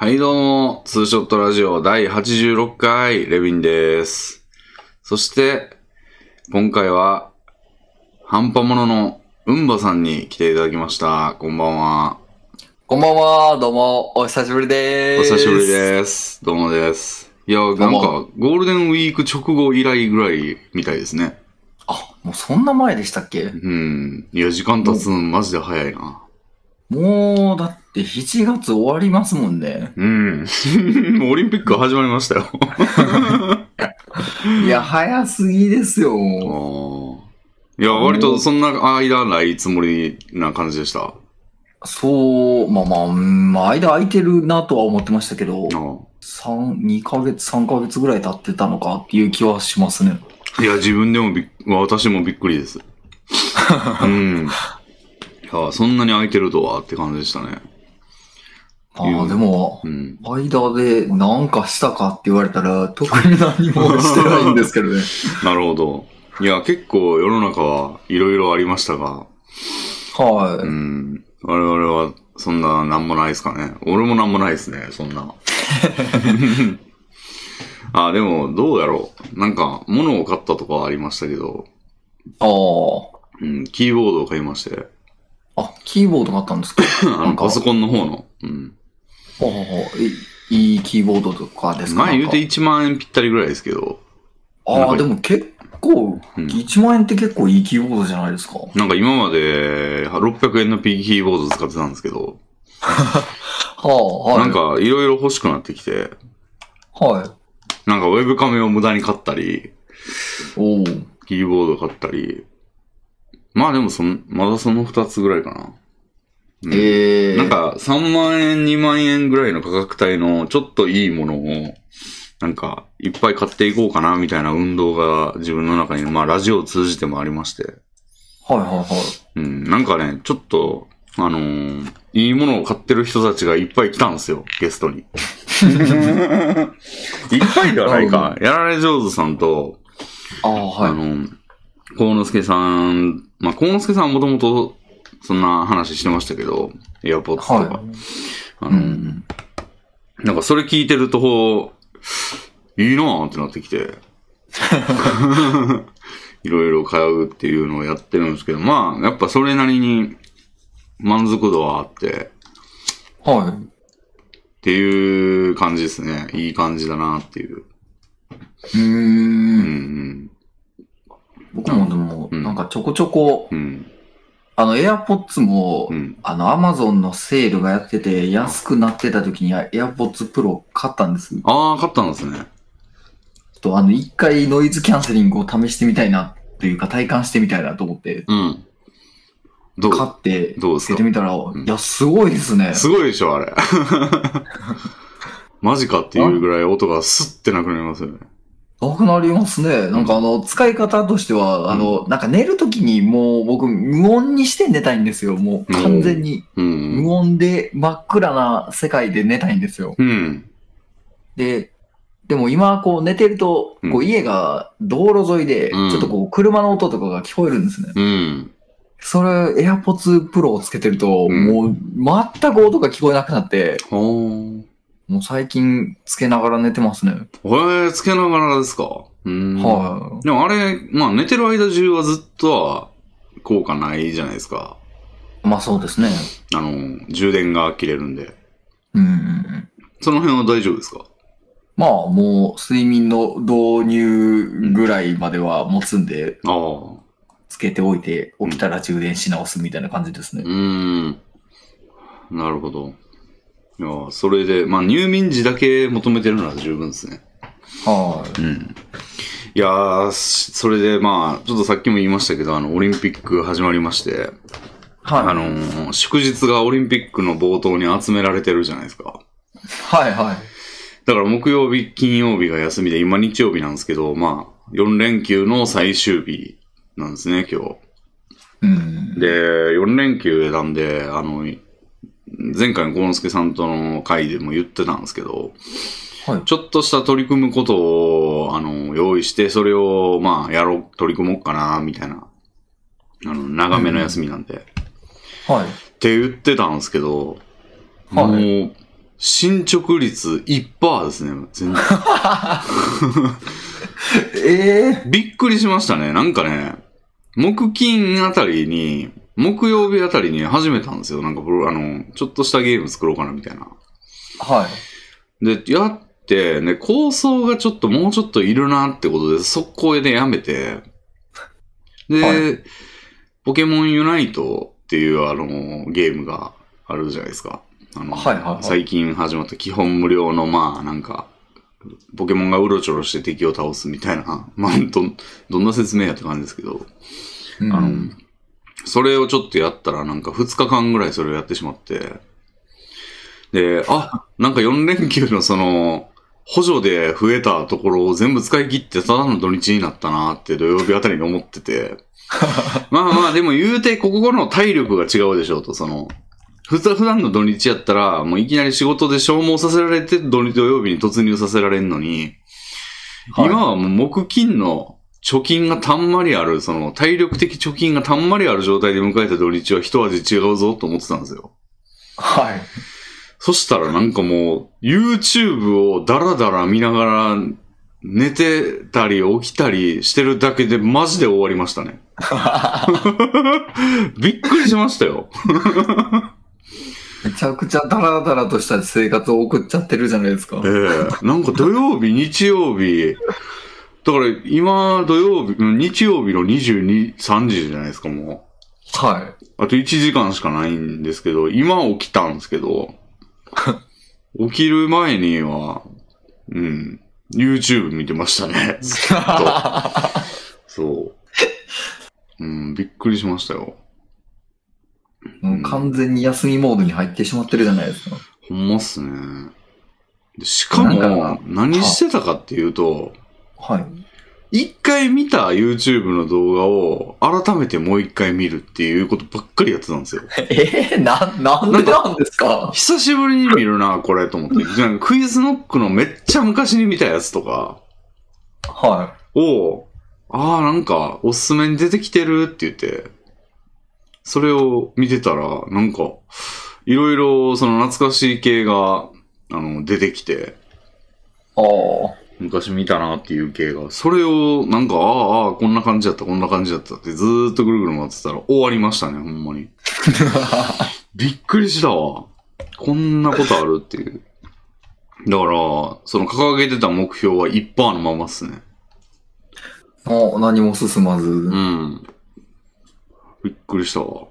はい、どうも、ツーショットラジオ第86回、レビンです。そして、今回は、半端者のうんばさんに来ていただきました。こんばんは。こんばんは、どうも、お久しぶりです。久しぶりです。どうもです。いや、なんか、ゴールデンウィーク直後以来ぐらいみたいですね。あ、もうそんな前でしたっけ？うん。いや、時間経つのマジで早いな。もう、だって7月終わりますもんね。うん。も うオリンピック始まりましたよ。いや、早すぎですよ。いや、割とそんな間ないつもりな感じでした。そう、まあまあ間空いてるなとは思ってましたけど、あ三2ヶ月、3ヶ月ぐらい経ってたのかっていう気はしますね。いや、自分でもびっ、私もびっくりです。うん。いや、そんなに空いてるとはって感じでしたね。ああ、でも、うん。間で何かしたかって言われたら、特に何もしてないんですけどね。なるほど。いや、結構世の中はいろいろありましたが、はい。うん。我々はそんななんもないですかね。俺もなんもないですね、そんな。あ、でも、どうやろう。なんか、物を買ったとかはありましたけど、ああ。うん、キーボードを買いまして、あ、キーボード買ったんですか？あの、パソコンの方の、うん。ほうほうほういいいキーボードとかですか？まあ言うてなんか1万円ぴったりぐらいですけど、ああ、でも結構、うん1万円って結構いいキーボードじゃないですか。なんか今まで600円の P キーボード使ってたんですけど、はあ、はい。なん、かいろいろ欲しくなってきて、はい。なんかウェブカメを無駄に買ったり、おお。キーボード買ったり、まあでもそん、まだその2つぐらいかな。うんええー。なん、か3万円、2万円ぐらいの価格帯のちょっといいものを、なんかいっぱい買っていこうかなみたいな運動が自分の中に、まあラジオを通じてもありまして。はいはいはい。うん、なんかね、ちょっと、あのーいいものを買ってる人たちがいっぱい来たんですよ、ゲストに。いっぱいではないか。やられ上手さんと、ああ、はい。あの、幸之助さん、まあ、幸之助さんはもともとそんな話してましたけど、エアポッドとか。はい。あの、うん。なんかそれ聞いてると、いいなーってなってきて、いろいろ買うっていうのをやってるんですけど、まあ、やっぱそれなりに満足度はあって、はっていう感じですね。いい感じだなっていう。い。うー。うんん。僕もでも、うんなんかちょこちょこ、うん。あの、AirPods も、うん。あの、Amazon のセールがやってて、安くなってた時に AirPods Pro 買ったんです。ああ、買ったんですね。っとあの、一回ノイズキャンセリングを試してみたいなっていうか、体感してみたいなと思って、うん。どう？買って、どうですか？つけてみたら、んいや、すごいですね。すごいでしょ、あれ。マジかっていうぐらい音がスッてなくなりますよね。なくなりますね。なんかあの、使い方としては、あの、なんか寝るときにもう僕無音にして寝たいんですよ。もう完全にうん。無音で真っ暗な世界で寝たいんですよ。うん。で、でも今こう寝てると、うんこう家が道路沿いで、ちうんょっとこう車の音とかが聞こえるんですね。うん。それ、AirPods Pro をつけてると、うんもう全く音が聞こえなくなって、ほー。もう最近つけながら寝てますね。えー、つけながらですか？うん。はでもあれ、まあ寝てる間中はずっとは効果ないじゃないですか。い。まあそうですね。あの、充電が切れるんで。うんうんうん。その辺は大丈夫ですか？まあもう睡眠の導入ぐらいまでは持つんで、ああ。つけておいて起きたら充電し直すみたいな感じですねう。ーん。なるほど。いや、それで、まあ入眠時だけ求めてるなら十分ですね。はい。うん。いやー、しそれでまあ、ちょっとさっきも言いましたけど、あの、オリンピック始まりまして、はい。あのー祝日がオリンピックの冒頭に集められてるじゃないですか。はいはい。だから木曜日、金曜日が休みで、今日曜日なんですけど、まあ、4連休の最終日なんですね、今日。うん。で、4連休なんで、あの、前回の幸之助さんとの会でも言ってたんですけど、はい。ちょっとした取り組むことを、あの、用意して、それを、まあ、やろう、取り組もうかな、みたいな。あの、長めの休みなんで。はい。って言ってたんですけど、はいもう、進捗率1%ですね。全然 ええびっくりしましたね。なんかね、木金あたりに、木曜日あたりに始めたんですよ。なんかあの、ちょっとしたゲーム作ろうかなみたいな。はい。で、やって、ね、構想がちょっともうちょっといるなってことで、速攻でやめて、で、はポケモンユナイトっていうあの、ゲームがあるじゃないですか。あの、はいはいはい最近始まった基本無料の、まあ、なんか、ポケモンがうろちょろして敵を倒すみたいな、まあ、どん、どんな説明やって感じですけど、うんあの、それをちょっとやったら、なんか2日間ぐらいそれをやってしまって、で、あ、なんか4連休のその、補助で増えたところを全部使い切ってただの土日になったなって土曜日あたりに思ってて、まあまあでも言うてここの体力が違うでしょうと、その、普通、普段の土日やったら、もういきなり仕事で消耗させられて土日土曜日に突入させられるのに、はい。今はもう木金の貯金がたんまりある、その体力的貯金がたんまりある状態で迎えた土日は一味違うぞと思ってたんですよ。はい。そしたらなんかもう YouTube をダラダラ見ながら寝てたり起きたりしてるだけでマジで終わりましたね。びっくりしましたよ。めちゃくちゃダラダラとした生活を送っちゃってるじゃないですかえ。えなんか土曜日、日曜日、だから今土曜日、うん日曜日の22、3時じゃないですかもう。はあと1時間しかないんですけど、今起きたんですけど、起きる前には、うん、YouTube 見てましたね。ずっと。そう。うん、びっくりしましたよ。い。もう完全に休みモードに入ってしまってるじゃないですか。ほんまっすね。でしかもか、何してたかっていうと、はい。一回見た YouTube の動画を改めてもう一回見るっていうことばっかりやってたんですよ。えー、な、なんでなんですか？久しぶりに見るな、これと思って。なんかクイズノックのめっちゃ昔に見たやつとかはを、ああ、なんかおすすめに出てきてるって言って、それを見てたら、なんか、いろいろその懐かしい系が、あの、出てきて、い。あ昔見たなっていう系が、それをなんか、ああ、ああ、こんな感じだった、こんな感じだったってずーっとぐるぐる回ってたら終わりましたね、ほんまに。あ。びっくりしたわ。こんなことあるっていう。だから、その掲げてた目標は1%のままっすね。あ何も進まず。うん。びっくりしたわ。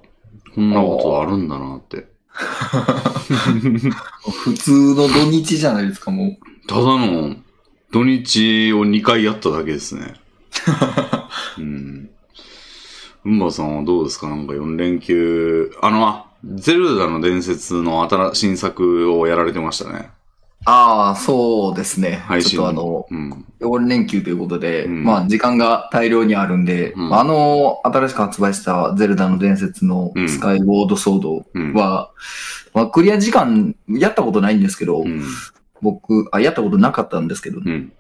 こんなことあるんだなって。普通の土日じゃないですか、もう。ただの土日を2回やっただけですね。うん。うんばさんはどうですか？なんか4連休。あの、あゼルダの伝説の新新作をやられてましたね。ああ、そうですね。配信ちょっとあの、うん。4連休ということで、うんまあ時間が大量にあるんで、うんあの、新しく発売したゼルダの伝説のうんスカイウォードソードうん。は、まあクリア時間やったことないんですけど、うん。僕あ、やったことなかったんですけど、うん。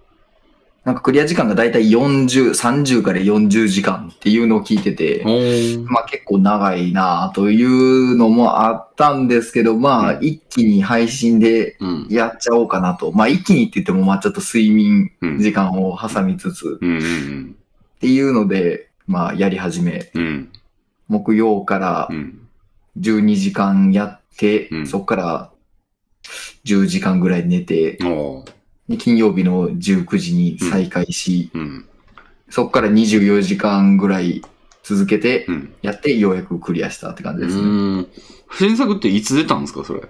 なんかクリア時間がだいたい40、30から40時間っていうのを聞いてて、おーまあ結構長いなというのもあったんですけど、まあうん一気に配信でうん。やっちゃおうかなと。まあ一気にって言ってもまあちょっと睡眠うん。時間を挟みつつうん。うん。っていうので、まあやり始め、うん。木曜からうん。12時間やって、うんそこから10時間ぐらい寝て、金曜日の19時に再開し、うん。そこから24時間ぐらい続けてうん。やってようやくクリアしたって感じですね。うん。新作っていつ出たんですか、それ？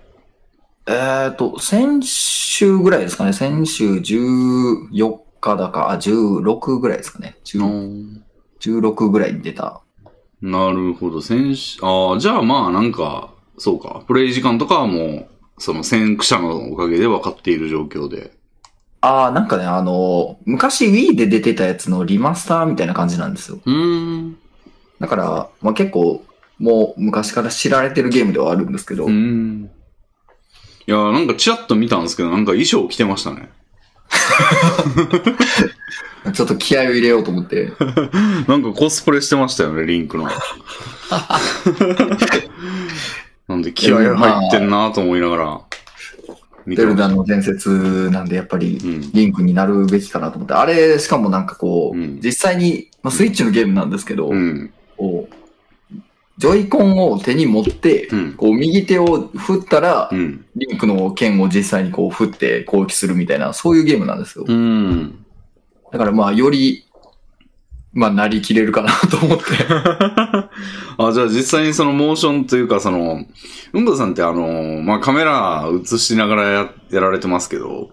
えっ、と、先週ぐらいですかね。先週14日だか、あ、16ぐらいですかね。10 16ぐらいに出た。なるほど。先週、ああ、じゃあまあなんか、そうか。プレイ時間とかはもう、その先駆者のおかげで分かっている状況で。ああ、なんかね、あの、昔 Wii で出てたやつのリマスターみたいな感じなんですよ。うーん。だから、まあ、結構、もう昔から知られてるゲームではあるんですけど、うーん。いや、なんかチラッと見たんですけど、なんか衣装着てましたね。ちょっと気合を入れようと思って、なんかコスプレしてましたよね、リンクの。なんで気合入ってんなと思いながら。ゼルダの伝説なんで、やっぱりうん。リンクになるべきかなと思って。あれ、しかもなんかこう、うん実際に、まあ、スイッチのゲームなんですけど、うん。こう、ジョイコンを手に持って、うん。こう、右手を振ったら、うん。リンクの剣を実際にこう振って攻撃するみたいな、そういうゲームなんですよ。うん。だからまあ、より、まあ、なりきれるかなと思って。あ、じゃあ実際にそのモーションというか、その、うんばさんってあの、まあ、カメラ映しながらややられてますけど、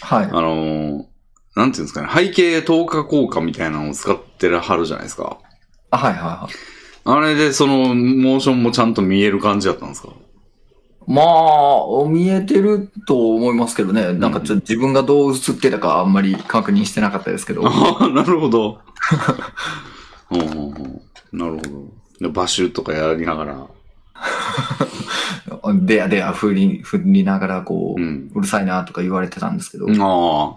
はい。あの、なんていうんですかね、背景透過効果みたいなのを使ってらはるじゃないですか。あ、はいはいはい。あれでその、モーションもちゃんと見える感じだったんですか？まあ、見えてると思いますけどね。なんかちょっと自分がどう映ってたかあんまり確認してなかったですけど。ああ、なるほど。ほ うほうほうなるほど。でバシュとかやりながら。でやでや振り、振りながらこう、う。うんるさいなとか言われてたんですけど。ああ、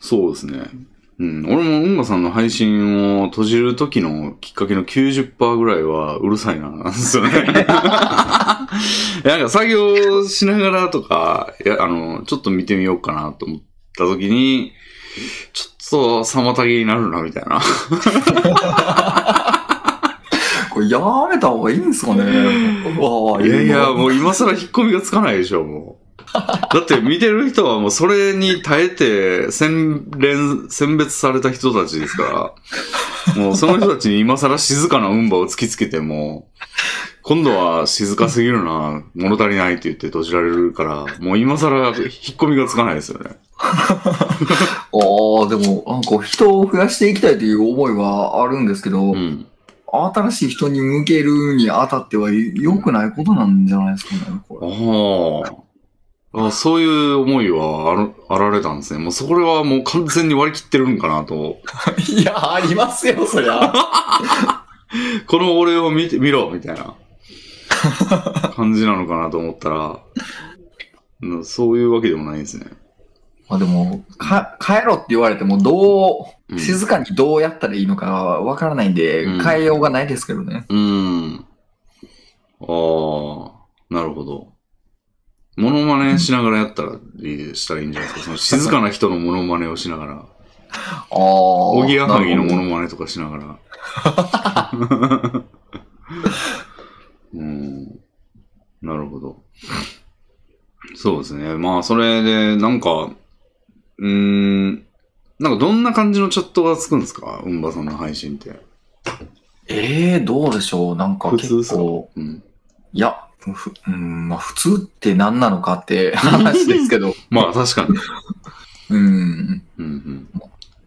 そうですね。うん。俺もうんがさんの配信を閉じる時のきっかけの90%ぐらいはうるさいな、なんですよね。なんか作業しながらとか、いや、あの、ちょっと見てみようかなと思った時に、ちょっと妨げになるな、みたいな。これやめた方がいいんですかねわあいやいや、もう今更引っ込みがつかないでしょ、もう。だって見てる人はもうそれに耐えて洗練、選別された人たちですから、もうその人たちに今更静かな運波を突きつけても、今度は静かすぎるな、物足りないって言って閉じられるから、もう今更引っ込みがつかないですよね。ああ、でも、なんか人を増やしていきたいという思いはあるんですけど、うん。新しい人に向けるにあたっては良くないことなんじゃないですかね、これ。ああ。あそういう思いはあられたんですね。もうそれはもう完全に割り切ってるんかなと。いや、ありますよ、そりゃ。この俺を見て、見ろみたいな感じなのかなと思ったら、うんそういうわけでもないですね。まあでも、か、帰ろって言われても、どう静かにどうやったらいいのかわからないんで、うん変えようがないですけどね。うーん。ああ、なるほど。モノマネしながらやったらいい、したらいいんじゃないですか？その静かな人のモノマネをしながら、ああ。おぎやはぎのモノマネとかしながら。うん。なるほど。そうですね。まあ、それで、なんか、うーん、なんかどんな感じのチャットがつくんですか？うんばさんの配信って。ええどうでしょうなんか普通結構、うん。いや、ふうん、まあ普通って何なのかって 話ですけど、まあ、確かに。うん。うん、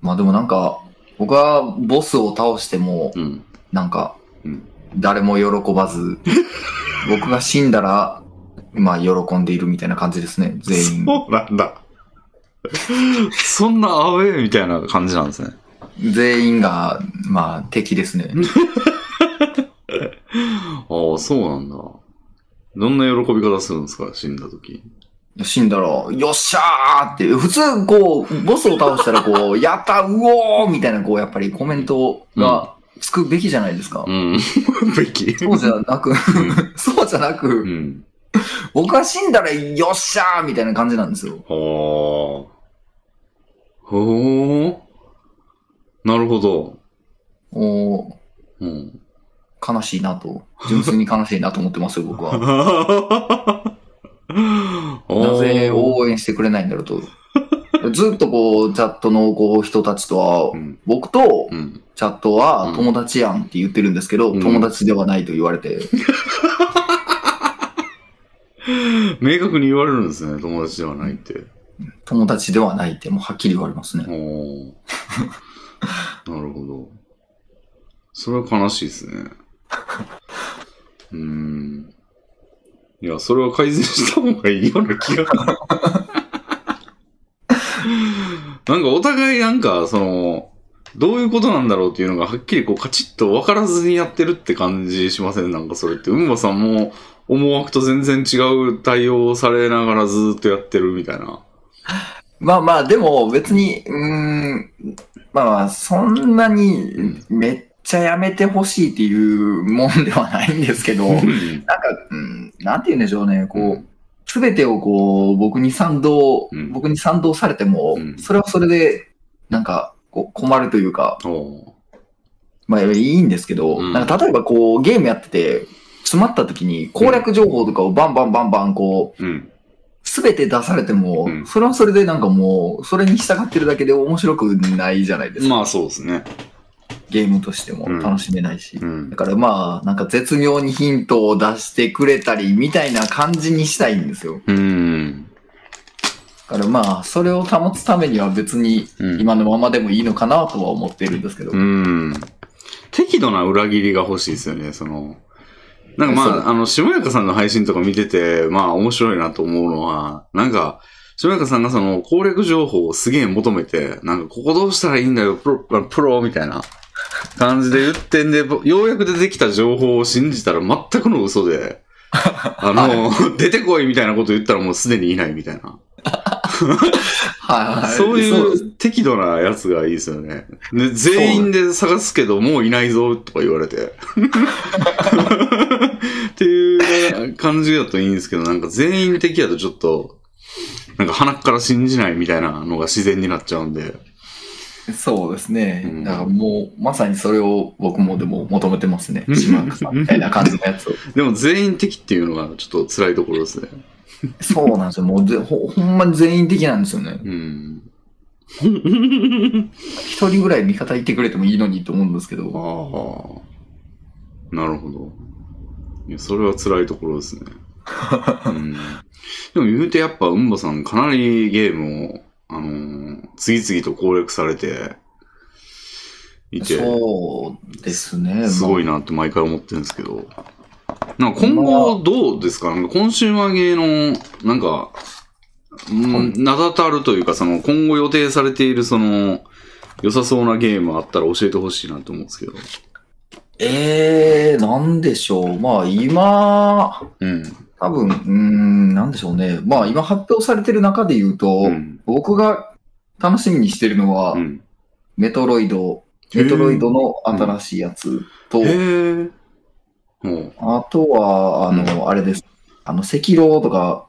まあでもなんか、僕はボスを倒しても、うん。うん。なんかうん、誰も喜ばず、僕が死んだら、まあ喜んでいるみたいな感じですね、全員。そうなんだ。そんなアウェーみたいな感じなんですね。全員が、まあ敵ですね。ああ、そうなんだ。どんな喜び方するんですか？死んだ時。死んだら、よっしゃーって、普通こう、ボスを倒したらこう、やったうおーみたいなこう、やっぱりコメントがつくべきじゃないですか。うん。べき。そうじゃなく、そうじゃなく、うん。僕が死んだらよっしゃーみたいな感じなんですよ。はあ。ほう。なるほど。おーうん。悲しいなと。純粋に悲しいなと思ってますよ、僕は。なぜ応援してくれないんだろうと。ずっとこう、チャットのこう人たちとはう、ん。僕とうん。チャットは友達やんって言ってるんですけど、うん友達ではないと言われて、明確に言われるんですね。友達ではないって。友達ではないってもうはっきり言われますね。おー なるほど。それは悲しいですね。うーん。いや、それは改善した方がいいような気が。なんかお互いなんか、その、どういうことなんだろうっていうのがはっきりこうカチッと分からずにやってるって感じしません？なんかそれって。うんばさんも思惑と全然違う対応をされながらずっとやってるみたいな。まあまあ、でも別に、うーん、まあまあ、そんなにめっちゃやめてほしいっていうもんではないんですけど、なんか、うん、なんて言うんでしょうね、こう、すべてをこう、僕に賛同、うん。僕に賛同されても、うん。それはそれで、なんか、困るというか、おまあいいんですけど、うん。なんか例えばこう、ゲームやってて、詰まった時に攻略情報とかをバンバンバンバンこう、うん。すべて出されても、うんそれはそれでなんかもう、それに従ってるだけで面白くないじゃないですか。まあそうですね。ゲームとしてもうん楽しめないし。うんだ。からまあ、なんか絶妙にヒントを出してくれたり、みたいな感じにしたいんですよ。うん。だからまあ、それを保つためには別にうん今のままでもいいのかなとは思ってるんですけど。うん。適度な裏切りが欲しいですよね、その。なんかまあ、あの、下やかさんの配信とか見てて、まあ面白いなと思うのは、なんか、下やかさんがその攻略情報をすげえ求めて、なんかここどうしたらいいんだよ、プロ、プロみたいな感じで言ってんで、ぼようやく出てきた情報を信じたら全くの嘘で、あの、出てこいみたいなこと言ったらもうすでにいないみたいな。はいはい。そういう適度なやつがいいですよね。で全員で探すけど、もういないぞとか言われて。っていう感じだといいんですけど、なんか全員的やとちょっと、なんか鼻から信じないみたいなのが自然になっちゃうんで。そうですね。うんだからもう、まさにそれを僕もでも求めてますね。島中さんみたいな感じのやつを。でも全員的っていうのがちょっと辛いところですね。そうなんですよ。もうぜほほんまに全員的なんですよね。うん。一人ぐらい味方いてくれてもいいのにと思うんですけど。ああ。なるほど。いや、それは辛いところですね。うん、でも言うてやっぱ、うんばさんかなりゲームを、あのー次々と攻略されていて、そうですね。すごいなって毎回思ってるんですけど、なんか今後どうですか？なんか今週はゲーの、なんか、うん名だたるというか、その今後予定されているその、良さそうなゲームあったら教えてほしいなと思うんですけど。えー、なんでしょう。まあ今、うん。多分、うーん、なんでしょうね。まあ今発表されてる中で言うと、うん。僕が楽しみにしてるのは、うん。メトロイド、メトロイドの新しいやつと、へえ。ほう。あとは、あの、あれです。あの、赤狼とか、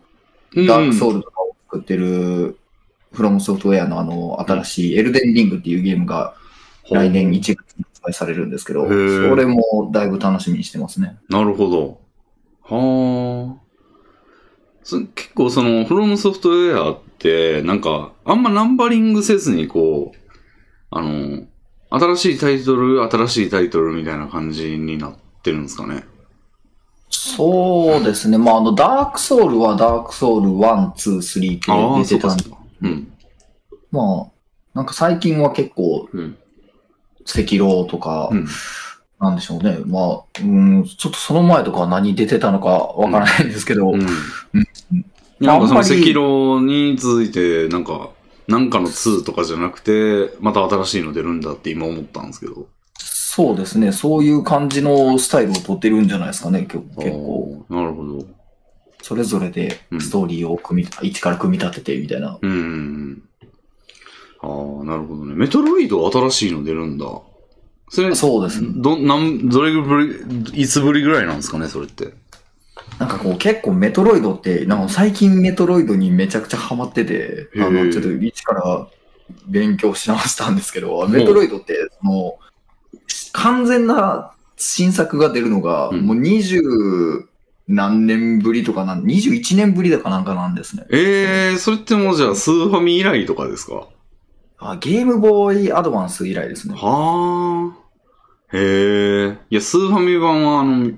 ダークソウルとかを作ってる、フロムソフトウェアのあの、新しいエルデンリングっていうゲームが来年1月に発売されるんですけど、それもだいぶ楽しみにしてますね。なるほど。はあ。そ結構その、フロムソフトウェアって、なんか、あんまナンバリングせずに、こう、あの、新しいタイトル、新しいタイトルみたいな感じになってるんですかね。そうですね。まあ、あの、ダークソウルはダークソウル1、2、3ああ、って出てたんで、そうん。まあ、なんか最近は結構、うん。赤狼とか、うん。なんでしょうね。まあ、うん、ちょっとその前とかは何出てたのかわからないんですけど、うん。うんなんかその赤あんまり狼に続いて、なんか、なんかの2とかじゃなくて、また新しいの出るんだって今思ったんですけど。そうですね。そういう感じのスタイルを取ってるんじゃないですかね。結結構。なるほど。それぞれでうんストーリーを組み、一から組み立ててみたいな。うんうんうん。ああ、なるほどね。メトロイド新しいの出るんだ。それ、そうですね。ど、なん、どれぶり、いつぶりぐらいなんですかね、それって。なんかこう結構メトロイドって、なんか最近メトロイドにめちゃくちゃハマってて、あの、ちょっと一から勉強し直したんですけど、メトロイドって、その、完全な新作が出るのが、うんもう二十何年ぶりとかなん、21年ぶりだかなんかなんですね。ええー、それってもうじゃあ、スーファミ以来とかですか？あゲームボーイアドバンス以来ですね。はあ。へえ。いや、スーファミ版は、あの、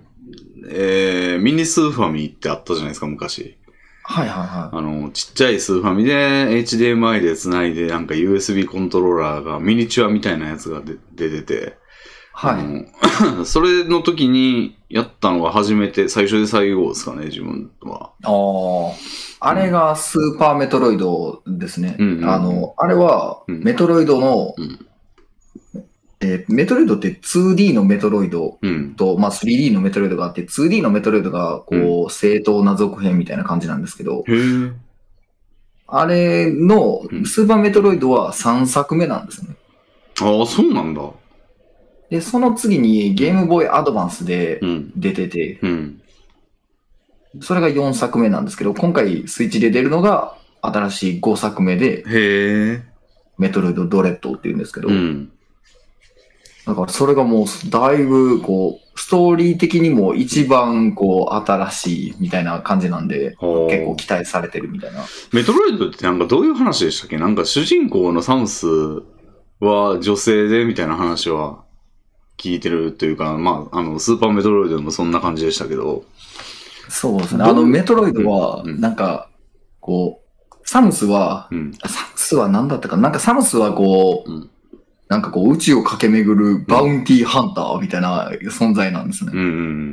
えー、ミニスーファミってあったじゃないですか、昔。はいはいはあの、ちっちゃいスーファミで HDMI で繋いで、なんか USB コントローラーがミニチュアみたいなやつが出出てて、い。はい。それの時にやったのが初めて、最初で最後ですかね、自分は。ああ、あれがスーパーメトロイドですね。うんうんあの、あれはうんメトロイドの、うんえーメトロイドって 2D のメトロイドうん。と、まあ 3D のメトロイドがあって、2D のメトロイドがこう、正当な続編みたいな感じなんですけど。あれのうんスーパーメトロイドは3作目なんですね。ああ、そうなんだ。で、その次にゲームボーイアドバンスでうん。出てて、うん。それが4作目なんですけど、今回スイッチで出るのが新しい5作目で、へえ。メトロイドドレッドって言うんですけど、うん。だからそれがもうだいぶこう、ストーリー的にも一番こう新しいみたいな感じなんで、結構期待されてるみたいな。メトロイドってなんかどういう話でしたっけなんか主人公のサムスは女性でみたいな話は聞いてるというか、まあ、あの、スーパーメトロイドでもそんな感じでしたけど。そうですね。あのメトロイドは、うんなんか、こう、サムスは、うん。あサムスは何だったかな？なんかサムスはこう、うんなんかこう宇宙を駆け巡るバウンティーハンターみたいな存在なんですね。うんう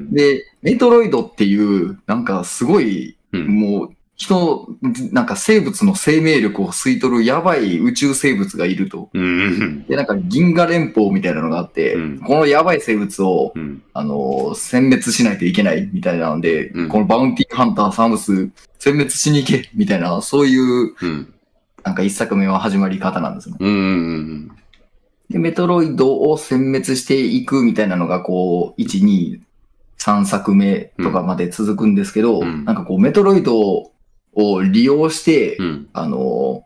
んで、メトロイドっていう、なんかすごい、うん。うん。もう、人、なんか生物の生命力を吸い取るやばい宇宙生物がいると。で、なんか銀河連邦みたいなのがあって、うんこのやばい生物を、うん。あの、殲滅しないといけないみたいなので、うんこのバウンティーハンターサムス、殲滅しに行けみたいな、そういう、うん。なんか一作目は始まり方なんですね。で、メトロイドを殲滅していくみたいなのが、こう、1、2、3作目とかまで続くんですけど、うんなんかこう、メトロイドを利用して、うん。あの、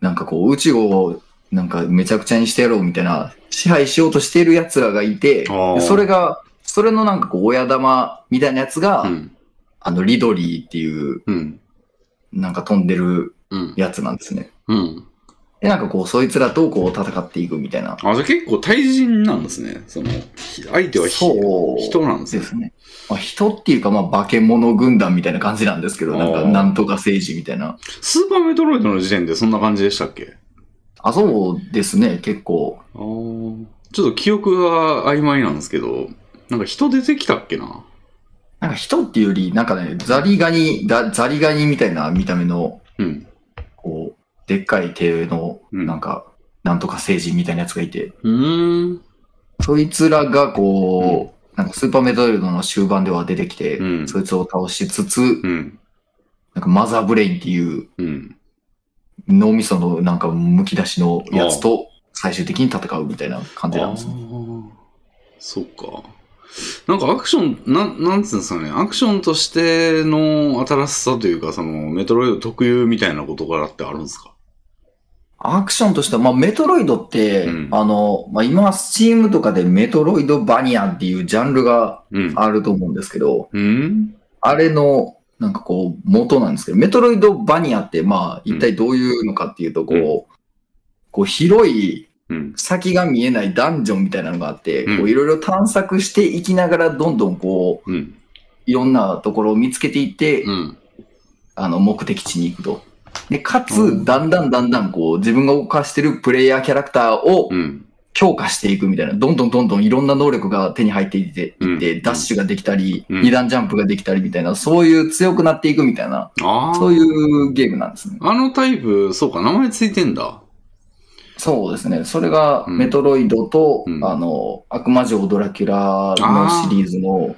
なんかこう、宇宙をなんかめちゃくちゃにしてやろうみたいな、支配しようとしている奴らがいて、それが、それのなんかこう、親玉みたいなやつが、うん。あの、リドリーっていう、うん。なんか飛んでるうん。やつなんですね。うん。で、なんかこう、そいつらとこう、戦っていくみたいな。あ、じゃあ結構対人なんですね。その、ひ相手はひそう人なんですね。ですね。まあ、人っていうか、まあ、化け物軍団みたいな感じなんですけど、なんか、なんとか政治みたいな。スーパーメトロイドの時点でそんな感じでしたっけ？あ、そうですね、結構。あーちょっと記憶が曖昧なんですけど、なんか人出てきたっけな？なんか人っていうより、なんかね、ザリガニ、だザリガニみたいな見た目の、うん。こう、でっかい手の、うんなんか、なんとか政治みたいなやつがいて、うーん。そいつらがこう、なんかスーパーメトロイドの終盤では出てきて、うんそいつを倒しつつ、うん。なんかマザーブレインっていううん。脳みそのなんか剥き出しのやつと最終的に戦うみたいな感じなんですね。そっか。なんかアクション、なん、なんつうんですかね、アクションとしての新しさというか、その、メトロイド特有みたいな事柄ってあるんですか？アクションとしては、まあ、メトロイドって、うんあの、まあ、今、スチームとかでメトロイドバニアっていうジャンルがうん。あると思うんですけど、うんあれの、なんかこう、元なんですけど、メトロイドバニアって、まあ、一体どういうのかっていうと、こう、こう、広いうん。先が見えないダンジョンみたいなのがあって、うんこう、いろいろ探索していきながら、どんどんこう、うん。いろんなところを見つけていって、うん。あの、目的地に行くと。で、かうんつ、だんだんだんだん、こう、自分が動かしてるプレイヤーキャラクターをうん。強化していくみたいな、どんどんどんどんいろんな能力が手に入っていって、うんダッシュができたり、うん二段ジャンプができたりみたいな、そういう強くなっていくみたいな。そういうゲームなんですね。あのタイプ、そうか、名前ついてんだ。そうですね。それがうんメトロイドと、うんあの、悪魔城ドラキュラのシリーズの、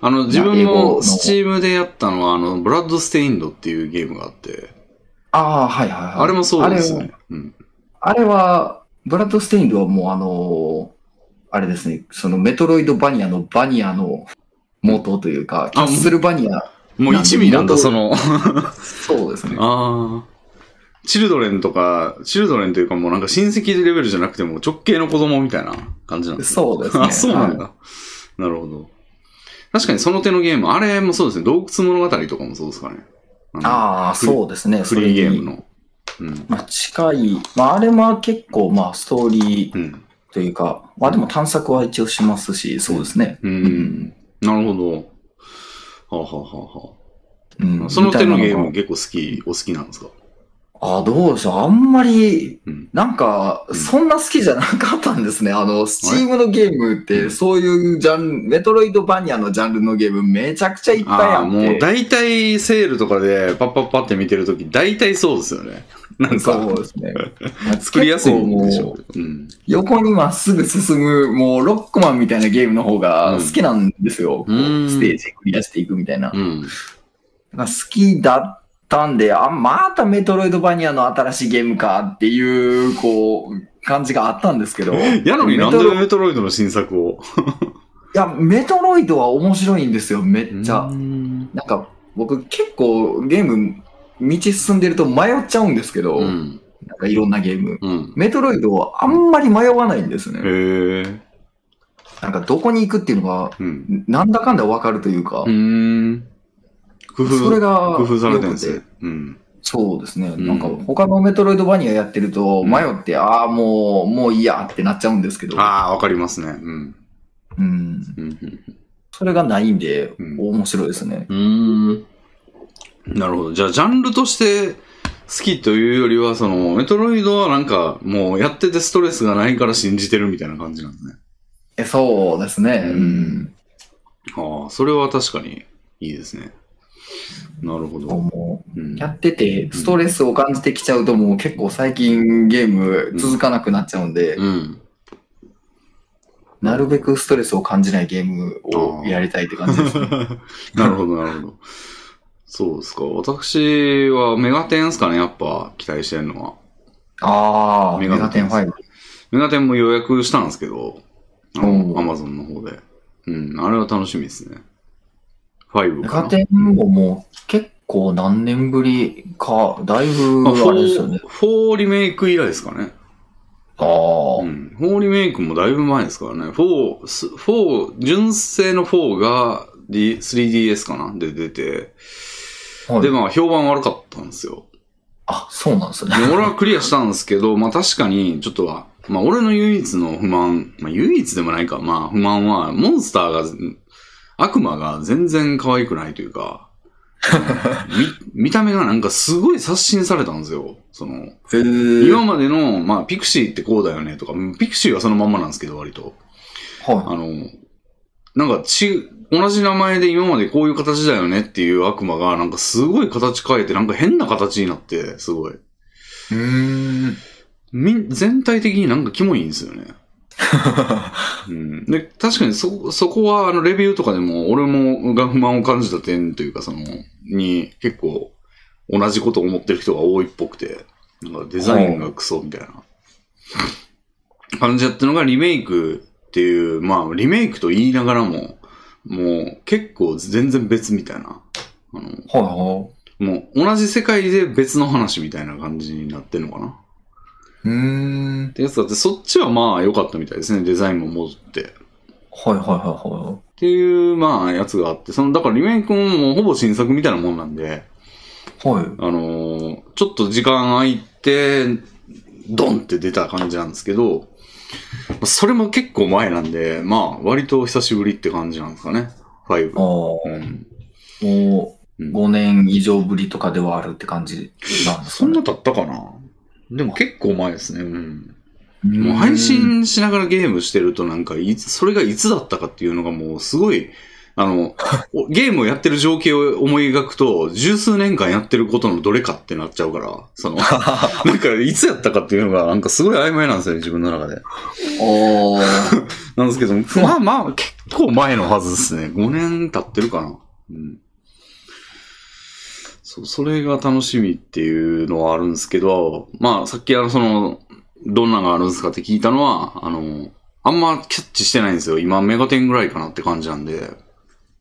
あの、自分もスチームでやったのは、あの、ブラッドステインドっていうゲームがあって、ああ、はいはいはい。あれもそうですあれね。うん。あれは、ブラッドステインドはもうあのあれですね、そのメトロイドバニアのバニアの元というか、キャッスルバニア、もう一味なんだ、その。そうですね。ああ。チルドレンとか、チルドレンというかもうなんか親戚レベルじゃなくても直系の子供みたいな感じなんですね。そうですね。あ、そうなんだ。はなるほど。確かにその手のゲーム、あれもそうですね。洞窟物語とかもそうですかね。のああ、そうですね。フリーゲーム。の。うん。まあ、近い。まあ、あれは結構、まあ、ストーリーうん。というか、まあでも探索は一応しますし、そうですね。うん。なるほど。はあ、はあはあはうんあ、その手のゲーム結構好き、お好きなんですか？あ、どうでしょう。あんまり、うん。なんかう、んそんな好きじゃなかったんですね。あの、スチームのゲームっうて、んそういうジャンル、メトロイドバニアのジャンルのゲームめちゃくちゃいっぱいあって。もう大体セールとかでパッパッパって見てるとき、大体そうですよね。なんか、そうですね。作りやすいんでしょう。うん。横にまっすぐ進む、もうロックマンみたいなゲームの方が好きなんですよ。うんステージクリアしていくみたいな。うん。好きだったんで、あ、またメトロイドバニアの新しいゲームかっていう、こう、感じがあったんですけど。やのになんでメトロイドの新作を？や、メトロイドは面白いんですよ、めっちゃ。うんなんか、僕結構ゲーム、道進んでると迷っちゃうんですけど、うん。なんかいろんなゲーム。うん。メトロイドはあんまり迷わないんですね。なんかどこに行くっていうのが、うん。なんだかんだわかるというかう。工夫、それが工夫されてるんですね。うん。そうですね。んなんか他のメトロイドバニアやってると、うん迷って、ああ、もう、もういいやってなっちゃうんですけど、ああ、わかりますね。うん。うん。うん。それがないんで、うん面白いですね。うん。なるほど。じゃあ、ジャンルとして好きというよりは、その、メトロイドはなんか、もうやっててストレスがないから信じてるみたいな感じなんですね。えそうですね。ううんん。ああ、それは確かにいいですね。なるほど。やってて、ストレスを感じてきちゃうと、もう結構最近ゲーム続かなくなっちゃうんで、うん。なるべくストレスを感じないゲームをやりたいって感じですね。なるほど、なるほど。そうですか。私はメガテンですかね、やっぱ期待してるのは。ああ、メガテン5。メガテンも予約したんですけど、アマゾンの方で。うん、あれは楽しみですね。5メかな。ガテンももう結構何年ぶりか、だいぶまあ、あれですよね。4, 4リメイク以来ですかね。ああう、ん。4リメイクもだいぶ前ですからね。4、す4、純正の4が D 3DS かなで出て、はいで、まあ評判悪かったんですよ。あ、そうなんですね。で俺はクリアしたんですけど、まあ確かに、ちょっとは、まあ俺の唯一の不満、まあ唯一でもないか、まあ不満は、モンスターが、悪魔が全然可愛くないというか、見、見た目がなんかすごい刷新されたんですよ。その、今までの、まあピクシーってこうだよねとか、ピクシーはそのまんまなんですけど、割と。はあの、なんかち、同じ名前で今までこういう形だよねっていう悪魔が、なんかすごい形変えて、なんか変な形になって、すごい。い。うーん。み、全体的になんかキモいんですよね。うん。で、確かにそ、そこは、あの、レビューとかでも、俺もが不満を感じた点というか、その、に、結構、同じことを思ってる人が多いっぽくて、なんかデザインがクソみたいな感じやったのがリメイクっていう、まあ、リメイクと言いながらも、もう結構全然別みたいな。あの、はいはもう同じ世界で別の話みたいな感じになってんのかな。い。うーんっ。てやつだって、そっちはまあ良かったみたいですね、デザインも戻って。っはいはいはていう、まあ、やつがあって、その、だからリメイクももうほぼ新作みたいなもんなんで、いはい。はい。あのーちょっと時間空いて、ドンって出た感じなんですけど、それも結構前なんで、まあ、割と久しぶりって感じなんですかね、5。ああ、うん。もううん5年以上ぶりとかではあるって感じなんですかね。そんな経ったかなでも結構前ですね、うん。うんもう配信しながらゲームしてるとなんかいつ、それがいつだったかっていうのがもうすごい、あの、お ゲームをやってる情景を思い描くと、十数年間やってることのどれかってなっちゃうから、その、なんかいつやったかっていうのがなんかすごい曖昧なんですよね、自分の中で。おー。なんですけど、まあまあ結構前のはずですね。5年経ってるかな。うん。そう、それが楽しみっていうのはあるんですけど、まあさっきあのその、どんなのがあるんですかって聞いたのは、あの、あんまキャッチしてないんですよ。今メガテンぐらいかなって感じなんで、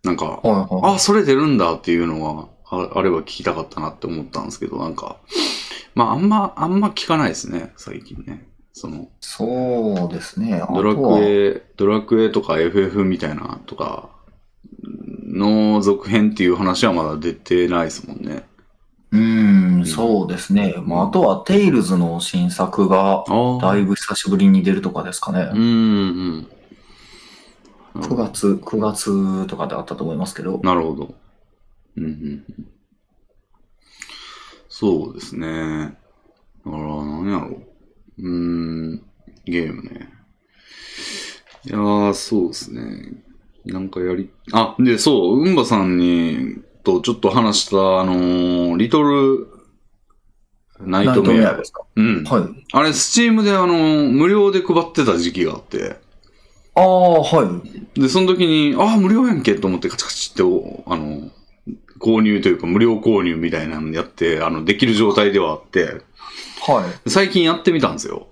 なんか、はいはい。あ、それ出るんだっていうのがああれば聞きたかったなって思ったんですけど、なんか、まああんま、あんま聞かないですね、最近ね。その、そうですね。あドラクエ、ドラクエとか FF みたいなとかの続編っていう話はまだ出てないですもんね。うーん、そうですね。まあ、あとは、テイルズの新作が、ああ。だいぶ久しぶりに出るとかですかね。うん、うん。9月、9月とかであったと思いますけど。なるほど。うん、うんうん。そうですね。だから、何やろう。うーん、ゲームね。いやー、そうですね。なんかやり、あ、で、そう、うんばさんに、とちょっと話した、あのーリトルナイトメア。ですか？うん。はい。あれ、スチームであのー無料で配ってた時期があって、ああ、はい。で、その時に、ああ、無料やんけと思ってカチカチって、おあの、購入というか無料購入みたいなのやって、あの、できる状態ではあって、はい。最近やってみたんですよ。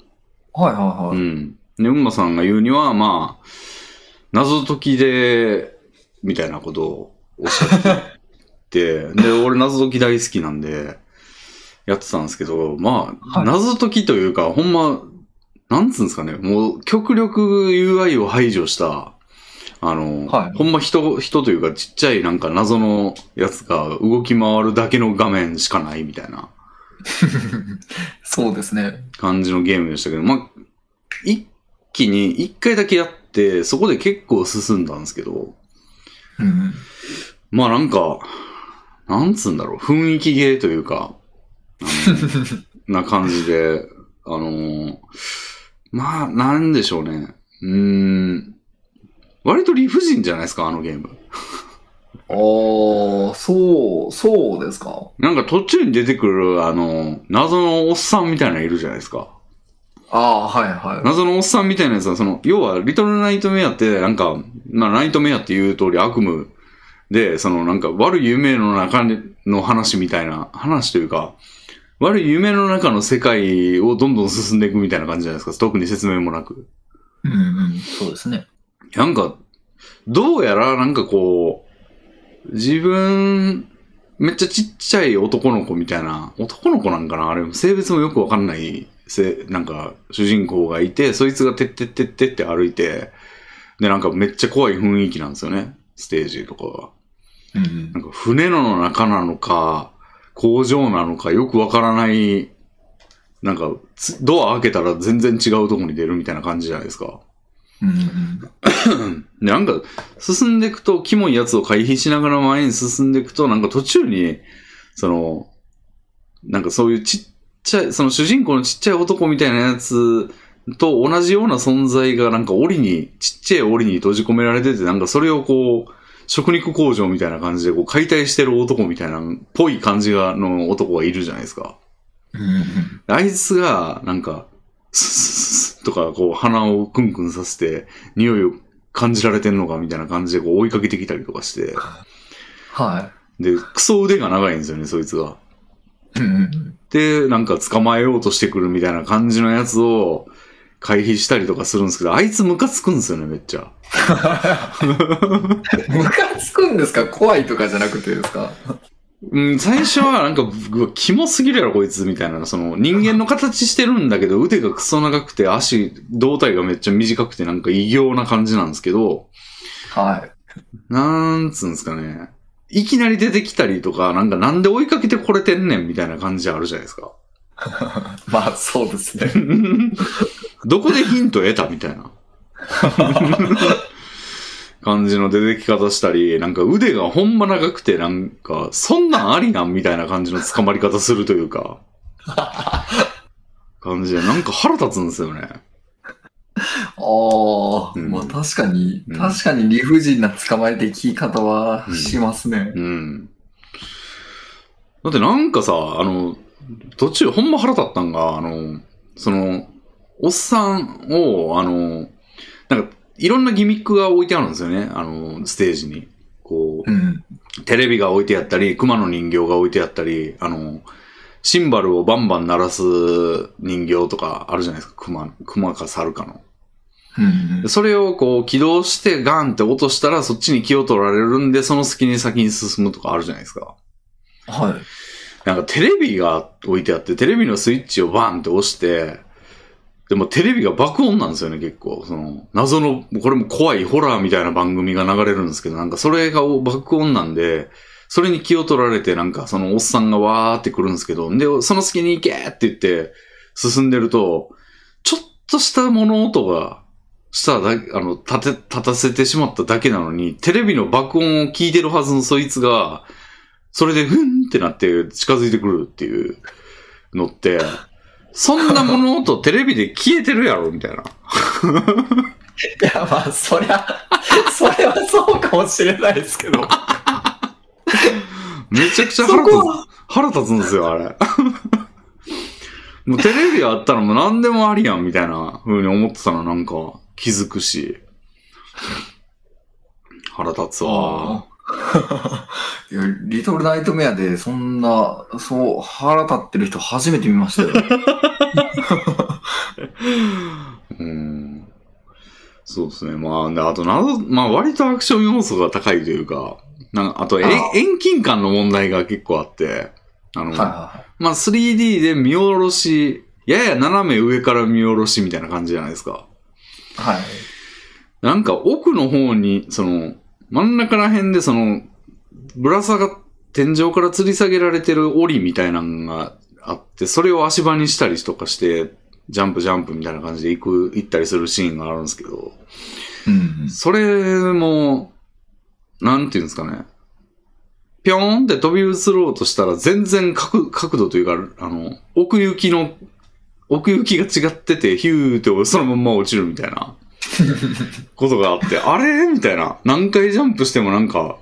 はいはいはい。うん。で、うんまさんが言うには、まあ、謎解きで、みたいなことをおっしゃってて、で、俺謎解き大好きなんで、やってたんですけど、まあ、はい。謎解きというか、ほんま、なんつうんですかね、もう極力 UI を排除した、あの、はい。ほんま人、人というかちっちゃいなんか謎のやつが動き回るだけの画面しかないみたいな。そうですね。感じのゲームでしたけど、まあ、一気に一回だけやって、そこで結構進んだんですけど、うん。まあなんか、なんつうんだろう、雰囲気ゲーというか、な感じで、あのーまあ、なんでしょうね。うーん。割と理不尽じゃないですか、あのゲーム。ああ、そう、そうですか。なんか途中に出てくる、あの、謎のおっさんみたいなのいるじゃないですか。ああ、はいはい。謎のおっさんみたいなやつは、その、要は、リトルナイトメアって、なんか、まあ、ナイトメアっていう通り悪夢で、その、なんか、悪い夢の中の話みたいな、話というか、悪い夢の中の世界をどんどん進んでいくみたいな感じじゃないですか？特に説明もなく。うんうん、そうですね。なんか、どうやら、なんかこう、自分、めっちゃちっちゃい男の子みたいな、男の子なんかな？あれ、性別もよくわかんない、せ、なんか、主人公がいて、そいつがてってってってって歩いて、で、なんかめっちゃ怖い雰囲気なんですよね。ステージとかが。うんうんなんか船の中なのか、工場なのかよくわからない、なんか、つドア開けたら全然違うとこに出るみたいな感じじゃないですか。うんうん で、なんか、進んでいくと、キモいやつを回避しながら前に進んでいくと、なんか途中に、その、なんかそういうちっちゃい、その主人公のちっちゃい男みたいなやつと同じような存在が、なんか檻に、ちっちゃい檻に閉じ込められてて、なんかそれをこう、食肉工場みたいな感じで、こう、解体してる男みたいな、ぽい感じが、の男がいるじゃないですか。あいつが、なんか、スッスッスッとか、こう、鼻をクンクンさせて、匂いを感じられてんのかみたいな感じで、こう、追いかけてきたりとかして、はで、クソ腕が長いんですよね、そいつが。い。うんうんで、なんか捕まえようとしてくるみたいな感じのやつを回避したりとかするんですけど、あいつムカつくんですよね、めっちゃ。ムカつくんですか？怖いとかじゃなくてですか？うん、最初はなんか、うわキモすぎるやろ、こいつ、みたいな。その、人間の形してるんだけど、腕がクソ長くて、足、胴体がめっちゃ短くて、なんか異形な感じなんですけど、はい。なんつうんですかね。いきなり出てきたりとか、なんかなんで追いかけてこれてんねんみたいな感じあるじゃないですか。まあ、そうですね。どこでヒント得たみたいな。感じの出てき方したり、なんか腕がほんま長くて、なんか、そんなんありなんみたいな感じの捕まり方するというか、感じで、なんか腹立つんですよね。ああ、うんまあ確かに、うん確かに理不尽な捕まえてき方はしますね。うん。だってなんかさ、あの、途中ほんま腹立ったんが、あの、その、おっさんを、あの、なんか、いろんなギミックが置いてあるんですよね、あの、ステージに。こう、うん。テレビが置いてあったり、熊の人形が置いてあったり、あの、シンバルをバンバン鳴らす人形とかあるじゃないですか、熊、熊か猿かの。うんでそれをこう起動してガンって落としたらそっちに気を取られるんで、その隙に先に進むとかあるじゃないですか。はい。なんかテレビが置いてあって、テレビのスイッチをバンって押して、でもテレビが爆音なんですよね、結構。その、謎の、これも怖いホラーみたいな番組が流れるんですけど、なんかそれが爆音なんで、それに気を取られて、なんかそのおっさんがわーって来るんですけど、で、その隙に行けって言って進んでると、ちょっとした物音がしただあの、立て、立たせてしまっただけなのに、テレビの爆音を聞いてるはずのそいつが、それでふんってなって近づいてくるっていうのって、そんな物音テレビで消えてるやろみたいな。いや、まあ、そりゃ、それはそうかもしれないですけど。めちゃくちゃそ腹立つ、腹立つんですよ、あれ。もうテレビあったらもう何でもありやんみたいな風に思ってたのなんか気づくし。腹立つわ。いや、リトルナイトメアでそんな、そう、腹立ってる人初めて見ましたよ。うん。そそうですね。まあ、であとなぞ、まあ割とアクション要素が高いというか、なんかあとえ遠近感の問題が結構あって、あの、はいはまあ 3D で見下ろし、やや斜め上から見下ろしみたいな感じじゃないですか。い。はい。なんか奥の方に、その、真ん中ら辺でその、ぶら下が、天井から吊り下げられてる檻みたいなのがあって、それを足場にしたりとかして、ジャンプジャンプみたいな感じで行く、行ったりするシーンがあるんですけど、うん。それも、なんていうんですかね。ぴょーんって飛び移ろうとしたら全然角角度というか、あの、奥行きの、奥行きが違ってて、ヒューってそのまんま落ちるみたいな。ことがあって、あれ？みたいな。何回ジャンプしてもなんか、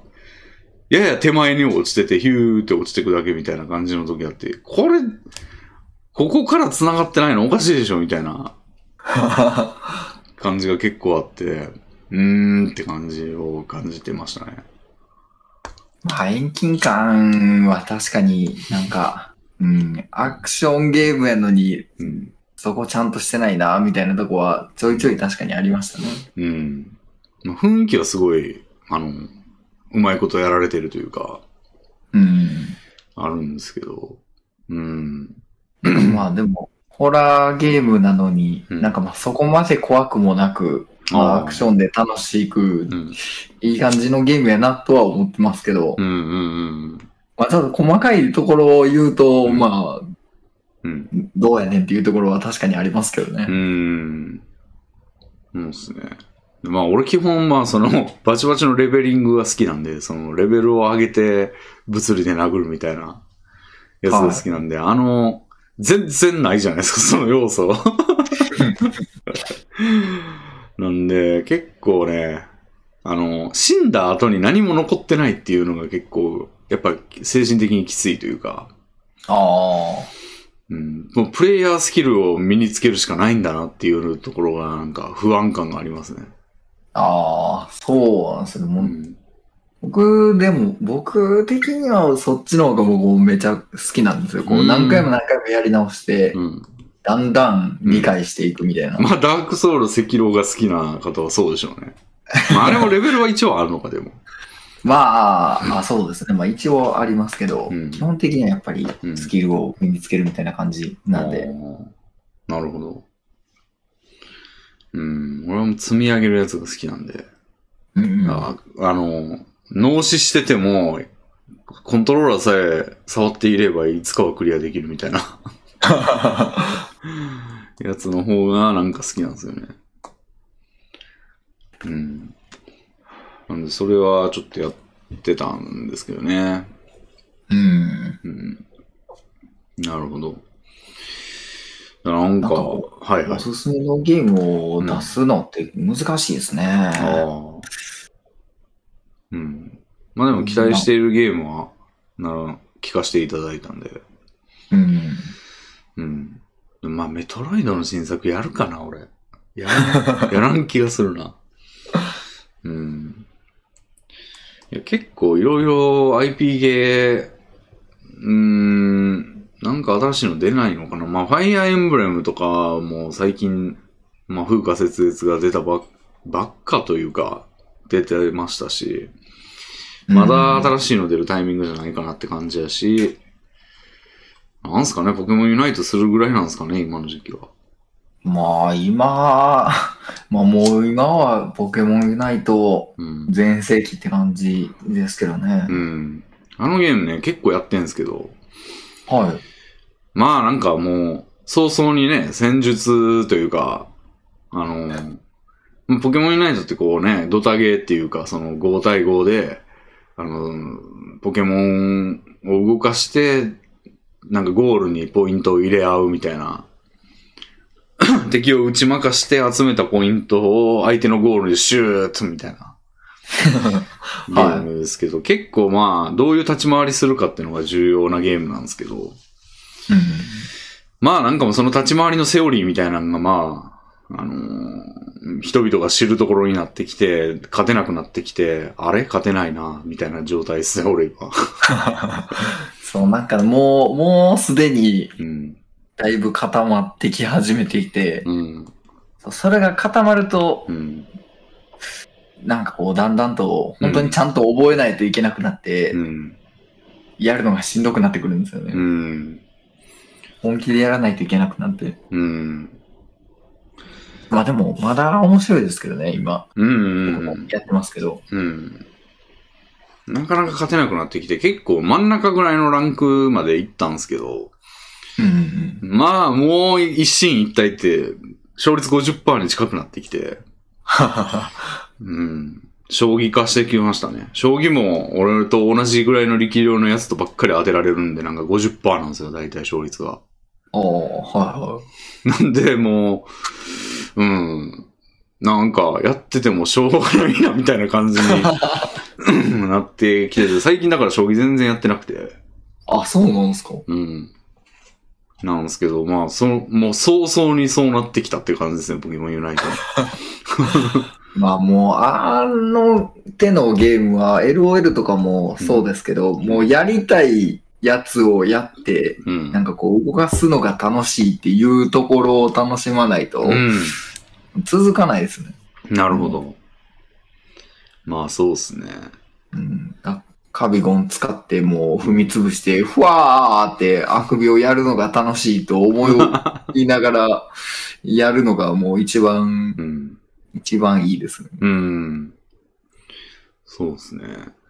やや手前に落ちてて、ヒューって落ちてくだけみたいな感じの時あって、これ、ここから繋がってないの？おかしいでしょ？みたいな。感じが結構あって、うーんって感じを感じてましたね。まあ、遠近感は確かになんか、うん、アクションゲームやのに、うん。そこちゃんとしてないな、みたいなとこはちょいちょい確かにありましたね。うん。まあ雰囲気はすごい、あの、うまいことやられてるというか、うん。あるんですけど、うん。まあでも、ホラーゲームなのに、うんなんかまあそこまで怖くもなく、まあアクションで楽しく、うん。いい感じのゲームやなとは思ってますけど、うんうんうん。まあちょっと細かいところを言うと、うんまあ、うん。どうやねんっていうところは確かにありますけどうね。ん。そうですね。まあ俺基本まあその バチバチのレベリングが好きなんで、そのレベルを上げて物理で殴るみたいなやつが好きなんで、あの、全然ないじゃないですか、その要素。なんで結構ね、あの、死んだ後に何も残ってないっていうのが結構、やっぱ精神的にきついというか、あうん、もうプレイヤースキルを身につけるしかないんだなっていうところがなんか不安感がありますね。あ、ああ、そうなんですよ。もううん。僕、でも、僕的にはそっちの方が僕めちゃ好きなんですよ。こううん何回も何回もやり直して、うん。だんだん理解していくみたいな。まあ、ダークソウル、赤狼が好きな方はそうでしょうね。まあ、あれもレベルは一応あるのか、でも。まあ、あ、そうですね。まあ一応ありますけど、うん基本的にはやっぱりうんスキルを身につけるみたいな感じなんで。あーなるほど。うん。俺はもう積み上げるやつが好きなんで。うんうんああの、脳死してても、コントローラーさえ触っていればいつかはクリアできるみたいな やつの方がなんか好きなんですよね。うん。なんで、それはちょっとやってたんですけどね。うん。うん。なるほど。なんか、なんかこはいはいお。すすめのゲームを出すのって難しいですね。ああ。うん。まあでも期待しているゲームは、なら、聞かせていただいたんで。うん。うん。まあメトロイドの新作やるかな、俺。やらん、やらん気がするな。いや、結構いろいろ IP ゲー、うーん、なんか新しいの出ないのかな。まあ、ファイアーエンブレムとかも最近、まあ、風化節月が出たばっかというか、出てましたし、まだ新しいの出るタイミングじゃないかなって感じやし、なんすかね、ポケモンユナイトするぐらいなんすかね、今の時期は。まあ今、まあもう今はポケモンユナイトうん。全盛期って感じですけどね。うん。あのゲームね、結構やってんすけど、はい。まあなんかもう、早々にね、戦術というか、あの、ポケモンユナイトってこうね、ドタゲーっていうか、その5対5で、あの、ポケモンを動かして、なんかゴールにポイントを入れ合うみたいな。敵を打ち負かして集めたポイントを相手のゴールにシューッとみたいな。ゲームですけど、結構まあ、どういう立ち回りするかっていうのが重要なゲームなんですけど、まあなんかもうその立ち回りのセオリーみたいなのがまあ、あのー人々が知るところになってきて、勝てなくなってきて、あれ？勝てないな、みたいな状態ですね、俺今。そう、なんかもう、もうすでにうん。だいぶ固まってき始めていて、うん。それが固まるとうん。なんかこう、だんだんと、本当にちゃんと覚えないといけなくなって、うん。やるのがしんどくなってくるんですよね。うん。本気でやらないといけなくなって。うん。まあでも、まだ面白いですけどね、今。うん。僕もやってますけど。うん。なかなか勝てなくなってきて、結構真ん中ぐらいのランクまで行ったんですけど、うんうんまあ、もう一進一退って、勝率50%に近くなってきて、うん。将棋化してきましたね。将棋も俺と同じぐらいの力量のやつとばっかり当てられるんで、なんか50%なんですよ、大体勝率が。おー、はなんで、もう、うん。なんか、やっててもしょうがないな、みたいな感じに なってきてて、最近だから将棋全然やってなくて、いはい。あ、そうなんですかうん。なんですけど、まあ、その、もう早々にそうなってきたっていう感じですね、ポケモンユナイト。まあもう、あの手のゲームは LOL とかもそうですけど、もうやりたいやつをやって、うん。なんかこう動かすのが楽しいっていうところを楽しまないとうん。続かないですね。なるほど。まあ、そうっすね。うん、あカビゴン使ってもう踏み潰して、ふわーってあくびをやるのが楽しいと思いながら やるのがもう一番、うん。一番いいですね。うん。そうですね。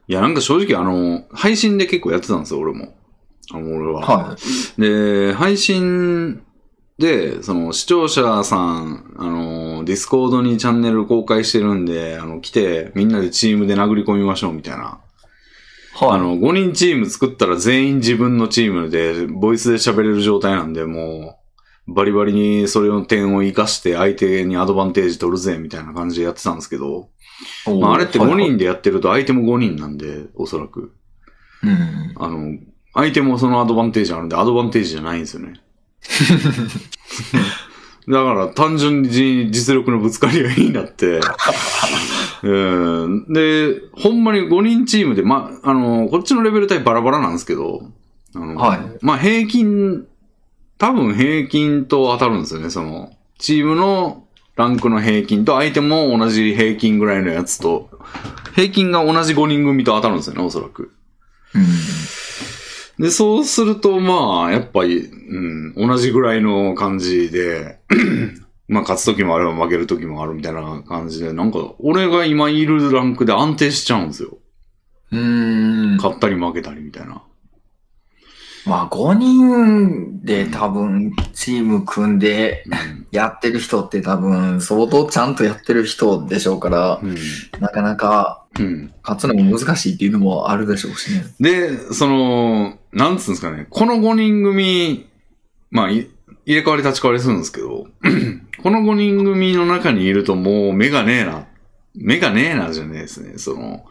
いや、なんか正直あの、配信で結構やってたんですよ、俺も。あの、俺は。はで、配信で、その視聴者さん、あの、ディスコードにチャンネル公開してるんで、あの、来て、みんなでチームで殴り込みましょうみたいな。い。はい。あの、5人チーム作ったら全員自分のチームで、ボイスで喋れる状態なんで、もう、バリバリにそれの点を活かして相手にアドバンテージ取るぜ、みたいな感じでやってたんですけど、まあ、あれって5はいはい人でやってると相手も5人なんで、おそらく。うん。あの、相手もそのアドバンテージあるんで、アドバンテージじゃないんですよね。だから単純に実力のぶつかり合いになって、うんで、ほんまに5人チームで、ま、あの、こっちのレベル帯バラバラなんですけど、あの、はいまあ平均、多分平均と当たるんですよね、その、チームのランクの平均と相手も同じ平均ぐらいのやつと、平均が同じ5人組と当たるんですよね、おそらく。うん。で、そうすると、まあ、やっぱり、うん、同じぐらいの感じで、まあ、勝つ時もあれば負ける時もあるみたいな感じで、なんか、俺が今いるランクで安定しちゃうんですよ。うーん。勝ったり負けたりみたいな。まあ、5人で多分チーム組んでうん。やってる人って多分相当ちゃんとやってる人でしょうから、うん。なかなかうん。勝つのも難しいっていうのもあるでしょうしね。で、その、なんつうんですかね、この5人組、まあ、い入れ替わり立ち替わりするんですけど、この5人組の中にいるともう目がねえな、目がねえなじゃねえですね、その、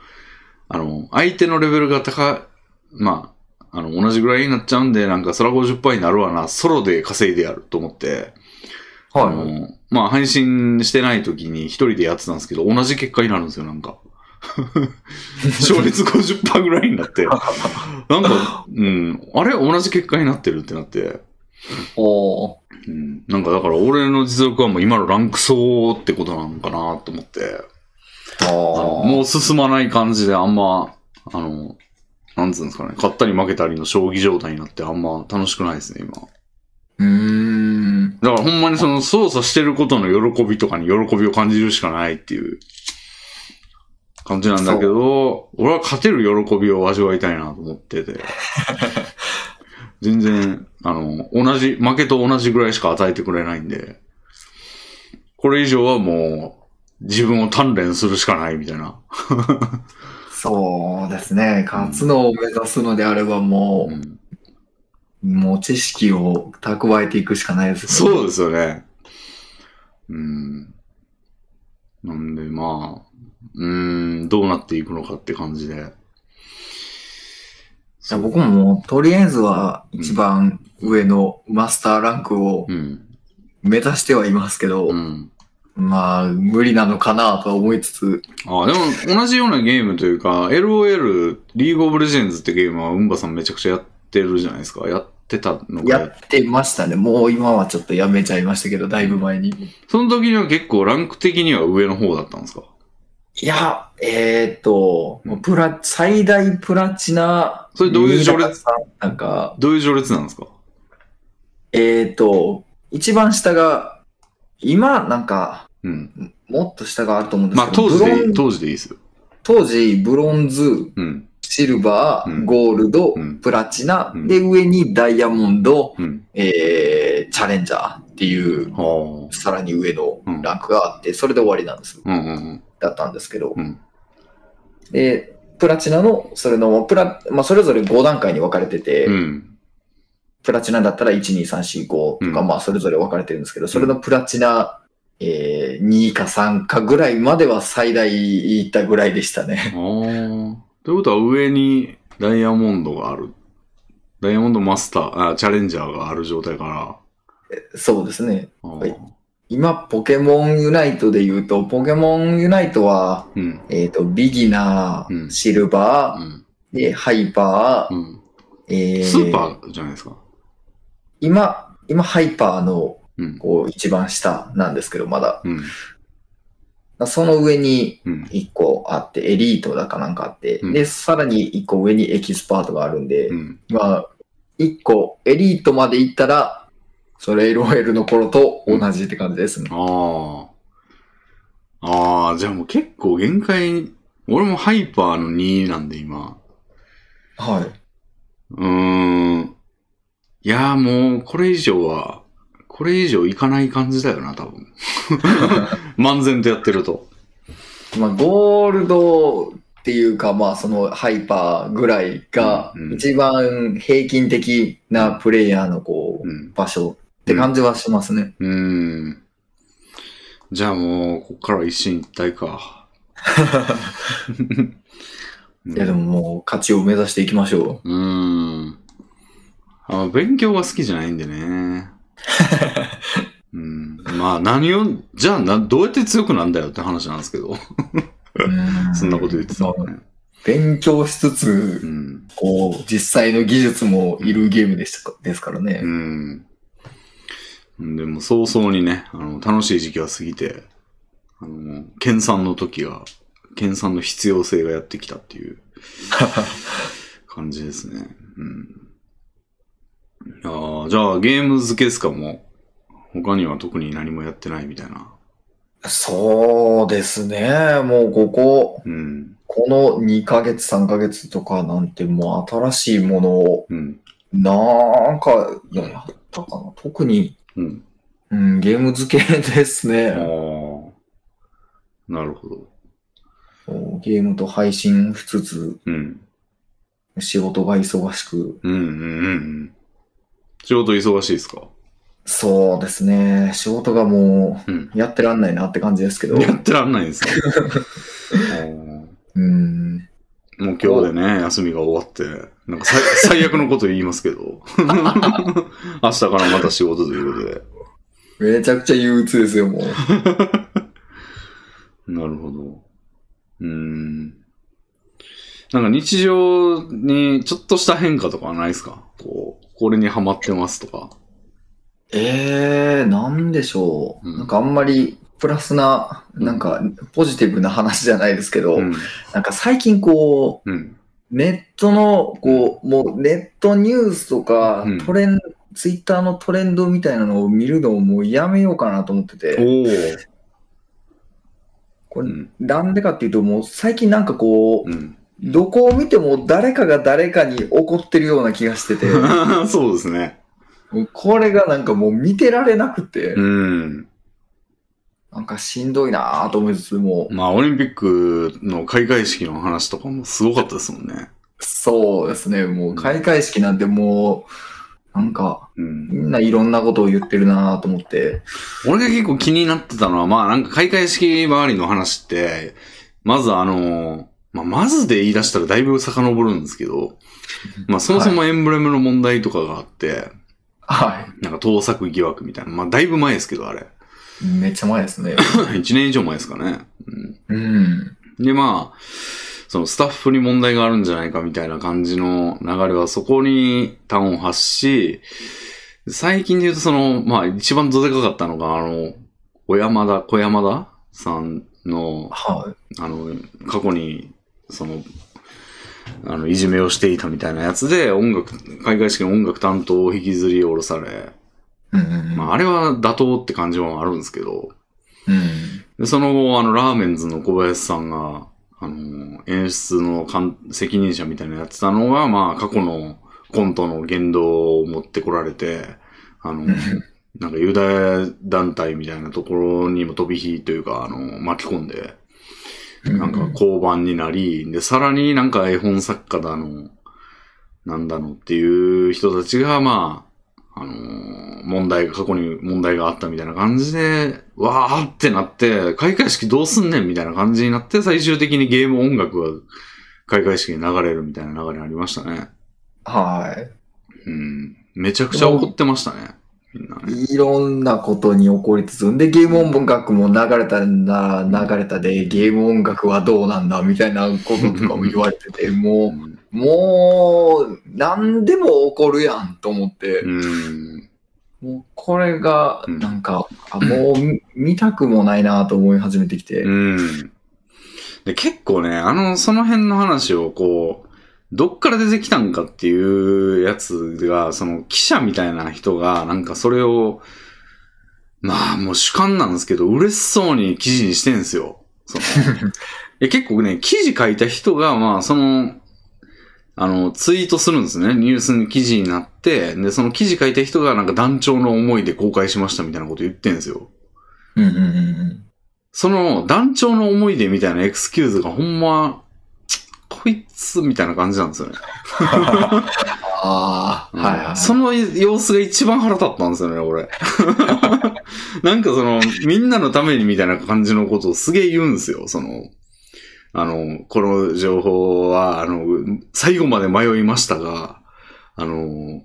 あの、相手のレベルが高い、まあ、あの、同じぐらいになっちゃうんで、なんか、そら50%になるわな、ソロで稼いでやると思って、あはい。の、まあ、配信してない時に一人でやってたんですけど、同じ結果になるんですよ、なんか。勝率50%ぐらいになって。なんか、うん、あれ？同じ結果になってるってなって。おーうん、なんかだから俺の実力はもう今のランク層ってことなのかなと思って。ああもう進まない感じであんま、あの、なんつうんですかね、勝ったり負けたりの将棋状態になってあんま楽しくないですね、今。うーん。だからほんまにその操作してることの喜びとかに喜びを感じるしかないっていう感じなんだけど、俺は勝てる喜びを味わいたいなと思ってて。全然、あの、同じ、負けと同じぐらいしか与えてくれないんで、これ以上はもう自分を鍛錬するしかないみたいな。そうですね。勝つのを目指すのであればもうんう、もう知識を蓄えていくしかないですそうね。ですよね。うん。なんで、まあ、うん、どうなっていくのかって感じで。いや僕ももうとりあえずは一番上のマスターランクをうん。目指してはいますけど、うん。まあ、無理なのかなとは思いつつ、あでも、同じようなゲームというか、LOL、リーグオブレジェンズってゲームは、うんばさんめちゃくちゃやってるじゃないですか。やってたのか。やってましたね。もう今はちょっとやめちゃいましたけど、だいぶ前に。その時には結構ランク的には上の方だったんですか？いや、えーっと、もうプラ、最大プラチナ。それどういう序列？なんか、どういう序列なんですか？えーっと、一番下が、今、なんか、うん。もっと下があると思うんですまあけど、当時で当時でいいですよ。当時、ブロンズ、うん。シルバー、うんゴールド、うんプラチナ、うんで、上にダイヤモンド、うん。えー、チャレンジャーっていう、はさらに上のランクがあって、それで終わりなんです。だったんですけど、うん。で、プラチナの、それの、プラ、まあ、それぞれ5段階に分かれてて、うん。プラチナだったら1、2、3、4、5とか、うんまあ、それぞれ分かれてるんですけど、それのプラチナ、えー、2か3かぐらいまでは最大いったぐらいでしたね。ということは上にダイヤモンドがある。ダイヤモンドマスター、あチャレンジャーがある状態かそうですね。はい今、ポケモンユナイトで言うと、ポケモンユナイトは、うん。えっ、と、ビギナー、うんシルバうん。ー、で、ハイパー、うん。えースーパーじゃないですか？今、今、ハイパーの、うん。こう、一番下なんですけど、まだ。うん。その上にうん。一個あって、エリートだかなんかあって、うんで、さらに一個上にエキスパートがあるんで、うん。まあ、一個、エリートまで行ったら、それ LOL の頃と同じって感じですね。ああ。ああ、じゃあもう結構限界、俺もハイパーの2なんで今。はい。うーん。いやーもう、これ以上は、これ以上いかない感じだよな、多分。漫然とやってると。まあ、ゴールドっていうか、まあ、そのハイパーぐらいが一番平均的なプレイヤーのこう、うん。場所って感じはしますね。うーん。じゃあもう、こっからは一進一退か。いや、でももう、勝ちを目指していきましょうーん。あ勉強が好きじゃないんでね。うん、まあ何を、じゃあな、どうやって強くなんだよって話なんですけど。う。そんなこと言ってたね。勉強しつうつ、ん。こう、実際の技術もいるゲームでしたかですからね。うん。でも早々にね、あの、楽しい時期が過ぎて、あの、研鑽の時が、研鑽の必要性がやってきたっていう 感じですね。うん。いやーじゃあゲーム付けですかもう。他には特に何もやってないみたいな。そうですね。もうここ、うん。この2ヶ月、3ヶ月とかなんてもう新しいものを、うん。なんか、いや、やったかな。特に、うん。うん、ゲーム付けですあね。あ。なるほど。ゲームと配信しつつ、うん。仕事が忙しく、うんうんうんうん。仕事忙しいですか？そうですね。仕事がもうん。う、やってらんないなって感じですけど。やってらんないんですね。あーうん。もう今日でね、休みが終わって、なんか最 最悪のこと言いますけど。明日からまた仕事ということで。めちゃくちゃ憂鬱ですよ、もう。なるほど。うーん。なんか日常にちょっとした変化とかはないですか？こう、これにハマってますとか。えー、なんでしょう。うんなんかあんまり、プラスな、なんか、ポジティブな話じゃないですけど、うん。なんか最近こう、うん。ネットの、こう、もうネットニュースとかうん、トレン、ツイッターのトレンドみたいなのを見るのをもうやめようかなと思っておて、ー。これ、うん。なんでかっていうと、もう最近なんかこう、うん。どこを見ても誰かが誰かに怒ってるような気がしてて、そうですね。これがなんかもう見てられなくて、うん。なんかしんどいなぁと思いつつも、まあ、オリンピックの開会式の話とかもすごかったですもんね。そうですね、もう開会式なんてもう、なんか、うん。みんないろんなことを言ってるなぁと思って、俺が結構気になってたのは、まあなんか開会式周りの話って、まずあの、まあまずで言い出したらだいぶ遡るんですけど、まあそもそもエンブレムの問題とかがあって、はい。なんか盗作疑惑みたいな、まあだいぶ前ですけど、あれ。めっちゃ前ですね。1年以上前ですかね。うんうん。で、まあ、そのスタッフに問題があるんじゃないかみたいな感じの流れはそこに端を発し、最近で言うとその、まあ一番どでかかったのが、あの、小山田、小山田さんの、はい。あの、過去に、その、あの、いじめをしていたみたいなやつで、音楽、開会式の音楽担当を引きずり下ろされ。まあ、あれは妥当って感じもあるんですけど、うん。で、その後、あの、ラーメンズの小林さんが、あの、演出の監責任者みたいなのやってたのが、まあ、過去のコントの言動を持ってこられて、あの、なんかユダヤ団体みたいなところにも飛び火というか、あの、巻き込んで、なんか交番になり、で、さらになんか絵本作家だの、なんだのっていう人たちが、まあ、あのー問題が、過去に問題があったみたいな感じで、わーってなって、開会式どうすんねんみたいな感じになって、最終的にゲーム音楽が開会式に流れるみたいな流れありましたね。はい。うん。めちゃくちゃ怒ってましたね。みんなね。いろんなことに起こりつつ、で、ゲーム音楽も流れたな、流れたで、ゲーム音楽はどうなんだ、みたいなこととかも言われてて、もうんう、もう、何でも起こるやんと思って、うん。もう、これが、うんなんか、あもう見、見たくもないなと思い始めてきて、うん。で、結構ね、あの、その辺の話をこう、どっから出てきたんかっていうやつが、その記者みたいな人が、なんかそれを、まあもう主観なんですけど、嬉しそうに記事にしてんすよ。その 結構ね、記事書いた人が、まあその、あの、ツイートするんですね。ニュースに記事になって、で、その記事書いた人がなんか団長の思いで公開しましたみたいなこと言ってんですよ。うんうんうんうん。その団長の思い出みたいなエクスキューズがほんま、こいつみたいな感じなんですよね。ああ、はいはい。その様子が一番腹立ったんですよね、俺。なんかその、みんなのためにみたいな感じのことをすげえ言うんですよ、その、あの、この情報は、あの、最後まで迷いましたが、あの、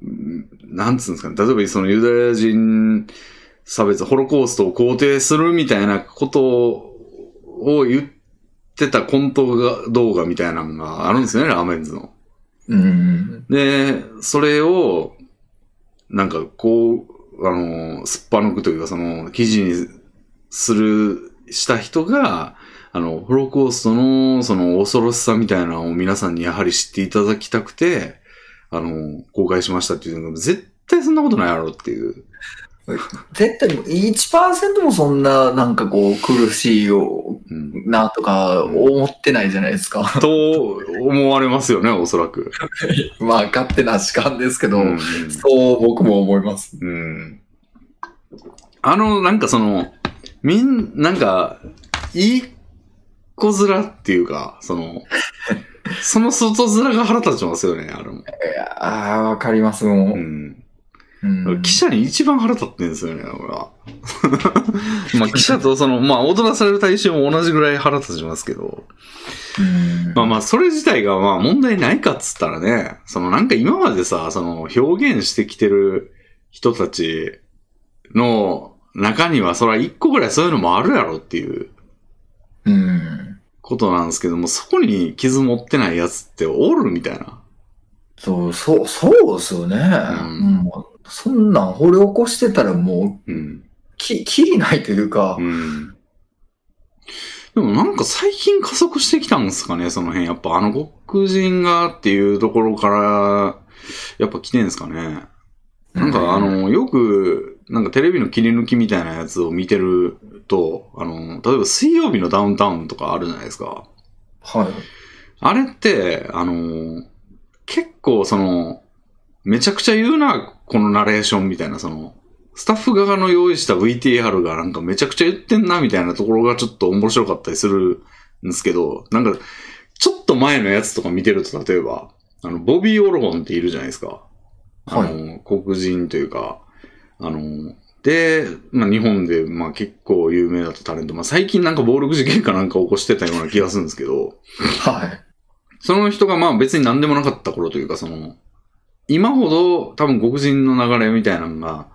うんなんつうんですかね、例えばそのユダヤ人差別、ホロコーストを肯定するみたいなことを言ってたコントが動画みたいなのがあるんですよね、ラーメンズの。うんうんで、それを、なんかこう、あの、すっぱ抜くというか、その、記事にする、した人が、あの、ホロコーストの、その、恐ろしさみたいなのを皆さんにやはり知っていただきたくて、あの、公開しましたっていうのが、絶対そんなことないやろっていう。絶対1%もそんな、なんかこう、苦しいようん。なとか思ってないじゃないですか。と思われますよね、おそらく。まあ、勝手な主観ですけど、うんそう僕も思います。うん。あの、なんかその、みん、なんか、いい子面っていうか、その、その外面が腹立ちますよね、あれも。いやああ、わかりますも。うんん。うん記者に一番腹立ってんですよね、俺は。まあ記者とその、まあ踊らされる対象も同じぐらい腹立ちますけど。うんまあまあ、それ自体がまあ問題ないかっつったらね、そのなんか今までさ、その表現してきてる人たちの中には、それは一個ぐらいそういうのもあるやろっていううん。ことなんですけども、そこに傷持ってないやつっておるみたいな。そう、そう、そうですよね。んうんそんなん掘り起こしてたらもう、うん。き、きりないというかう、ん。でもなんか最近加速してきたんですかね、その辺。やっぱあの黒人がっていうところから、やっぱ来てんすかね。なんかあの、よく、なんかテレビの切り抜きみたいなやつを見てると、あの、例えば水曜日のダウンタウンとかあるじゃないですか。はい。あれって、あの、結構その、めちゃくちゃ言うな、このナレーションみたいな、その、スタッフ側の用意した VTR がなんかめちゃくちゃ言ってんな、みたいなところがちょっと面白かったりするんですけど、なんか、ちょっと前のやつとか見てると、例えば、あの、ボビー・オロゴンっているじゃないですか。あの、黒人というか、あの、で、まあ、日本で、まあ、結構有名だったタレント、まあ、最近なんか暴力事件かなんか起こしてたような気がするんですけど、はい。その人がまあ別に何でもなかった頃というか、その、今ほど多分黒人の流れみたいなのが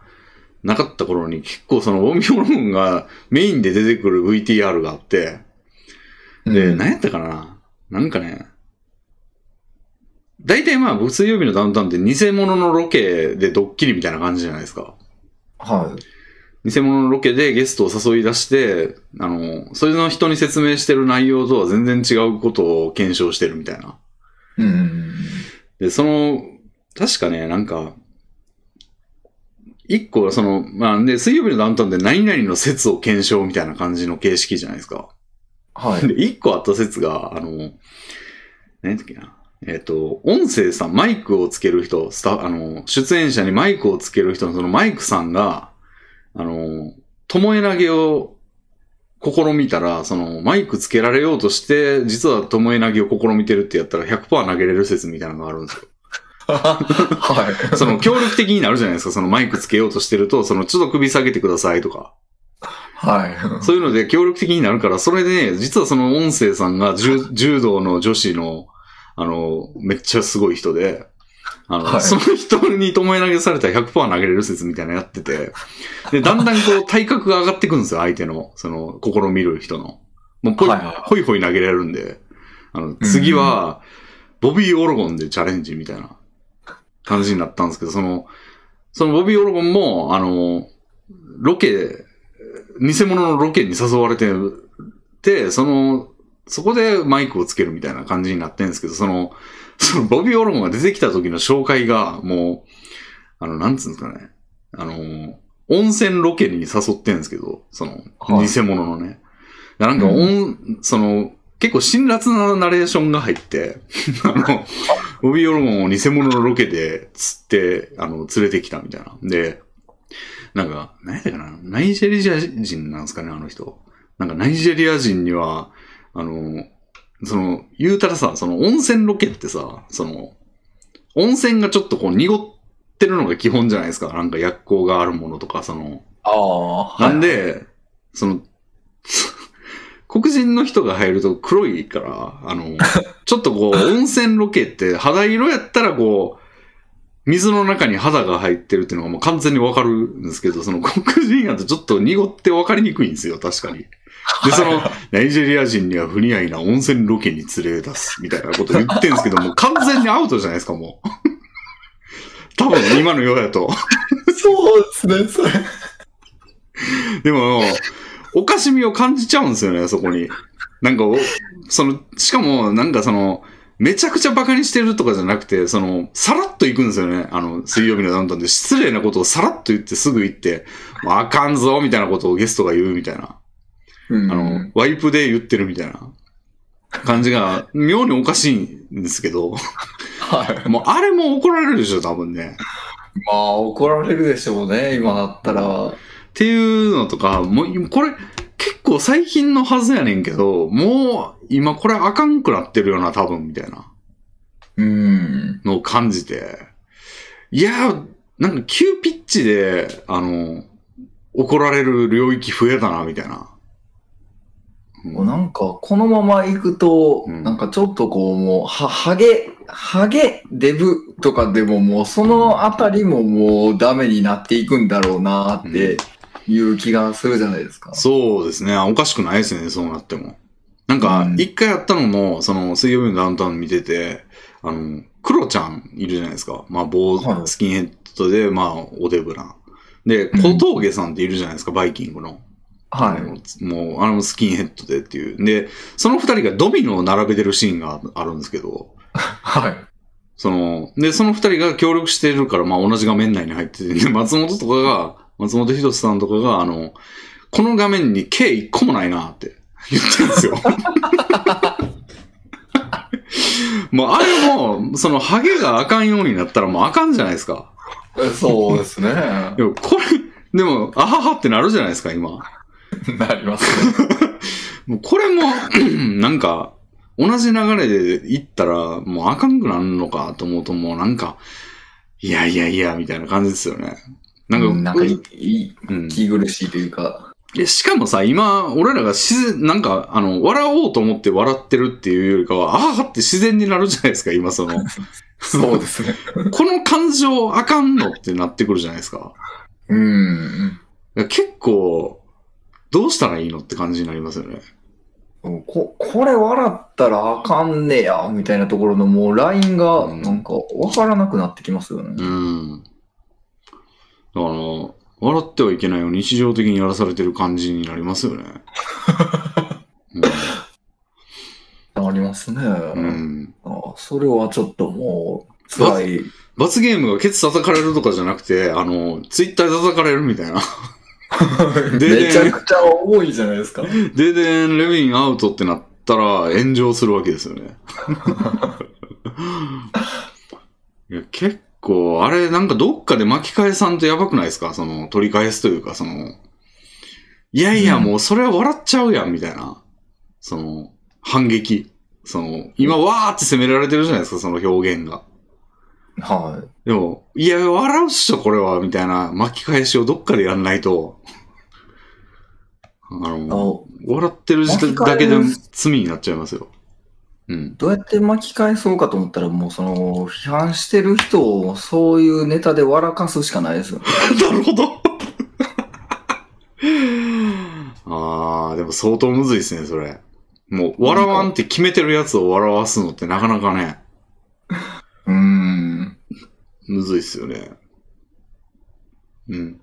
なかった頃に結構そのオミオロンがメインで出てくる VTR があって、で、うん。何やったかな？なんかね、大体まあ、水曜日のダウンタウンって偽物のロケでドッキリみたいな感じじゃないですか。はい。偽物のロケでゲストを誘い出して、あの、それの人に説明してる内容とは全然違うことを検証してるみたいな。うんうんで、その、確かね、なんか、一個、その、まあ、で、水曜日のダウンタウンで何々の説を検証みたいな感じの形式じゃないですか。はい。で、一個あった説が、あの、何だっけな。えっ、と、音声さん、マイクをつける人、スタあの、出演者にマイクをつける人のそのマイクさんが、あの、巴投げを試みたら、その、マイクつけられようとして、実は巴投げを試みてるってやったら100%投げれる説みたいなのがあるんですよ。はい。その、協力的になるじゃないですか。そのマイクつけようとしてると、その、ちょっと首下げてくださいとか。はい。そういうので協力的になるから、それでね、実はその音声さんが柔柔道の女子の、あの、めっちゃすごい人で、あの、はいその人に巴投げされたら100%投げれる説みたいなのやってて、で、だんだんこう 体格が上がってくんですよ、相手の、その、試みる人の。もうはいほいほい投げれるんで、あの、次は、ボビー・オロゴンでチャレンジみたいな感じになったんですけど、その、そのボビー・オロゴンも、あの、ロケ、偽物のロケに誘われてて、その、そこでマイクをつけるみたいな感じになってるんですけど、その、そのボビー・オロゴンが出てきた時の紹介が、もう、あの、なんつうんですかね。あの、温泉ロケに誘ってるんですけど、その、はい偽物のね。なんか、温、その、結構辛辣なナレーションが入って、あの、ボビー・オロゴンを偽物のロケで釣って、あの、連れてきたみたいな。で、なんか、何やったかなナイジェリア人なんですかね、あの人。なんか、ナイジェリア人には、あの、その、言うたらさ、その温泉ロケってさ、その、温泉がちょっとこう濁ってるのが基本じゃないですか。なんか薬効があるものとか、その、ああ、はい。なんで、その、黒人の人が入ると黒いから、あの、ちょっとこう、温泉ロケって肌色やったらこう、水の中に肌が入ってるっていうのがもう完全にわかるんですけど、その黒人やとちょっと濁ってわかりにくいんですよ、確かに。で、その、ナイジェリア人には不似合いな温泉ロケに連れ出す、みたいなこと言ってんですけど、も う完全にアウトじゃないですか、もう。多分、今のようやと。そうですね、それ。でも、おかしみを感じちゃうんですよね、そこに。なんかお、その、しかも、なんかその、めちゃくちゃバカにしてるとかじゃなくて、その、さらっと行くんですよね。あの、水曜日のダウンタウンで失礼なことをさらっと言ってすぐ言って、あかんぞ、みたいなことをゲストが言うみたいな。うんあの、ワイプで言ってるみたいな感じが、妙におかしいんですけど、はい。もうあれも怒られるでしょ、多分ね。まあ、怒られるでしょうね、今だったら。っていうのとか、もう、これ、結構最近のはずやねんけど、もう、今これあかんくなってるよな、多分、みたいなうん。のを感じて。いや、なんか急ピッチで、あの、怒られる領域増えたな、みたいな。うんなんか、このまま行くと、うんなんかちょっとこう、もう、は、ハゲ、ハゲ、デブとかでももう、そのあたりももうダメになっていくんだろうなっていう気がするじゃないですか。そうですね。あおかしくないですね、そうなっても。なんかう、ん一回やったのも、その、水曜日のダウンタウン見てて、あの、クロちゃんいるじゃないですか。まあ、坊はいスキンヘッドで、まあ、おデブな。で、うん小峠さんっているじゃないですか、バイキングの。はい。もう、あのスキンヘッドでっていう。で、その二人がドミノを並べてるシーンがあるんですけど、はい。その、で、その二人が協力してるから、まあ同じ画面内に入ってて、で、松本とかが、松本人志さんとかが、あの、この画面に計一個もないなって言ってるんですよ。もうあれも、そのハゲがあかんようになったらもうあかんじゃないですか。そうですね。でもこれ、でも、あははってなるじゃないですか、今。なりますね。もうこれも、なんか、同じ流れで行ったら、もうあかんくなるのかと思うと、もうなんか、いやいやいや、みたいな感じですよね。なんか、うんなんかいい、うん気苦しいというか。でしかもさ、今、俺らが自然、なんか、あの、笑おうと思って笑ってるっていうよりかは、あははって自然になるじゃないですか、今その。そうですね。この感情あかんのってなってくるじゃないですか。うん。結構、どうしたらいいのって感じになりますよね。こ、これ笑ったらあかんねや、みたいなところのもうラインが、うんなんか、わからなくなってきますよね。うん。だから、笑ってはいけないを日常的にやらされてる感じになりますよね。ありますね。うんうんあそれはちょっともう、辛い。罰ゲームがケツ叩かれるとかじゃなくて、あの、ツイッターで叩かれるみたいな。でめちゃくちゃ多いじゃないですか。ででん、レビンアウトってなったら炎上するわけですよね。いや結構、あれなんかどっかで巻き返さんとやばくないですか？その、取り返すというか、その、いやいや、うんもうそれは笑っちゃうやん、みたいな。その、反撃。その、今わーって責められてるじゃないですか、その表現が。はでも、いや、笑うっしょ、これは、みたいな巻き返しをどっかでやんないと、あい。の、あ笑ってる時だけで罪になっちゃいますよ。うん。どうやって巻き返そうかと思ったら、もうその、批判してる人をそういうネタで笑かすしかないですよ。なるほど。ああ、でも相当むずいですね、それ。もう、笑わんって決めてるやつを笑わすのってなかなかね、うーん。むずいっすよね。うん。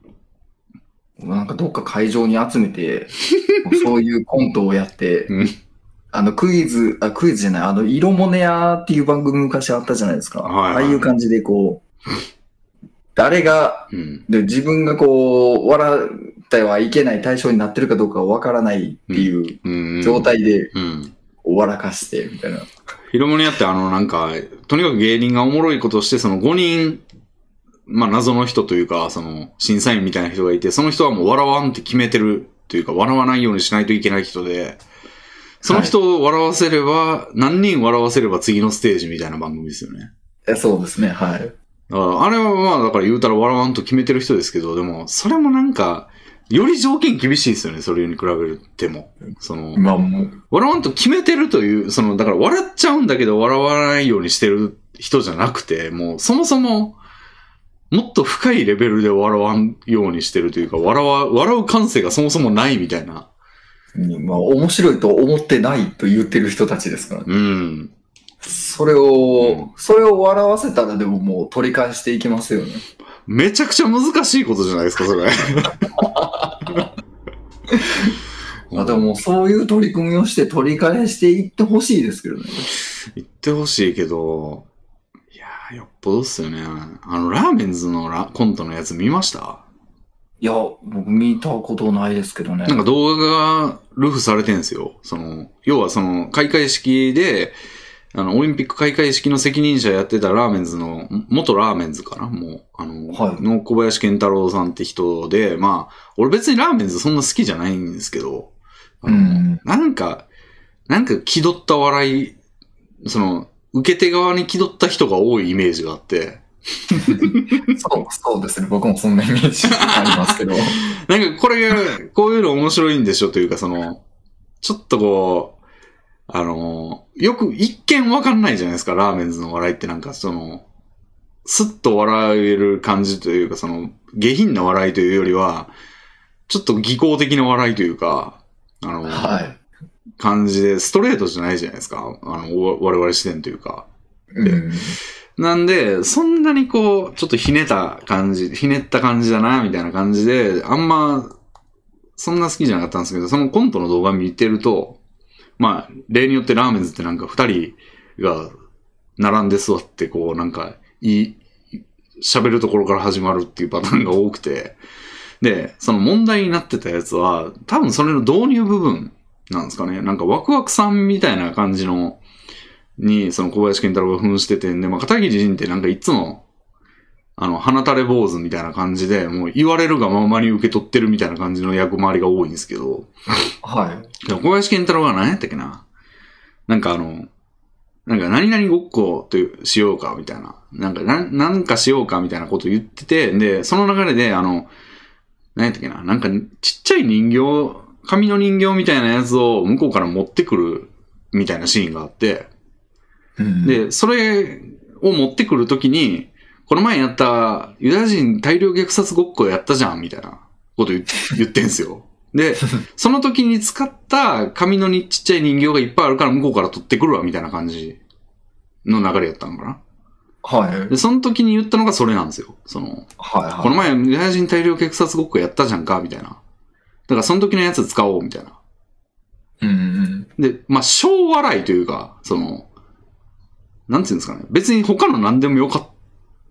なんかどっか会場に集めて、そういうコントをやって、うんあのクイズ、あ、クイズじゃない、あの、色モネアっていう番組昔あったじゃないですか。はいはいああいう感じでこう、誰が、うん。で自分がこう、笑ってはいけない対象になってるかどうかわからないっていううん。状態でうん。笑かして、みたいな。ヒロモニアってあのなんか、とにかく芸人がおもろいことをして、その5人、まあ謎の人というか、その審査員みたいな人がいて、その人はもう笑わんって決めてるというか、笑わないようにしないといけない人で、その人を笑わせれば、何人笑わせれば次のステージみたいな番組ですよね。えそうですね、はい。だからあれはまあ、だから言うたら笑わんと決めてる人ですけど、でも、それもなんか、より条件厳しいですよね、それに比べても。その、まあもう、笑わんと決めてるという、その、だから笑っちゃうんだけど笑わないようにしてる人じゃなくて、もうそもそも、もっと深いレベルで笑わんようにしてるというか、笑わ、笑う感性がそもそもないみたいな。まあ面白いと思ってないと言ってる人たちですからね。うん。それを、それを笑わせたらでももう取り返していきますよね。めちゃくちゃ難しいことじゃないですか、それ。あでもそういう取り組みをして取り返していってほしいですけどね。言ってほしいけど、いやー、よっぽどっすよね。あの、ラーメンズのラコントのやつ見ました？いや、僕見たことないですけどね。なんか動画がルフされてんすよ。その、要はその、開会式で、あの、オリンピック開会式の責任者やってたラーメンズの、元ラーメンズかな？もう、あの、はい。の小林健太郎さんって人で、まあ、俺別にラーメンズそんな好きじゃないんですけど、あのうん。なんか、なんか気取った笑い、その、受け手側に気取った人が多いイメージがあって、そう、そうですね。僕もそんなイメージありますけど。なんかこれが、こういうの面白いんでしょ？というか、その、ちょっとこう、あの、よく一見わかんないじゃないですか、ラーメンズの笑いってなんかその、スッと笑える感じというか、その、下品な笑いというよりは、ちょっと技巧的な笑いというか、あの、はい。感じで、ストレートじゃないじゃないですか。あの、お我々視点というか。うん。なんで、そんなにこう、ちょっとひねった感じ、ひねった感じだな、みたいな感じで、あんま、そんな好きじゃなかったんですけど、そのコントの動画見てると、まあ、例によってラーメンズってなんか二人が並んで座って、こう、なんか、いい、喋るところから始まるっていうパターンが多くて、で、その問題になってたやつは、多分それの導入部分なんですかね。なんかワクワクさんみたいな感じの、に、その小林健太郎が扮しててんで、まあ、片桐仁ってなんかいつも、あの、鼻垂れ坊主みたいな感じで、もう言われるがままに受け取ってるみたいな感じの役回りが多いんですけど、はい。小林健太郎が何やったっけな。なんかあの、なんか何々ごっこというしようかみたいな。なんかな、なんかしようかみたいなこと言ってて、で、その流れであの、何やったっけな。なんかちっちゃい人形、紙の人形みたいなやつを向こうから持ってくるみたいなシーンがあって、うん、で、それを持ってくるときに、この前やったユダヤ人大量虐殺ごっこやったじゃんみたいなこと言言ってんすよ。で、その時に使った紙のにちっちゃい人形がいっぱいあるから向こうから取ってくるわみたいな感じの流れやったのかな。はい。で、その時に言ったのがそれなんですよ。その、はいはい。この前、ユダヤ人大量虐殺ごっこやったじゃんか、みたいな。だからその時のやつ使おう、みたいな。うんうん。で、まあ、小笑いというか、その、なんていうんですかね。別に他の何でもよかっ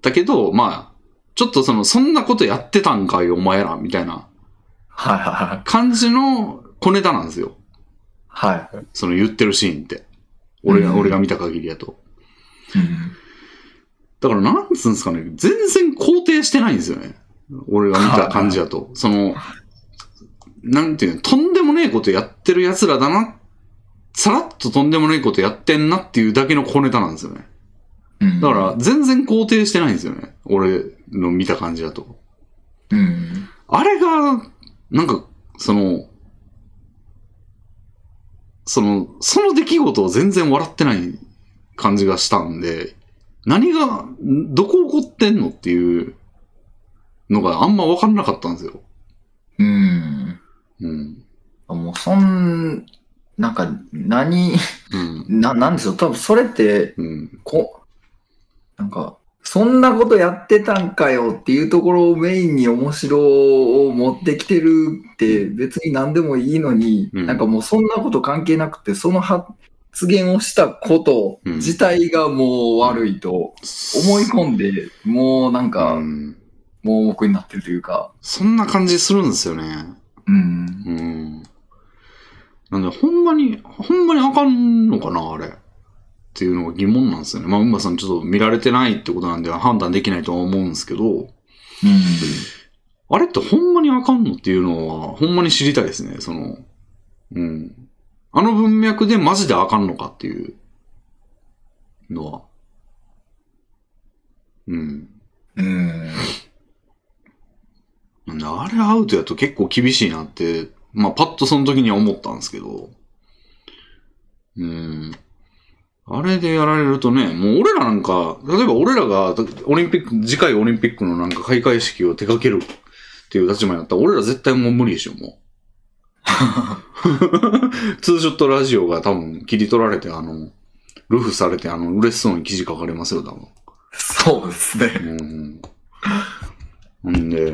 たけど、まあ、ちょっとその、そんなことやってたんかい、お前ら、みたいなはいはいはい。感じの小ネタなんですよ。はい。その言ってるシーンって。俺が、うん俺が見た限りやと。うん。だから、なんつうんですかね。全然肯定してないんですよね。俺が見た感じだと。その、なんていうの、とんでもねえことやってる奴らだな。さらっととんでもねえことやってんなっていうだけの小ネタなんですよね。うん。だから、全然肯定してないんですよね。俺の見た感じだと。うん。あれが、なんか、その、その、その出来事を全然笑ってない感じがしたんで、何が、んどこ起こってんのっていうのがあんま分かんなかったんですよ。うん。うん。もう、そん、なんか、何、うん。な、なんでしょう。多分それって、うん。こ、なんか、そんなことやってたんかよっていうところをメインに面白を持ってきてるって別に何でもいいのに、うんなんかもうそんなこと関係なくて、その発言をしたこと自体がもう悪いと思い込んで、もうなんか、うん。盲目になってるというか、そんな感じするんですよね。うん。うん。なんで、ほんまに、ほんまにあかんのかな、あれ。っていうのが疑問なんですよね。まあ、馬さんちょっと見られてないってことなんで判断できないとは思うんですけど、うん。あれってほんまにあかんのっていうのは、ほんまに知りたいですね。その、うん。あの文脈でマジであかんのかっていうのは。うん。うん。あれアウトやと結構厳しいなって、まあパッとその時には思ったんですけど。うん。あれでやられるとね、もう俺らなんか、例えば俺らがオリンピック、次回オリンピックのなんか開会式を手掛けるっていう立場になったら、俺ら絶対もう無理でしょ、もう。ツーショットラジオが多分切り取られて、あの、ルフされて、あの、嬉しそうに記事書かれますよ、多分。そうですね。うん。んで、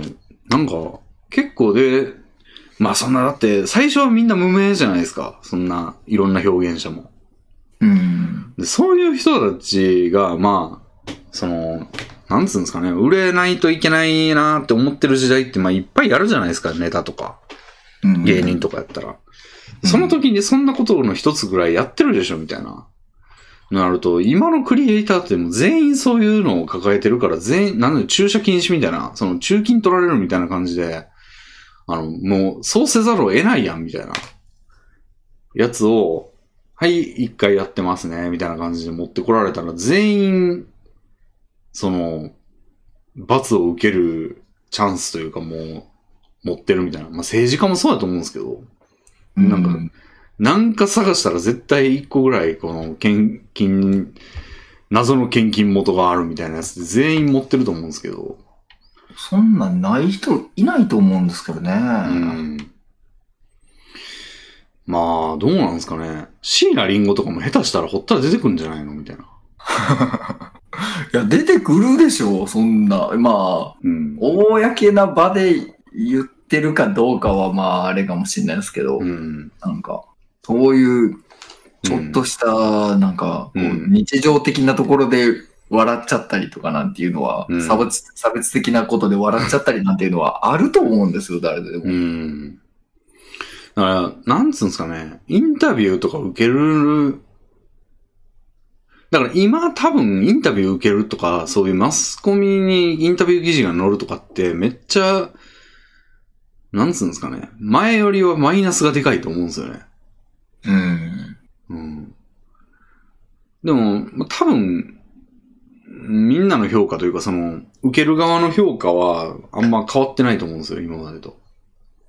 なんか、結構で、まあそんな、だって、最初はみんな無名じゃないですか。そんな、いろんな表現者も。うん。でそういう人たちが、まあ、その、なんつうんですかね、売れないといけないなって思ってる時代って、まあいっぱいあるじゃないですか、ネタとか、うん芸人とかやったら。うんその時にそんなことの一つぐらいやってるでしょ、みたいな。なると、今のクリエイターってもう全員そういうのを抱えてるから、全員、なんで駐車禁止みたいな、その中金取られるみたいな感じで、あの、もう、そうせざるを得ないやん、みたいな。やつを、はい、一回やってますね、みたいな感じで持ってこられたら、全員、その、罰を受けるチャンスというかもう、持ってるみたいな。まあ政治家もそうだと思うんですけど、なんかなんか探したら絶対一個ぐらい、この、献金、謎の献金元があるみたいなやつで全員持ってると思うんですけど。そんなんない人いないと思うんですけどね。うん。まあ、どうなんですかね。椎名林檎とかも下手したらほったら出てくるんじゃないの？みたいな。いや、出てくるでしょ、そんな。まあ、うん。公な場で言ってるかどうかは、まあ、あれかもしれないですけど、うん。なんか、そういう、ちょっとした、なんか、日常的なところで笑っちゃったりとかなんていうのは、うん差別、差別的なことで笑っちゃったりなんていうのはあると思うんですよ、誰でも。うん。だから、なんつうんですかね。インタビューとか受ける。だから今多分インタビュー受けるとか、そういうマスコミにインタビュー記事が載るとかってめっちゃ、なんつうんですかね。前よりはマイナスがでかいと思うんですよね。うん。うん。でも、まあ多分、みんなの評価というか、その、受ける側の評価はあんま変わってないと思うんですよ、今までと。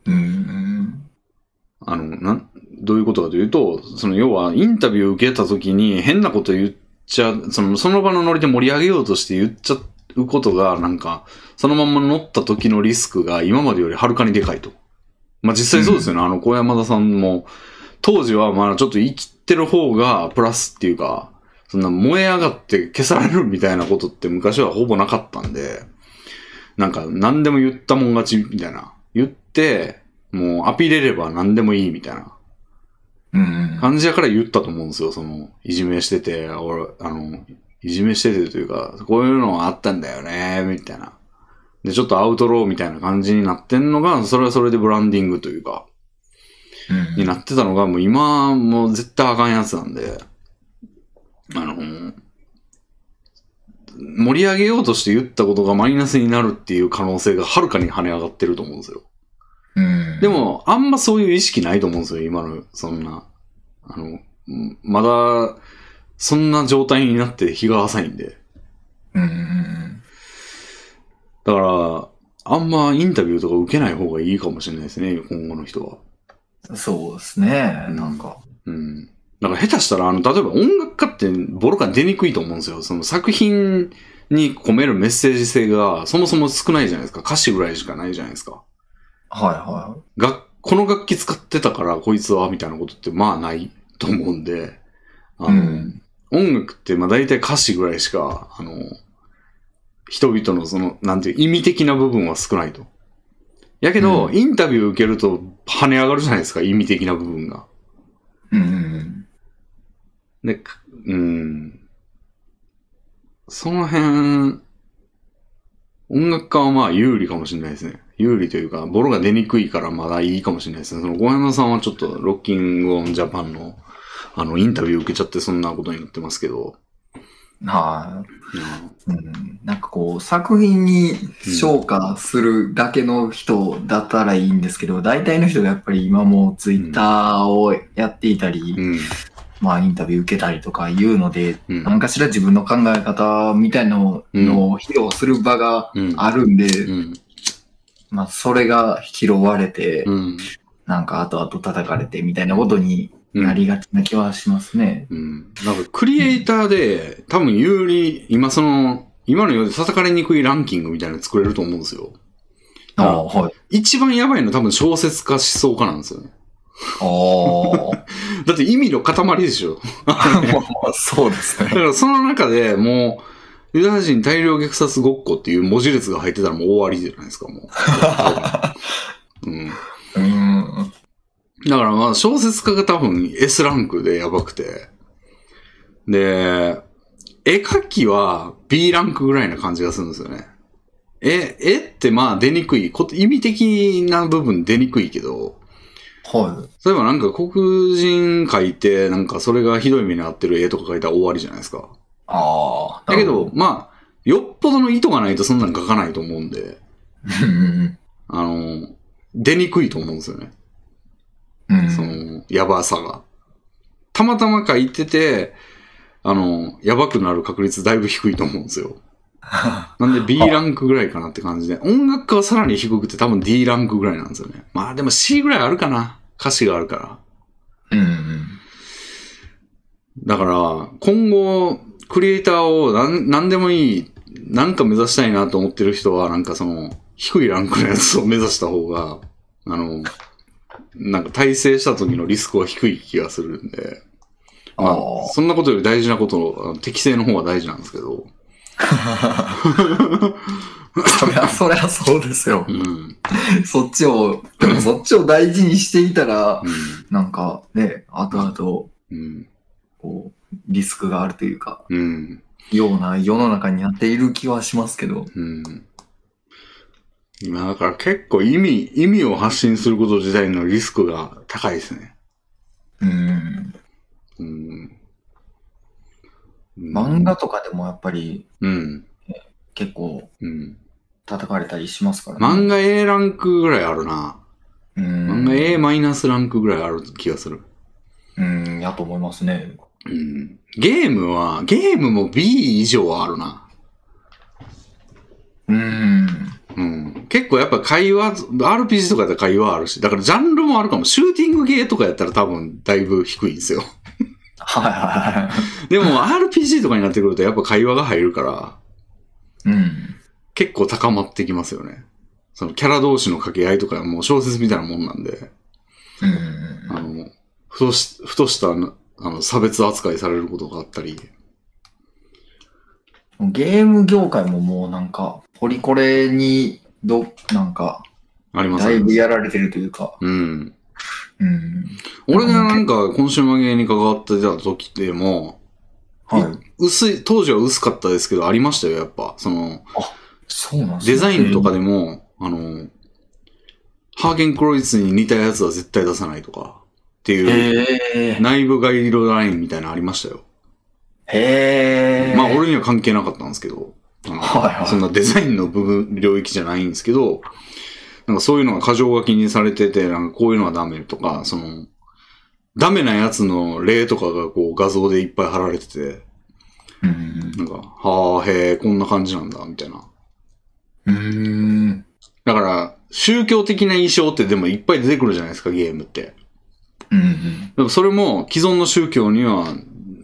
うん。あの、なん、どういうことかというと、その要はインタビュー受けた時に変なこと言っちゃ、その、その場のノリで盛り上げようとして言っちゃうことが、なんか、そのまんま乗った時のリスクが今までよりはるかにでかいと。まあ実際そうですよね。あの、小山田さんも、当時はまあちょっと生きてる方がプラスっていうか、そんな燃え上がって消されるみたいなことって昔はほぼなかったんで、なんか何でも言ったもん勝ちみたいな。言って、もうアピれれば何でもいいみたいなうん。感じやから言ったと思うんですよ。その、いじめしてて、俺、あの、いじめしててというか、こういうのあったんだよね、みたいな。で、ちょっとアウトローみたいな感じになってんのが、それはそれでブランディングというか、うんになってたのが、もう今、もう絶対あかんやつなんで、あの、盛り上げようとして言ったことがマイナスになるっていう可能性がはるかに跳ね上がってると思うんですよ。うん。で、も、あんまそういう意識ないと思うんですよ、今の、そんな。あの、うんまだ、そんな状態になって日が浅いんで。うんうんだから、あんまインタビューとか受けない方がいいかもしれないですね、今後の人は。うん。そうですね。うんなんか。うん。だから下手したら、あの、例えば音楽家ってボロ感出にくいと思うんですよ。その作品に込めるメッセージ性がそもそも少ないじゃないですか。歌詞ぐらいしかないじゃないですか。はいはが、この楽器使ってたからこいつは、みたいなことってまあないと思うんで、あい。の、うん。音楽ってまあ大体歌詞ぐらいしか、あの、人々のその、なんていう意味的な部分は少ないと。やけど、うんインタビュー受けると跳ね上がるじゃないですか、意味的な部分が。うんうんで、くうん。その辺、音楽家はまあ有利かもしれないですね。有利というか、ボロが出にくいからまだいいかもしれないですね。その、小山さんはちょっと、ロッキングオンジャパンの、あの、インタビュー受けちゃってそんなことになってますけど。うん。はうんい。うん。なんかこう、作品に昇華するだけの人だったらいいんですけど、大体の人がやっぱり今もツイッターをやっていたり、うん。まあインタビュー受けたりとかいうので、うん。何かしら自分の考え方みたいなのを披露する場がうん。あるんで、うん。まあそれが拾われて、うん。なんか後々叩かれてみたいなことにうんなりがちな気はしますね。うん。なんか、クリエイターで、多分有利、今その、今のように叩かれにくいランキングみたいなの作れると思うんですよ。ああ、はい。一番やばいの多分小説家思想家なんですよね。あ だって意味の塊でしょ。そうですね。だからその中でもう、ユダヤ人大量虐殺ごっこっていう文字列が入ってたらもう終わりじゃないですか、もう。うん。うん。だからまあ小説家が多分 S ランクでやばくて。で、絵描きは B ランクぐらいな感じがするんですよね。え、絵ってまあ出にくい、こと意味的な部分出にくいけど、はい。例えばなんか黒人描いて、なんかそれがひどい目に遭ってる絵とか描いたら終わりじゃないですか。ああ。だけど、、まあ、よっぽどの意図がないとそんなん描かないと思うんで、うん。あの、出にくいと思うんですよね。うん。その、やばさが。たまたま書いてて、あの、やばくなる確率だいぶ低いと思うんですよ。なんで B ランクぐらいかなって感じで、音楽家はさらに低くて多分 D ランクぐらいなんですよね。まあでも C ぐらいあるかな。歌詞があるから。うん。だから、今後、クリエイターをなん何でもいい、なんか目指したいなと思ってる人は、なんかその、低いランクのやつを目指した方が、あの、なんか体制した時のリスクは低い気がするんで、まあそんなことより大事なこと、あの適正の方が大事なんですけど、そりゃ、そりゃそうですよう。ん。そっちを、でもそっちを大事にしていたら、うん。なんかね、後々、うん。こう、リスクがあるというか、うん。ような世の中になっている気はしますけど。うん。今だから結構意味、意味を発信すること自体のリスクが高いですね。うん。うん。漫画とかでもやっぱりうん。結構うん。叩かれたりしますからね。漫画 A ランクぐらいあるな。うん。漫画 A マイナスランクぐらいある気がする。うん、やと思いますね。うん。ゲームは、ゲームも B 以上はあるな。うん。うん。結構やっぱ会話、RPG とかで会話あるし、だからジャンルもあるかも。シューティングゲーとかやったら多分だいぶ低いんですよ。はいはいはい。でも RPG とかになってくるとやっぱ会話が入るから、うん。結構高まってきますよね。そのキャラ同士の掛け合いとかもう小説みたいなもんなんで、うん。あの、ふとし、ふとした、あの、差別扱いされることがあったり、ゲーム業界ももうなんか、ポリコレに、ど、なんか、ありますだいぶね。やられてるというか、うん。うん。俺がなんか、コンシューマーゲーに関わってた時でも、はい。薄い、当時は薄かったですけど、ありましたよ、やっぱ。その、そうなんですねデザインとかでも、あの、ハーゲンクロイツに似たやつは絶対出さないとか、っていう。内部ガイドラインみたいなのありましたよ。へえ。まあ、俺には関係なかったんですけど、はいはいそんなデザインの部分、領域じゃないんですけど、なんかそういうのが過剰書きにされてて、なんかこういうのはダメとか、その、ダメなやつの例とかがこう画像でいっぱい貼られてて、うん。なんか、はあ、へえ、こんな感じなんだ、みたいな。うーん。だから、宗教的な印象ってでもいっぱい出てくるじゃないですか、ゲームって。うんうん。それも既存の宗教には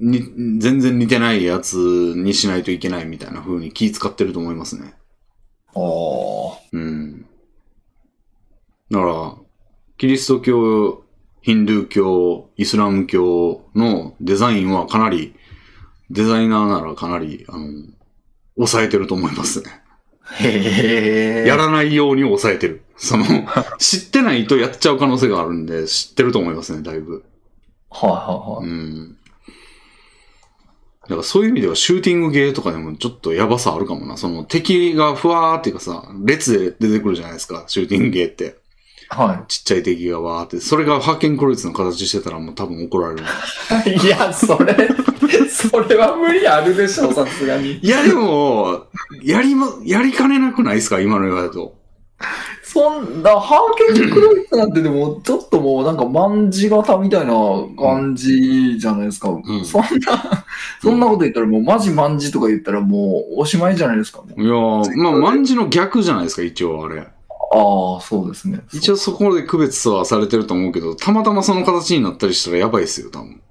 に全然似てないやつにしないといけないみたいな風に気使ってると思いますね。ああ。うん。だから、キリスト教、ヒンドゥー教、イスラム教のデザインはかなり、デザイナーならかなり、あの、抑えてると思いますね。へえ。やらないように抑えてる。その、知ってないとやっちゃう可能性があるんで、知ってると思いますね、だいぶ。はいはういはい。ん。だからそういう意味ではシューティングゲーとかでもちょっとやばさあるかもな。その敵がふわーっていうかさ、列で出てくるじゃないですか、シューティングゲーって。はちっちゃい敵がわーって。それがハーケンクロイツの形してたらもう多分怒られる。い。いや、それ、それは無理あるでしょ、さすがに。いやでも、やりも、やりかねなくないですか今の言われると。そんな、ハーケンクロイツなんてでも、ちょっともうなんか、万字型みたいな感じじゃないですか。んそんな、そんなこと言ったらもう、マジ万字とか言ったらもう、おしまいじゃないですか。もういやー、まあ、万字の逆じゃないですか、一応あれ。ああ、そうですね。一応そこで区別はされてると思うけど、たまたまその形になったりしたらやばいですよ、多分。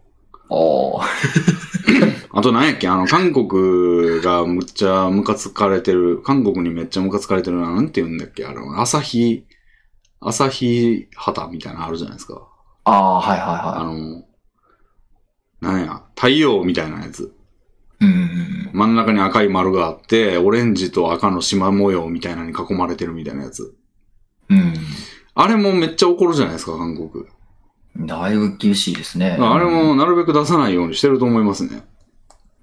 ああ。あと何やっけ？あの、韓国がむっちゃムカつかれてる、韓国にめっちゃムカつかれてるな、なんて言うんだっけ？あの、朝日、朝日旗みたいなのあるじゃないですか。ああ、はいはいあはの、なんや、太陽みたいなやつ。い。うん。真ん中に赤い丸があって、オレンジと赤の縞模様みたいなのに囲まれてるみたいなやつ。うん。あれもめっちゃ怒るじゃないですか、韓国。だいぶ厳しいですね。あれもなるべく出さないようにしてると思いますね。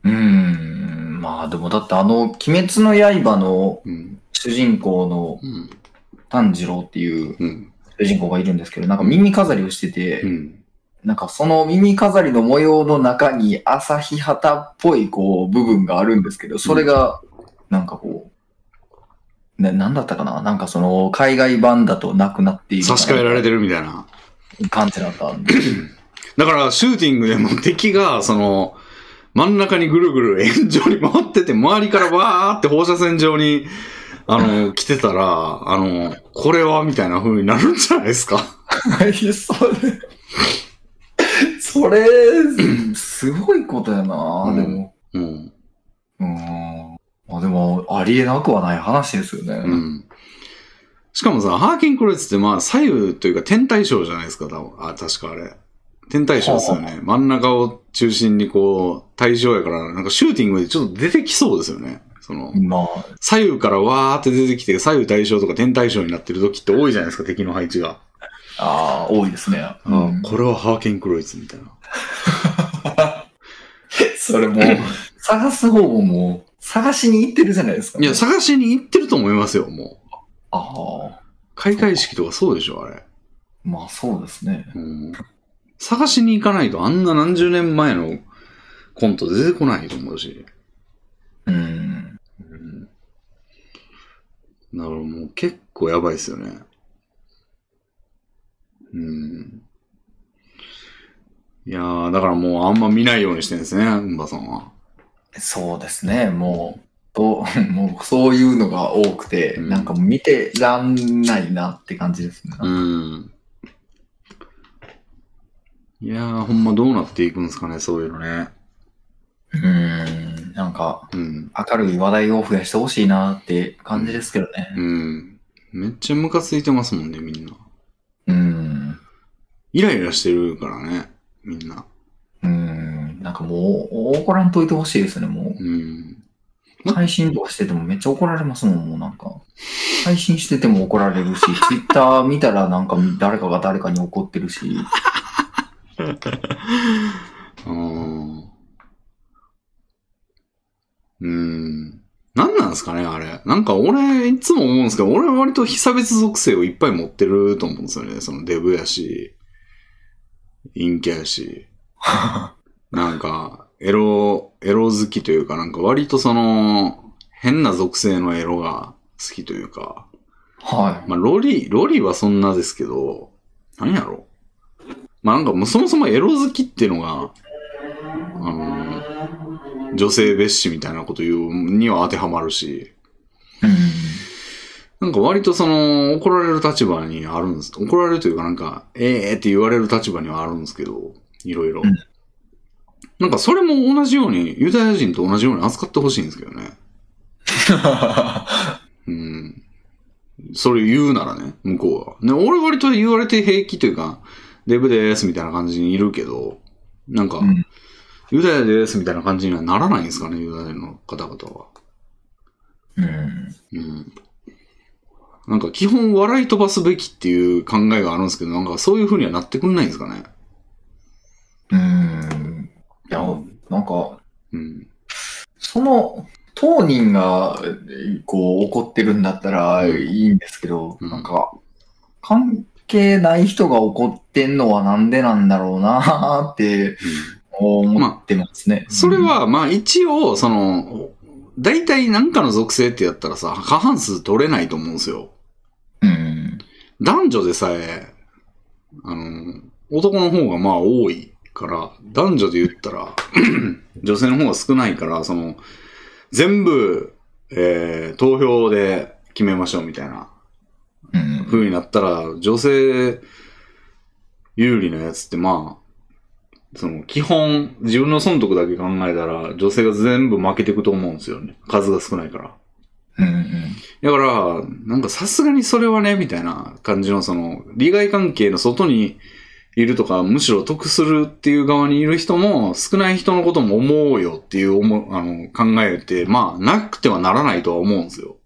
うん。まあでもだってあの、鬼滅の刃のうん。主人公のうん。炭治郎っていううん。主人公がいるんですけど、なんか耳飾りをしてて、うん。なんかその耳飾りの模様の中に朝日旗っぽいこう部分があるんですけど、それがなんかこう、な、なんだったかな？なんかその海外版だとなくなっている差し替えられてるみたいな。感じだったんで。だから、シューティングでも敵が、その、真ん中にぐるぐる円状に回ってて、周りからバーって放射線状に、あの、来てたら、あの、これはみたいな風になるんじゃないですか？それ、それ、すごいことやな、うんでも。うん。うん。まあでも、ありえなくはない話ですよね。うん。しかもさ、ハーキンクロイツってまあ、左右というか天体ショーじゃないですか、多分。あ、確かあれ。天体ショーですよね。真ん中を中心にこう、対象やから、なんかシューティングでちょっと出てきそうですよね。その、まあ、左右からわーって出てきて、左右対称とか天対称になってる時って多いじゃないですか、敵の配置が。ああ、多いですね。うん、これはハーケンクロイツみたいな。それもう、探す方ももう、探しに行ってるじゃないですか、いや、探しに行ってると思いますよ、もう。ああ、開会式とかそうでしょ、あれ。まあそうですね。うん、探しに行かないとあんな何十年前のコント出てこないと思うし。うん。うん。だからもう結構やばいですよね。うん。いやー、だからもうあんま見ないようにしてるんですね、うんばさんは。そうですね、もう、と もうそういうのが多くて、うんなんかもう見てらんないなって感じですね。うん。いやー、ほんまどうなっていくんですかね、そういうのね。うん、なんかうん。明るい話題を増やしてほしいなって感じですけどね。うん。めっちゃムカついてますもんね、みんな。うん。イライラしてるからね、みんな。うん。なんかもう、怒らんといてほしいですね、もう。うん。配信とかしててもめっちゃ怒られますもん、もうなんか。配信してても怒られるし、ツイッター見たらなんか誰かが誰かに怒ってるし。うん。うん。何なんですかね、あれ。なんか俺、いつも思うんですけど、俺は割と被差別属性をいっぱい持ってると思うんですよね。そのデブやし、陰キャやし。なんか、エロ、エロ好きというか、なんか割とその、変な属性のエロが好きというか、はまあ、ロリ、ロリはそんなですけど、何やろまあなんかもうそもそもエロ好きっていうのが、あの女性蔑視みたいなこと言うには当てはまるし、い。うん。なんか割とその、怒られる立場にあるんです。怒られるというかなんか、ええー、って言われる立場にはあるんですけど、いろいろ。うんなんかそれも同じように、ユダヤ人と同じように扱ってほしいんですけどね。うん。それ言うならね、向こうは。ね、俺割と言われて平気というか、デブですみたいな感じにいるけど、なんか、うんユダヤですみたいな感じにはならないんですかね、ユダヤの方々は。うん。うん。なんか基本笑い飛ばすべきっていう考えがあるんですけど、なんかそういう風にはなってくんないんですかね。うん。いや、なんか、うん。その、当人が、こう、怒ってるんだったらいいんですけど、うんなんか、関係ない人が怒ってんのはなんでなんだろうなって思ってますね。それは、まあ一応、その、大体なんかの属性ってやったらさ、過半数取れないと思うんですよ。うん。男女でさえ、あの、男の方がまあ多いから、男女で言ったら、女性の方が少ないから、その、全部、えー、投票で決めましょうみたいなうん。風になったら、女性有利なやつってまあ、その、基本、自分の損得だけ考えたら、女性が全部負けていくと思うんですよね。数が少ないから。うんうん。だから、なんかさすがにそれはね、みたいな感じのその、利害関係の外にいるとか、むしろ得するっていう側にいる人も、少ない人のことも思うよっていう思う、あの、考えって、まあ、なくてはならないとは思うんですよ。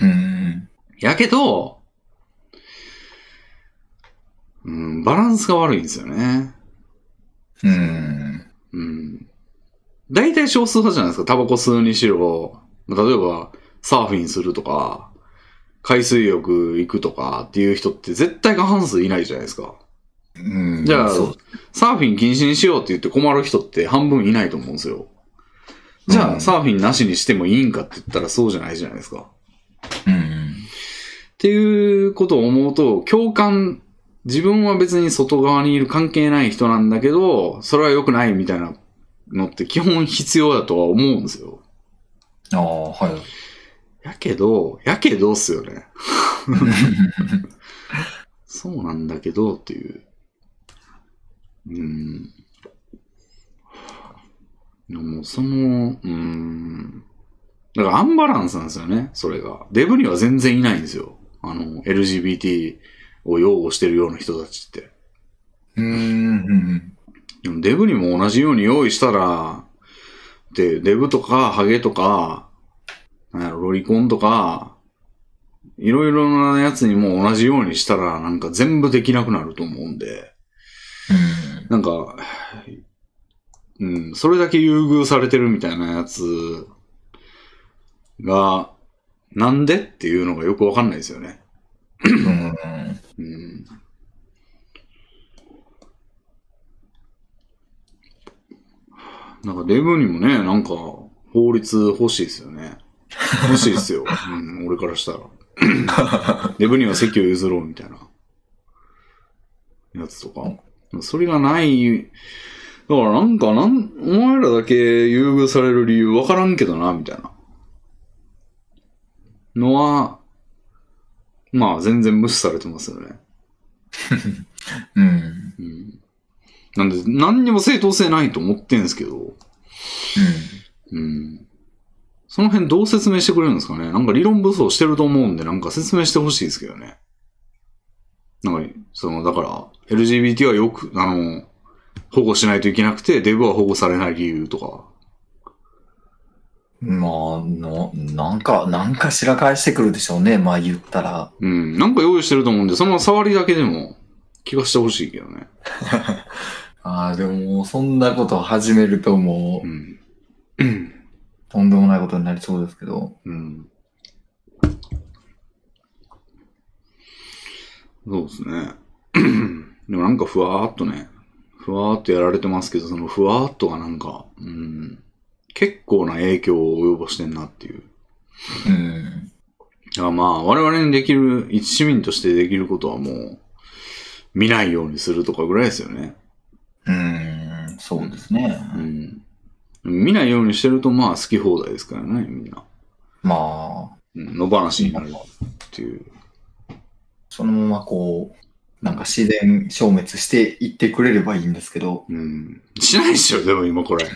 うん。やけど、うん、バランスが悪いんですよね。うん。うん。大体少数派じゃないですか。タバコ吸うにしろ、例えば、サーフィンするとか、海水浴行くとかっていう人って絶対過半数いないじゃないですか。うん。じゃあ。サーフィン禁止にしようって言って困る人って半分いないと思うんですよ。じゃあ、うんサーフィンなしにしてもいいんかって言ったらそうじゃないじゃないですか。うん。っていうことを思うと、共感、自分は別に外側にいる関係ない人なんだけど、それは良くないみたいなのって基本必要だとは思うんですよ。ああ、はい。やけど、やけどっすよね。そうなんだけどっていう。うん。でもその、うん。だからアンバランスなんですよね、それが。デブには全然いないんですよ。あの、LGBT を擁護してるような人たちって。うん。でもデブにも同じように用意したら、で、デブとかハゲとか、なんやろロリコンとか、いろいろなやつにも同じようにしたら、なんか全部できなくなると思うんで、うん。なんか、うん、それだけ優遇されてるみたいなやつが、なんでっていうのがよくわかんないですよね。うん。うんなんかデブにもね、なんか法律欲しいですよね。欲しいですよ。うん、俺からしたら。デブには席を譲ろうみたいな。やつとか。それがない。だからなんかなん、お前らだけ優遇される理由わからんけどな、みたいな。のは、まあ全然無視されてますよね。うん。うん。なんで、何にも正当性ないと思ってんですけど、うん。その辺どう説明してくれるんですかねなんか理論武装してると思うんで、なんか説明してほしいですけどね。なんか、その、だから、LGBT はよく、あの、保護しないといけなくて、デブは保護されない理由とか。まあ、の、なんか、なんかしら返してくるでしょうね。まあ言ったら。うん。なんか用意してると思うんで、その触りだけでも聞かせてほしいけどね。ああ、でももうそんなことを始めるともう、うん。うん。とんでもないことになりそうですけど。うん。そうですね。でもなんかふわーっとね、ふわーっとやられてますけど、そのふわーっとがなんか、うん、結構な影響を及ぼしてんなっていう。うん。だからまあ、我々にできる、一市民としてできることはもう、見ないようにするとかぐらいですよね。うん、そうですね。うん。見ないようにしてるとまあ好き放題ですからね、みんな。まあ、うん、野放しになるっていう。そのままこう、なんか自然消滅していってくれればいいんですけど、うん。しないでしょ、でも今これ。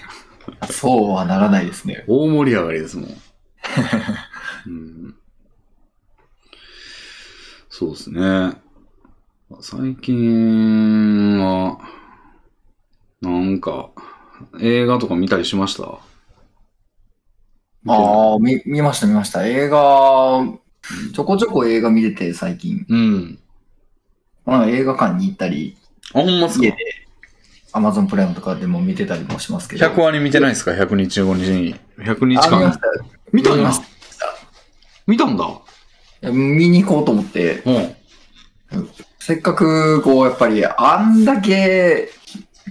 そうはならないですね。大盛り上がりですもん。うん、そうですね。最近は、なんか、映画とか見たりしました？ああ、見、見ました見ました。映画、ちょこちょこ映画見てて最近。うん。まあ、映画館に行ったり、あ、ほんまっすか？家で Amazon プライムとかでも見てたりもしますけど。100割見てないですか ?100 日後に。100日間あ見まし。たよ見たんだ見ました見たんだ。いや見に行こうと思って、うん。せっかく、こう、やっぱり、あんだけ、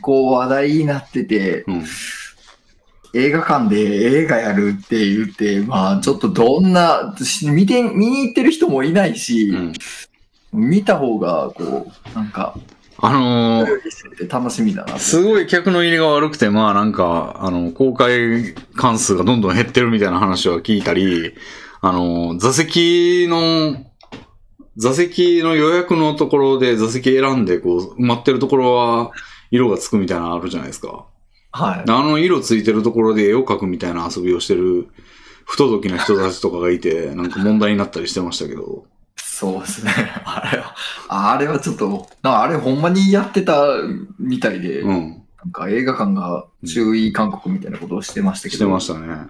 こう、話題になってて、うん。映画館で映画やるって言って、まあ、ちょっとどんな、見て、見に行ってる人もいないし、うん。見た方が、こう、なんか、あのー、楽しみだなと。すごい客の入りが悪くて、まあなんか、あの、公開関数がどんどん減ってるみたいな話は聞いたり、あの、座席の、座席の予約のところで座席選んで、こう、埋まってるところは、色がつくみたいなのあるじゃないですか。はい。あの色ついてるところで絵を描くみたいな遊びをしてる、不届きな人たちとかがいて、なんか問題になったりしてましたけど。そうですね。あれは、あれはちょっと、なあれほんまにやってたみたいで、うん。なんか映画館が注意勧告みたいなことをしてましたけど、してましたね。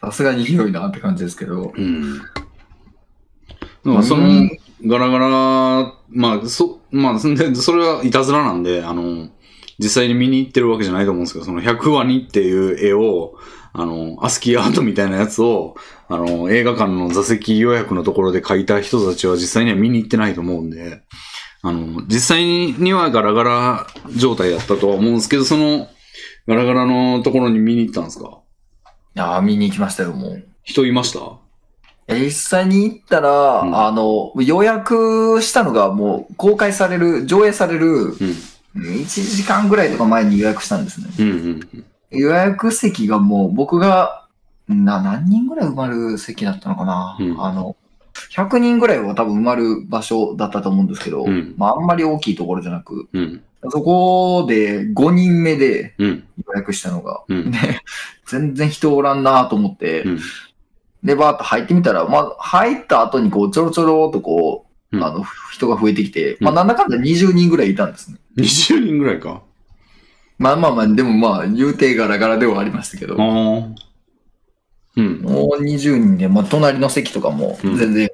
さすがにひどいなって感じですけど。うん。でもその、ガラガラ、まあ、そ、まあ、そんで、それはいたずらなんで、あの、実際に見に行ってるわけじゃないと思うんですけど、その100話にっていう絵を、あの、アスキーアートみたいなやつを、あの、映画館の座席予約のところで描いた人たちは実際には見に行ってないと思うんで、あの、実際にはガラガラ状態だったとは思うんですけど、その、ガラガラのところに見に行ったんですか？いやー見に行きましたよ、もう。人いました？え実際に行ったら、うんあの、予約したのがもう公開される、上映される、うん。うん1時間ぐらいとか前に予約したんですね。うんうん予約席がもう僕が、な、何人ぐらい埋まる席だったのかな、うんあの、100人ぐらいは多分埋まる場所だったと思うんですけど、うんまああんまり大きいところじゃなく、うん。そこで5人目でうん。予約したのが、うん。で、全然人おらんなと思って、うん。で、バーッと入ってみたら、まあ、入った後にこう、ちょろちょろっとこう、うんあの、人が増えてきて、まあ、うんなんだかんだ20人ぐらいいたんですね。20人ぐらいか。まあまあまあ、でもまあ、言うてガラガラではありましたけど。うん。もう20人で、まあ、隣の席とかもうん全然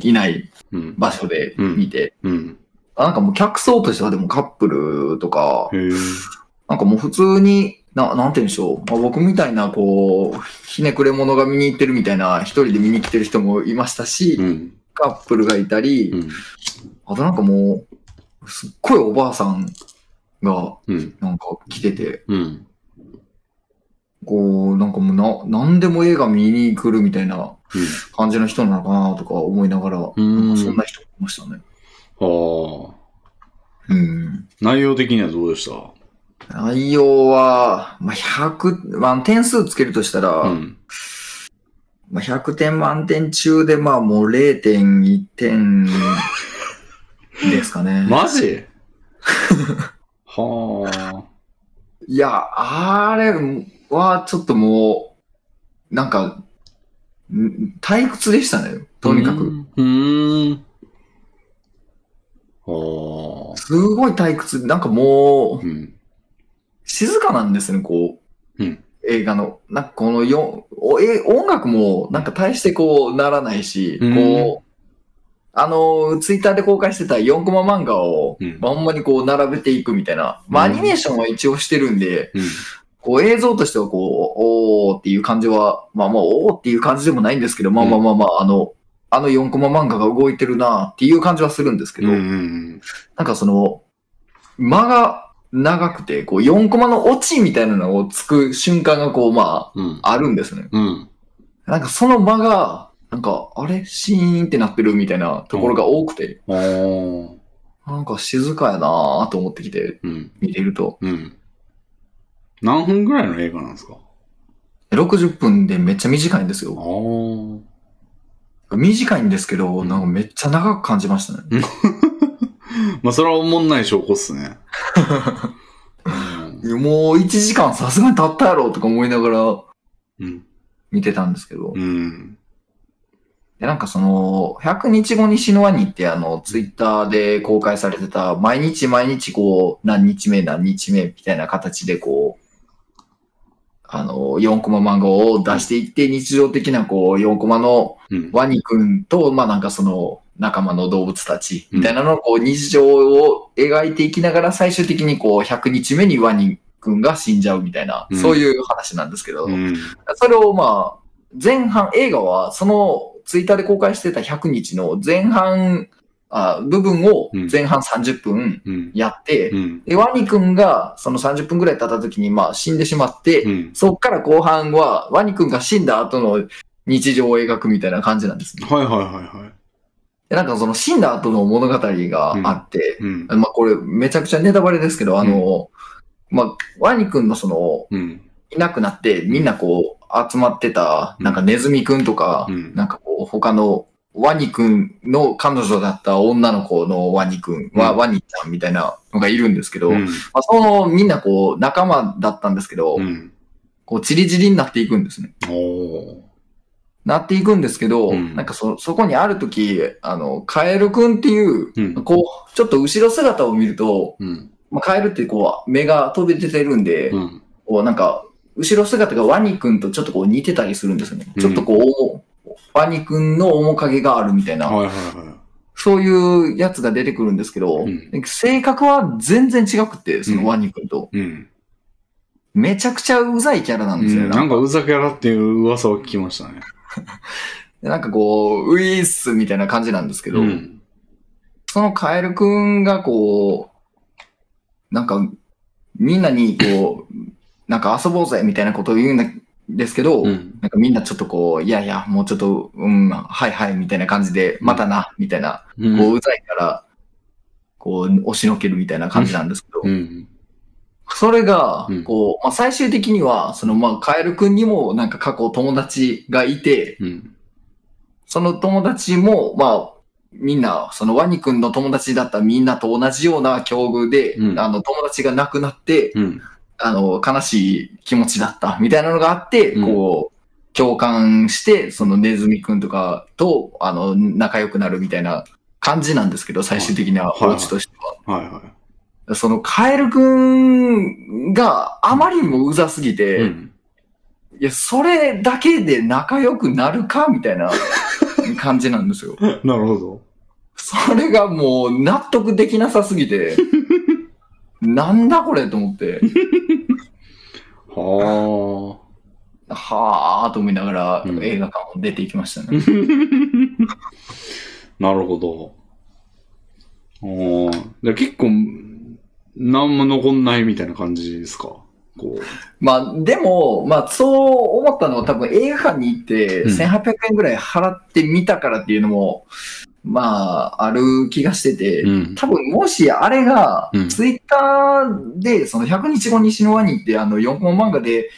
いないうん。場所で見て、うん。なんかもう客層としてはでもカップルとか。なんかもう普通に、ななんて言うんでしょう。まあ、僕みたいな、こう、ひねくれ者が見に行ってるみたいな、一人で見に来てる人もいましたし、うん。カップルがいたり、うん。あとなんかもう、すっごいおばあさんが、うん。なんか来てて、うん。こう、なんかもうな、なんでも映画見に来るみたいな感じの人なのかなとか思いながら、うんなんかそんな人いましたね。ああ。うん。内容的にはどうでした？内容は、まあ、100、まあ、点数つけるとしたら、うん。まあ、100点満点中で、まあもう0.1点ですかね。マジ？はあ。いや、あれはちょっともう、なんか、ん退屈でしたね。とにかく。うーん。はあ。すごい退屈。なんかもう、うん。静かなんですね、こう。うん映画の、なんかこのよおえ音楽もなんか大してこうならないし、うんこう、あの、ツイッターで公開してた4コマ漫画を、うんまあ、ほんまにこう並べていくみたいな。まあ、アうんニメーションは一応してるんで、うん。こう映像としてはこう、おーっていう感じは、まあまあ、おーっていう感じでもないんですけど、まあまあまあまあ、あの、あの4コマ漫画が動いてるなっていう感じはするんですけど、うんうんなんかその、間が長くて、こう4コマのオチみたいなのをつく瞬間がこう、まうん。あ、あるんですね。うん。なんかその間が、なんか、あれ？シーンってなってるみたいなところが多くて、おー。なんか静かやなと思ってきて、うん。見てると。うん。何分ぐらいの映画なんですか？60分でめっちゃ短いんですあよ。ー。短いんですけど、なんかめっちゃ長く感じましたね。まあ、それはおもんない証拠っすね。う んもう1時間さすがに経ったやろとか思いながらうん。見てたんですけど。うん。で、なんかその、100日後に死ぬワニってあの、ツイッターで公開されてた、毎日毎日こう、何日目何日目みたいな形でこう、あの、4コマ漫画を出していって、日常的なこう、4コマのうん。ワニくんと、まあなんかその、仲間の動物たちみたいなのをこう、日常を描いていきながら、最終的にこう、100日目にワニくんが死んじゃうみたいな、うんそういう話なんですけど、うん。それをまあ、前半、映画はそのツイッターで公開してた100日の前半、あ部分をうん前半30分うん。やって、うん。で、ワニくんがその30分くらい経った時にまあ死んでしまって、うん。そっから後半はワニくんが死んだ後の日常を描くみたいな感じなんですね。はいはいはいはい。で、なんかその死んだ後の物語があって、うん。まあこれめちゃくちゃネタバレですけど、あの、まあ、ワニくんのその、うん。いなくなって、みんなこう、集まってた、なんかネズミくんとか、うんなんかこう、他の、ワニくんの彼女だった女の子のワニくんは、うんワニちゃんみたいなのがいるんですけど、うん。まあ、そのみんなこう、仲間だったんですけど、うん。こう、チリチリになっていくんですね。おー。なっていくんですけど、うんなんかそ、そこにある時、あの、カエルくんっていう、うん。こう、ちょっと後ろ姿を見ると、うん。まあ、カエルってこう、目が飛び出てるんで、うん。こうなんか、後ろ姿がワニくんとちょっとこう似てたりするんですよね。うんちょっとこう、ワニくんの面影があるみたいな、はいはいはそういうやつが出てくるんですけど、うん性格は全然違くて、そのワニくんと。い。うん。めちゃくちゃうざいキャラなんですよ、うんなんかうざキャラっていう噂を聞きましたね。でなんかこう、ウィースみたいな感じなんですけど、うん。そのカエルくんがこう、なんか、みんなにこう、なんか遊ぼうぜみたいなことを言うんですけど、うん。なんかみんなちょっとこう、いやいや、もうちょっと、うん、はいはい、みたいな感じで、またな、みたいな、うん。こう、うざいから、こう、押しのけるみたいな感じなんですけど、うん。それがうん、こう、まあ、最終的には、その、まあ、カエルくんにも、なんか過去友達がいて、うん。その友達も、まあ、みんな、そのワニくんの友達だったみんなと同じような境遇で、うんあの、友達が亡くなって、うん。あの、悲しい気持ちだった、みたいなのがあって、うんこう、共感して、そのネズミくんとかと、あの、仲良くなるみたいな感じなんですけど、最終的なはいお家としては。はいはい。そのカエルくんがあまりにもうざすぎて、うん。いや、それだけで仲良くなるかみたいな 感じなんですよ。なるほど。それがもう納得できなさすぎて、なんだこれと思って、ははぁーと思いながらうん映画館を出ていきましたあ。ね。なるほど。ああ。で結構、何も残んないみたいな感じですか？こう。まあ、でも、まあ、そう思ったのは多分映画館に行ってうん1800円ぐらい払ってみたからっていうのも、まあ、ある気がしてて、うん。多分もしあれがうん、ツイッターで、その100日後西のワニってあの4コマ漫画で、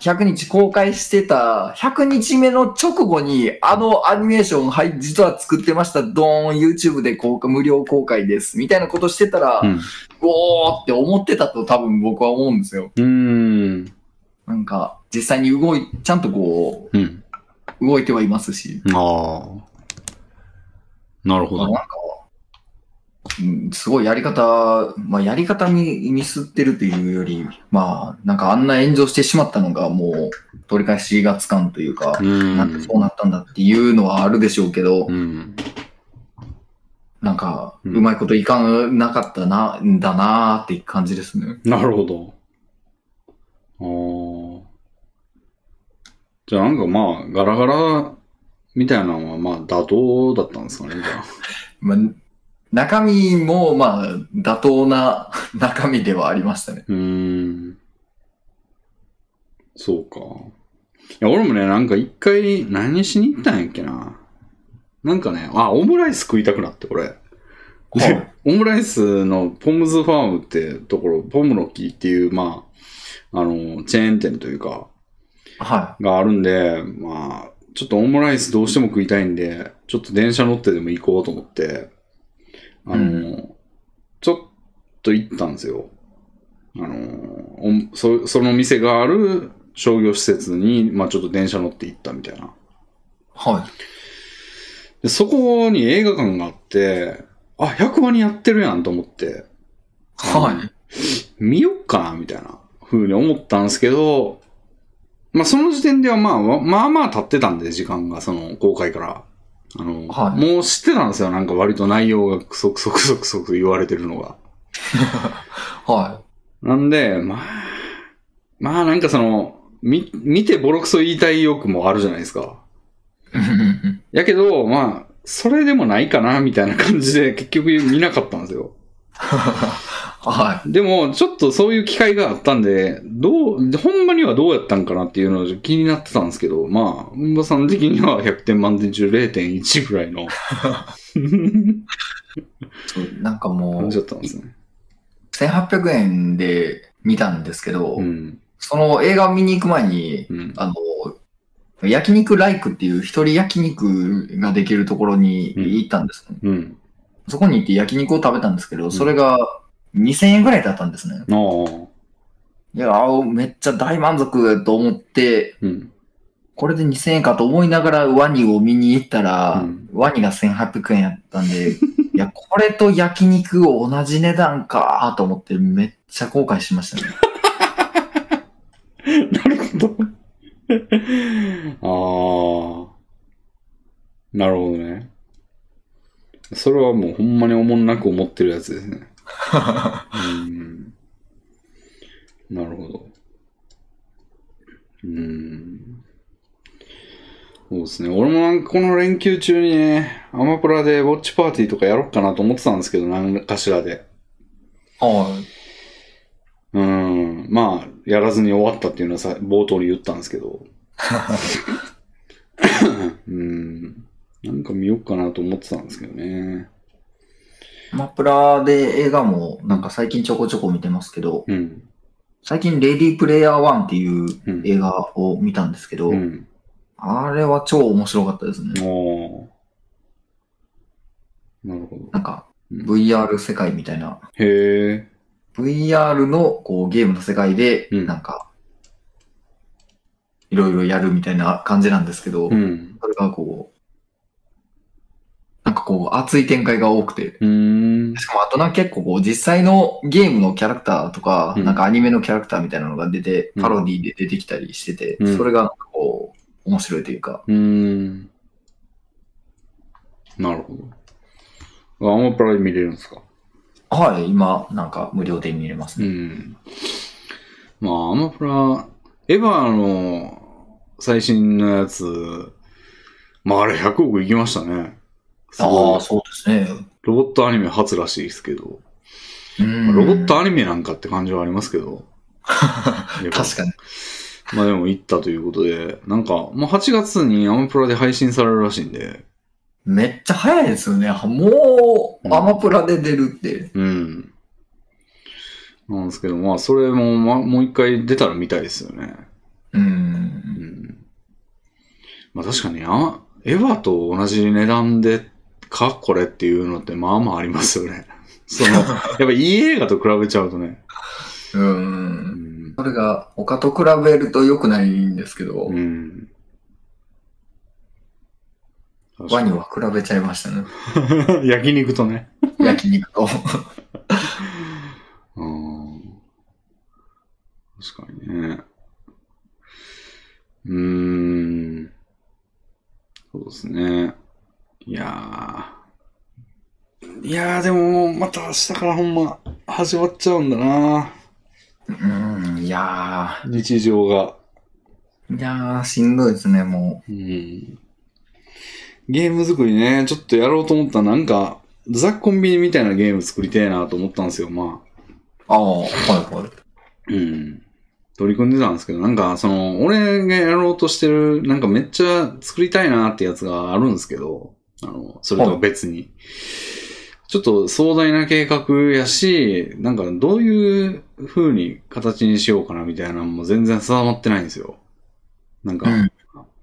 100日公開してた、100日目の直後に、あのアニメーション、はい、実は作ってました、ドーン、YouTube で公開、無料公開です、みたいなことしてたら、うん。おーって思ってたと多分僕は思うんですよ。うーん。なんか、実際に動い、ちゃんとこうん。う、動いてはいますし。ああ。なるほど。なんか、うんすごいやり方、まあやり方にミスってるというより、まあなんかあんな炎上してしまったのがもう取り返しがつかんというか、うん。なんでそうなったんだっていうのはあるでしょうけど、うん。なんかうまいこといかなかったな、んだなーって感じですね。なるほど。あーじゃあなんかまあ、ガラガラみたいなのはまあ妥当だったんですかね、じゃあ。まあ、中身もまあ妥当な 中身ではありましたね。うーん。そうか。いや、俺もね、なんか一回何しに行ったんやっけな。なんかね、あ、オムライス食いたくなって、俺。ではいオムライスのポムズファームってところ、ポムの木っていう、まあ、あの、チェーン店というか、はがあるんで、まあ、ちょっとオムライスどうしても食いたいんで、ちょっと電車乗ってでも行こうと思って、あの、うちょっと行ったんですよ。あの、おそその店がある商業施設に、まあちょっと電車乗って行ったみたいな。い。はい。でそこに映画館があって、あ、100話にやってるやんと思って、はい。見よっかな、みたいな風に思ったんですけど、まあその時点ではまあ、ままあまあ経ってたんで、時間が、その公開から。あの、はいもう知ってたんですよ、なんか割と内容がクソクソクソクソ言われてるのが。はなんで、まあ、まあなんかその、み、見てボロクソ言いたい欲もあるじゃないですか。い。やけど、まあ、それでもないかな、みたいな感じで結局見なかったんですよ。はでも、ちょっとそういう機会があったんで、どう、ほんまにはどうやったんかなっていうのを気になってたんですけど、まあ、うんばさん的には100点満点中0.1ぐらいのなんかもう感じ、だったんですね。1800円で見たんですけど、うん。その映画見に行く前に、うん。あの、焼肉ライクっていう一人焼肉ができるところに行ったんですね。うん。そこに行って焼肉を食べたんですけど、それが2000円ぐらいだったんですね。ああ。いや、あめっちゃ大満足と思って、うん。これで2000円かと思いながらワニを見に行ったら、うんワニが1800円やったんで、いや、これと焼肉同じ値段かと思ってめっちゃ後悔しましたね。なるほど。ああ。なるほどね。それはもうほんまにおもんなく思ってるやつですね。うん。なるほど。うん。そうですね。俺もなんかこの連休中にね、アマプラでウォッチパーティーとかやろうかなと思ってたんですけど、何かしらで。はい。うん。まあ、やらずに終わったっていうのはさ、冒頭に言ったんですけど。うん。なんか見ようかなと思ってたんですけどね。マプラで映画もなんか最近ちょこちょこ見てますけど、うん。最近レディープレイヤー1っていううん。映画を見たんですけど、うん。あれは超面白かったですね。なるほど。なんかうん VR 世界みたいな、へえ。VR のこうゲームの世界で、うんなんか、いろいろやるみたいな感じなんですけど、うん。それがこう、なんかこう熱い展開が多くて、うーん。しかもあとなんか結構こう実際のゲームのキャラクターとか、うんなんかアニメのキャラクターみたいなのが出て、うんパロディで出てきたりしてて、うんそれがなんかこう、面白いというか、うーん。なるほど。アマプラで見れるんですか？はい、今なんか無料で見れますうね。ん。まあ、アマプラ、エヴァの最新のやつ、まああれ100億いきましたね。すごいああ、そうですね。ロボットアニメ初らしいですけど、うんまあロボットアニメなんかって感じはありますけど、確かに。まあでも行ったということで、なんか、もう8月にアマプラで配信されるらしいんで、めっちゃ早いですよね。もう、アマプラで出るって。うん。なんですけど、まあそれも、ま、もう一回出たら見たいですよね。う。うんん。まあ確かに、あ、エヴァと同じ値段でか、これっていうのってまあまあありますよね。その、やっぱいい映画と比べちゃうとね。う。うんん。それが、他と比べると良くないんですけど、うん。ワニは比べちゃいましたね。焼肉とね。焼肉と。うん。確かにね。うーん。そうですね。いやー。いやー、でも、また明日からほんま、始まっちゃうんだなうん、いや日常が。ー、いやー、しんどいですね、もうん。ゲーム作りね、ちょっとやろうと思ったらなんか、ザ・コンビニみたいなゲーム作りたいなと思ったんですよ、まあ。う。ああ、はいはい。うん。取り組んでたんですけど、なんか、その、俺がやろうとしてる、なんかめっちゃ作りたいなってやつがあるんですけど、あの、それとは別に。ちょっと壮大な計画やし、なんかどういう風に形にしようかなみたいなのも全然定まってないんですよ。なんか、うん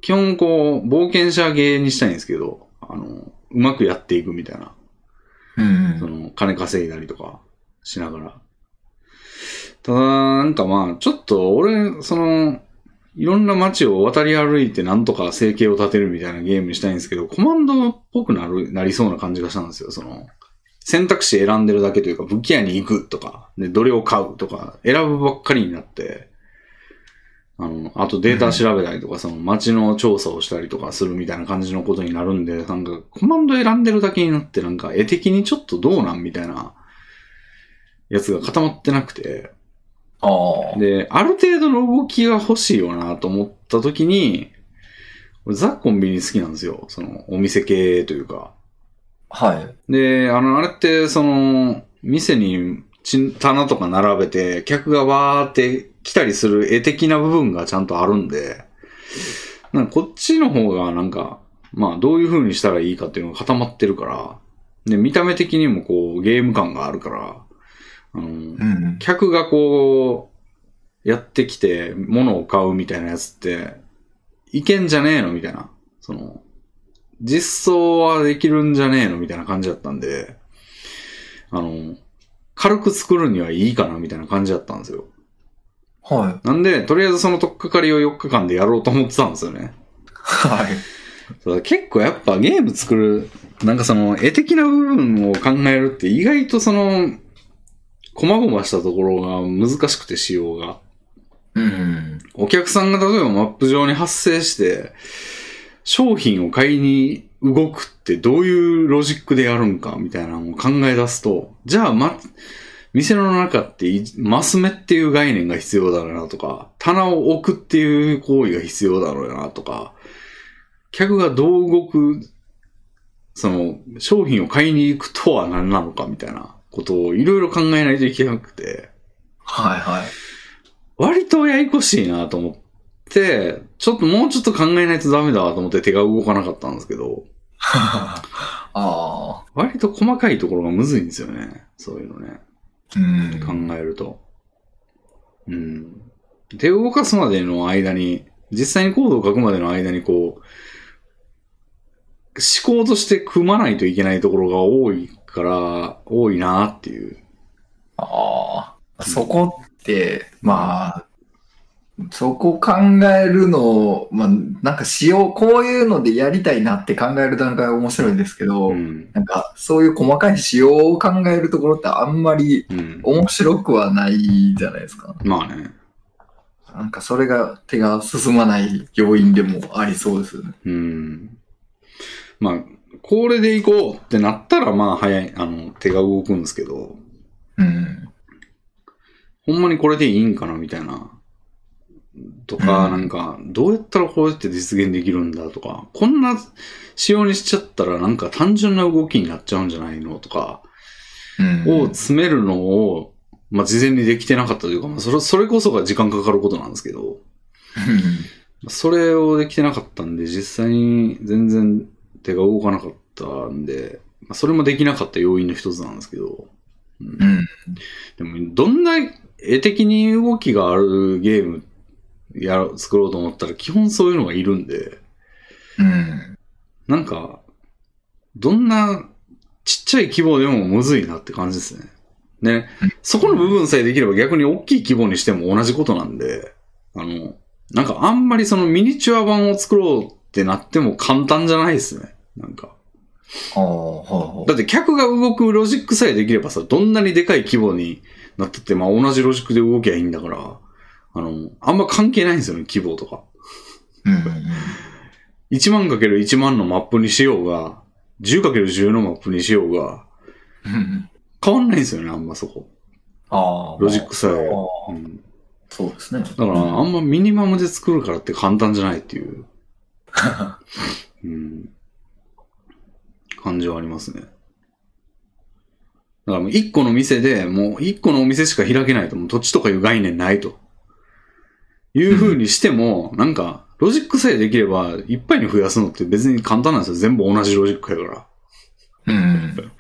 基本こう、冒険者ゲーにしたいんですけど、あの、うまくやっていくみたいな。うんその、金稼いだりとかしながら。ただ、なんかまあ、ちょっと俺、その、いろんな街を渡り歩いてなんとか生計を立てるみたいなゲームにしたいんですけど、コマンドっぽくなる、なりそうな感じがしたんですよ。その、選択肢選んでるだけというか、武器屋に行くとか、で、どれを買うとか、選ぶばっかりになって、あの、あとデータ調べたりとか、その街の調査をしたりとかするみたいな感じのことになるんで、なんかコマンド選んでるだけになって、なんか絵的にちょっとどうなんみたいなやつが固まってなくて、で、ある程度の動きが欲しいよなと思った時に、俺ザ・コンビニ好きなんですよ。その、お店系というか。はい。で、あの、あれって、その、店にち棚とか並べて、客がわーって来たりする絵的な部分がちゃんとあるんで、なんかこっちの方がなんか、まあどういう風にしたらいいかっていうのが固まってるから、で、見た目的にもこうゲーム感があるから、あの、うん。客がこう、やってきて物を買うみたいなやつって、いけんじゃねえのみたいな。その、実装はできるんじゃねえのみたいな感じだったんで、あの、軽く作るにはいいかなみたいな感じだったんですよ。はい。なんで、とりあえずその取っかかりを4日間でやろうと思ってたんですよね。はい。結構やっぱゲーム作る、なんかその絵的な部分を考えるって意外とその、細々したところが難しくて仕様が。うん。お客さんが例えばマップ上に発生して、商品を買いに動くってどういうロジックでやるんかみたいなのを考え出すと、じゃあま、店の中っていマス目っていう概念が必要だろうなとか、棚を置くっていう行為が必要だろうなとか、客がどう動く、その、商品を買いに行くとは何なのかみたいなことをいろいろ考えないといけなくて、はいはい。割とややこしいなと思って、ちょっともうちょっと考えないとダメだと思って手が動かなかったんですけど、ああ。割と細かいところがむずいんですよね。そういうのね。うん。考えると。うん。手を動かすまでの間に、実際にコードを書くまでの間にこう、思考として組まないといけないところが多いから、多いなっていう。ああ。そこって、まあ、そこ考えるの、まあ、なんかしよう、こういうのでやりたいなって考える段階は面白いんですけど、うん。なんかそういう細かい仕様を考えるところってあんまりうん。面白くはないじゃないですか。まあね。なんかそれが手が進まない要因でもありそうですよね。うん。まあ、これでいこうってなったら、まあ、早い、あの、手が動くんですけど、うん。ほんまにこれでいいんかなみたいな。とか、うんなんか、どうやったらこうやって実現できるんだとか、こんな仕様にしちゃったらなんか単純な動きになっちゃうんじゃないのとか、うん。を詰めるのを、まあ、事前にできてなかったというか、まあ、それ、それこそが時間かかることなんですけど、それをできてなかったんで、実際に全然手が動かなかったんで、まあ、それもできなかった要因の一つなんですけど、うんうん。でも、どんな絵的に動きがあるゲームやろ作ろうと思ったら、基本そういうのがいるんで、うん。なんか、どんなちっちゃい規模でもむずいなって感じですね。ね。そこの部分さえできれば逆に大きい規模にしても同じことなんで、あの、なんかあんまりそのミニチュア版を作ろうってなっても簡単じゃないですね。なんか。ああ、はいはい。だって客が動くロジックさえできればさ、どんなにでかい規模になってて、まあ同じロジックで動きゃいいんだから、あの、あんま関係ないんですよね、規模とか。うんうんうん。1万かける1万のマップにしようが、10かける10のマップにしようが、うん変わんないんですよね、あんまそこ。ああ。ロジックさえ。ああうん、そうですね。だから、あんまミニマムで作るからって簡単じゃないっていう、うん、感じはありますね。だからもう1個の店で、もう1個のお店しか開けないと、もう土地とかいう概念ないと。いう風にしても、なんか、ロジックさえできれば、いっぱいに増やすのって別に簡単なんですよ。全部同じロジックやから。うん。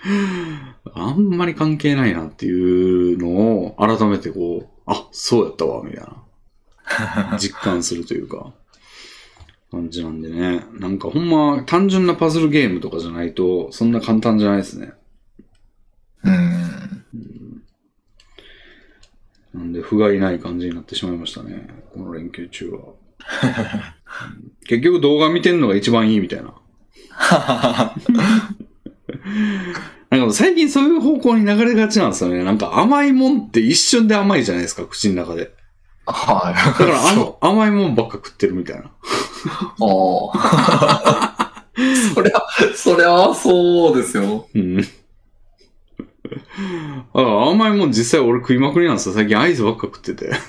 あんまり関係ないなっていうのを改めてこう、あ、そうやったわ、みたいな。実感するというか、感じなんでね。なんかほんま単純なパズルゲームとかじゃないと、そんな簡単じゃないですね。うん。なんで、不甲斐ない感じになってしまいましたね。この連休中は。うん結局動画見てんのが一番いいみたいな。なんか最近そういう方向に流れがちなんですよね。なんか甘いもんって一瞬で甘いじゃないですか、口の中で。はい。だからあの甘いもんばっか食ってるみたいな。ああ。そりゃ、そりゃそうですよ。うん。あ甘いもん実際俺食いまくりなんですよ。最近アイスばっか食ってて。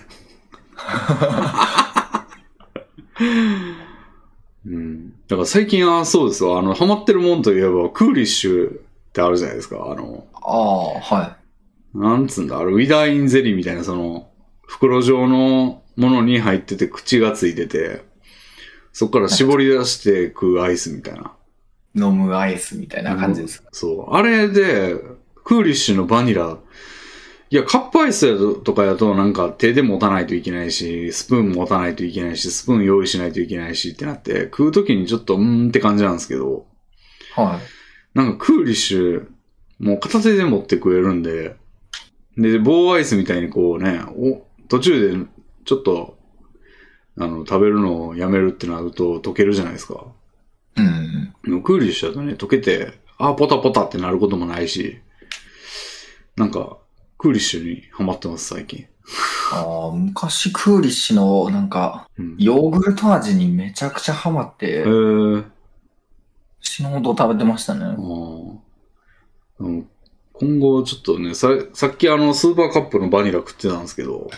うん。だから最近はそうですわ。あの、ハマってるもんといえば、クーリッシュってあるじゃないですか。あの、ああ、はなんつうんだ、あれ、ウィダーインゼリーみたいな、その、袋状のものに入ってて口がついてて、そこから絞り出して食うアイスみたいな。い。飲むアイスみたいな感じです。そう。あれで、クーリッシュのバニラ、いや、カップアイスやとかやとなんか手で持たないといけないし、スプーン持たないといけないし、スプーン用意しないといけないしってなって、食うときにちょっとうーんって感じなんですけど、はい。なんかクーリッシュ、もう片手で持って食えるんで、で、棒アイスみたいにこうね、お、途中でちょっと、あの、食べるのをやめるってなると溶けるじゃないですか。うん。でもクーリッシュだとね、溶けて、あ、ポタポタってなることもないし、なんか、クーリッシュにハマってます、最近。ああ、昔クーリッシュのなんか、うん。ヨーグルト味にめちゃくちゃハマっえて、ー、死ぬほど食べてましたねあ。今後ちょっとね、ささっきあのスーパーカップのバニラ食ってたんですけど、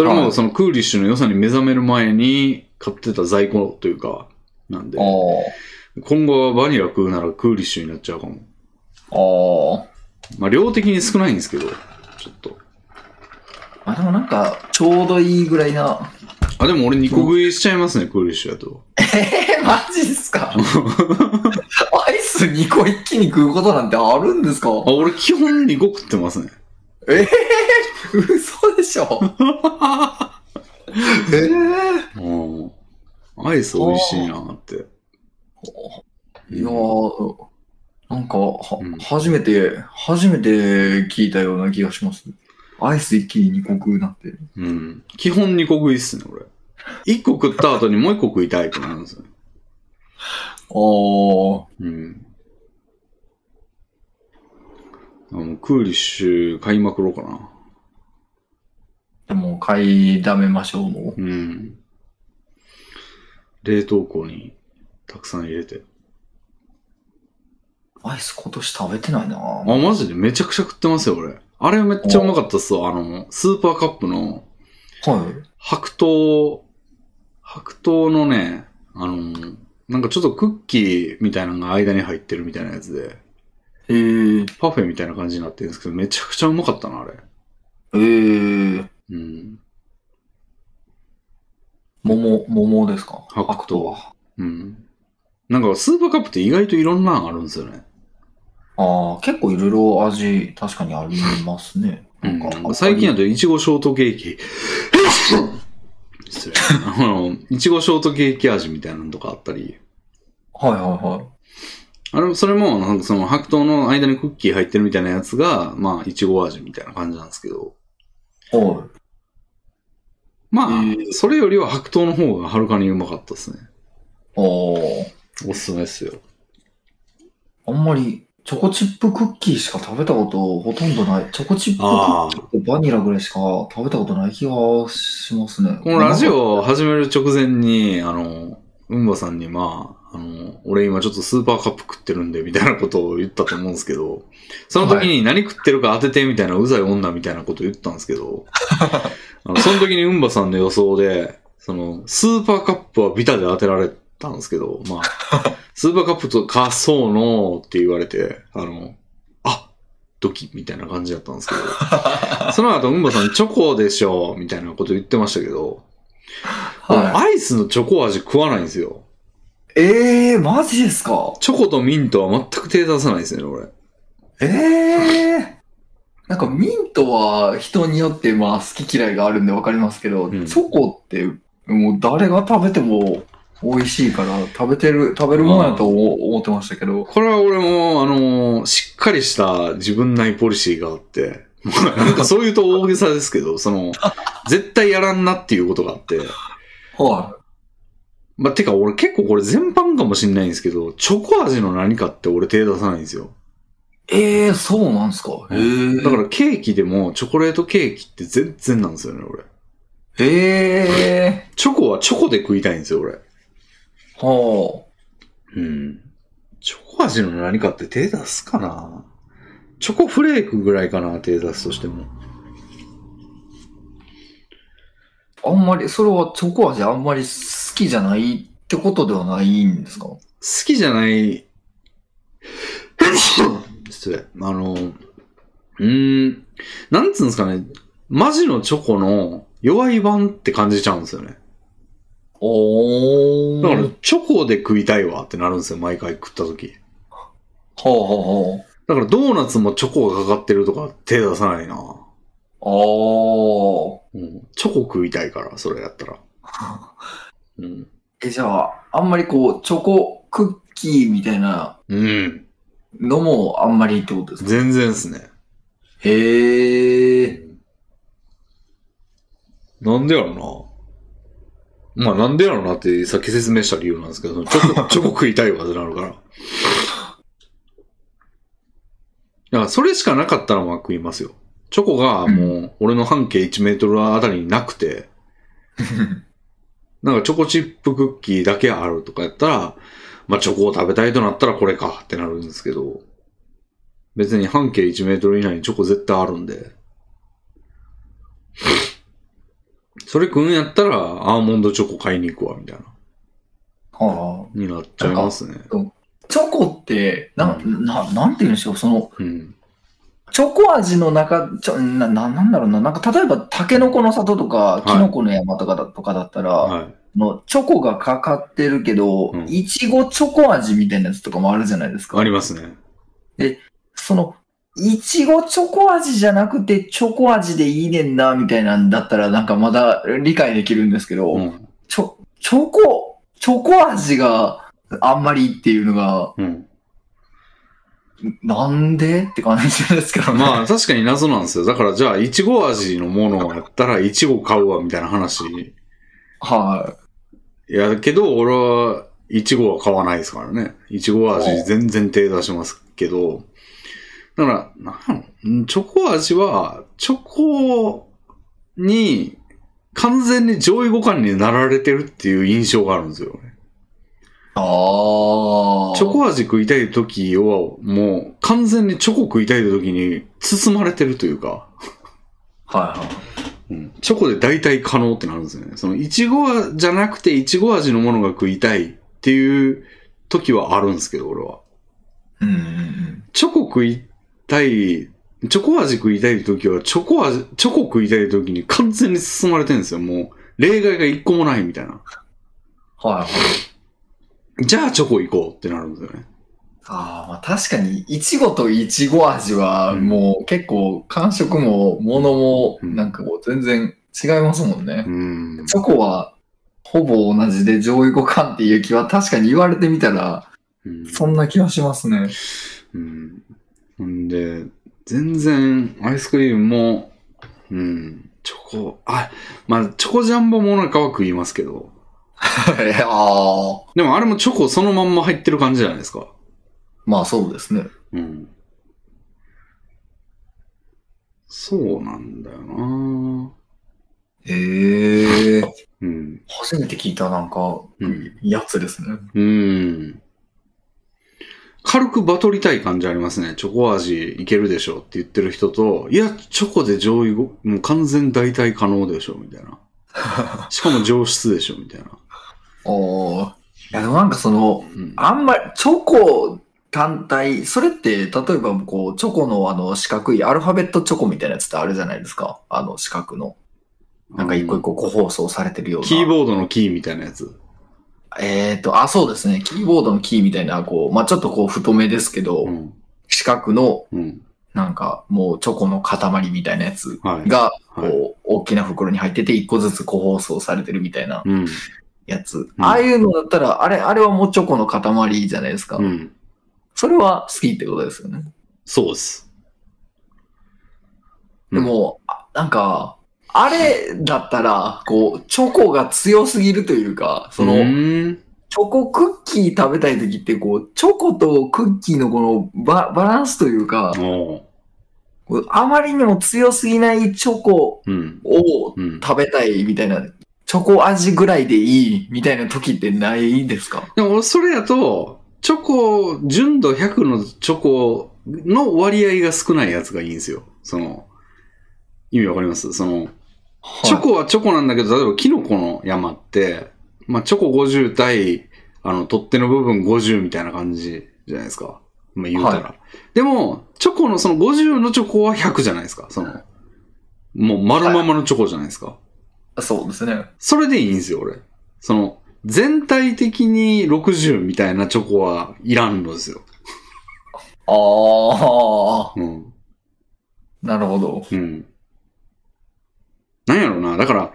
それはいもそのクーリッシュの良さに目覚める前に買ってた在庫というか、なんであ、今後はバニラ食うならクーリッシュになっちゃうかも。あ、ああ。まあ量的に少ないんですけど、ちょっと。あ、でもなんか、ちょうどいいぐらいな。あ、でも俺2個食いしちゃいますね、クーリッシュだと。えー、マジっすか？アイス2個一気に食うことなんてあるんですか？あ、俺基本2個食ってますね。えー、嘘でしょ？えー、うん。アイス美味しいなって。いやー、なんか、はうん初めて、初めて聞いたような気がします。アイス一気に2個食うなんて。うん。基本2個食いっすね、俺。1個食った後にもう1個食いたいってなるんですよ。あー、うん。あのクーリッシュ買いまくろうかな。でも買いだめましょう、もう。うん。冷凍庫にたくさん入れて。アイス今年食べてないなあ、マジでめちゃくちゃ食ってますよ、俺。あれめっちゃうまかったっすわ。あの、スーパーカップのはい。白桃、白桃のね、あの、なんかちょっとクッキーみたいなのが間に入ってるみたいなやつで、えー、パフェみたいな感じになってるんですけど、めちゃくちゃうまかったな、あれ。えー、うん。桃、桃ですか？白桃は。うん。なんかスーパーカップって意外といろんなのあるんですよね。ああ、結構いろいろ味、確かにありますね。うん。最近だといちごショートケーキ。失礼。あの、いちごショートケーキ味みたいなのとかあったり。はいはいはい。あれ、それも、なんかその白桃の間にクッキー入ってるみたいなやつが、まあ、いちご味みたいな感じなんですけど。はい。まあ、えーそれよりは白桃の方がはるかにうまかったですね。おー。おすすめですよ。あんまり、チョコチップクッキーしか食べたことほとんどない。チョコチップクあッキーとバニラぐらいしか食べたことない気がしますね。このラジオを始める直前に、あの、うんばさんに、まあ、あの、俺今ちょっとスーパーカップ食ってるんで、みたいなことを言ったと思うんですけど、その時に何食ってるか当ててみたいな、うざい女みたいなこと言ったんですけど、あのその時にうんばさんの予想で、その、スーパーカップはビタで当てられたんですけど、まあ、スーパーカップとか、そうのって言われて、あの、あドキみたいな感じだったんですけど、その後、うんばさんチョコでしょみたいなこと言ってましたけど、はアイスのチョコ味食わないんですよ。い。ええー、マジですか？チョコとミントは全く手出さないですね、俺。ええー。なんかミントは人によってまあ好き嫌いがあるんでわかりますけど、うんチョコってもう誰が食べても美味しいから食べてる、食べるものやと思思ってましたけど。これは俺も、あのーしっかりした自分内ポリシーがあって、なんかそういうと大げさですけど、その、絶対やらんなっていうことがあって、はまあ、てか俺結構これ全般かもしんないんですけど、チョコ味の何かって俺手出さないんですよ。い。ええー、そうなんですか？ええー。だからケーキでもチョコレートケーキって全然なんですよね、俺。ええチョコはチョコで食いたいんですよ、俺。ー。はうん。チョコ味の何かって手出すかな？チョコフレークぐらいかな、手出すとしても。あ。あんまり、それはチョコ味あんまり好きじゃないってことではないんですか？好きじゃない、失礼。あの、うーん、なんつうんですかね。マジのチョコの弱い版って感じちゃうんですよね。おー。だから、チョコで食いたいわってなるんですよ、毎回食った時。ほうほうほう。だから、ドーナツもチョコがかかってるとか手出さないな。おー。うん、チョコ食いたいから、それやったら。うん。え、じゃあ、あんまりこう、チョコクッキーみたいなうん。のもあんまりってことですか？全然ですね。へえ。なんでやろな。まあなんでやろなってさっき説明した理由なんですけど、チョコ、チョコ食いたいわってなるから。だからそれしかなかったらまあ食いますよ。チョコがもう俺の半径1メートルあたりになくて、なんかチョコチップクッキーだけあるとかやったら、まあチョコを食べたいとなったらこれかってなるんですけど、別に半径1メートル以内にチョコ絶対あるんで、それ食うんやったらアーモンドチョコ買いに行くわ、みたいな、はになっちゃいますね。あ、チョコって、な、な、なんて言うんでしょう、その、うん。チョコ味の中、ちょ、な、ななんだろうな、なんか例えば、タケノコの里とか、キノコの山とかだ,、とかだったら、はい。のチョコがかかってるけどうん、いちごチョコ味みたいなやつとかもあるじゃないですか。ありますね。その、いちごチョコ味じゃなくて、チョコ味でいいねんな、みたいなんだったら、なんかまだ理解できるんですけど、うん。チョ、チョコ、チョコ味があんまりっていうのが、うん。なんでって感じですけどね。まあ確かに謎なんですよ。だからじゃあ、いちご味のものやったらいちご買うわ、みたいな話。はいや、けど俺は、いちごは買わないですからね。いちご味全然手出しますけど。だから、なんチョコ味は、チョコに完全に上位互換になられてるっていう印象があるんですよね。い。ああ。チョコ味食いたい時は、もう完全にチョコ食いたい時に包まれてるというか、はいはい。うん、チョコで大体可能ってなるんですよね。その、いちごじゃなくていちご味のものが食いたいっていう時はあるんですけど、俺は。うんうんうん。チョコ食いたい、チョコ味食いたい時は、チョコ味、チョコ食いたい時に完全に包まれてるんですよ。もう、例外が一個もないみたいな。はいはい。じゃあチョコ行こうってなるんですよね。ああ、まあ確かに、いちごといちご味は、うんもう結構感触も、ものも、うんなんかもう全然違いますもんね。うん。チョコは、ほぼ同じで上位互換っていう気は確かに言われてみたら、うんそんな気はしますね。うん。んで、全然、アイスクリームも、うん、チョコ、あ、まあ、チョコジャンボもなかは食いますけど、ああ。でもあれもチョコそのまんま入ってる感じじゃないですか。まあそうですね。うん。そうなんだよなへえ。うん。初めて聞いたなんか、うんやつですね。うん。軽くバトりたい感じありますね。チョコ味いけるでしょって言ってる人と、いや、チョコで上位ご、もう完全代替可能でしょみたいな。しかも上質でしょみたいな。おーいやでもなんかその、うん。あんまり、チョコ単体、それって、例えばこう、チョコのあの四角いアルファベットチョコみたいなやつってあるじゃないですか。あの四角の。なんか一個一個個包装されてるような。キーボードのキーみたいなやつ。えっ、と、あ、そうですね。キーボードのキーみたいな、こう、まあちょっとこう太めですけど、うん。四角の、うん。なんかもうチョコの塊みたいなやつはい。が、こう、はい大きな袋に入ってて、一個ずつ個包装されてるみたいなうん。やつ。ああいうのだったら、あれ、あれはもうチョコの塊じゃないですか。うん。それは好きってことですよね。そうです。でも、あなんか、あれだったら、こう、チョコが強すぎるというか、その、チョコクッキー食べたい時って、こう、チョコとクッキーのこのババランスというか、あまりにも強すぎないチョコうん。をうん。食べたいみたいな、チョコ味ぐらいでいいみたいな時ってないですか？でも俺それやと、チョコ、純度100のチョコの割合が少ないやつがいいんですよ。その、意味わかります？その、チョコはチョコなんだけど、例えばキノコの山って、まあチョコ50対、あの、取っ手の部分50みたいな感じじゃないですか。まあ言うたら。はでも、チョコのその50のチョコは100じゃないですか。その、もう丸ままのチョコじゃないですか。そうですね。それでいいんですよ、俺。その、全体的に60みたいなチョコはいらんのですよ。ああ、うん。なるほど。うん。なんやろな。だから、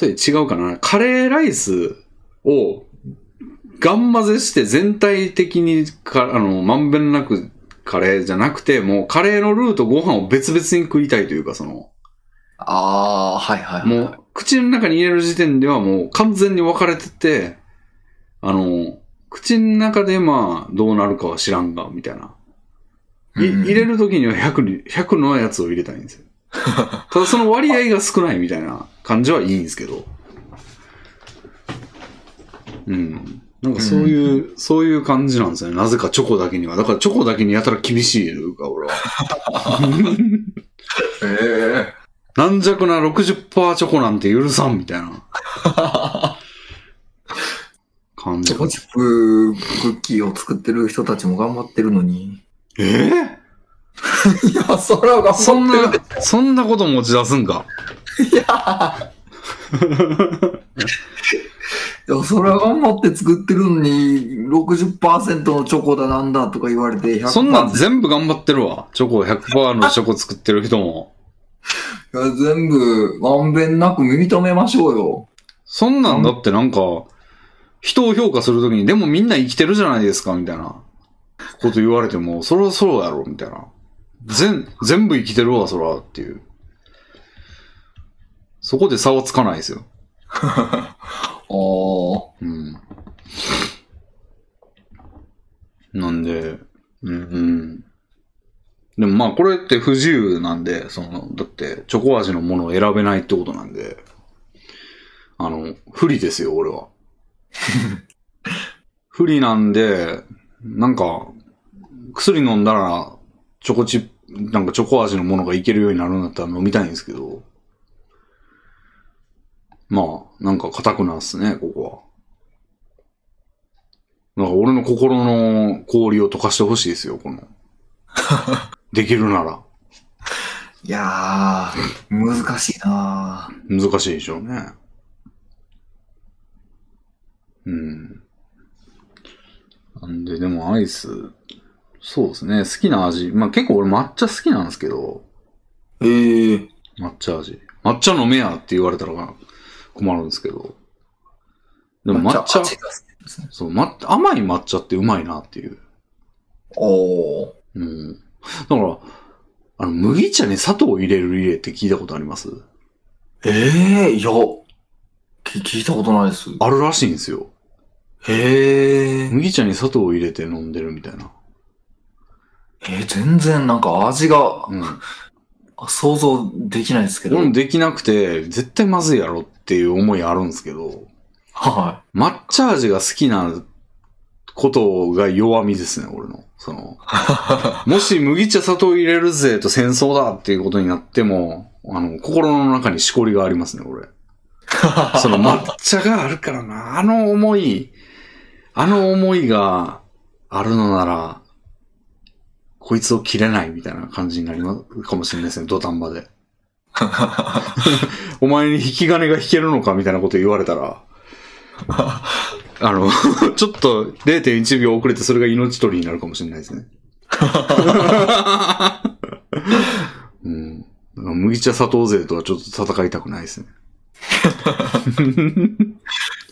例え違うかな。カレーライスをガン混ぜして全体的にか、あの、まんべんなくカレーじゃなくて、もうカレーのルーとご飯を別々に食いたいというか、その、ああ、はいはいはい。もう口の中に入れる時点ではもう完全に分かれてて、あの、口の中でまあどうなるかは知らんが、みたいな。いうん入れるときには100に、100のやつを入れたいんですよ。ただその割合が少ないみたいな感じはいいんですけど。うん。なんかそういう、そういう感じなんですよね。なぜかチョコだけには。だからチョコだけにやたら厳しいというか、俺は。ええ軟弱な60%チョコなんて許さんみたいな 感じチョ。コチップクッキーを作ってる人たちも頑張ってるのに。え？いや、それは頑ー、そん張ってるな、そんなこと持ち出すんか？いやでもそれは頑張って作ってるのに、60%のチョコだなんだとか言われて100%、そんなん全部頑張ってるわ。チョコ100%のチョコ作ってる人も。いや全部、まんべんなく認めましょうよ。そんなんだってなんか、人を評価するときに、でもみんな生きてるじゃないですか、みたいなこと言われても、それはそうやろ、みたいな。全、全部生きてるわ、そら、っていう。そこで差はつかないですよ。ああ。うん。なんで、うん、うん。でもまあこれって不自由なんで、その、だってチョコ味のものを選べないってことなんで、あの、不利ですよ、俺は。不利なんで、なんか、薬飲んだら、チョコチップ、なんかチョコ味のものがいけるようになるんだったら飲みたいんですけど、まあ、なんか硬くなんすね、ここは。なんか俺の心の氷を溶かしてほしいですよ、この。できるなら。いやー、難しいな難しいでしょうね。うん。なんで、でもアイス、そうですね、好きな味。まあ結構俺抹茶好きなんですけど、ええ抹茶味。抹茶飲めやって言われたら困るんですけど。でも抹茶、味が好きですね。そう、ま、甘い抹茶ってうまいなっていう。おー。うん。だから、あの、麦茶に砂糖を入れる入れって聞いたことあります？ええいや、き聞いたことないです。あるらしいんですよ。へえ。麦茶に砂糖を入れて飲んでるみたいな。えー全然なんか味がうん。想像できないですけど。俺もできなくて、絶対まずいやろっていう思いあるんですけど、は抹茶味が好きなことが弱みですね、俺の。その、もし麦茶砂糖入れるぜと戦争だっていうことになっても、あの、心の中にしこりがありますね、俺。い。その抹茶があるからな、あの思い、あの思いがあるのなら、こいつを切れないみたいな感じになりますかもしれないですね、土壇場で。お前に引き金が引けるのかみたいなこと言われたら、あの、ちょっと0.1秒遅れてそれが命取りになるかもしれないですね。うん。麦茶砂糖勢とはちょっと戦いたくないですね。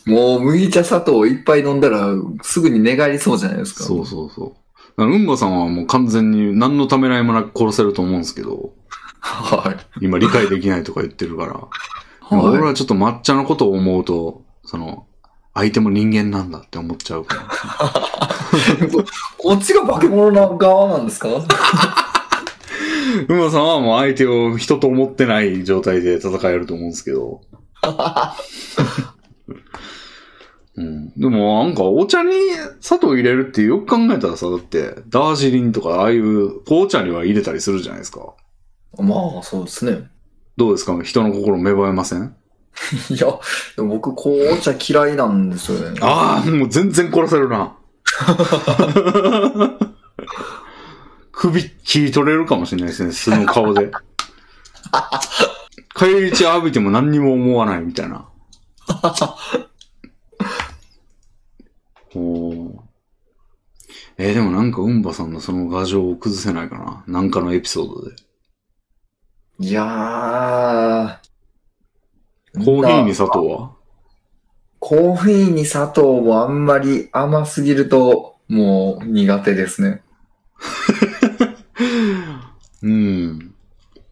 もう麦茶砂糖をいっぱい飲んだらすぐに寝返りそうじゃないですか。そうそうそう。うんばさんはもう完全に何のためらいもなく殺せると思うんですけど、はい。今理解できないとか言ってるから。はい俺はちょっと抹茶のことを思うと、その、相手も人間なんだって思っちゃうから。こっちが化け物な側なんですか？うんばさんはもう相手を人と思ってない状態で戦えると思うんですけど。うん、でもなんかお茶に砂糖入れるってよく考えたらさ、だってダージリンとかああいう紅茶には入れたりするじゃないですか。まあ、そうですね。どうですか？人の心芽生えません？いや、でも僕、紅茶嫌いなんですよね。ああ、もう全然殺せるな。首切り取れるかもしれないですね、素の顔で。帰り道浴びても何にも思わないみたいな。おーえーでもなんか、うんばさんのその牙城を崩せないかな。なんかのエピソードで。いやー。コーヒーに砂糖は？コーヒーに砂糖もあんまり甘すぎると、もう苦手ですね。うん。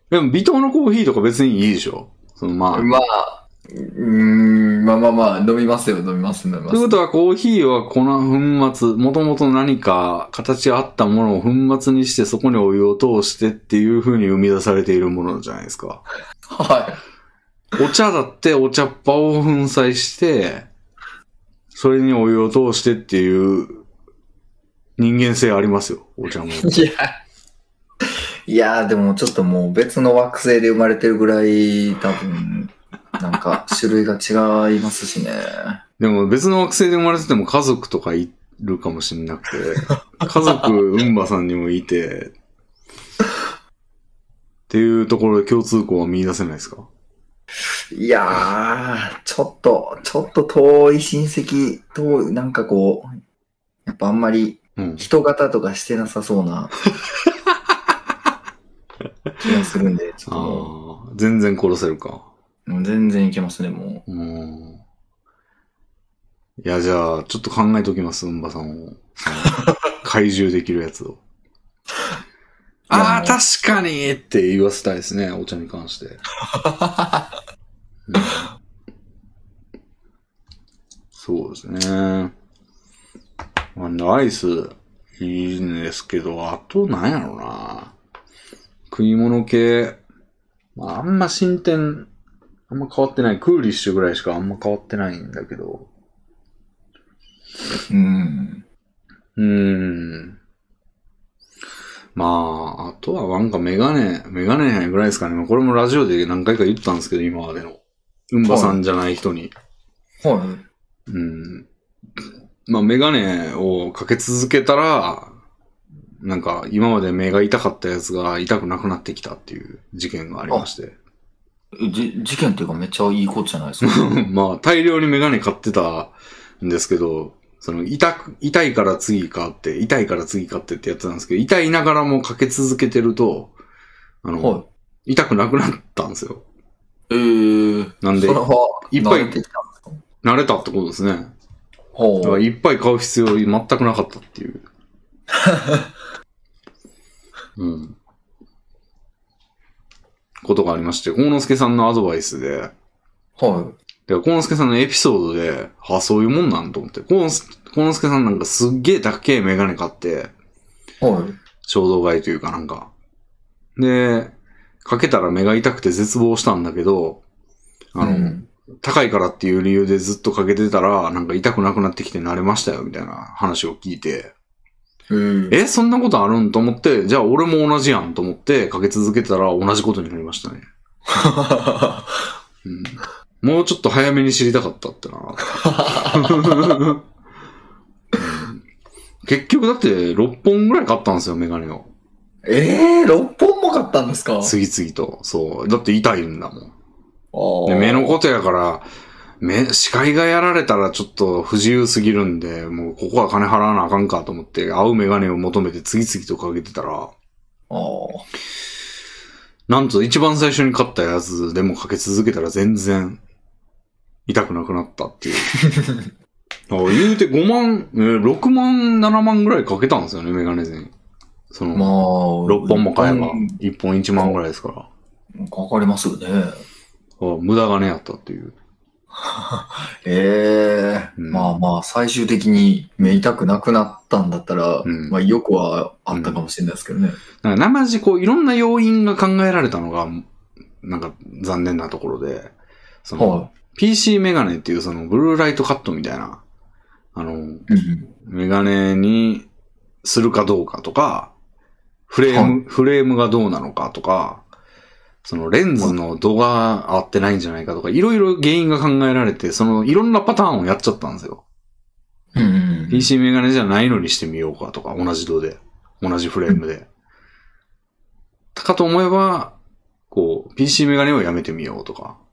でも、微糖のコーヒーとか別にいいでしょ？そのまあ、まあ、うーん、まあまあまあ、飲みますよ、飲みます、飲みます。ということは、コーヒーは粉粉末、もともと何か形があったものを粉末にして、そこにお湯を通してっていう風に生み出されているものじゃないですか。はお茶だってお茶っ葉を粉砕して、それにお湯を通してっていう人間性ありますよ、お茶も。い。いや、いや、でもちょっともう別の惑星で生まれてるぐらい、多分、なんか 種類が違いますしね。でも別の惑星で生まれてても家族とかいるかもしれなくて、家族、うんばさんにもいて、っていうところで共通項は見出せないですか？いやー、ちょっと、ちょっと遠い親戚と、なんかこう、やっぱあんまりうん。人型とかしてなさそうな気がするんで、ちょっともああ、全然殺せるか。うもう全然いけますね、もうん。いや、じゃあ、ちょっと考えておきます、うんばさんを。怪獣できるやつを。ああ、確かにって言わせたいですね、お茶に関して。うんそうですね。まあ、アイス、いいんですけど、あとなんやろな。食い物系、まあ、あんま進展、あんま変わってない。クーリッシュぐらいしかあんま変わってないんだけど。う。うん。うーん。まあ、あとはなんかメガネ、メガネぐらいですかね。これもラジオで何回か言ったんですけど、今までの。うんばさんじゃない人に。はうん。まあ、メガネをかけ続けたら、なんか今まで目が痛かったやつが痛くなくなってきたっていう事件がありまして。い。じ、事件っていうかめっちゃいいことじゃないですか。まあ、大量にメガネ買ってたんですけど、その、痛く、痛いから次買って、痛いから次買ってってやってたんですけど、痛いながらもかけ続けてると、あの、はい。痛くなくなったんですよ。えー、なんでいっぱい慣れたってことですね。ほう。いっぱい買う必要全くなかったっていう。うん。ことがありまして、幸之助さんのアドバイスで、はから、コウノスケさんのエピソードで、あ、そういうもんなんと思って。コウノスコウノスケさんなんかすっげえ高えメガネ買って、はい。衝動買いというかなんか。で、かけたら目が痛くて絶望したんだけど、あの、うん高いからっていう理由でずっとかけてたら、なんか痛くなくなってきて慣れましたよ、みたいな話を聞いて、えー、え、そんなことあるんと思って、じゃあ俺も同じやんと思ってかけ続けたら同じことになりましたね。うん、もうちょっと早めに知りたかったってな。うん結局だって6本ぐらい買ったんですよ、メガネを。ええー、6本も買ったんですか？次々と。そう。だって痛いんだもん。で目のことやから、目、視界がやられたらちょっと不自由すぎるんで、もうここは金払わなあかんかと思って、合うメガネを求めて次々とかけてたら、なんと一番最初に買ったやつでもかけ続けたら全然痛くなくなったっていう。あ言うて5万、えー6万、7万ぐらいかけたんですよね、メガネに。その、まあ、6本も買えばうん、1本1万ぐらいですから。かかりますよね。あ無駄金やったっていう。ええうんまあまあ、最終的に目痛くなくなったんだったら、うんまあ、よくはあったかもしれないですけどね。なんか生地こういろんな要因が考えられたのが、なんか残念なところで、その、は PC メガネっていうそのブルーライトカットみたいな、あの、い。うんメガネにするかどうかとか、フレーム、フレームがどうなのかとか、そのレンズの度が合ってないんじゃないかとか、いろいろ原因が考えられて、そのいろんなパターンをやっちゃったんですよ。PC メガネじゃないのにしてみようかとか、同じ度で、同じフレームで。かと思えば、こう、PC メガネをやめてみようとか、うん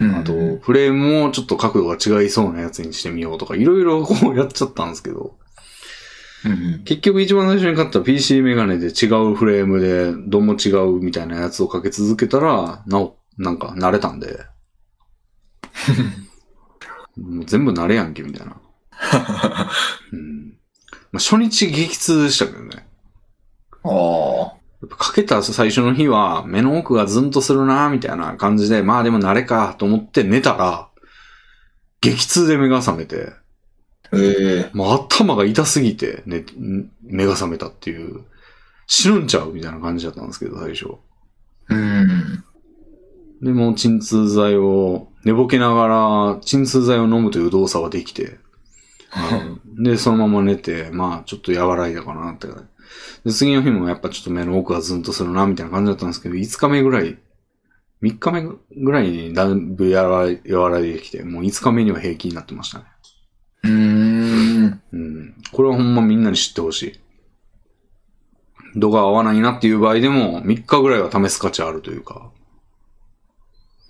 あと、フレームもちょっと角度が違いそうなやつにしてみようとか、いろいろこうやっちゃったんですけど、うんうん結局一番最初に買った PC メガネで違うフレームで、どんも違うみたいなやつをかけ続けたら、なお、なんか慣れたんで、もう全部慣れやんけ、みたいな。うんまあ、初日激痛でしたけどね。ああ。やっぱかけた最初の日は、目の奥がズンとするなみたいな感じで、まあでも慣れかと思って寝たら、激痛で目が覚めて、ええもう頭が痛すぎて、ね、ん目が覚めたっていう、死ぬんちゃうみたいな感じだったんですけど、最初。うん。でも、鎮痛剤を、寝ぼけながら、鎮痛剤を飲むという動作はできて、で、そのまま寝て、まあ、ちょっと和らいだかなって。で、次の日もやっぱちょっと目の奥がズンとするな、みたいな感じだったんですけど、5日目ぐらい、3日目ぐらいにだいぶ和らい和らいできて、もう5日目には平気になってましたね。うーん。うん。これはほんまみんなに知ってほしい。度が合わないなっていう場合でも、3日ぐらいは試す価値あるというか、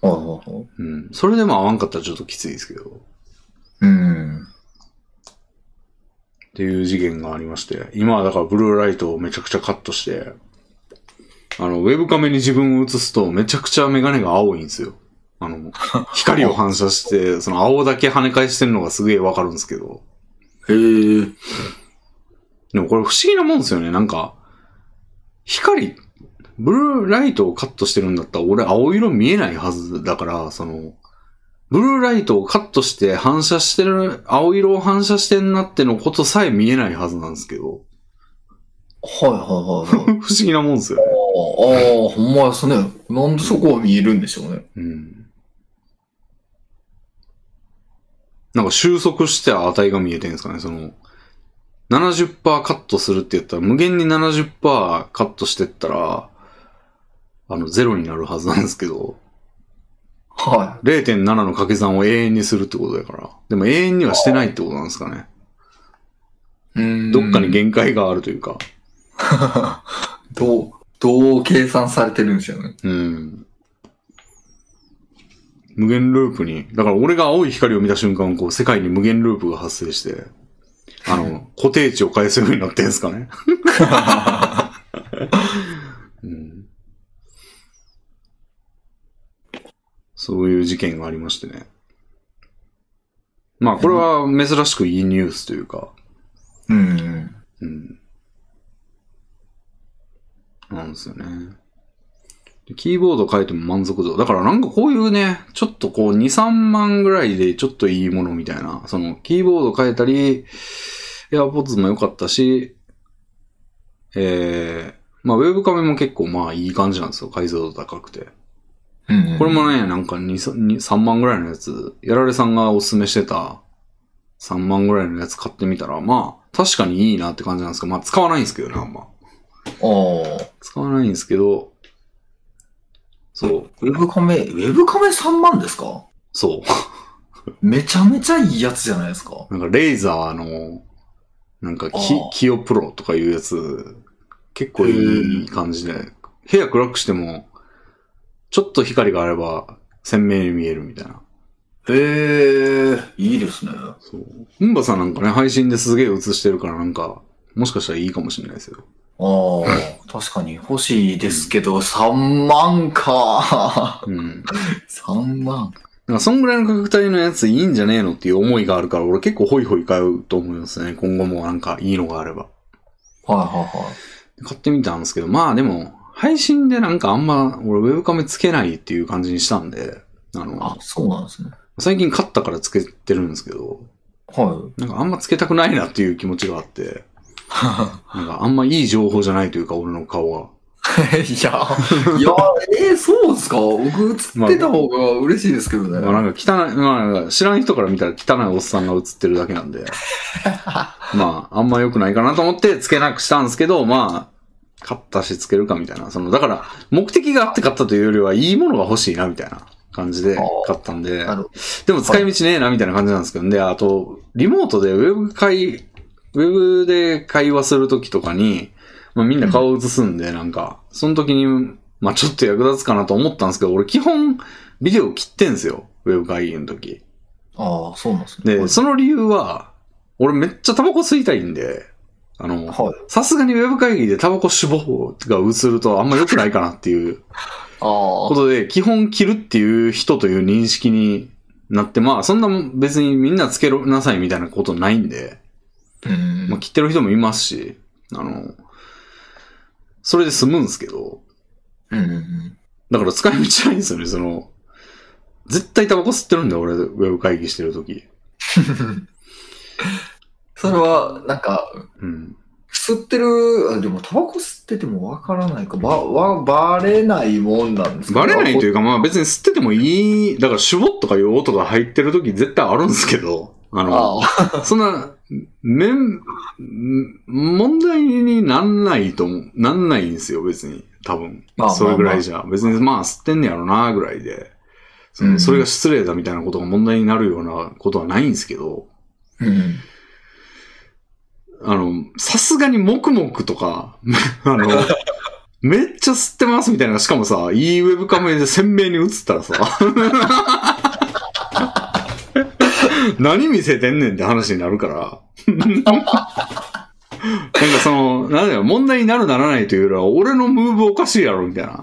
ほうほうん。それでも合わんかったらちょっときついですけど、う。うん。っていう事件がありまして、今はだからブルーライトをめちゃくちゃカットして、あの、ウェブカメに自分を映すとめちゃくちゃメガネが青いんですよ。あの、光を反射して、その青だけ跳ね返してるのがすげえわかるんですけど、へえ。でもこれ不思議なもんですよね。なんか、光、ブルーライトをカットしてるんだったら俺青色見えないはずだから、その、ブルーライトをカットして反射してる、青色を反射してんなってのことさえ見えないはずなんですけど、はいはいはいはい。不思議なもんですよね。ああ、ほんまですね。なんでそこは見えるんでしょうね。うん。なんか収束して値が見えてるんですかね、その、70%カットするって言ったら、無限に70%カットしてったら、あの、ゼロになるはずなんですけど、は0.7の掛け算を永遠にするってことだから。でも永遠にはしてないってことなんですかね。い。うんどっかに限界があるというか。どう、どう計算されてるんでしょうね。うん。無限ループに、だから俺が青い光を見た瞬間、こう世界に無限ループが発生して、あの、固定値を返すようになってんすかね。うん、そういう事件がありましてね。まあこれは珍しくいいニュースというか、うん。うん。なんですよね。キーボード変えても満足度。だからなんかこういうね、ちょっとこう2、3万ぐらいでちょっといいものみたいな。その、キーボード変えたり、AirPods も良かったし、えー、まあウェブカメも結構まあいい感じなんですよ。解像度高くて。うんうん。これもね、なんか2、3 3万ぐらいのやつ、やられさんがおすすめしてた3万ぐらいのやつ買ってみたら、まあ確かにいいなって感じなんですけど、まあ使わないんですけどね、あんま。使わないんですけど、そう、ウェブカメ、ウェブカメ3万ですか？そう。めちゃめちゃいいやつじゃないですか。なんかレーザーの、なんかキキヨプロとかいうやつ、結構いい感じで、部屋暗くしても、ちょっと光があれば鮮明に見えるみたいな。へえ、いいですね。そう。うんばさんなんかね、配信ですげえ映してるからなんか、もしかしたらいいかもしれないですよ。ああ、確かに欲しいですけど、3万か。うん。3万。なんかそんぐらいの価格帯のやついいんじゃねえのっていう思いがあるから、俺結構ホイホイ買うと思いますね。今後もなんかいいのがあれば。はいはいはい。買ってみたんですけど、まあでも、配信でなんかあんま、俺ウェブカメつけないっていう感じにしたんで、あの、あ、そうなんですね。最近買ったからつけてるんですけど、はなんかあんまつけたくないなっていう気持ちがあって、い。なんかあんまいい情報じゃないというか、俺の顔が。いや、いや、えー、そうですか？僕映ってた方が嬉しいですけどね。まあなんか汚い、まあなんか知らん人から見たら汚いおっさんが映ってるだけなんで、まああんま良くないかなと思ってつけなくしたんですけど、まあ、買ったしつけるかみたいな。その、だから目的があって買ったというよりは、いいものが欲しいなみたいな感じで買ったんで、でも使い道ねえなみたいな感じなんですけど、で、あと、リモートでウェブ会、ウェブで会話するときとかに、まあみんな顔映すんで、なんか、その時に、まあちょっと役立つかなと思ったんですけど、俺基本、ビデオ切ってんすよ。ウェブ会議の時。ああ、そうなんですね。で、その理由は、俺めっちゃタバコ吸いたいんで、あの、はい。さすがにウェブ会議でタバコ死亡が映るとあんま良くないかなっていう ことで、基本切るっていう人という認識になって、まあそんな別にみんなつけなさいみたいなことないんで、うん。まあ切ってる人もいますし、あの、それで済むんですけど。だから使い道ないんですよね、その、絶対タバコ吸ってるんだよ、俺、ウェブ会議してるとき。それは、なんか、うん。吸ってる、あでもタバコ吸っててもわからないか、ば、わ、バレないもんなんですか？バレないというか、まあ別に吸っててもいい、だからシュボッとかいう音が入ってるとき絶対あるんですけど、あの、あそんな、面、問題になんないと思う、なんないんですよ、別に。多分まあ。それぐらいじゃ。別にまあ吸ってんねやろな、ぐらいで。そうんのそれが失礼だみたいなことが問題になるようなことはないんですけど、うん。あの、さすがに黙々とか、あの、めっちゃ吸ってますみたいな、しかもさ、いいウェブカメで鮮明に映ったらさ、何見せてんねんって話になるから。なんかその、なんだよ、問題になるならないというよりは、俺のムーブおかしいやろ、みたいな。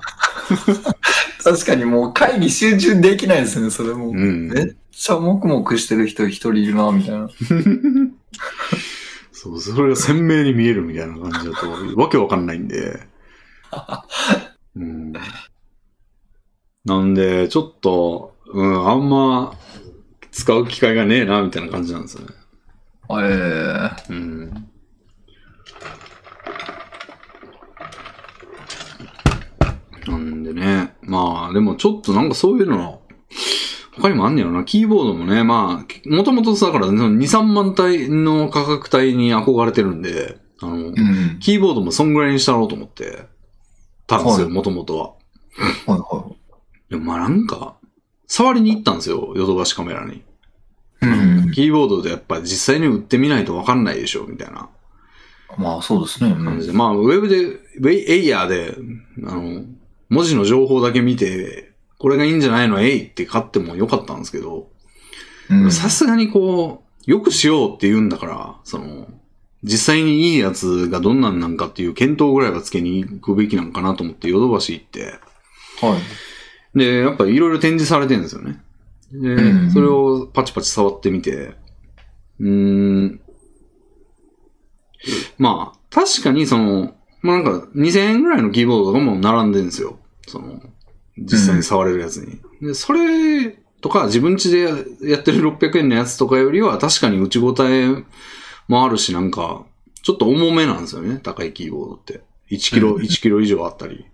確かにもう会議集中できないですね、それも。うん。めっちゃ黙々してる人一人いるな、みたいな。そう、それが鮮明に見えるみたいな感じだと、わけわかんないんで。うん、なんで、ちょっと、うん、あんま使う機会がねえな、みたいな感じなんですよね。ええうん。なんでね、まあ、でもちょっとなんかそういうの、他にもあんねやろな。キーボードもね、まあ、もともとさ、だから、その2、3万体の価格帯に憧れてるんで、あの、うん。キーボードもそんぐらいにしたろうと思って、たんですよ、はいもともとは。はいはでもまあなんか、触りに行ったんですよ、ヨドバシカメラに。い。うん。キーボードでやっぱ実際に売ってみないとわかんないでしょ、みたいなまあそうですね。うん感じで。まあ、ウェブで、ウェイエイヤーで、あの、文字の情報だけ見て、これがいいんじゃないの？えいって買ってもよかったんですけど、うんさすがにこう、よくしようって言うんだから、その、実際にいいやつがどんなんなんかっていう検討ぐらいはつけに行くべきなんかなと思ってヨドバシ行って、はい。で、やっぱいろいろ展示されてるんですよね。で、うんそれをパチパチ触ってみて、うーん、まあ、確かにその、まあなんか2000円ぐらいのキーボードとかも並んでるんですよ。その、実際に触れるやつに。で、それとか自分家でやってる600円のやつとかよりは確かに内ごたえもあるし、なんか、ちょっと重めなんですよね、高いキーボードって。1キロ、うん1キロ以上あったり。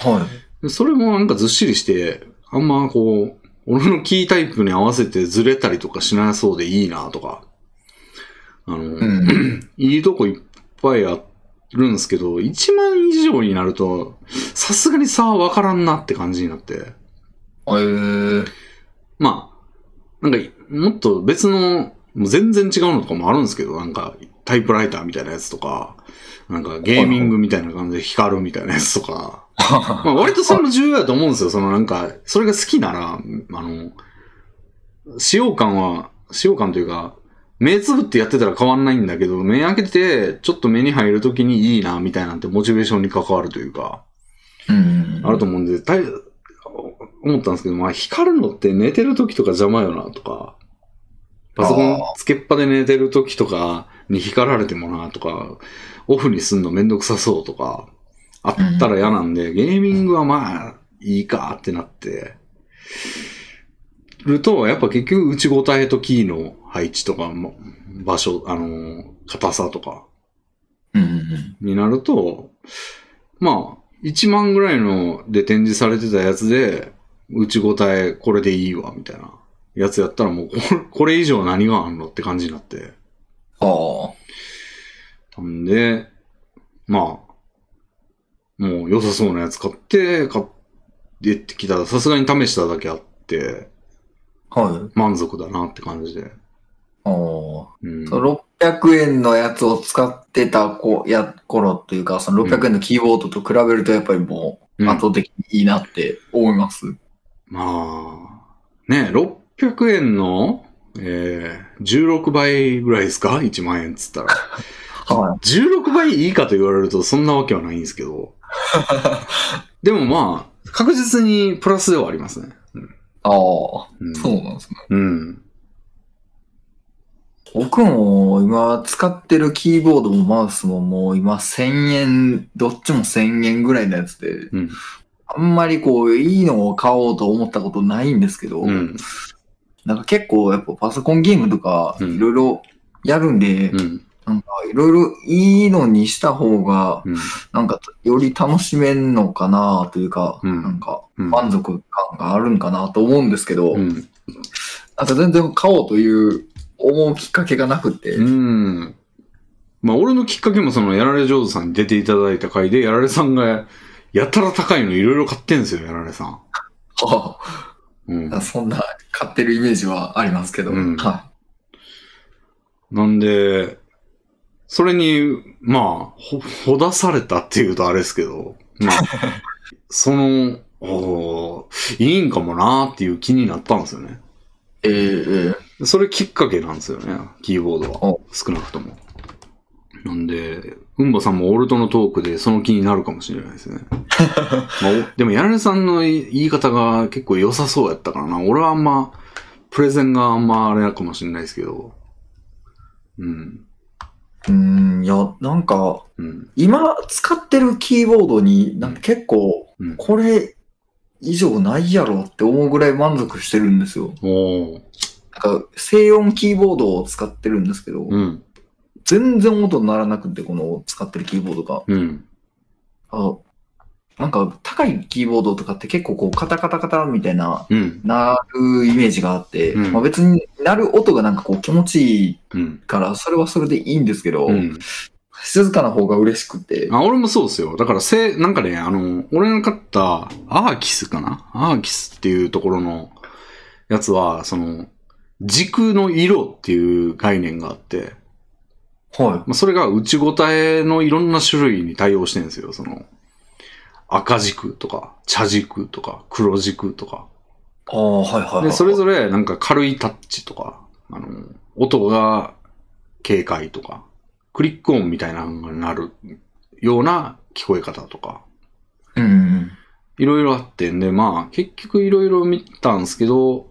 はい。でそれもなんかずっしりして、あんまこう、俺のキータイプに合わせてずれたりとかしなそうでいいなとか。あの、うん。いいとこいっぱいあるんですけど、1万以上になると、さすがに差はわからんなって感じになって。えー、まあ、なんか、もっと別の、もう全然違うのとかもあるんですけど、なんか、タイプライターみたいなやつとか、なんかゲーミングみたいな感じで光るみたいなやつとか、まあ割とそれも重要だと思うんですよ。そのなんか、それが好きなら、あの、使用感は、使用感というか、目つぶってやってたら変わんないんだけど、目開けて、ちょっと目に入るときにいいな、みたいなんてモチベーションに関わるというか、うん。あると思うんで、たい思ったんですけど、まあ光るのって寝てるときとか邪魔よな、とか、パソコンつけっぱで寝てるときとかに光られてもな、とか、オフにすんのめんどくさそうとか、あったら嫌なんで、ゲーミングはまあ、いいかってなって、ると、やっぱ結局内ごたえとキーの配置とかも、場所、あの、硬さとかうんうんになると、まあ、1万ぐらいので展示されてたやつで、内ごたえこれでいいわ、みたいなやつやったらもうこれ、以上何があんのって感じになって。はんで、まあ、もう良さそうなやつ買って、買ってってきたら、さすがに試しただけあって、あ。はい。満足だなって感じで。ああ。うん。その600円のやつを使ってた子や頃というか、その600円のキーボードと比べるとやっぱりもううん圧倒的にいいなって思います。まあ、ね、600円の、えー、16倍ぐらいですか ?1 万円っつったら。はい。16倍いいかと言われるとそんなわけはないんですけど。でもまあ、確実にプラスではありますね。うんああ、うんそうなんですね。うん。僕も今使ってるキーボードもマウスももう今1000円、どっちも1000円ぐらいのやつで、うん。あんまりこういいのを買おうと思ったことないんですけど、うん。なんか結構やっぱパソコンゲームとかうんいろいろやるんで、うん。なんかいろいろいいのにした方が、うん。なんかより楽しめんのかなというか、うんなんかうん。満足感があるんかなと思うんですけど、うん。なんか全然買おうという思うきっかけがなくて、うん。まあ、俺のきっかけもその、やられ上手さんに出ていただいた回で、やられさんが、やたら高いのいろいろ買ってんすよ、やられさん。は うんあ。そんな買ってるイメージはありますけど、うんはなんで、それに、まあ、ほ、ほだされたっていうとあれですけど、まあ、その、おーいいんかもなーっていう気になったんですよね。い。えー、えそれきっかけなんですよね、キーボードはお。少なくとも。なんで、うんばさんもオルトのトークでその気になるかもしれないですね。まあ、おでも、やられさんの言い方が結構良さそうやったからな。俺はあんま、プレゼンがあんまあれかもしれないですけど。うん。ー、うーん、いや、なんか、うん。今使ってるキーボードに、なんか結構、うん。これ以上ないやろって思うぐらい満足してるんですよ。なんか、静音キーボードを使ってるんですけど、うん。全然音鳴らなくて、この使ってるキーボードが。うん。あなんか、高いキーボードとかって結構こう、カタカタカタみたいな、うん。鳴るイメージがあって、うんまあ別に鳴る音がなんかこう気持ちいいうん。から、それはそれでいいんですけど、うん。静かな方が嬉しくて、あ、俺もそうですよ。だから、せ、なんかね、あの、俺が買った、アーキスかな？アーキスっていうところのやつは、その、軸の色っていう概念があって、はまあ、それが内ごたえのいろんな種類に対応してるんですよ。その、赤軸とか、茶軸とか、黒軸とか。い。ああ、はいはいはい。で、それぞれなんか軽いタッチとか、あの、音が軽快とか、クリック音みたいなのがなるような聞こえ方とか、うんうん。いろいろあってんで、まあ、結局いろいろ見たんですけど、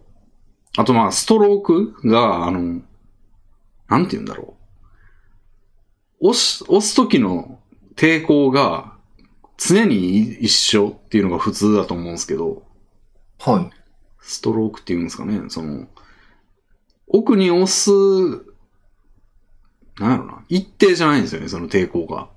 あとまあ、ストロークが、あの、なんて言うんだろう。押す、押す時の抵抗が常に一緒っていうのが普通だと思うんですけど、はい。ストロークっていうんですかね、その、奥に押す、なんやろな、一定じゃないんですよね、その抵抗が。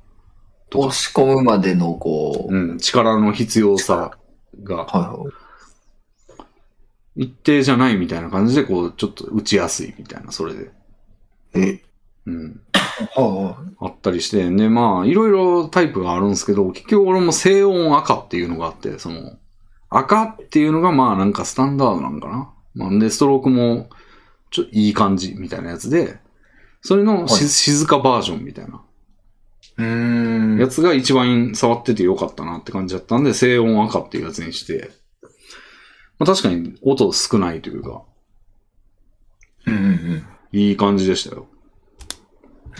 押し込むまでの、こう、うん、力の必要さがはいはい。一定じゃないみたいな感じで、こう、ちょっと打ちやすいみたいな、それで。え、うん。はあったりして、で、まあ、いろいろタイプがあるんですけど、結局俺も静音赤っていうのがあって、その、赤っていうのがまあなんかスタンダードなんかな。まあ、で、ストロークも、ちょいい感じみたいなやつで、それのし、はい静かバージョンみたいなうーん。やつが一番触っててよかったなって感じだったんで、静音赤っていうやつにして、まあ確かに音少ないというか、うんうんうん。いい感じでしたよ。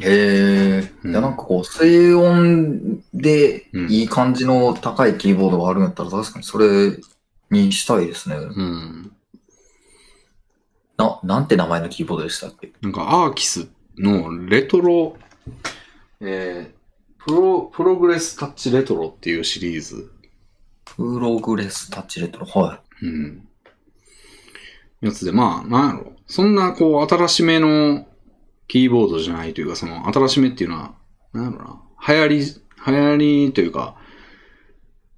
へえ。うんいや、なんかこう、静音でうんいい感じの高いキーボードがあるんやったら、確かにそれにしたいですね。うん。な、なんて名前のキーボードでしたっけ？なんかアーキスのレトロ、えー、プロ、プログレスタッチレトロっていうシリーズ。プログレスタッチレトロ。はうん。やつで、まあ、なんやろ。そんな、こう、新しめのキーボードじゃないというか、その、新しめっていうのは、なんやろな。流行り、流行りというか、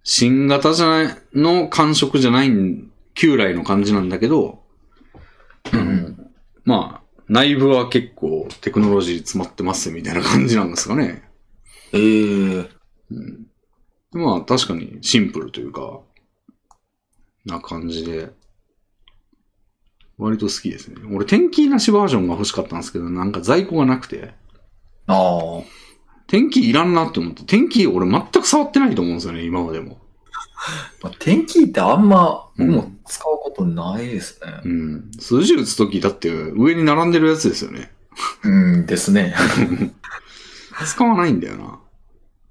新型じゃない、の感触じゃないん、旧来の感じなんだけど、い。うん。まあ、内部は結構テクノロジー詰まってますみたいな感じなんですかね。ええうん。まあ、確かにシンプルというか、な感じで、割と好きですね。俺、天気なしバージョンが欲しかったんですけど、なんか在庫がなくて、ああ。天気いらんなって思って、天気俺全く触ってないと思うんですよね、今までも。まあ、天気ってあんま、も使うことないですね。うん。数字打つとき、だって上に並んでるやつですよね。うん、ですね。使わないんだよな。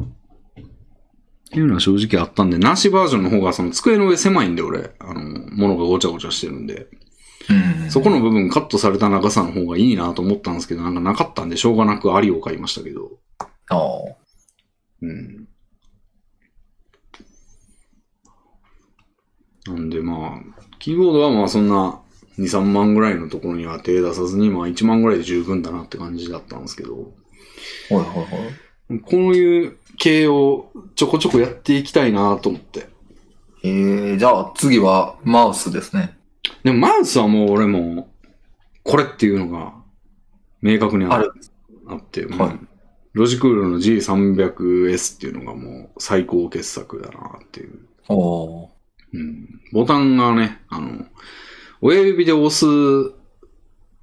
っていうのは正直あったんで、なしバージョンの方がその机の上狭いんで俺、あの、物がごちゃごちゃしてるんで、うん。そこの部分カットされた長さの方がいいなと思ったんですけど、なんかなかったんでしょうがなくありを買いましたけど、ああ。うん。なんでまあ、キーボードはまあそんな2、3万ぐらいのところには手出さずに、まあ1万ぐらいで十分だなって感じだったんですけど、はいはいはい。こういう系をちょこちょこやっていきたいなと思って。ええじゃあ次はマウスですね。でもマウスはもう俺も、これっていうのが明確にああるあって、うんはいロジクールの G300S っていうのがもう最高傑作だなっていう。おー。うん、ボタンがね、あの、親指で押す、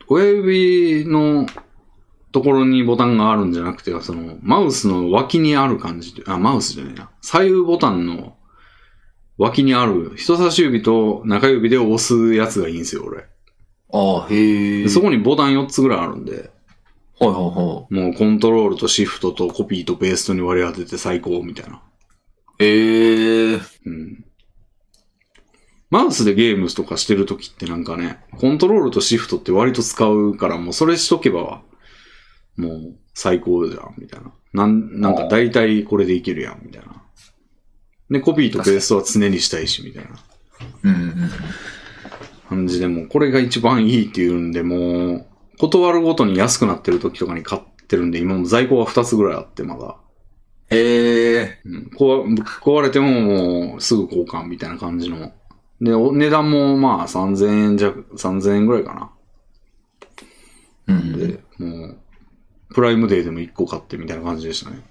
親指のところにボタンがあるんじゃなくて、その、マウスの脇にある感じで、あ、マウスじゃないな。左右ボタンの脇にある人差し指と中指で押すやつがいいんですよ、俺。ああ、へえ。でそこにボタン4つぐらいあるんで、はいはいはもうコントロールとシフトとコピーとペーストに割り当てて最高みたいな。い。ええうん。マウスでゲームとかしてるときってなんかね、コントロールとシフトって割と使うから、もうそれしとけば、もう最高じゃん、みたいな。なん、なんか大体これでいけるやん、みたいな。で、コピーとペーストは常にしたいし、みたいなうんうん。感じで、もうこれが一番いいっていうんで、もう、断るごとに安くなってる時とかに買ってるんで、今も在庫が2つぐらいあって、まだ。へえ。うん、壊壊れてももうすぐ交換みたいな感じの。で、お値段もまあ3000円弱、3000円ぐらいかな。うん。で、もう、プライムデーでも1個買ってみたいな感じでしたね。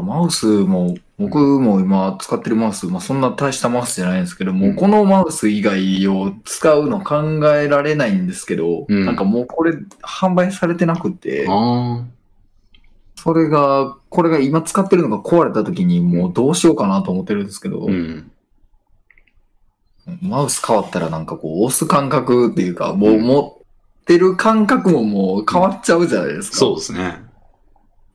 マウスも、僕も今使ってるマウス、まあそんな大したマウスじゃないんですけど、もううんこのマウス以外を使うの考えられないんですけど、うんなんかもうこれ販売されてなくて、あそれが、これが今使ってるのが壊れた時にもうどうしようかなと思ってるんですけど、あ、うん。マウス変わったらなんかこう押す感覚っていうか、もううん持ってる感覚ももう変わっちゃうじゃないですか。そうですね。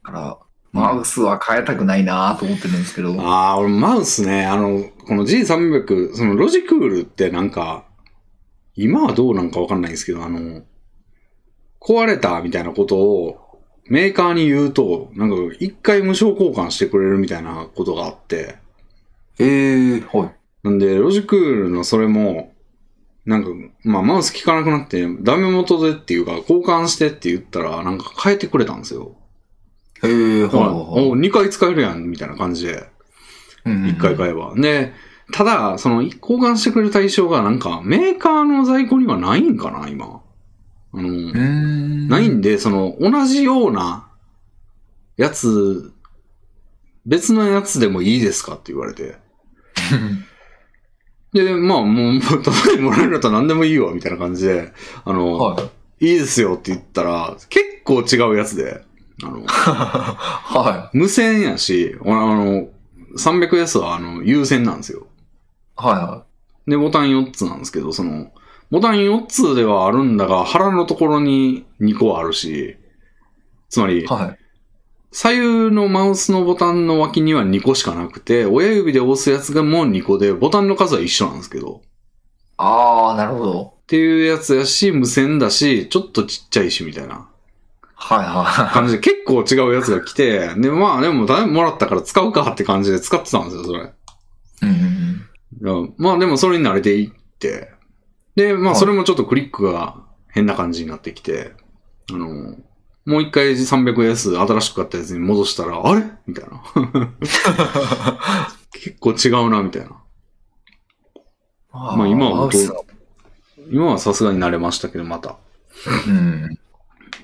だから、マウスは変えたくないなと思ってるんですけど、ああ、俺マウスね、あの、この G300、そのロジクールってなんか、今はどうなんかわかんないんですけど、あの、壊れたみたいなことをメーカーに言うと、なんか一回無償交換してくれるみたいなことがあって、ええはい。なんで、ロジクールのそれも、なんか、まあ、マウス効かなくなって、ダメ元でっていうか、交換してって言ったら、なんか変えてくれたんですよ。ええはいだから、はいはいお、2回使えるやん、みたいな感じで、うんうん1回買えば。で、ただ、その、交換してくれる対象が、なんか、メーカーの在庫にはないんかな、今。あの。ないんで、その、同じようなやつ、別のやつでもいいですかって言われて。で、まあ、もう、ただでもらえるんだったら何でもいいわ、みたいな感じで、あの、はい。いいですよって言ったら、結構違うやつで、あの、は無線やし、あの、300S は、あの、有線なんですよ。い。はで、ボタン4つなんですけど、その、ボタン4つではあるんだが、腹のところに2個あるし、つまりい。、はい。左右のマウスのボタンの脇には2個しかなくて、親指で押すやつがもう2個で、ボタンの数は一緒なんですけど、ああ、なるほど。っていうやつやし、無線だし、ちょっとちっちゃいし、みたいなはいは感じで、結構違うやつが来て、で、まあでも、だいぶもらったから使うかって感じで使ってたんですよ、それ。い。うんうんいやまあでもそれに慣れていって、で、まあはいそれもちょっとクリックが変な感じになってきて、あの、もう一回 300S 新しく買ったやつに戻したら、あれ？みたいな。結構違うな、みたいな。うん。まあ今は今はさすがに慣れましたけど、また。うん。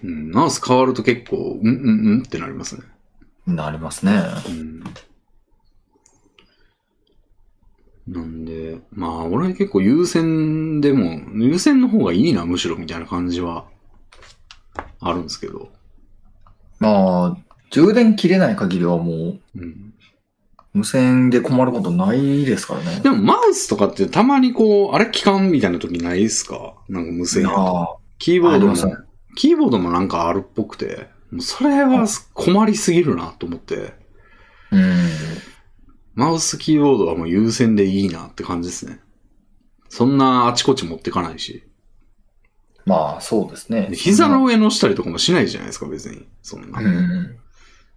うん、マウス変わると結構、うんうんうんってなりますね。なりますね。うん。なんで、まあ、俺結構優先でも、優先の方がいいな、むしろ、みたいな感じは、あるんですけど。まあ、充電切れない限りはもう、うん。無線で困ることないですからね。でも、マウスとかってたまにこう、あれ期間みたいな時ないですか？なんか無線キーボードもキーボードもなんかあるっぽくて、もうそれは困りすぎるなと思って、うん。マウスキーボードはもう優先でいいなって感じですね。そんなあちこち持ってかないし。まあ、そうですねで。膝の上のしたりとかもしないじゃないですか、別に。そんな。うん。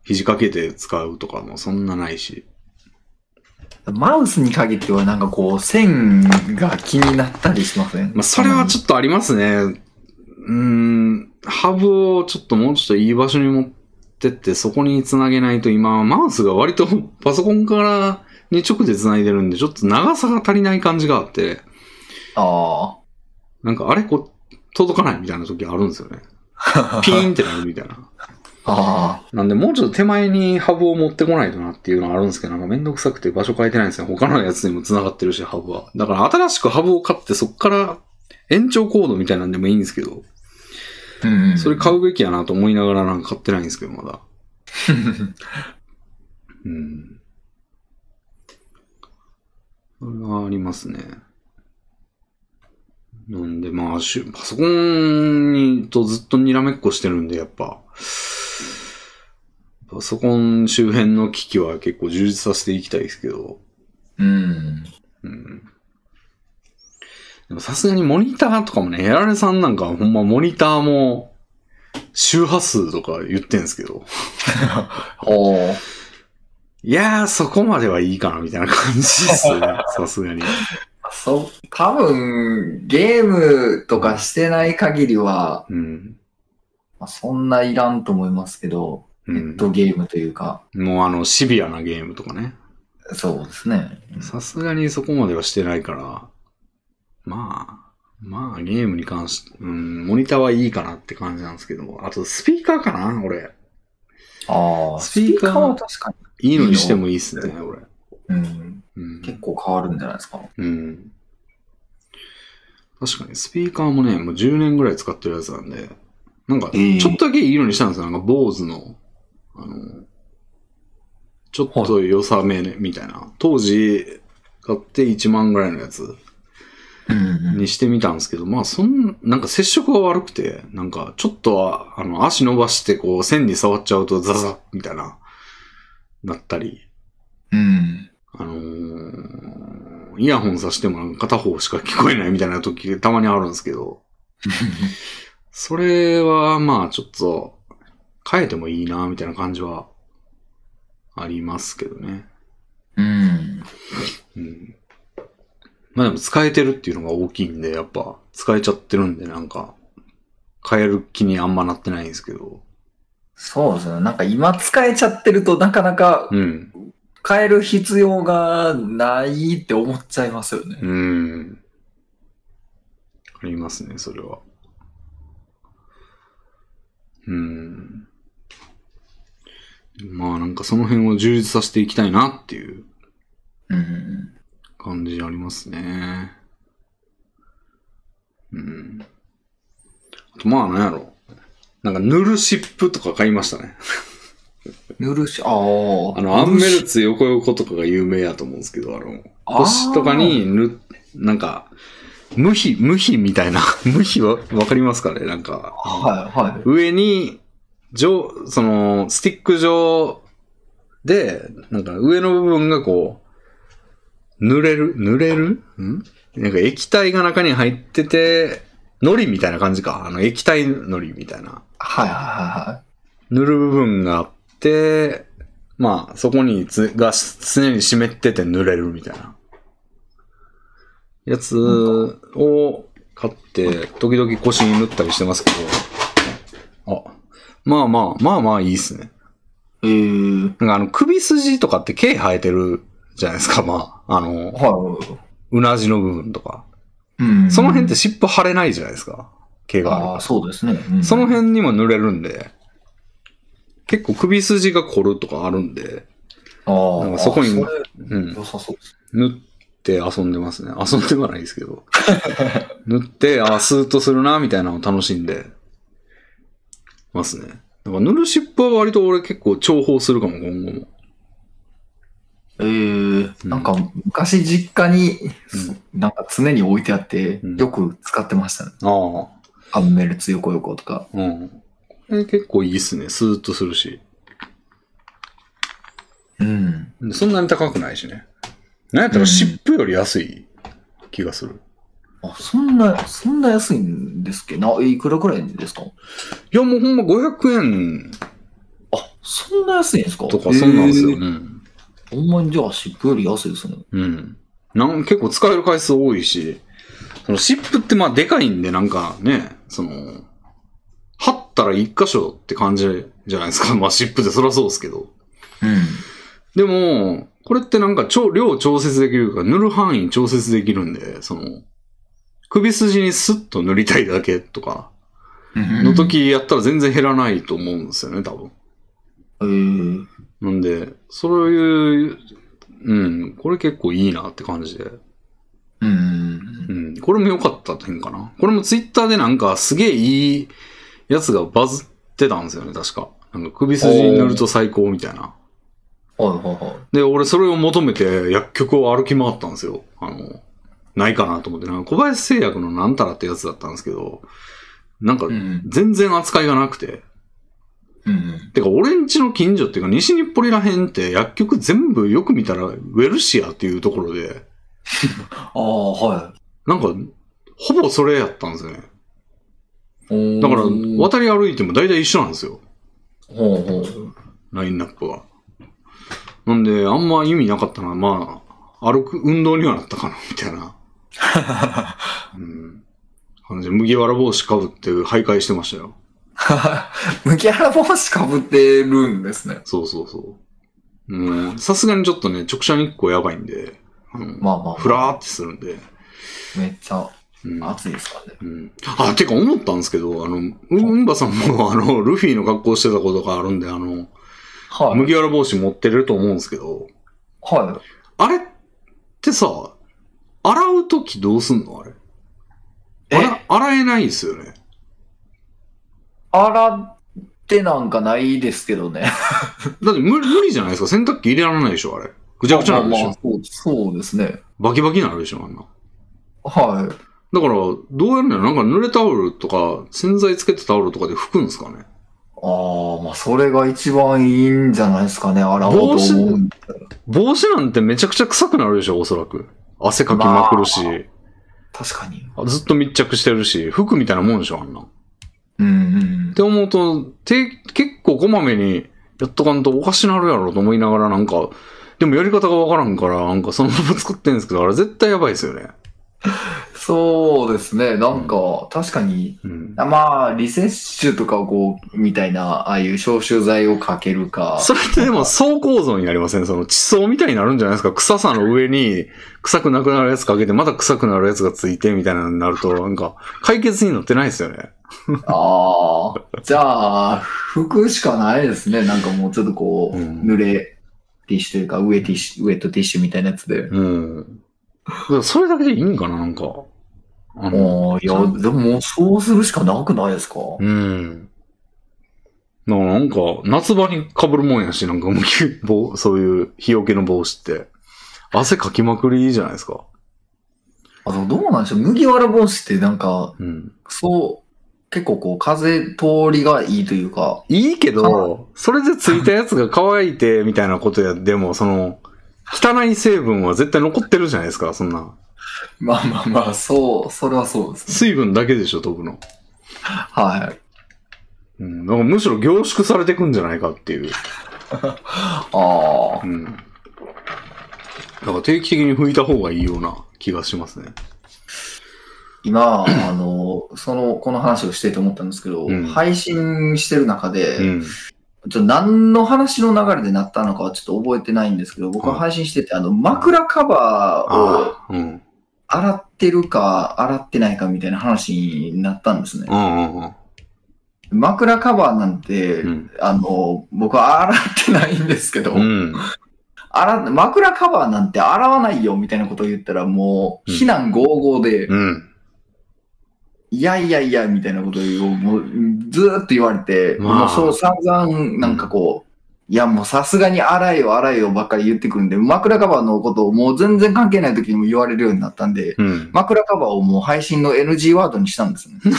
肘掛けて使うとかもそんなないし。マウスに限ってはなんかこう、線が気になったりしません？まあ、それはちょっとありますね。うーん、ハブをちょっともうちょっといい場所に持ってって、そこにつなげないと今、マウスが割と パソコンからに直でつないでるんで、ちょっと長さが足りない感じがあって、あなんかあれこう、届かないみたいな時あるんですよね。あ。ピーンってなるみたいな。あなんで、もうちょっと手前にハブを持ってこないとなっていうのはあるんですけど、なんかめんどくさくて場所変えてないんですよ。他のやつにも繋がってるし、ハブは。だから新しくハブを買って、そっから延長コードみたいなんでもいいんですけど、あ。うん。それ買うべきやなと思いながらなんか買ってないんですけど、まだ。うん。それはありますね。なんで、まあ、しゅパソコンにとずっとにらめっこしてるんで、やっぱ、パソコン周辺の機器は結構充実させていきたいですけど、うん。うん。でもさすがにモニターとかもね、やられさんなんかはほんまモニターも周波数とか言ってんすけど、ほう。いやーそこまではいいかなみたいな感じですね、さすがに。そう、多分、ゲームとかしてない限りは、うん。まあそんないらんと思いますけど、うんネットゲームというか、もうあの、シビアなゲームとかね。そうですね。さすがにそこまではしてないから、まあ、まあゲームに関して、うん、モニターはいいかなって感じなんですけど、あとスピーカーかな俺。ああ、スピーカーは確かいいのにしてもいいっすね、俺。に。うん。うん。結構変わるんじゃないですか？うん。確かに、スピーカーもね、もう10年ぐらい使ってるやつなんで、なんか、えーちょっとだけいいのにしたんですよ。なんか、坊主の、あの、ちょっと良さめね、みたいな。当時、買って1万ぐらいのやつうんにしてみたんですけど、まあ、そん、なんか接触が悪くて、なんか、ちょっとは、あの、足伸ばして、こう、線に触っちゃうと、ザザッみたいな、なったり、うん。あのーイヤホンさしても片方しか聞こえないみたいな時たまにあるんですけど、それはまあちょっと変えてもいいな、みたいな感じは、ありますけどね。うん。うん。まあでも使えてるっていうのが大きいんで、やっぱ使えちゃってるんで、なんか、変える気にあんまなってないんですけど。そうですね。なんか今使えちゃってるとなかなかうん。変える必要がないって思っちゃいますよね。うん。ありますね、それは。うん。まあなんかその辺を充実させていきたいなっていううん。感じありますね。うん。あとまあなんやろ。なんか塗るシップとか買いましたね。塗るし、ああ。あの、アンメルツ横横とかが有名やと思うんですけど、あの、腰とかに塗、なんか、無比、無比みたいな、無比はわかりますかね？なんか、はい、はい。上に、上、その、スティック状で、なんか上の部分がこう、濡れる濡れる？んなんか液体が中に入ってて、海苔みたいな感じか？あの、液体海苔みたいな。はい、はい、は塗る部分があって、まあ、そこにつが常に湿ってて塗れるみたいな。やつを買って、時々腰に塗ったりしてますけど、あ、まあまあ、まあまあいいっすね。い。えー、なんかあの、首筋とかって毛生えてるじゃないですか、まあ。あの、はうなじの部分とか。い。うん。その辺って尻尾腫れないじゃないですか。毛があああ、そうですね。うんその辺にも塗れるんで、結構首筋が凝るとかあるんで、ああ、なんかそこにあうん。良さそうです。塗って遊んでますね。遊んではないですけど。塗って、あ、スーッとするな、みたいなのを楽しんでますね。だから塗る尻尾は割と俺結構重宝するかも、今後も。えー、なんか昔実家に、なんか常に置いてあってうん、よく使ってましたね。ああ。アンメルツ横横とか。うん。これ結構いいっすね。スーッとするし。うん。でそんなに高くないしね。なんやったら湿布より安い気がする。あ、そんな、そんな安いんですっけな、いくらくらいですか？いや、もうほんま500円あ、そんな安いんですか？とか、そんなんですよ。えーうん。ほんまにじゃあ、湿布より安いですね。うん。なん結構使える回数多いし、その湿布ってまあでかいんでなんかね、その、貼ったら一箇所って感じじゃないですか。まあ湿布ってそりゃそうですけど。うん。でも、これってなんか超、量調節できるから、塗る範囲調節できるんで、その、首筋にスッと塗りたいだけとか、の時やったら全然減らないと思うんですよね、多分。えー、なんで、そういう、うん、これ結構いいなって感じで。うん。うん、これも良かった点かな。これもツイッターでなんかすげえいいやつがバズってたんですよね、確か。なんか首筋に塗ると最高みたいな。はいはいはい。で、俺それを求めて薬局を歩き回ったんですよ。あの、ないかなと思って。なんか小林製薬のなんたらってやつだったんですけど、なんかうん全然扱いがなくて。うん。てか、俺んちの近所っていうか、西日暮里らへんって薬局全部よく見たら、ウェルシアっていうところで、ああ、はなんか、ほぼそれやったんですよね。い。だから、ほ渡り歩いても大体一緒なんですよ。うほう。ラインナップが。なんで、あんま意味なかったな。まあ、歩く、運動にはなったかな、みたいな。うん。感じで麦わら帽子かぶって徘徊してましたよ。麦わら帽子かぶってるんですね。そうそうそう。もう、さすがにちょっとね、直射日光やばいんで、あのまあまあ。ふらーってするんで。めっちゃうん。暑いですからね。うん。あ、てか思ったんですけど、あの、ううんばさんも、あの、ルフィの格好してたことがあるんで、あの、はい。麦わら帽子持ってると思うんですけど、はい。あれってさ、洗うときどうすんの？あれ。え？洗洗えないですよね。洗ってなんかないですけどね。だって無理無理じゃないですか。洗濯機入れられないでしょあれ。ぐちゃぐちゃなるでしょ、まあまあそうそうですね。バキバキになるでしょあんな。はい。だから、どうやるんだろうなんか濡れタオルとか、洗剤つけてタオルとかで拭くんですかねああ、まあそれが一番いいんじゃないですかね。洗おうと思う帽子なんてめちゃくちゃ臭くなるでしょおそらく。汗かきまくるし、確かに。ずっと密着してるし、服みたいなもんでしょあんな。っうんうん。て思うと、て結構こまめにやっとかんとおかしなるやろと思いながらなんか、でもやり方がわからんから、なんかそのまま作ってんですけど、あれ絶対やばいですよね。そうですね。なんか、確かに、うん。まあ、リセッシュとかをこう、みたいな、ああいう消臭剤をかけるか。それってでも層構造になりません？その地層みたいになるんじゃないですか？臭さの上に臭くなくなるやつかけて、また臭くなるやつがついてみたいなのになると、なんか解決になってないですよね。ああ、じゃあ、拭くしかないですね。なんかもうちょっとこう、うん濡れティッシュというか、ウエティッシュ、ウエットティッシュみたいなやつで。うん。それだけでいいんかななんか。あのいや、でもそうするしかなくないですか？うん。だからなんか、夏場に被るもんやし、なんかもう 帽、そういう日よけの帽子って。汗かきまくりじゃないですか。あの、どうなんでしょう？麦わら帽子ってなんか、うん。そう、結構こう、風通りがいいというか、いいけど、それでついたやつが乾いて、みたいなことや、でも、その、汚い成分は絶対残ってるじゃないですか、そんな。まあまあまあ、そう、それはそうですね。水分だけでしょ、飛ぶの。はい。うん。だからむしろ凝縮されてくんじゃないかっていう。ああう。ん。だから定期的に拭いた方がいいような気がしますね。今、あの、その、この話をしてて思ったんですけど、うん配信してる中で、うん。ちょ何の話の流れでなったのかはちょっと覚えてないんですけど、僕は配信してて、あの、枕カバーを。洗ってるか、洗ってないかみたいな話になったんですねう。んうんうん。枕カバーなんて、うん。あの、僕は洗ってないんですけど、うん。洗枕カバーなんて洗わないよみたいなことを言ったらもう、うん非難合々で、うん。いやいやいや、みたいなことをもうずーっと言われて、まあもうそう散々なんかこう、いやもうさすがに洗えよ洗えよばっかり言ってくるんで、枕カバーのことをもう全然関係ない時にも言われるようになったんで、うん。枕カバーをもう配信の NG ワードにしたんですね。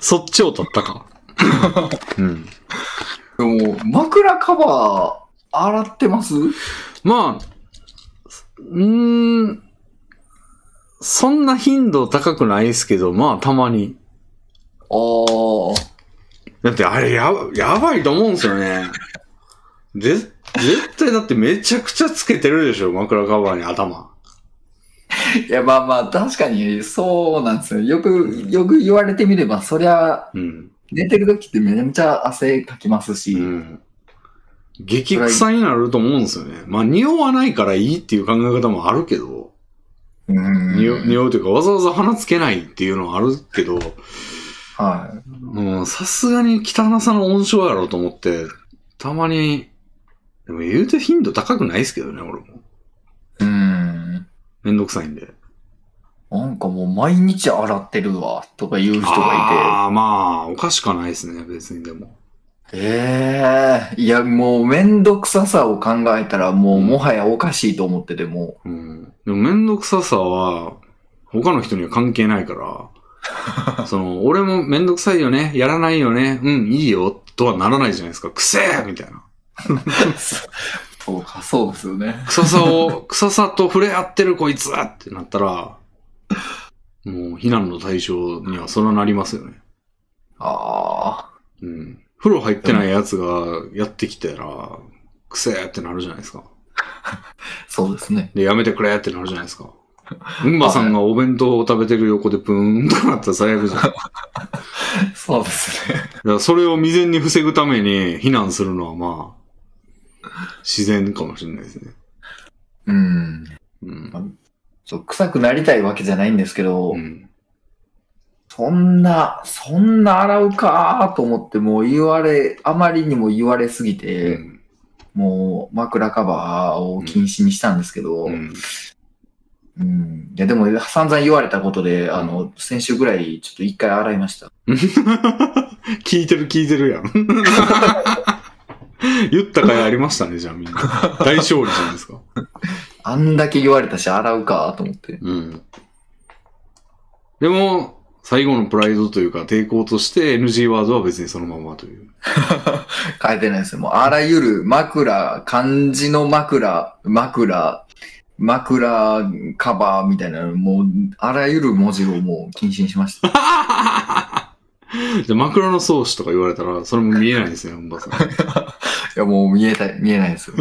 そっちを取ったか。うん。でも、枕カバー洗ってます？まあ、うーん、そんな頻度高くないですけど、まあたまに。ああ。だってあれやば、やばいと思うんですよね。ぜ、絶対だってめちゃくちゃつけてるでしょ、枕カバーに頭。いや、まあまあ、確かにそうなんですよ。よく、よく言われてみれば、そりゃ、うん。寝てる時ってめちゃめちゃ汗かきますし、うん。激臭になると思うんですよね。まあ匂わないからいいっていう考え方もあるけど、うん匂匂うというかわざわざ鼻つけないっていうのはあるけど、はい。もうさすがに汚さの温床やろうと思って、たまに、でも言うて頻度高くないですけどね、俺も。うん。めんどくさいんで。なんかもう毎日洗ってるわ、とか言う人がああ、まあ、おかしかないですね、別にでも。いて。ええいや、もうめんどくささを考えたら、もうもはやおかしいと思ってても、うん。でもめんどくささは、他の人には関係ないから、その、俺もめんどくさいよね、やらないよね、うん、いいよ、とはならないじゃないですか。くせえみたいな。そうか、そうですよね。臭さを、臭さと触れ合ってるこいつってなったら、もう、避難の対象にはそらなりますよね。ああ。うん。風呂入ってないやつがやってきたら、くせえってなるじゃないですか。そうですね。で、やめてくれってなるじゃないですか。うんばさんがお弁当を食べてる横でプーンとなったら最悪じゃん。だ かそうですね。らそれを未然に防ぐために避難するのはまあ、自然かもしれないですね。うん。うん。そう臭くなりたいわけじゃないんですけど、うん。そんな、そんな洗うかと思って、もう言われ、あまりにも言われすぎうて、ん。もう枕カバーを禁止にしたんですけど、うん。うん。いや、でも散々言われたことで、あの、先週ぐらいちょっと一回洗いました。聞いてる聞いてるやん。言った回ありましたね、じゃあみんな。大勝利じゃないですか？あんだけ言われたし、洗うかと思って。うん。でも、最後のプライドというか抵抗として NG ワードは別にそのままという。変えてないですよ。もう、あらゆる枕、漢字の枕、枕、枕カバーみたいな、もう、あらゆる文字をもう禁止にしました。じゃあ枕草子とか言われたら、それも見えないんですよ、うんばさん。いや、もう見えたい、見えないです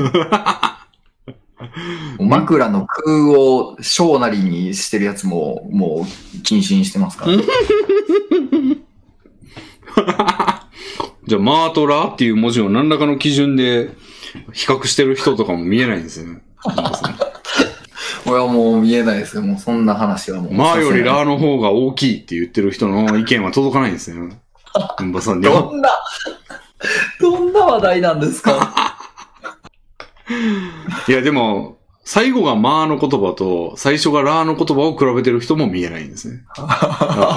枕の空を小なりにしてるやつも、もう禁止にしてますから、じゃあ、マーとラっていう文字を何らかの基準で比較してる人とかも見えないんですよね。うんばさんこれはもう見えないですよ。もうそんな話はもう。マーよりさラーの方が大きいって言ってる人の意見は届かないんですよ。うんばさんには。どんな、どんな話題なんですか？いや、でも、最後がマーの言葉と最初がラーの言葉を比べてる人も見えないんですね。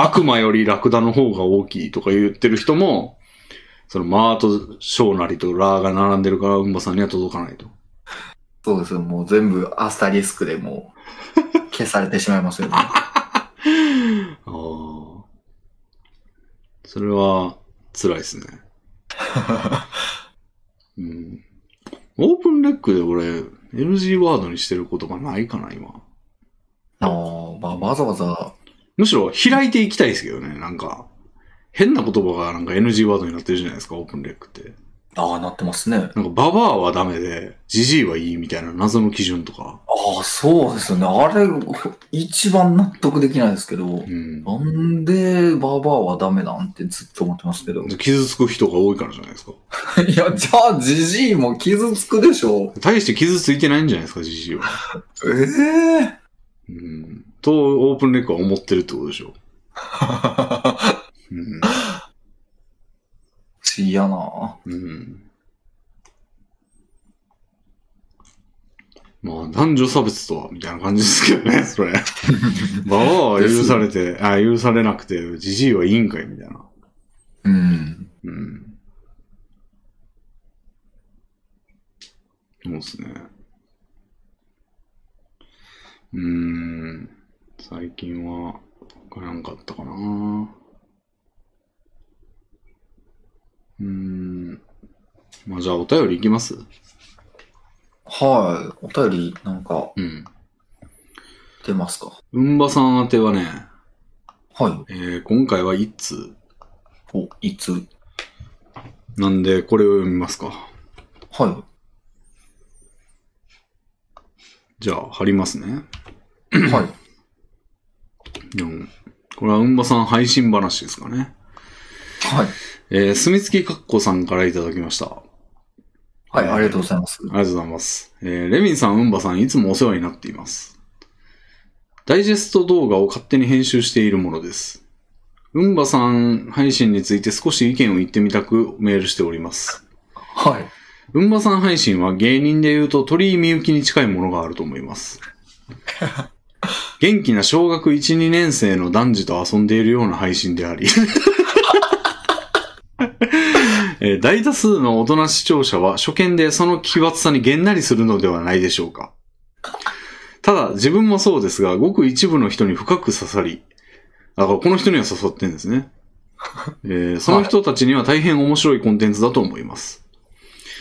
悪魔よりラクダの方が大きいとか言ってる人も、そのマーとショーナリとラーが並んでるから、うんばさんには届かないと。そうですよ。もう全部アスタリスクでもう 消されてしまいますよね。ああ。それは、辛いですね。うん。オープンレックで俺、LG ワードにしてる言葉ないかな、今。ああ、まあ、わざわざ、むしろ開いていきたいですけどね、なんか。変な言葉がなんか NG ワードになってるじゃないですか、オープンレックって。ああ、なってますね。なんか、ババアはダメで、ジジイはいいみたいな謎の基準とか。ああ、そうですよね。あれ、一番納得できないですけどう、ん。なんでバーバーはダメなんてずっと思ってますけど。傷つく人が多いからじゃないですか。や、じゃあ、ジジイも傷つくでしょ。大して傷ついてないんじゃないですか、ジジイは。ええうん。と、オープンレックは思ってるってことでしょ。うん。議やなうん。まあ、男女差別とは、みたいな感じですけどね、それ。ババアは許されて、あ、許されなくて、ジジイはいいんかい、みたいな。うん。うん。そうですね。うーん。最近は、わからんかったかな。うーん。まあ、じゃあお便りいきます？はい。お便り、なんか、うん。出ますか？うんばさん宛てはね、はい。えー今回は1通。お、いつなんで、これを読みますか？はじゃあ、貼りますね。い。はい。うん。これはうんばさん配信話ですかね。はい。えー、すみつきかっこさんからいただきました。あはい、ありがとうございます。りがとうございます。えー、レミンさん、うんばさん、いつもお世話になっています。ダイジェスト動画を勝手に編集しているものです。うんばさん配信について少し意見を言ってみたくメールしております。はい。うんばさん配信は芸人で言うと鳥居みゆきに近いものがあると思います。元気な小学1、2年生の男児と遊んでいるような配信であり、えー大多数の大人視聴者は初見でその奇抜さにげんなりするのではないでしょうか。ただ、自分もそうですが、ごく一部の人に深く刺さり、あ、この人には刺さってるんですね。えーその人たちには大変面白いコンテンツだと思います。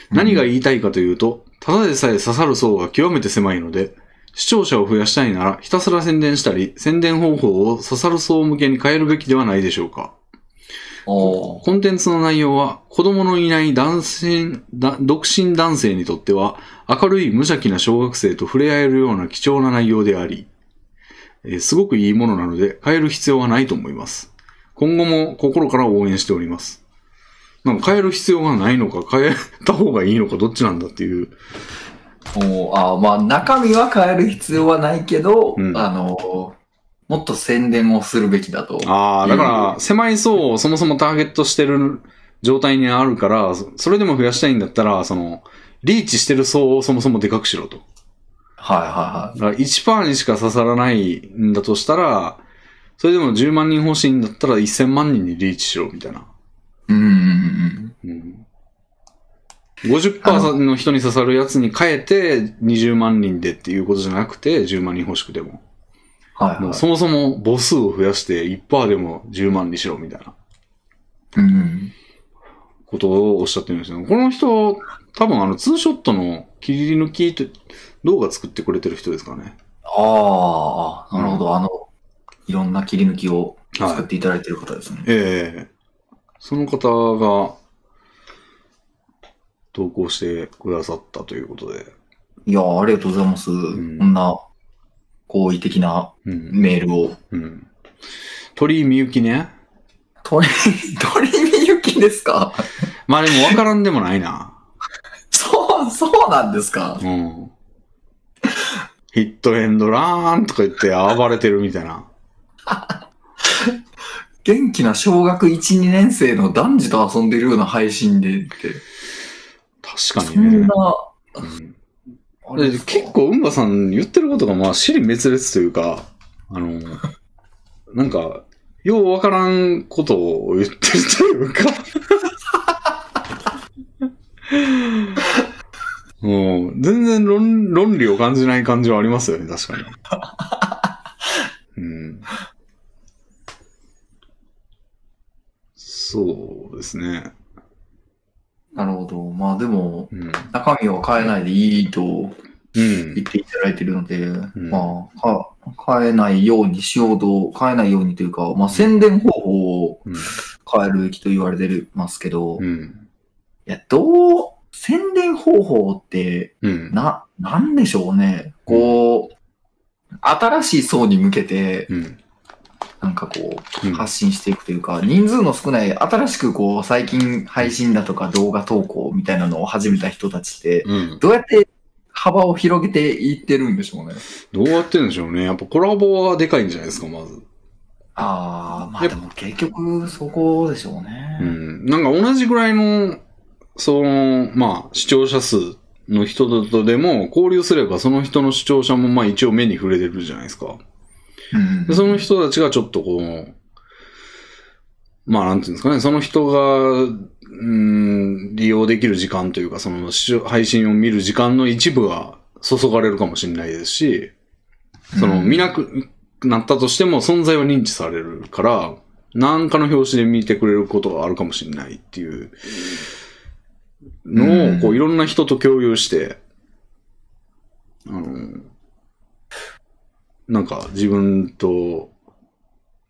何が言いたいかというと、ただでさえ刺さる層が極めて狭いので、視聴者を増やしたいなら、ひたすら宣伝したり、宣伝方法を刺さる層向けに変えるべきではないでしょうか。コンテンツの内容は、子供のいない男性、だ独身男性にとっては、明るい無邪気な小学生と触れ合えるような貴重な内容であり、えーすごくいいものなので、変える必要はないと思います。今後も心から応援しております。なんか変える必要がないのか、変えた方がいいのか、どっちなんだっていう。おーあーまあ、中身は変える必要はないけど、うんあの、もっと宣伝をするべきだと。ああ、だから、狭い層をそもそもターゲットしてる状態にあるから、そそれでも増やしたいんだったら、その、リーチしてる層をそもそもでかくしろと。はいはだから1%にしか刺さらないんだとしたら、それでも10万人欲しいんだったら1000万人にリーチしろ、みたいな。いはい。うんうんうんうん、50%の人に刺さるやつに変えて20万人でっていうことじゃなくて、10万人欲しくても。うん。はいはい。もうそもそも母数を増やして1%でも10万にしろ、みたいなうんうん。ことをおっしゃってるんですよ。この人、多分あの、ツーショットの切り抜きと動画作ってくれてる人ですかね。ああ、なるほど。あの、いろんな切り抜きを作っていただいている方ですね。ええその方が投稿してくださったということで。いや、ありがとうございます。んこんな好意的なうん。メールを。うん。鳥居みゆきね。鳥、鳥見ゆきですか？まあでも分からんでもないな。そう、そうなんですか？うん。ヒットエンドラーンとか言って暴れてるみたいな。元気な小学1、2年生の男児と遊んでるような配信でって。確かにねそんな、。うん結構、うんばさん言ってることが、まあ、尻滅裂というか、あの、なんか、ようわからんことを言ってるというか、もう、全然論論理を感じない感じはありますよね、確かに。うん。そうですね。なるほど。まあでも、うん。中身は変えないでいいとうん言っていただいてるので、んまあか、変えないようにしようと、変えないようにというか、まあ宣伝方法をうん。変えるべきと言われてますけど、いうん。や、どう、宣伝方法って、うん。な、なんでしょうね。こう、新しい層に向けて、うん。なんかこう、うん発信していくというか、人数の少ない、新しくこう、最近配信だとか動画投稿みたいなのを始めた人たちって、うん。どうやって幅を広げていってるんでしょうね。どうやってんでしょうね。やっぱコラボはでかいんじゃないですか、まず。ああ、まあでも結局そこでしょううね。ん。なんか同じぐらいの、その、まあ、視聴者数の人とでも交流すれば、その人の視聴者もまあ一応目に触れてるじゃないですか。うんでその人たちがちょっとこう、まあなんていうんですかね、その人が、うん、利用できる時間というか、その配信を見る時間の一部は注がれるかもしれないですし、その、うん。見なくなったとしても存在は認知されるから、何かの表紙で見てくれることがあるかもしれないっていうのうんを、こう、いろんな人と共有して、あの、なんか自分と、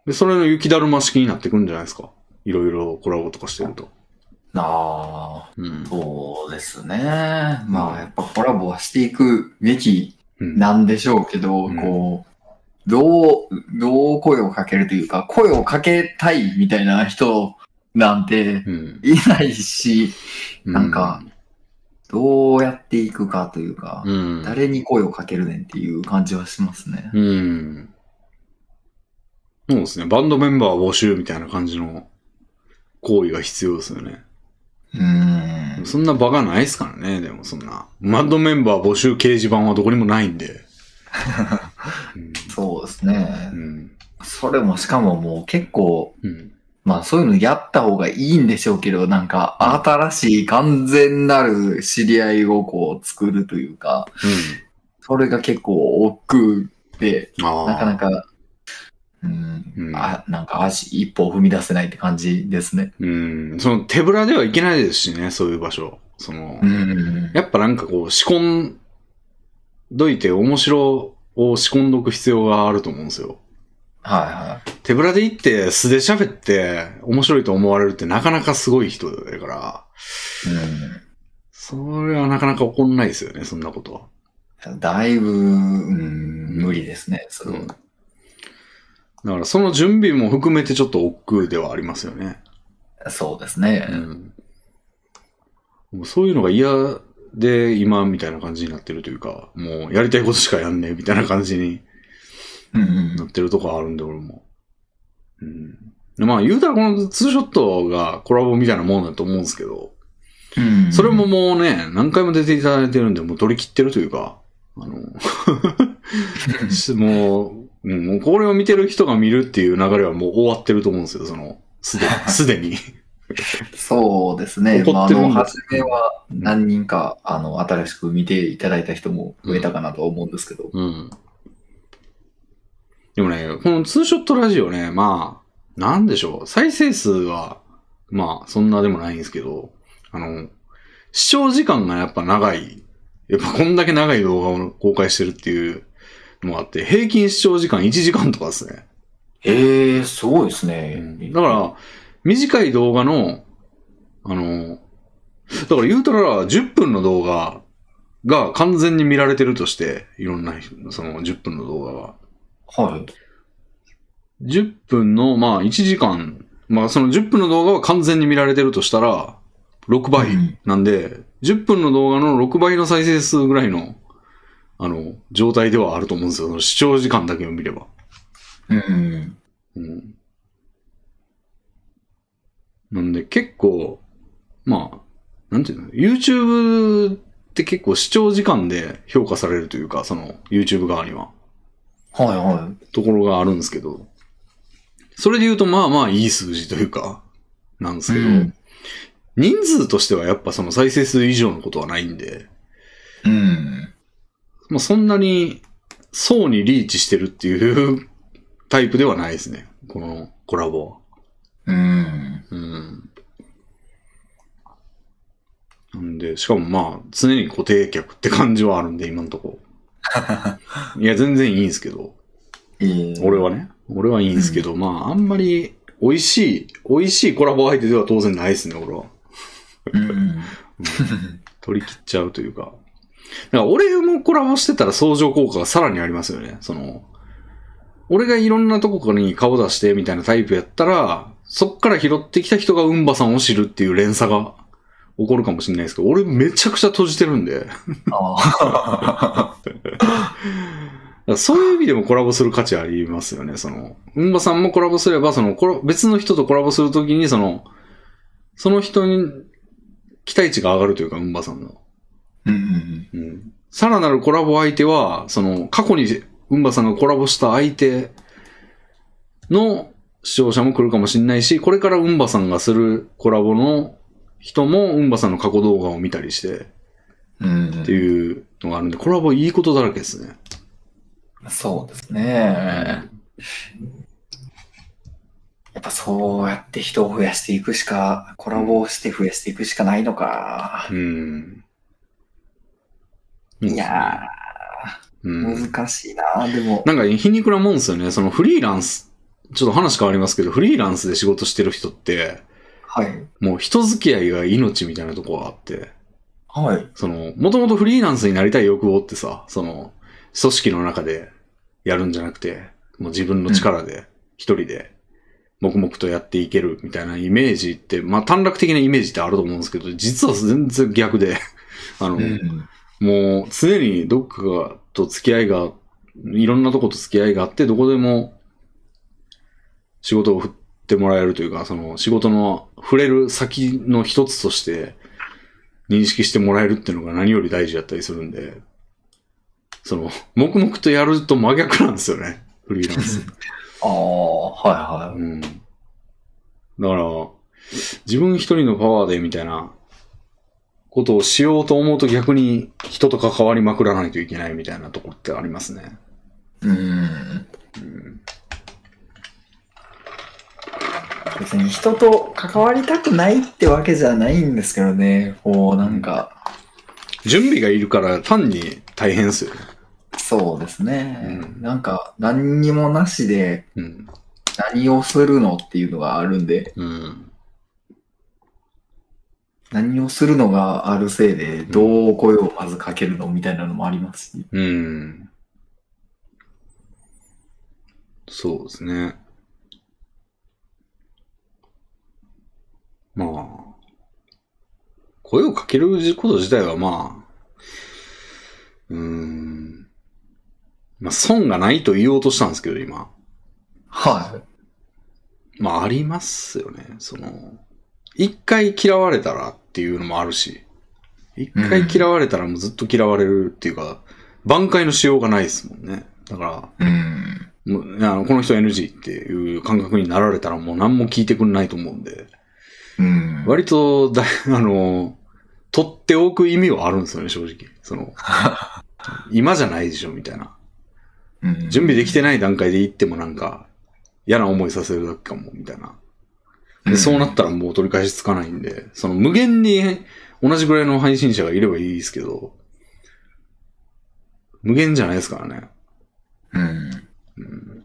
で、それの雪だるま式になってくるんじゃないですか。いろいろコラボとかしてると。ああ、うん。そうですね。まあやっぱコラボはしていくべきうん。なんでしょうけど、うんこう、どう、どう声をかけるというか、声をかけたいみたいな人なんてうん。いないし、うなんか、どうやっていくかというか、うん。誰に声をかけるねんっていう感じはしますね。うん。そうですね。バンドメンバー募集みたいな感じの行為が必要ですよね。うーん。そんな場がないですからね、でもそんな。バンドメンバー募集掲示板はどこにもないんで。そうですねう。ん。それもしかももう結構、うん。まあそういうのやった方がいいんでしょうけど、なんか新しい完全なる知り合いをこう作るというか、それが結構億劫で。なかなか、うん、うんあ、なんか足一歩踏み出せないって感じですね。うん。その手ぶらではいけないですしね、そういう場所。その、うん。やっぱなんかこう仕込んどいて面白を仕込んどく必要があると思うんですよ。はいはい。手ぶらで行って素で喋って面白いと思われるってなかなかすごい人だから、それはなかなか起こんないですよね、そんなことは。うん。だいぶ、うん、無理ですね、それは。だからその準備も含めてちょっと億劫ではありますよね。そうですね。うん。もうそういうのが嫌で今みたいな感じになってるというか、もうやりたいことしかやんねえみたいな感じにうんうんなってるとこあるんで、俺も。うん。でまあ言うたらこのツーショットがコラボみたいなもんだと思うんですけど、うんそれももうね、何回も出ていただいてるんで、もう取り切ってるというか、あの、し もう、うん、もうこれを見てる人が見るっていう流れはもう終わってると思うんですよ、その、すでに。すでに。そうですね。怒まあ、あの、初めは何人か、あの、新しく見ていただいた人も増えたかなとは思うんですけど。うん。でもね、このツーショットラジオね、まあ、なんでしょう。再生数は、まあ、そんなでもないんですけど、あの、視聴時間がやっぱ長い。やっぱこんだけ長い動画を公開してるっていうのがあって、平均視聴時間1時間とかですね。ええすごいですうね。んだから、短い動画の、あの、だから言うたら10分の動画が完全に見られてるとして、いろんな人、その10分の動画が。はい。10分の、まあ1時間、まあその10分の動画は完全に見られてるとしたら、6倍うんなんで、10分の動画の6倍の再生数ぐらいの、あの、状態ではあると思うんですよ。その視聴時間だけを見れば。うん。うん。なんで結構、まあ、なんていうの ?YouTube って結構視聴時間で評価されるというか、その YouTube 側には。はいはところがあるんですけど、それで言うとまあまあいい数字というか、なんですい。けど、うん。人数としてはやっぱその再生数以上のことはないんで、うん。まあそんなに層にリーチしてるっていうタイプではないですね。このコラボは。うん。うん。なんで、しかもまあ常に固定客って感じはあるんで今のとこ。いや全然いいんですけど、ええ俺はね。俺はいいんですけど、まああんまり美味しい、美味しいコラボ相手では当然ないですね、俺は。うん。取り切っちゃうというか。だから俺もコラボしてたら相乗効果がさらにありますよね。その、俺がいろんなとこからに顔出してみたいなタイプやったら、そっから拾ってきた人がウンバさんを知るっていう連鎖が起こるかもしれないですけど、俺めちゃくちゃ閉じてるんで、そういう意味でもコラボする価値ありますよね。その、ウンバさんもコラボすれば、その、コラ別の人とコラボするときに、その、その人に期待値が上がるというか、ウンバさんの。うん。うんさらなるコラボ相手は、その、過去に、うんばさんがコラボした相手の視聴者も来るかもしれないし、これからうんばさんがするコラボの人もうんばさんの過去動画を見たりしてうんっていうのがあるんで、コラボいいことだらけですね。そうですね。やっぱそうやって人を増やしていくしか、コラボをして増やしていくしかないのか。うん。いやうん。ー、難しいな。でも、なんか皮肉なもんですよね。そのフリーランス、ちょっと話変わりますけど、フリーランスで仕事してる人って、はい。もう人付き合いが命みたいなとこがあって、はい。その、もともとフリーランスになりたい欲望ってさ、その、組織の中でやるんじゃなくて、もう自分の力で、一人で、黙々とやっていけるみたいなイメージって、まあ短絡的なイメージってあると思うんですけど、実は全然逆で、あの、うん。もう常にどっかがと付き合いが、いろんなとこと付き合いがあって、どこでも仕事を振ってもらえるというか、その仕事の触れる先の一つとして認識してもらえるっていうのが何より大事だったりするんで、その、黙々とやると真逆なんですよね、フリーランス。ああ、はいはうん。だから、自分一人のパワーでみたいなことをしようと思うと逆に人と関わりまくらないといけないみたいなところってありますね。い。うん。うん。別に人と関わりたくないってわけじゃないんですけどね。こう、なんか、準備がいるから単に大変ですよね。そうですね。うんなんか、何にもなしでうん。何をするのっていうのがあるんで、うん。何をするのがあるせいで、どう声をまずかけるのみたいなのもありますし。うん。そうですね。まあ、声をかけること自体はまあ、うーん。まあ、損がないと言おうとしたんですけど、今。はまあ、ありますよね。その、一回嫌われたらっていうのもあるし、一回嫌われたらもうずっと嫌われるっていうか、挽回のしようがないですもんね。だから、い。うん。もうあのこの人 NG っていう感覚になられたらもう何も聞いてくんないと思うんで、うん。割とだ、あの、取っておく意味はあるんですよね、正直。その、今じゃないでしょ、みたいな。うん準備できてない段階で行ってもなんか、嫌な思いさせるだけかも、みたいな。でそうなったらもう取り返しつかないんで、その無限に同じぐらいの配信者がいればいいですけど、無限じゃないですからね。うん。うん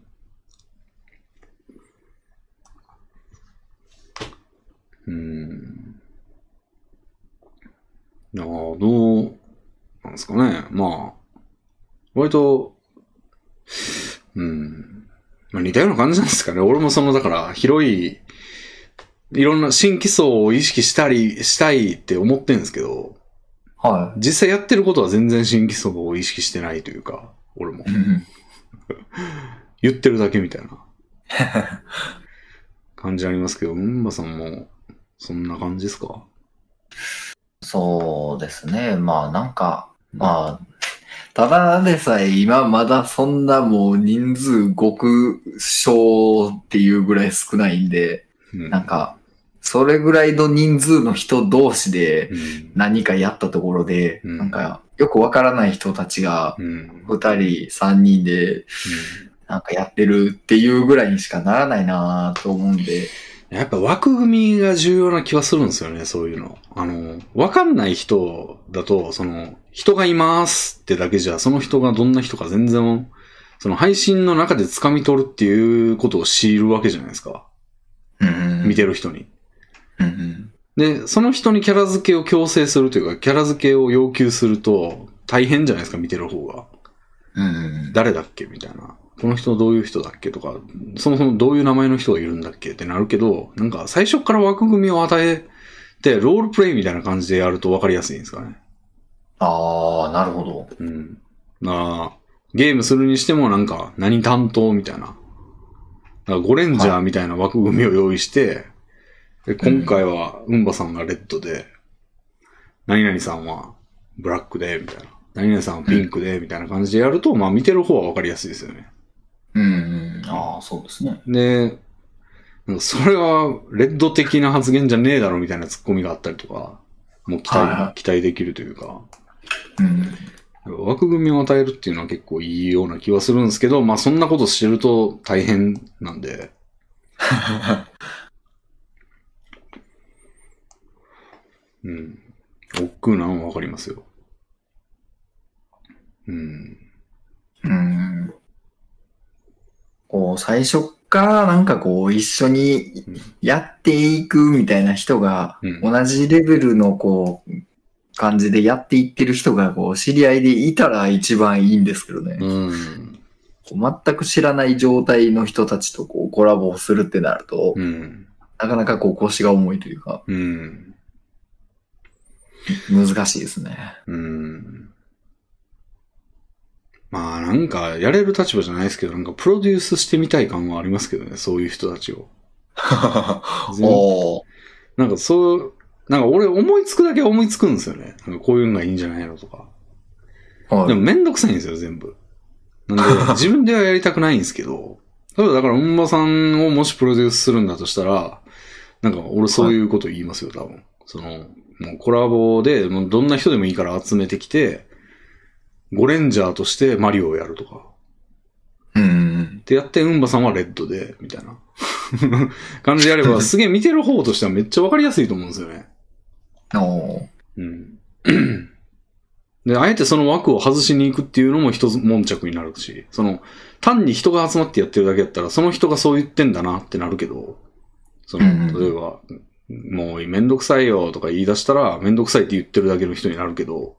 うん。いや、どう、なんですかね。まあ、割と、うん。まあ、似たような感じなんですかね。俺もその、だから、広い、いろんな新規層を意識したり、したいって思ってるんですけど、はい。実際やってることは全然新規層を意識してないというか、俺も。言ってるだけみたいな感じありますけど、ムンバさんも、そんな感じですか？そうですね。まあなんか、まあ、ただでさえ今まだそんなもう人数極小っていうぐらい少ないんで、うん。なんか、それぐらいの人数の人同士でうん。何かやったところで、うん。なんかよくわからない人たちがうん。二人、三人でなんかやってるっていうぐらいにしかならないなと思うんで、やっぱ枠組みが重要な気はするんですよね、そういうの。あの、わかんない人だと、その、人がいますってだけじゃ、その人がどんな人か全然、その配信の中で掴み取るっていうことを強いるわけじゃないですか。うん見てる人に。うんうんで、その人にキャラ付けを強制するというか、キャラ付けを要求すると、大変じゃないですか、見てる方が。うんうん誰だっけみたいな。この人どういう人だっけとか、そもそもどういう名前の人がいるんだっけってなるけど、なんか最初から枠組みを与えて、ロールプレイみたいな感じでやると分かりやすいんですかね。ああ、なるほど。うん。まあ、ゲームするにしてもなんか、何担当みたいな。だからゴレンジャーみたいな枠組みを用意して、で今回は、うんばさんがレッドで、何々さんはブラックで、みたいな。何々さんはピンクで、みたいな感じでやると、まあ見てる方は分かりやすいですよね。うんうん。ああ、そうですね。で、それは、レッド的な発言じゃねえだろみたいなツッコミがあったりとか、もう期待、はいは期待できるというか、うん。枠組みを与えるっていうのは結構いいような気はするんですけど、まあそんなことしてると大変なんで、うん。億劫なのはわかりますよ。うん。うん。こう、最初からなんかこう、一緒にやっていくみたいな人が、うん同じレベルのこう、感じでやっていってる人がこう、知り合いでいたら一番いいんですけどね。うん。こう全く知らない状態の人たちとこう、コラボをするってなると、うん。なかなかこう、腰が重いというか、うん。難しいですね。うん。まあなんか、やれる立場じゃないですけど、なんかプロデュースしてみたい感はありますけどね、そういう人たちを。全おーなんかそう、なんか俺思いつくだけ思いつくんですよね。なんかこういうのがいいんじゃないのとか。はいでもめんどくさいんですよ、全部。なんで、自分ではやりたくないんですけど、例えばだから、うんまさんをもしプロデュースするんだとしたら、なんか俺そういうこと言いますよ、多分。その、もうコラボで、もうどんな人でもいいから集めてきて、ゴレンジャーとしてマリオをやるとか。うん。でやって、うんばさんはレッドで、みたいな感じでやれば、すげえ見てる方としてはめっちゃわかりやすいと思うんですよね。おーうん。で、あえてその枠を外しに行くっていうのも一つ悶着になるし、その、単に人が集まってやってるだけやったら、その人がそう言ってんだなってなるけど、その、例えば、もうめんどくさいよとか言い出したら、めんどくさいって言ってるだけの人になるけど、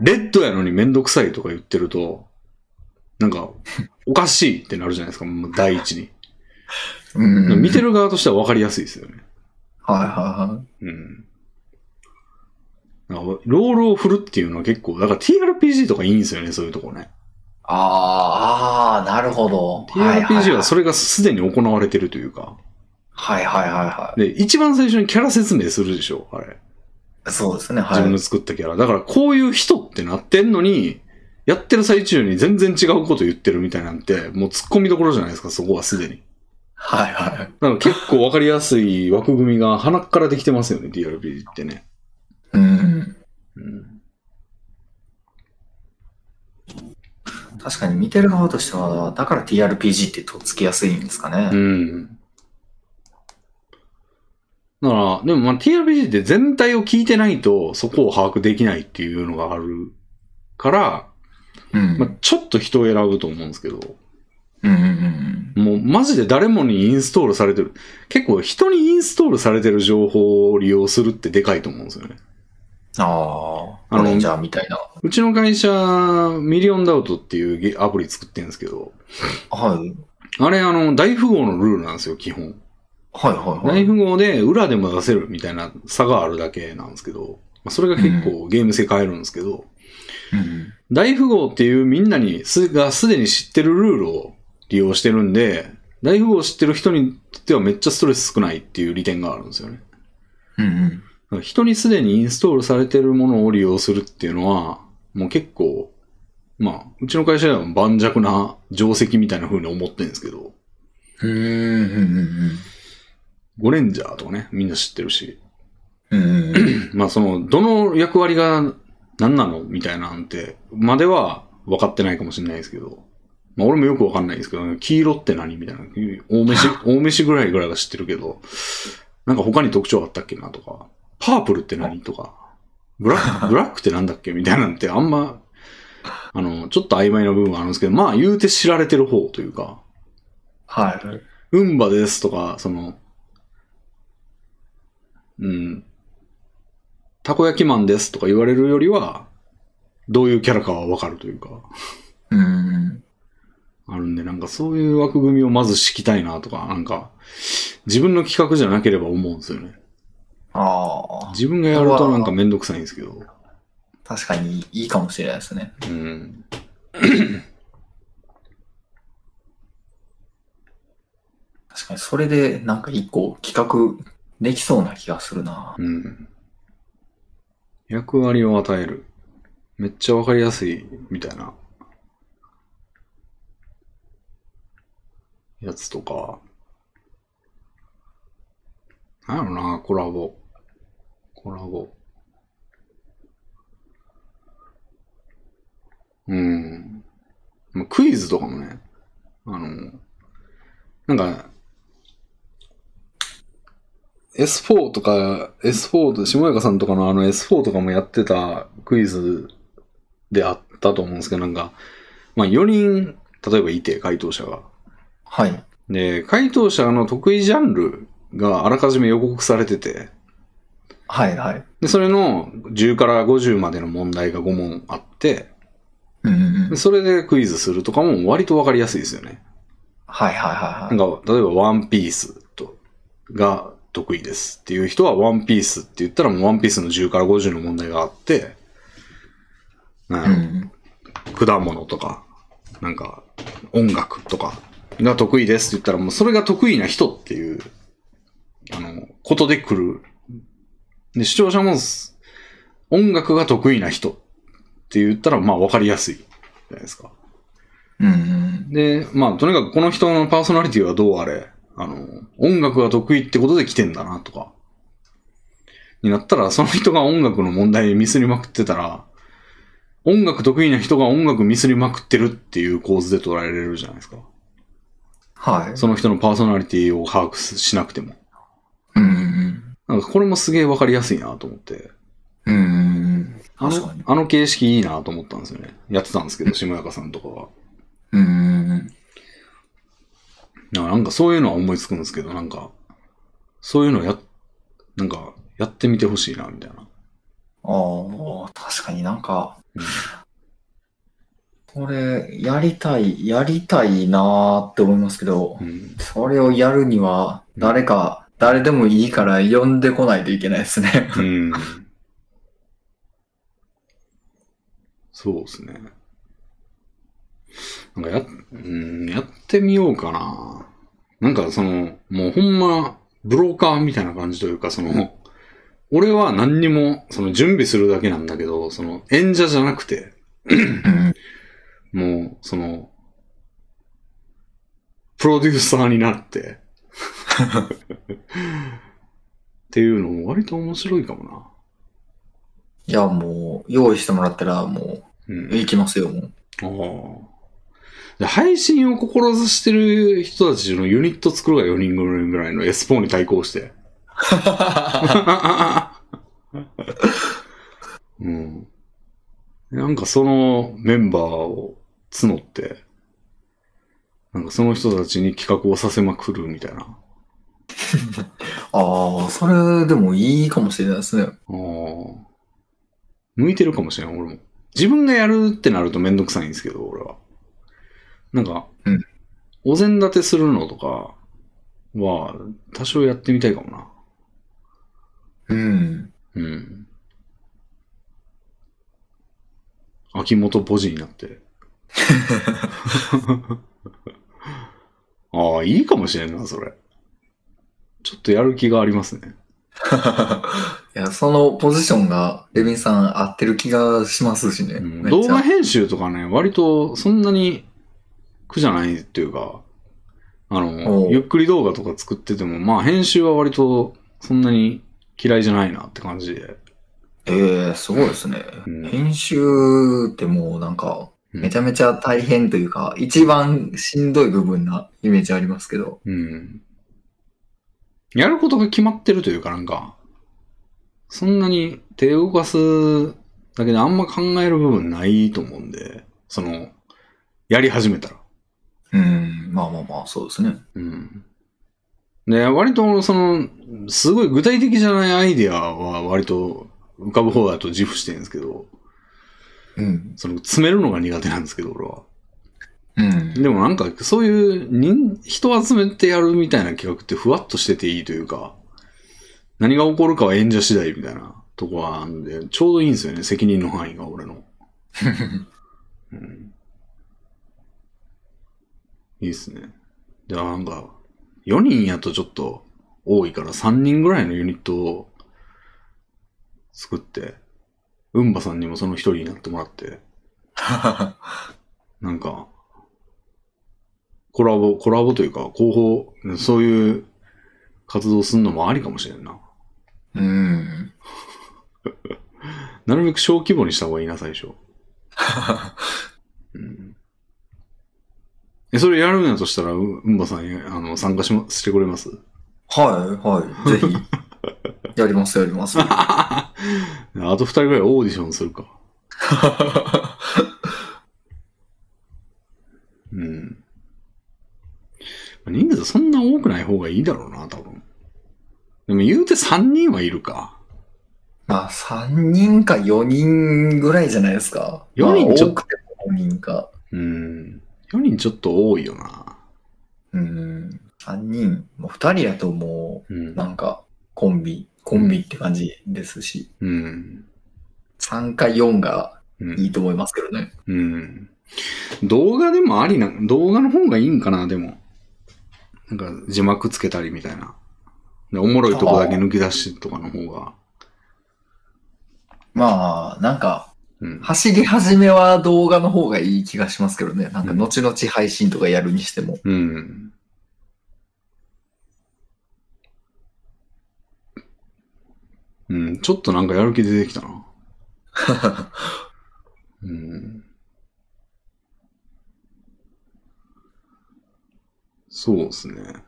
レッドやのにめんどくさいとか言ってると、なんか、おかしいってなるじゃないですか、もう第一に。うん。見てる側としては分かりやすいですよね。はいはいはい。うん。ロールを振るっていうのは結構、だから TRPG とかいいんですよね、そういうとこね。あーあー、なるほど。TRPG はそれ。れがすでに行われてるというか。はいはいはいはで、一番最初にキャラ説明するでしょ、あれ。い。そうですね、はい自分の。作ったキャラ。だからこういう人ってなってんのに、やってる最中に全然違うこと言ってるみたいなんて、もう突っ込みどころじゃないですか、そこはすでに。はいはい。だから結構わかりやすい枠組みが鼻からできてますよね、TRPG ってね。うん。うん。確かに見てる側としては、だから TRPG ってとっつきやすいんですかね。うん。だから、でもまあ TRPG って全体を聞いてないとそこを把握できないっていうのがあるから、うん。まあ、ちょっと人を選ぶと思うんですけど、うんうんうん。もうマジで誰もにインストールされてる。結構人にインストールされてる情報を利用するってでかいと思うんですよね。ああのゴレンジャーみたいな。うちの会社、ミリオンダウトっていうゲアプリ作ってるんですけど、はい。あれ、あの、大富豪のルールなんですよ、基本。はいはいは大い。富豪で裏でも出せるみたいな差があるだけなんですけど、まあそれが結構ゲーム性変えるんですけど、うん大富豪っていうみんなにすがすでに知ってるルールを利用してるんで、大富豪を知ってる人にとってはめっちゃストレス少ないっていう利点があるんですよね。うんうん。人にすでにインストールされてるものを利用するっていうのは、もう結構、まあ、うちの会社では盤石な定石みたいな風に思ってるんですけど、うんうんうんゴレンジャーとかね、みんな知ってるし、うん。まあその、どの役割が何なのみたいなんて、までは分かってないかもしれないですけど、まあ俺もよく分かんないですけど、黄色って何みたいな、大飯、大飯ぐらいぐらいは知ってるけど、なんか他に特徴あったっけなとか、パープルって何とか、ブラック、ブラックってなんだっけみたいなんてあんま、あの、ちょっと曖昧な部分はあるんですけど、まあ言うて知られてる方というか、はい。うんばですとか、その、うん、たこ焼きマンですとか言われるよりは、どういうキャラかはわかるというか、うんうん。あるんで、なんかそういう枠組みをまず敷きたいなとか、なんか、自分の企画じゃなければ思うんですよね。ああ。自分がやるとなんかめんどくさいんですけど。確かにいいかもしれないですね。うん。確かにそれでなんか一個企画できそうな気がするな。うん。役割を与える。めっちゃわかりやすい、みたいな。やつとか。なんやろな、コラボ。コラボ。うん。まあクイズとかもね。あの、なんか、S4 とか、S4 と、下中さんとかのあの S4 とかもやってたクイズであったと思うんですけど、なんか、まあ4人、例えばいて、回答者が。はい。で、回答者の得意ジャンルがあらかじめ予告されてて、はいはい。で、それの10から50までの問題が5問あって、うんうんうんで。それでクイズするとかも割とわかりやすいですよね。はいはいはいはい。なんか、例えばワンピースと、が得意ですっていう人はワンピースって言ったらもうワンピースの10から50の問題があって、なん果物とか、なんか、音楽とかが得意ですって言ったらもうそれが得意な人っていう、あの、ことで来る。で、視聴者も音楽が得意な人って言ったらまあわかりやすいじゃないですか。うんうん。で、まあ、とにかくこの人のパーソナリティはどうあれ、あの、音楽が得意ってことで来てんだな、とか。になったら、その人が音楽の問題にミスりまくってたら、音楽得意な人が音楽ミスりまくってるっていう構図で捉えられるじゃないですか。はい。その人のパーソナリティを把握しなくても。うんうんなんかこれもすげえわかりやすいなと思って。うん。あ確かに、のあの形式いいなと思ったんですよね。やってたんですけど、下中さんとかは。うんなんかそういうのは思いつくんですけど、なんか、そういうのや、なんか、やってみてほしいな、みたいな。ああ、確かになんか、うんこれ、やりたい、やりたいなーって思いますけどう、ん。それをやるには、誰か、誰でもいいから呼んでこないといけないですね。うん。そうですね。なんかや、うん、やってみようかな。なんかその、もうほんま、ブローカーみたいな感じというか、その、俺は何にも、その準備するだけなんだけど、その演者じゃなくて、うんもう、その、プロデューサーになって、っていうのも割と面白いかもな。いや、もう、用意してもらったら、もうんう、行きますよ、もう。ああ。で配信を志してる人たちのユニット作るが4人ぐらいの S4 に対抗して。うん。なんかそのメンバーを募って、なんかその人たちに企画をさせまくるみたいな。ああ、それでもいいかもしれないですね。ああ。向いてるかもしれん、俺も。自分がやるってなるとめんどくさいんですけど、俺は。なんか、うんお膳立てするのとかは、多少やってみたいかもな。うん。うん。秋元ポジになって。ああ、いいかもしれんな、それ。ちょっとやる気がありますね。いや、そのポジションが、レビンさん合ってる気がしますしね。うん動画編集とかね、割とそんなに苦じゃないっていうか、あおの、うゆっくり動画とか作ってても、まあ編集は割とそんなに嫌いじゃないなって感じで。ええすごいですね。うん編集ってもうなんか、うんめちゃめちゃ大変というか、一番しんどい部分なイメージありますけど。うん。やることが決まってるというかなんか、そんなに手を動かすだけであんま考える部分ないと思うんで、その、やり始めたら。うん、まあまあまあ、そうですね。うん。で、割とその、すごい具体的じゃないアイデアは割と浮かぶ方だと自負してるんですけど、うん。その詰めるのが苦手なんですけど、俺は。うん。でもなんか、そういう人、人集めてやるみたいな企画ってふわっとしてていいというか、何が起こるかは演者次第みたいなとこはあるんで、ちょうどいいんですよね、責任の範囲が俺の。うん、いいっすね。じゃあなんか、4人やとちょっと多いから3人ぐらいのユニットを作って、うんばさんにもその一人になってもらって、なんか、コラボ、コラボというか、広報、そういう活動するのもありかもしれんな。うん。なるべく小規模にした方がいいな、最初。うん、え、それやるんやとしたら、ううんばさんにあの参加し,、ま、してくれます？はい、はい。ぜひ。やります、やります。あと二人ぐらいオーディションするか。うん。人数そんな多くない方がいいだろうな、多分。でも言うて3人はいるか。まあ、3人か4人ぐらいじゃないですか。四人ちょっ多くても4人か。うん。4人ちょっと多いよな。うん。3人、もう2人やともう、うん。なんか、コンビ、コンビって感じですし、うん。3か4がうんいいと思いますけどね。うん。動画でもありな、動画の方がいいんかな、でも。なんか字幕つけたりみたいな。でおもろいとこだけ抜き出しとかの方が。まあ、なんか、うん。走り始めは動画の方がいい気がしますけどね。なんか、後々配信とかやるにしても。うん。うん、ちょっとなんかやる気出てきたな。うん。そうですね。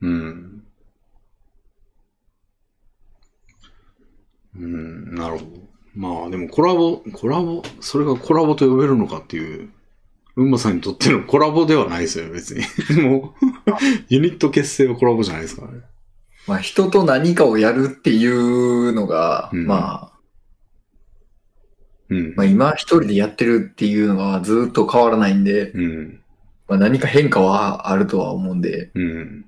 うん。うん、なるほど。まあでもコラボ、コラボ、それがコラボと呼べるのかっていう、うんまさんにとっての コラボではないですよ、別に。もう、ユニット結成はコラボじゃないですからね。まあ、人と何かをやるっていうのが、うんまあ、うん。まあ今一人でやってるっていうのはずっと変わらないんで、うん。まあ何か変化はあるとは思うんで、うん。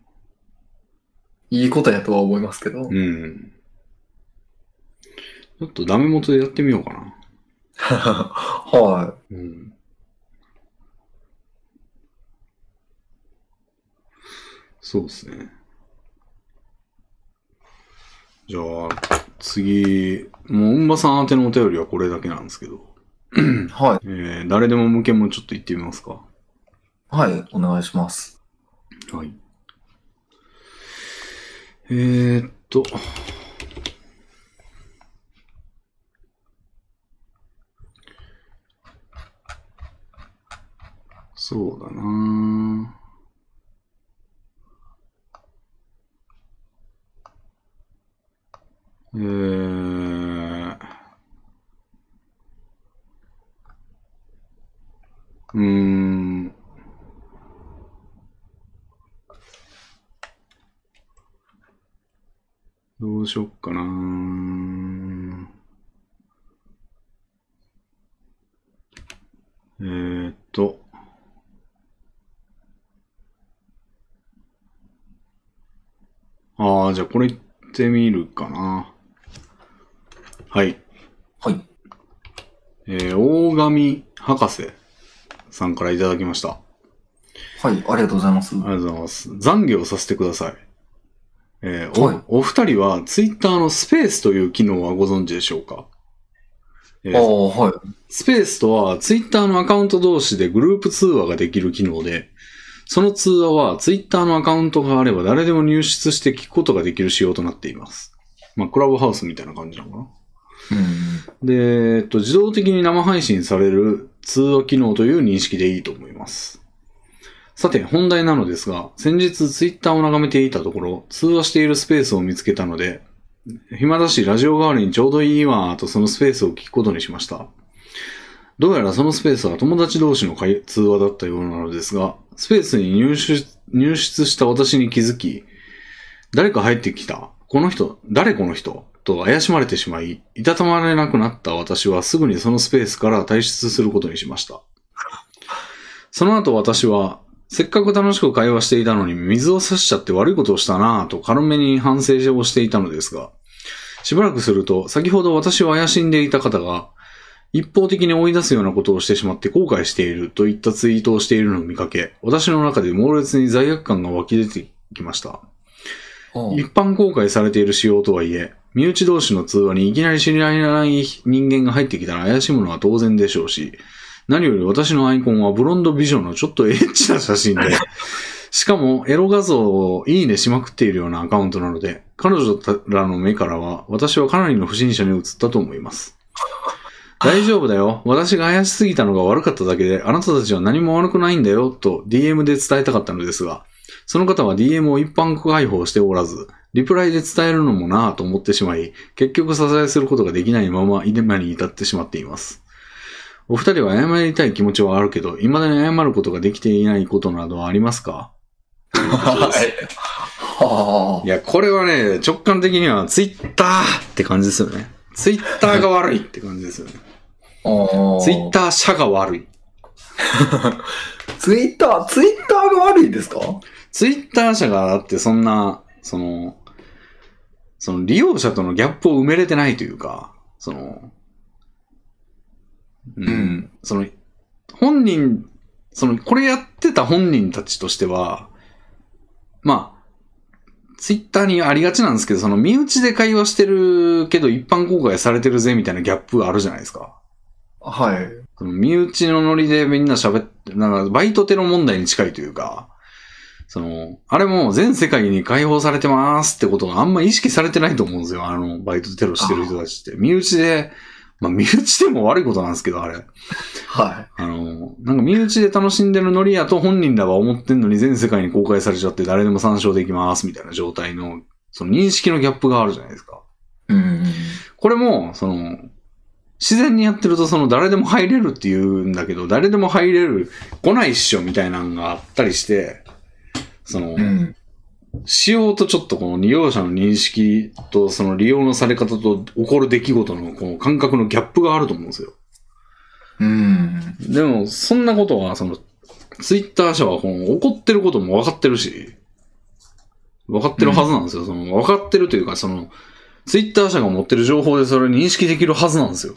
いいことやとは思いますけど。うん。ちょっとダメ元でやってみようかな。はうん。そうですね。じゃあ、次、もう、うんばさん宛てのお便りはこれだけなんですけど、い。はい。えー、誰でも向けもちょっと言ってみますか。はい。お願いします。はい。えー、っと。そうだなえー、うーん。うしよっかなえーっと。ああ、じゃあこれ言ってみるかな。はい。はい。えー、大神博士さんからいただきました。はい、ありがとうございます。ありがとうございます。懺悔をさせてください。えーおはいお二人はツイッターのスペースという機能はご存知でしょうか、えーああ、はい。スペースとはツイッターのアカウント同士でグループ通話ができる機能で、その通話はツイッターのアカウントがあれば誰でも入室して聞くことができる仕様となっています。まあ、クラブハウスみたいな感じなのかなうん。で、えっと、自動的に生配信される通話機能という認識でいいと思います。さて、本題なのですが、先日ツイッターを眺めていたところ、通話しているスペースを見つけたので、暇だしラジオ代わりにちょうどいいわとそのスペースを聞くことにしました。どうやらそのスペースは友達同士の通話だったようなのですが、スペースに入出入室した私に気づき、誰か入ってきた。この人、誰この人？と怪しまれてしまい、いたたまれなくなった私はすぐにそのスペースから退出することにしました。その後私は、せっかく楽しく会話していたのに水を差しちゃって悪いことをしたなぁと軽めに反省をしていたのですが、しばらくすると、先ほど私を怪しんでいた方が、一方的に追い出すようなことをしてしまって後悔しているといったツイートをしているのを見かけ、私の中で猛烈に罪悪感が湧き出てきました。一般公開されている仕様とはいえ、身内同士の通話にいきなり知り合いのない人間が入ってきたら怪しむのは当然でしょうし、何より私のアイコンはブロンド美女のちょっとエッチな写真で、しかもエロ画像をいいねしまくっているようなアカウントなので、彼女らの目からは私はかなりの不審者に映ったと思います。大丈夫だよ。私が怪しすぎたのが悪かっただけで、あなたたちは何も悪くないんだよ、と DM で伝えたかったのですが、その方は DM を一般開放しておらず、リプライで伝えるのもなぁと思ってしまい、結局謝罪することができないまま今に至ってしまっています。お二人は謝りたい気持ちはあるけど、未だに謝ることができていないことなどはありますか？はいや、これはね、直感的にはツイッターって感じですよね。ツイッターが悪いって感じですよね。あ。あツイッター社が悪い。ツイッター、ツイッターが悪いですか？ツイッター社がだってそんな、その、その利用者とのギャップを埋めれてないというか、その、ううん。その、本人、その、これやってた本人たちとしては、まあ、ツイッターにありがちなんですけど、その身内で会話してるけど一般公開されてるぜみたいなギャップあるじゃないですか。はい。その身内のノリでみんな喋って、なんかバイトテロ問題に近いというか、その、あれも全世界に解放されてますってことがあんま意識されてないと思うんですよ。あの、バイトテロしてる人たちって。身内で、まあ身内でも悪いことなんですけど、あれ。はあの、なんか身内で楽しんでるノリやと本人らは思ってんのに全世界に公開されちゃって誰でも参照できますみたいな状態の、その認識のギャップがあるじゃないですか。い。うん。これも、その、自然にやってるとその誰でも入れるって言うんだけど、誰でも入れる、来ないっしょみたいなのがあったりして、その、うん。仕様とちょっとこの利用者の認識とその利用のされ方と起こる出来事のこの感覚のギャップがあると思うんですよ。うん。でも、そんなことは、その、ツイッター社はこの怒ってることも分かってるし、分かってるはずなんですよ。その、分かってるというか、その、ツイッター社が持ってる情報でそれ認識できるはずなんですよ。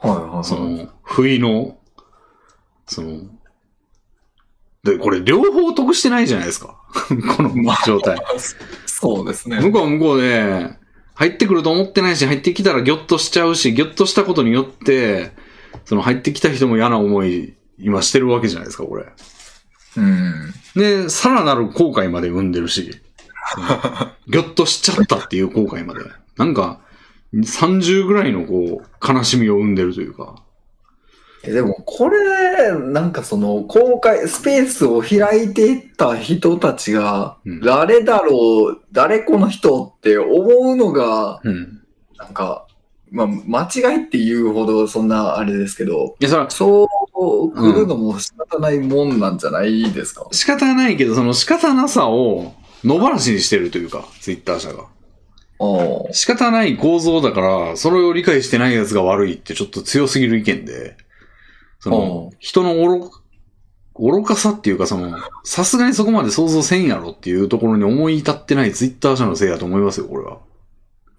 はいはいはい。その、不意の、その、で、これ両方得してないじゃないですか。この状態。そうですね。向こうは向こうで、入ってくると思ってないし、入ってきたらギョッとしちゃうし、ギョッとしたことによって、その入ってきた人も嫌な思い、今してるわけじゃないですか、これ。うん。で、さらなる後悔まで生んでるし、そのギョッとしちゃったっていう後悔まで。なんか、30ぐらいのこう、悲しみを生んでるというか。えでも、これ、なんかその、公開、スペースを開いていった人たちがうん、誰だろう、誰この人って思うのが、うん。なんか、まあ、間違いっていうほどそんなあれですけど、いや、そそう来るのも仕方ないもんなんじゃないですか？仕方ないけど、その仕方なさを野放しにしてるというか、ツイッター社が。仕方ない構造だから、それを理解してない奴が悪いってちょっと強すぎる意見で、そのう、人の愚愚かさっていうか、その、さすがにそこまで想像せんやろっていうところに思い至ってないツイッター社のせいやと思いますよ、これは。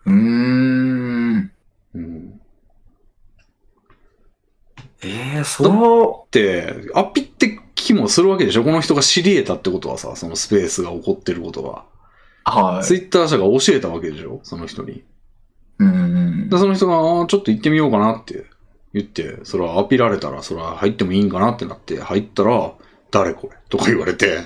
うーん。うん。ええそで、アピって気もするわけでしょ？この人が知り得たってことはさ、そのスペースが起こってることが。う。はい。ツイッター社が教えたわけでしょ？その人に。うんで、。その人が、あーちょっと行ってみようかなって言って、それはアピられたら、それは入ってもいいんかなってなって、入ったら、誰これとか言われて、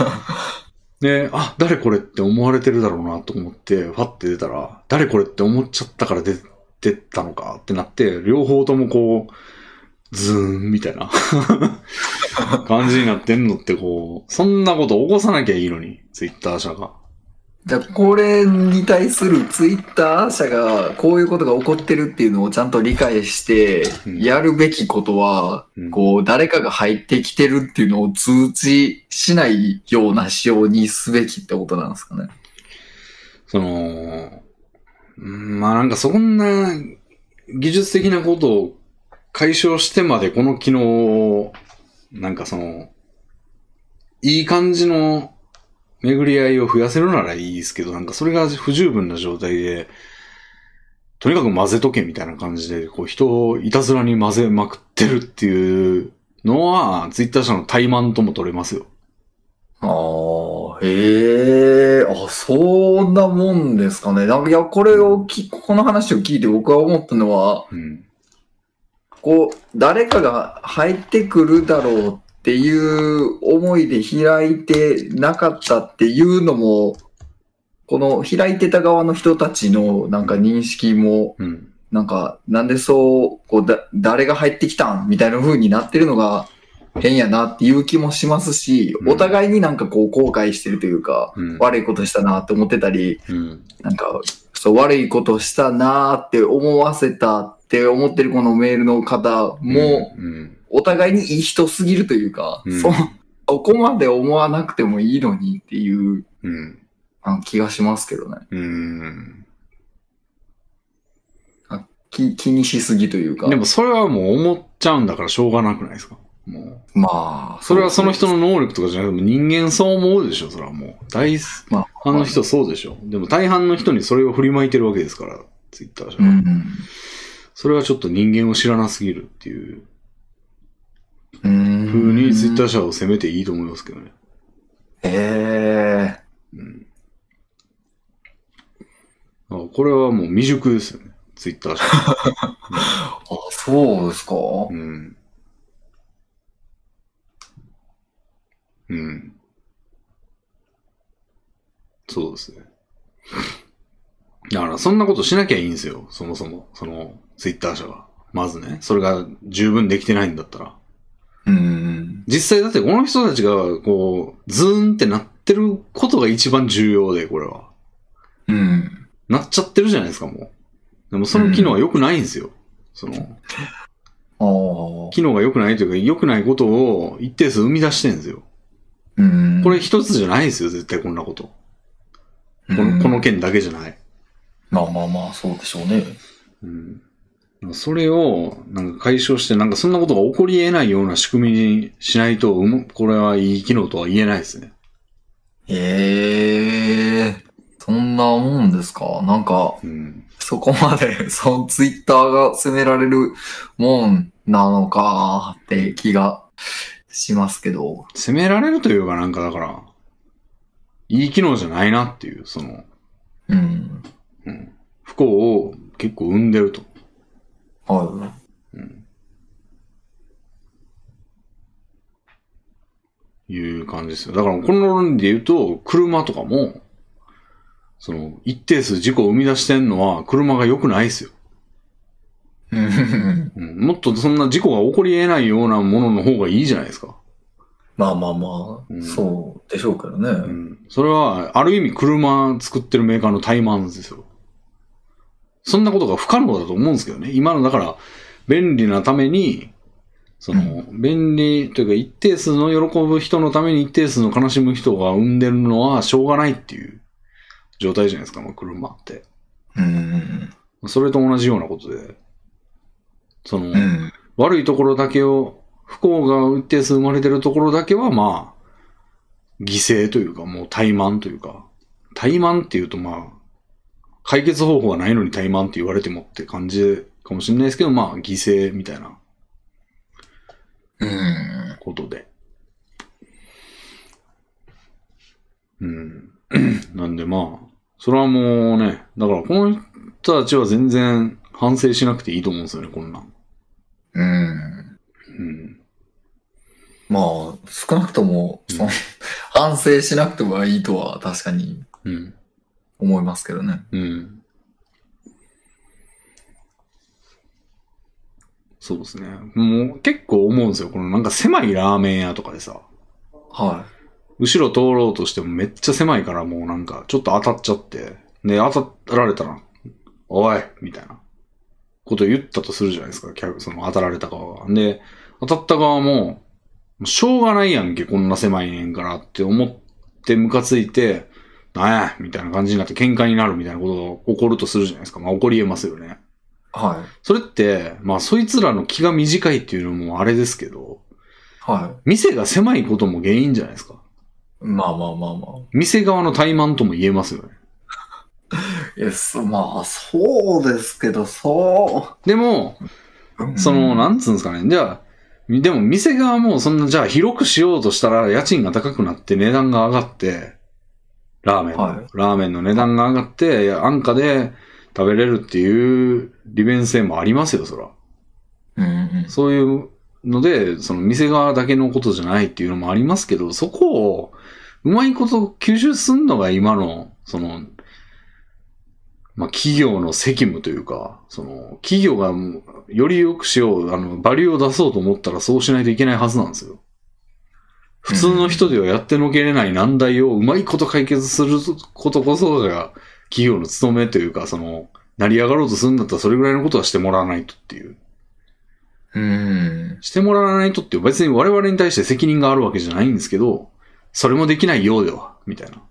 で、あ、誰これって思われてるだろうなと思って、ファって出たら、誰これって思っちゃったから出てったのかってなって、両方ともこう、ズーンみたいな感じになってんのってこう、そんなこと起こさなきゃいいのに、ツイッター社が。じゃあ、これに対するツイッター社がこういうことが起こってるっていうのをちゃんと理解してう、んやるべきことは、うんこう、誰かが入ってきてるっていうのを通知しないような仕様にすべきってことなんですかね。その、うんまあなんかそんな技術的なことを解消してまでこの機能を、なんかその、いい感じの巡り合いを増やせるならいいですけど、なんかそれが不十分な状態で、とにかく混ぜとけみたいな感じで、こう人をいたずらに混ぜまくってるっていうのは、ツイッター社の怠慢とも取れますよ。ああ、へえ、あ、そんなもんですかね。なんかいや、これをき、この話を聞いて僕は思ったのは、うん。こう、誰かが入ってくるだろうっていう思いで開いてなかったっていうのも、この開いてた側の人たちのなんか認識も、うん。なんか、なんでそう、こう、だ、誰が入ってきたんみたいな風になってるのが変やなっていう気もしますし、うんお互いになんかこう後悔してるというか、うん。悪いことしたなって思ってたり、うん。なんか、そう、悪いことしたなーって思わせたって思ってるこのメールの方も、うん。お互いにいい人すぎるというか、うんそ、そこまで思わなくてもいいのにっていううん。あ気がしますけどね。うん。気気にしすぎというか。でもそれはもう思っちゃうんだからしょうがなくないですか？もう。まあ、それはその人の、の能力とかじゃなくて、人間そう思うでしょ、それはもう。大ま半の人そうでしょ。でも大半の人にそれを振りまいてるわけですから、ツイッター上、うんうん。それはちょっと人間を知らなすぎるっていううーん。風にツイッター社を責めていいと思いますけどね。へえ。うん。あこれはもう未熟ですよね、ツイッター社。あ、そうですか？うん。うん。そうですね。だから、そんなことしなきゃいいんですよ。そもそも。その、ツイッター社が。まずね。それが十分できてないんだったら。うん。実際だってこの人たちが、こう、ズーンってなってることが一番重要で、これは。うん。なっちゃってるじゃないですか、もう。でもその機能は良くないんですよ。その、ああ。機能が良くないというか、良くないことを一定数生み出してるんですよ。うん。これ一つじゃないですよ、絶対こんなこと。このこの件だけじゃない。まあまあまあ、そうでしょうね。うん。それを、なんか解消して、なんかそんなことが起こり得ないような仕組みにしないと、うんこれはいい機能とは言えないですね。へえ。そんなもんですかなんか、うん。そこまで、そのツイッターが責められるもんなのかって気がしますけど。責められるというかなんかだから、いい機能じゃないなっていう、その、うん。うん。不幸を結構生んでると。はうん。いう感じですよ。だからこの論理で言うと、車とかも、その、一定数事故を生み出してんのは車が良くないですよ。うん。もっとそんな事故が起こり得ないようなものの方がいいじゃないですか。まあまあまあ、うんそうでしょうけどね。うん。それは、ある意味車作ってるメーカーの怠慢ですよ。そんなことが不可能だと思うんですけどね。今の、だから、便利なために、その、便利というか一定数の喜ぶ人のために一定数の悲しむ人が生んでるのはしょうがないっていう状態じゃないですか、まあ、車って。うん。それと同じようなことで、その、うん。悪いところだけを、不幸が一定数生まれてるところだけは、まあ、犠牲というか、もう怠慢というか、怠慢っていうと、まあ、解決方法がないのに怠慢って言われてもって感じかもしれないですけど、まあ、犠牲みたいなうん。ことで。うん。なんでまあ、それはもうね、だからこの人たちは全然反省しなくていいと思うんですよね、こんなん。うん。うん。まあ、少なくとも、その、反省しなくてもいいとは確かにうん。思いますけどね。うん。そうですね。もう結構思うんですよ。このなんか狭いラーメン屋とかでさ、は後ろ通ろうとしてもめっちゃ狭いからもうなんかちょっと当たっちゃって、で、当たられたら、おいみたいなこと言ったとするじゃないですか。客その当たられた側が。で、当たった側も、もうしょうがないやんけ、こんな狭いねんからって思ってムカついて、なんやみたいな感じになって喧嘩になるみたいなことが起こるとするじゃないですか。まあ起こり得ますよね。い。はそれって、まあそいつらの気が短いっていうのもあれですけど、い。は店が狭いことも原因じゃないですか。い。まあまあまあまあ。店側の怠慢とも言えますよね。いや、そまあ、そうですけど、そでも、う。その、なんんつうんですかね。じゃあ、でも店側もそんな、じゃあ広くしようとしたら家賃が高くなって値段が上がって、ラーメンの、はいラーメンの値段が上がって、安価で食べれるっていう利便性もありますよ、そら。うんうん。そういうので、その店側だけのことじゃないっていうのもありますけど、そこをうまいこと吸収すんのが今の、その、まあ、企業の責務というか、その、企業がより良くしよう、あの、バリューを出そうと思ったらそうしないといけないはずなんですよ。普通の人ではやってのけれない難題をうまいこと解決することこそが企業の務めというか、その、成り上がろうとするんだったらそれぐらいのことはしてもらわないとっていう。うん。してもらわないとって別に我々に対して責任があるわけじゃないんですけど、それもできないようでは、みたいな。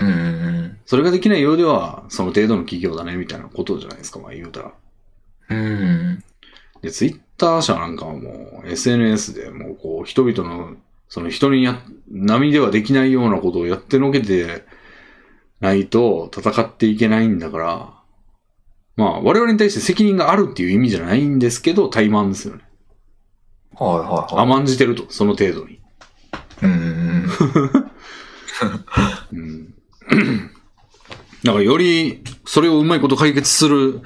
うんうんそれができないようでは、その程度の企業だね、みたいなことじゃないですか、まあ言うたら。うん。うん。で、ツイッター社なんかはもう SNS でもうこう人々の、その人にや、波ではできないようなことをやってのけてないと戦っていけないんだから、まあ我々に対して責任があるっていう意味じゃないんですけど、怠慢ですよね。はいはいはい。甘んじてると、その程度に。うんうんうん。だからより、それをうまいこと解決する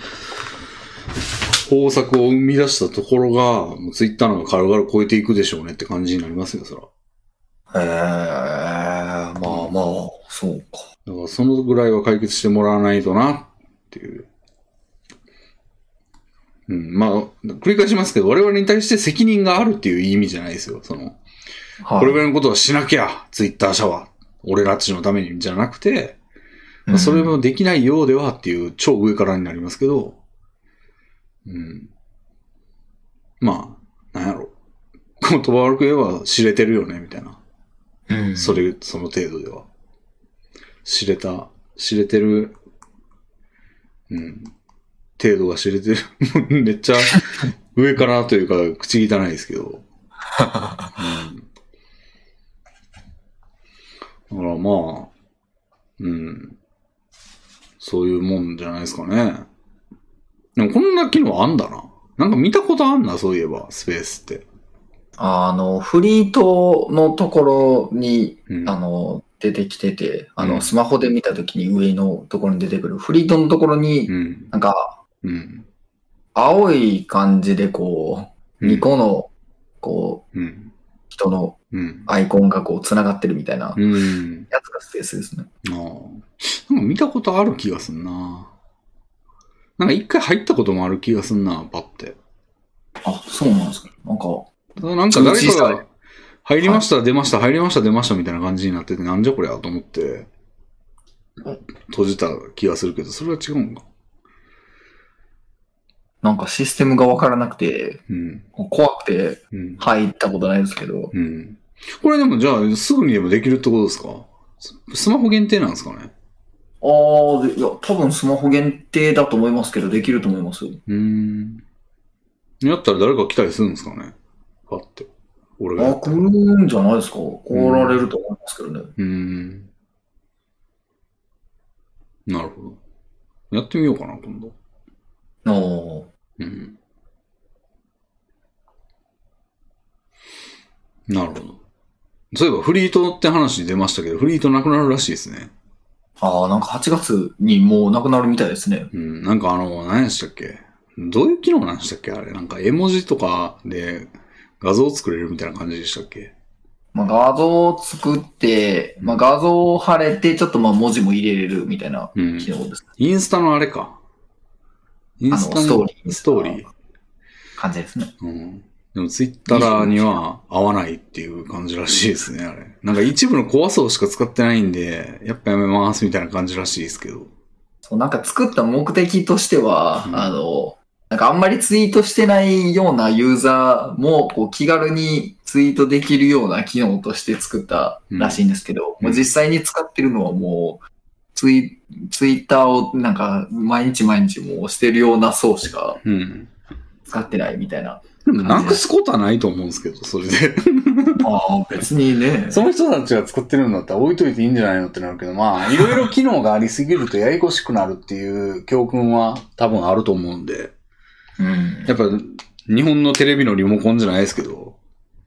方策を生み出したところが、ツイッターなんか軽々超えていくでしょうねって感じになりますよ、そら。うん。ええまあまあ、そうか。だからそのぐらいは解決してもらわないとなっていう。うん、まあ、繰り返しますけど、我々に対して責任があるっていう意味じゃないですよ。その、はい。これぐらいのことはしなきゃ、ツイッター社は。俺らっちのためにじゃなくて、まあそれもできないようではっていう超上からになりますけど、うん。まあ、なんやろ。言葉悪く言えば知れてるよね、みたいな。うん、それ、その程度では。知れた、知れてる、うん。程度が知れてる。めっちゃ上からというか、口汚いですけど。うん。だからまあ、うん。そういうもんじゃないですかね。でもこんな機能あんだな。なんか見たことあんな、そういえば、スペースって。あの、フリートのところに、うん。あの、出てきてて、あうんの、スマホで見たときに上のところに出てくる、フリートのところに、うん。なんか、うん。青い感じでこう、うん2個の、こう、うん。人のうん。アイコンがこう、繋がってるみたいなうん。やつがスペースですね。ああ。なんか見たことある気がすんな。なんか一回入ったこともある気がすんな、パって。あ、そうなんですか。なんか、ただなんか誰かが、入りました、出ました、入りました、出ましたみたいな感じになってて、なんじゃこりゃと思って、閉じた気がするけど、それは違うんか？なんかシステムがわからなくて、うん。怖くてうん。入ったことないですけど、うん。これでもじゃあ、すぐにでもできるってことですか？ススマホ限定なんですかね？ああ、でいや、多分スマホ限定だと思いますけど、できると思いますよ。うーん。やったら誰か来たりするんですかね？パッて。俺がやあ。来るんじゃないですか。来られると思いますけどね。うーん。なるほど。やってみようかな、今度。ああ。うん。なるほど。そういえばフリートって話出ましたけど、フリートなくなるらしいですね。ああ、なんか8月にもうなくなるみたいですね。うん。なんかあの、何でしたっけ？どういう機能なんでしたっけ？あれ。なんか絵文字とかで画像作れるみたいな感じでしたっけ？まあ、画像を作って、まあ、画像を貼れて、ちょっとまあ文字も入れれるみたいなうん。機能です。インスタのあれか。インスタあのストーリーストーリー。感じですね。うん。でもツイッターには合わないっていう感じらしいですね、あれ。なんか一部の怖そうしか使ってないんで、やっぱやめますみたいな感じらしいですけど。そうなんか作った目的としては、うんあの、なんかあんまりツイートしてないようなユーザーもこう気軽にツイートできるような機能として作ったらしいんですけど、うんもう実際に使ってるのはもうツイツイッターをなんか毎日毎日もうしてるような層しかうん。使ってないみたいな。でもなくすことはないと思うんですけど、それで。ああ、別にね。その人たちが作ってるんだったら置いといていいんじゃないのってなるけど、まあ、いろいろ機能がありすぎるとややこしくなるっていう教訓は多分あると思うんで、うん。やっぱ日本のテレビのリモコンじゃないですけど、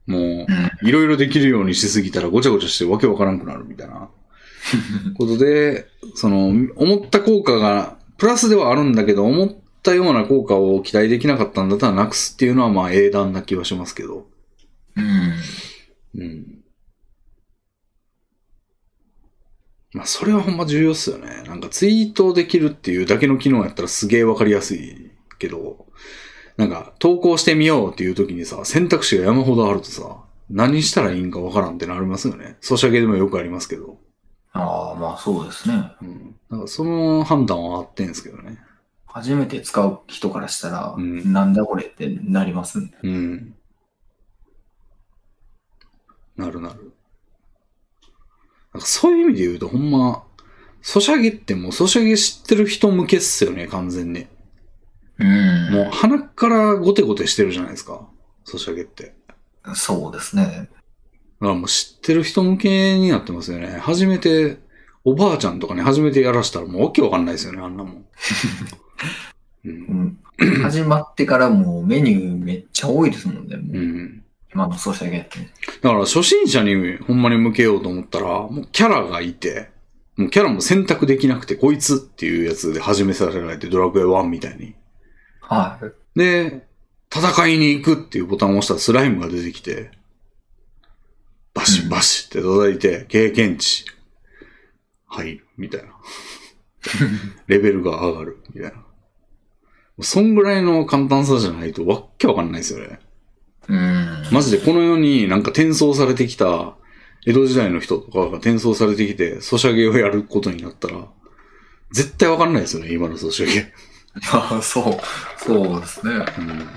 もう、いろいろできるようにしすぎたらごちゃごちゃしてわけわからんくなるみたいな ことで、その、思った効果が、プラスではあるんだけど、思ったような効果を期待できなかったんだったらなくすっていうのはまあ英断な気はしますけど。うん。うん。まあ、それはほんま重要っすよね。なんかツイートできるっていうだけの機能やったらすげえわかりやすいけど、なんか投稿してみようっていう時にさ、選択肢が山ほどあるとさ、何したらいいんかわからんってなりますよね。ソシャゲでもよくありますけど。ああ、まあそうですね。うん。なんかその判断はあってんすけどね。初めて使う人からしたら、うんなんだこれってなりますね。うん。なるなる。なんかそういう意味で言うとほんま、ソシャゲってもうソシャゲ知ってる人向けっすよね、完全に。うん。もう鼻からゴテゴテしてるじゃないですか。ソシャゲって。そうですね。だからもう知ってる人向けになってますよね。初めて、おばあちゃんとかに初めてやらしたらもうわけわかんないですよね、あんなもん。うんう。ん、始まってからもうメニューめっちゃ多いですもんね。もううん。今のソシャゲって。だから初心者にほんまに向けようと思ったら、もうキャラがいて、もうキャラも選択できなくて、こいつっていうやつで始めさせられて、ドラクエ1みたいに。はい。で、戦いに行くっていうボタンを押したらスライムが出てきて、バシバシって叩いて、経験値、入る、みたいな。レベルが上がる、みたいな。そんぐらいの簡単さじゃないとわっけわかんないですよね。うん。マジでこの世になんか転送されてきた江戸時代の人とかが転送されてきて、ソシャゲをやることになったら、絶対わかんないですよね、今のソシャゲ。あ そう。そうですね。うん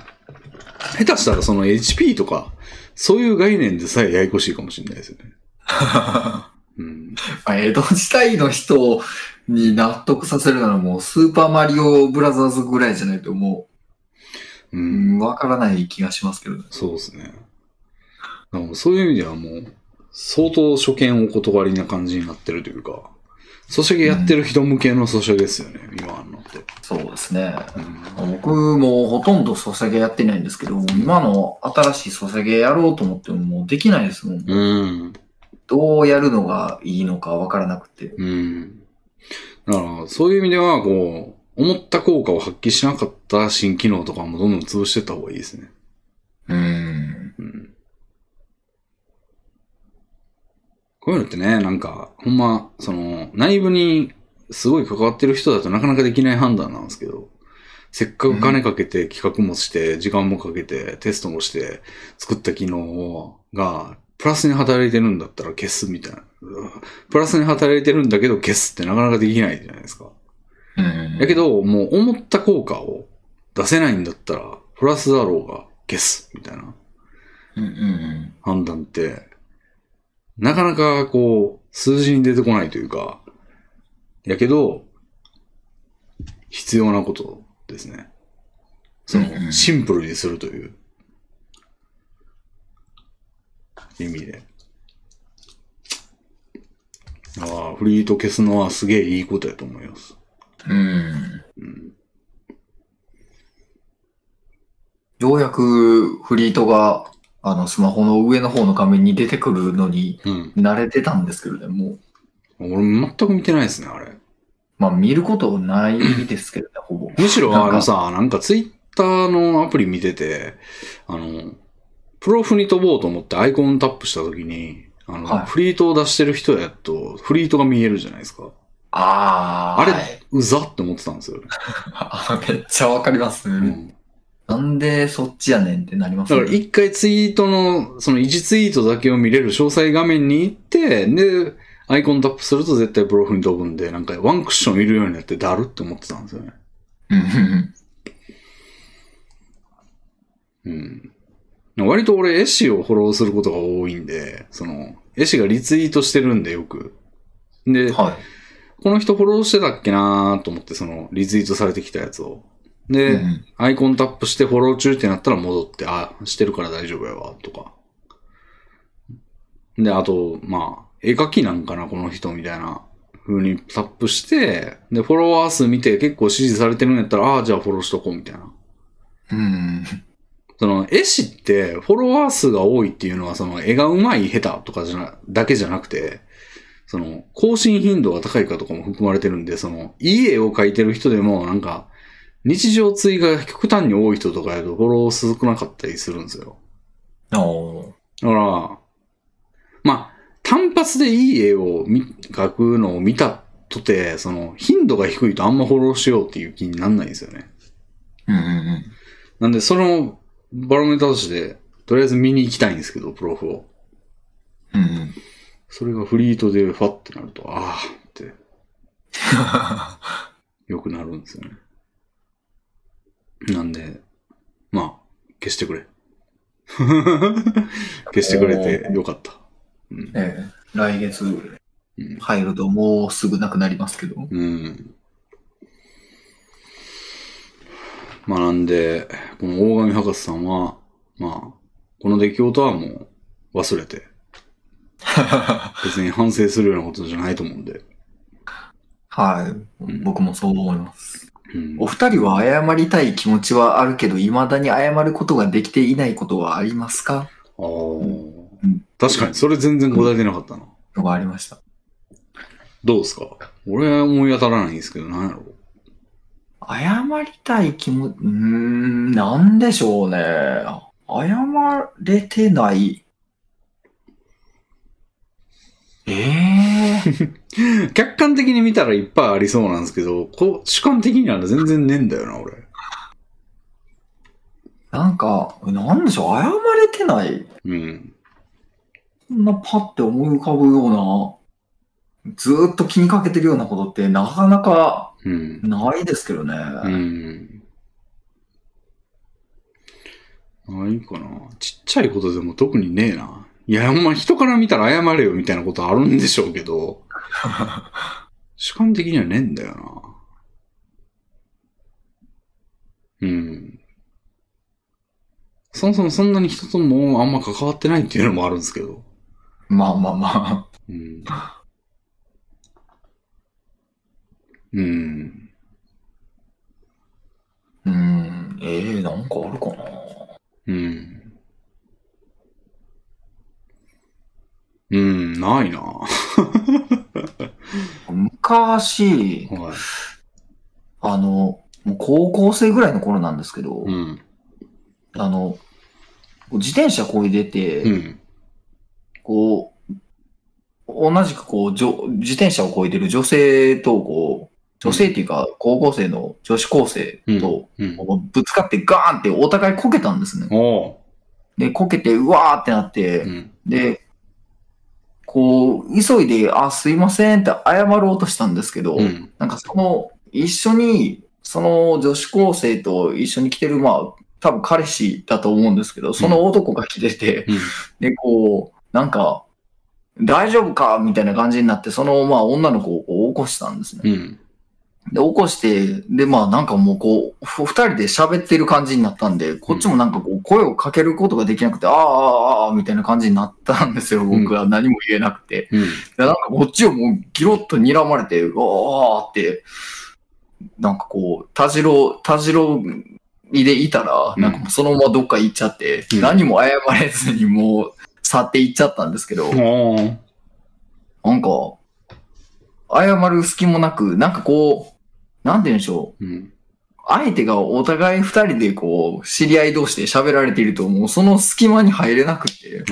下手したらその HP とか、そういう概念でさえややこしいかもしれないですよね。うん。まあ江戸時代の人に納得させるならもうスーパーマリオブラザーズぐらいじゃないともう。う、うんん、わからない気がしますけどね。そうですね。そういう意味ではもう、相当初見お断りな感じになってるというか、ソシャゲやってる人向けのソシャゲですよね、今あんのって。そうですね。うん。僕もほとんどソシャゲやってないんですけど、今の新しいソシャゲやろうと思ってももうできないですもん。うん。どうやるのがいいのかわからなくて。うん。だから、そういう意味では、こう、思った効果を発揮しなかった新機能とかもどんどん潰していった方がいいですね。うん。うん。こういうのってね、なんか、ほんま、その、内部にすごい関わってる人だとなかなかできない判断なんですけど、せっかく金かけて企画もして、時間もかけて、テストもして、作った機能をが、プラスに働いてるんだったら消すみたいな。プラスに働いてるんだけど消すってなかなかできないじゃないですか。うん。だけど、もう思った効果を出せないんだったら、プラスだろうが消すみたいなうんうん判断って、なかなかこう、数字に出てこないというか、やけど、必要なことですね。その、シンプルにするという意味で。ああ、フリート消すのはすげえいいことやと思います。うん。うん。ようやくフリートが、あの、スマホの上の方の画面に出てくるのにうん。慣れてたんですけどね、もう。俺全く見てないですね、あれ。まあ見ることないですけどね、ほぼ。むしろなんかあのさ、なんかツイッターのアプリ見てて、あの、プロフに飛ぼうと思ってアイコンタップしたときに、あの、はいフリートを出してる人やと、フリートが見えるじゃないですか。あー。あれはい、うざって思ってたんですよ。あめっちゃわかります、うんなんでそっちやねんってなりますだから一回ツイートの、その1ツイートだけを見れる詳細画面に行って、で、アイコンタップすると絶対プロフに飛ぶんで、なんかワンクッションいるようになってだるって思ってたんですよね。うんうんうん。割と俺、絵師をフォローすることが多いんで、その、絵師がリツイートしてるんでよく。で、うん。はい。この人フォローしてたっけなーと思って、その、リツイートされてきたやつを。で、うんうんアイコンタップしてフォロー中ってなったら戻って、あ、してるから大丈夫やわ、とか。で、あと、まあ、絵描きなんかな、この人みたいな風にタップして、で、フォロワー数見て結構支持されてるんやったら、ああ、じゃあフォローしとこうみたいな。うん。その、絵師って、フォロワー数が多いっていうのは、その、絵が上手い下手とかじゃな、だけじゃなくて、その、更新頻度が高いかとかも含まれてるんで、その、いい絵を描いてる人でも、なんか、日常追が極端に多い人とかやと、フォロー少なかったりするんですよ。だから、まあ、単発でいい絵を見描くのを見たとて、その、頻度が低いとあんまフォローしようっていう気になんないんですよね。うんうんうん。なんで、その、バロメーターとして、とりあえず見に行きたいんですけど、プロフを。うんうん。それがフリートでファってなると、ああって、良くなるんですよね。なんで、まあ、消してくれ。消してくれてよかった。うん。ええ来月うん入るともうすぐなくなりますけど。うん。まあなんで、この大神博士さんは、まあ、この出来事はもう忘れて、別に反省するようなことじゃないと思うんで。はい。ん僕もそう思います。うんお二人は謝りたい気持ちはあるけど、未だに謝ることができていないことはありますか？ああ、ん確かに、それ全然答えてなかったな。のがありました。どうですか？俺は思い当たらないんですけど、なんやろ？謝りたい気持ち、うーん、なんでしょうね。謝れてない。ええ客観的に見たらいっぱいありそうなんですけど、こう、主観的には全然ねえんだよな、俺。なんか、なんでしょう、謝れてない。うん。そんなパッて思い浮かぶような、ずーっと気にかけてるようなことってなかなかうん。ないですけどね。うん。ないかな。ちっちゃいことでも特にねえな。いや、ほんま人から見たら謝れよみたいなことあるんでしょうけど、主観的にはねえんだよな。うん。そもそもそんなに人ともあんま関わってないっていうのもあるんですけど。まあまあまあ。うん。うん。うーん、ええなんかあるかな。うん。うん、ないな。は昔、い。あの、もう高校生ぐらいの頃なんですけど、うん。あの、自転車こいでて、うん。こう、同じくこう、じょ自転車をこいでる女性と、こう、女性っていうか、高校生の女子高生と、ぶつかってガーンってお互いこけたんですね。おう。で、こけて、うわーってなって、うん。で、こう、急いで、あ、すいませんって謝ろうとしたんですけど、うん。なんかその、一緒に、その女子高生と一緒に来てる、まあ、多分彼氏だと思うんですけど、その男が来てて、うん。で、こう、なんか、大丈夫かみたいな感じになって、その、まあ、女の子を起こしたんですね。うん。で、起こして、で、まあなんかもうこう、ふ二人で喋ってる感じになったんで、こっちもなんかこう、声をかけることができなくて、ああ、ああ、ああ、みたいな感じになったんですよ、僕は。何も言えなくて。うん。でなんかこっちをもうギロッと睨まれて、うわーって、なんかこう、たじろ、たじろいでいたら、うん。なんかそのままどっか行っちゃって、うん。何も謝れずにもう去って行っちゃったんですけど、なんか、謝る隙もなく、なんかこう、なんて言うんでしょう？うん。相手がお互い二人でこう、知り合い同士で喋られていると、もうその隙間に入れなくて。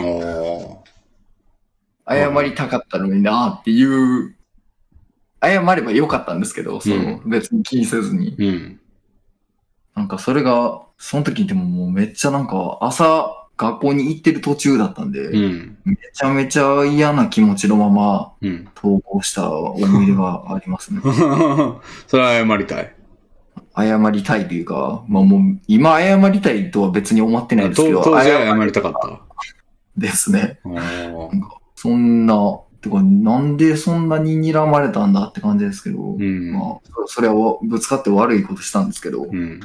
謝りたかったのになっていう、謝ればよかったんですけど、その別に気にせずに。うん。なんかそれが、その時でももうめっちゃなんか朝学校に行ってる途中だったんで、うん。めちゃめちゃ嫌な気持ちのままうん。投稿した思い出がありますね。それは謝りたい。謝りたいというか、まあもう今謝りたいとは別に思ってないですけど、当当時は謝謝りたかった。ですね。そんな、てかなんでそんなに睨まれたんだって感じですけど、うん。まあ、そそれはぶつかって悪いことしたんですけど、うん。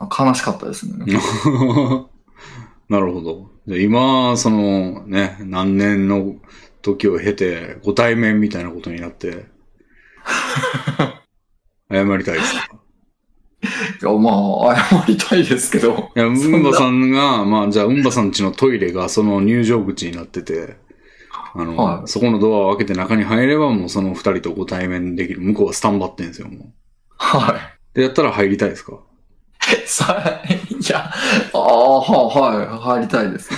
悲しかったですね。なるほど。じゃあ今、そのね、何年の時を経て、ご対面みたいなことになって、謝りたいですか？いや、まあ、謝りたいですけど、いや、うんばさんが、まあ、じゃあ、うんばさん家のトイレがその入場口になってて、あの、はいそこのドアを開けて中に入れば、もうその二人とご対面できる。向こうはスタンバってんですよ、もう。はい。で、やったら入りたいですか？さ、いや、ああ、ははい、入りたいです。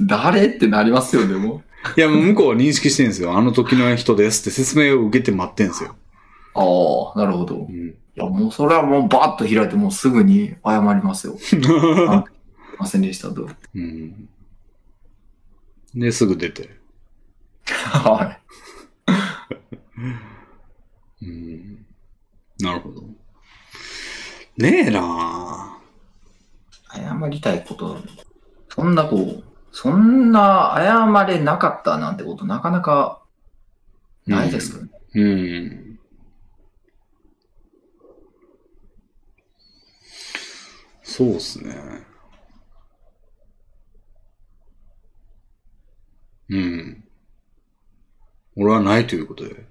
誰ってなりますよ、でも。いや、もう向こうは認識してるんですよ。あの時の人ですって説明を受けて待ってんですよ。ああ、なるほど。いうん。や、もうそれはもうバッと開いて、もうすぐに謝りますよ。すいませんでしたと。うん。で、すぐ出て。はうん。なるほど。ねえない。謝りたいこと、そんなこう、そんな謝れなかったなんてことなかなかないですよね。うん。そうっすね。うん。俺はないということで。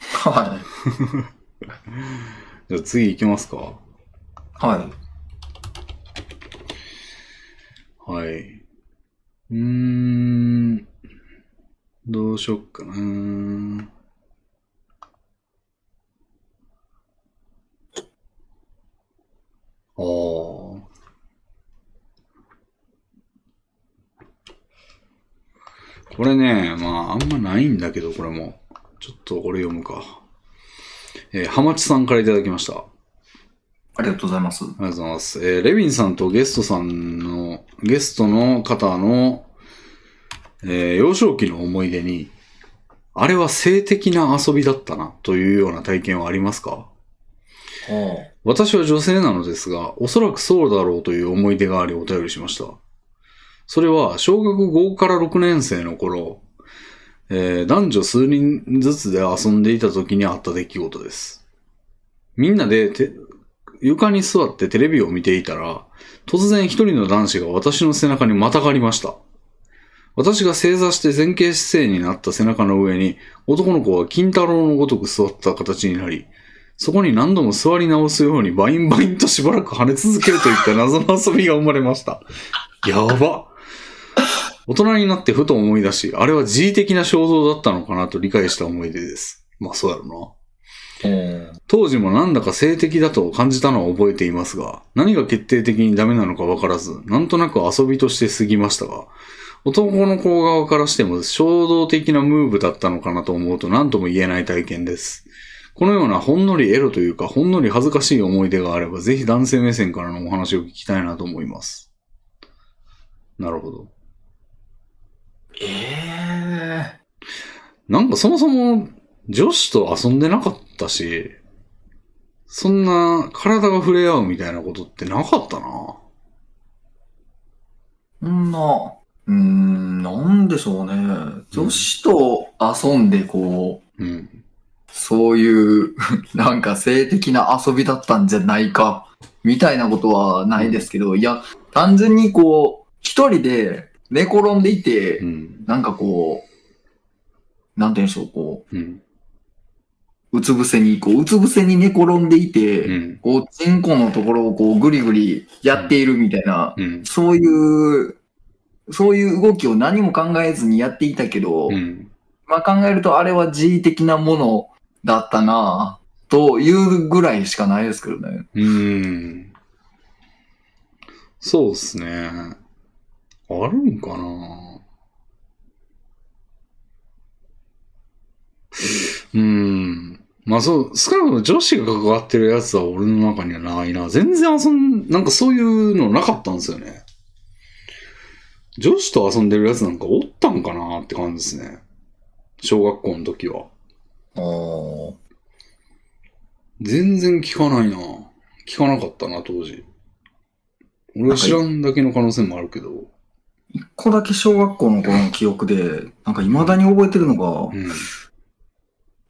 はい。じゃあ次行きますか。はい。はい。うーん。どうしよっかな。ああ。これね、まあ、あんまないんだけど、これも。ちょっとこれ読むか。えー、ハマチさんからいただきました。ありがとうございます。ありがとうございます。えーレビンさんとゲストさんの、ゲストの方の、えー幼少期の思い出に、あれは性的な遊びだったな、というような体験はありますか？私は女性なのですが、おそらくそうだろうという思い出がありお便りしました。それは、小学5から6年生の頃、えー男女数人ずつで遊んでいた時にあった出来事です。みんなでて床に座ってテレビを見ていたら、突然一人の男子が私の背中にまたがりました。私が正座して前傾姿勢になった背中の上に、男の子は金太郎のごとく座った形になり、そこに何度も座り直すようにバインバインとしばらく跳ね続けるといった謎の遊びが生まれました。やば。大人になってふと思い出し、あれは自意的な衝動だったのかなと理解した思い出です。まあそうやろな。当時もなんだか性的だと感じたのは覚えていますが、何が決定的にダメなのかわからず、なんとなく遊びとして過ぎましたが、男の子側からしても衝動的なムーブだったのかなと思うと何とも言えない体験です。このようなほんのりエロというか、ほんのり恥ずかしい思い出があれば、ぜひ男性目線からのお話を聞きたいなと思います。なるほど。ええなんかそもそも女子と遊んでなかったし、そんな体が触れ合うみたいなことってなかったな。そんな、うーん、なんでしょうね。女子と遊んでこう、うん。そういう、なんか性的な遊びだったんじゃないか、みたいなことはないですけど、いや、単純にこう、一人で寝転んでいて、うん。なんかこう、なんて言うんでしょう、こうん。う、うつ伏せに、こう、うつ伏せに寝転んでいて、うん。こう、チンコのところをこう、ぐりぐりやっているみたいな、うん。そういう、そういう動きを何も考えずにやっていたけど、うん。まあ考えるとあれは自慰的なものだったなぁというぐらいしかないですけどね。うーん。そうっすね。あるんかな？うーん。まあそう、少なくとも女子が関わってるやつは俺の中にはないな。全然遊ん、なんかそういうのなかったんですよね。女子と遊んでるやつなんかおったんかなって感じですね。小学校の時は。あ全然聞かないな。聞かなかったな、当時。俺は知らんだけの可能性もあるけど。一個だけ小学校の頃の記憶で、なんか未だに覚えてるのが、うん。なん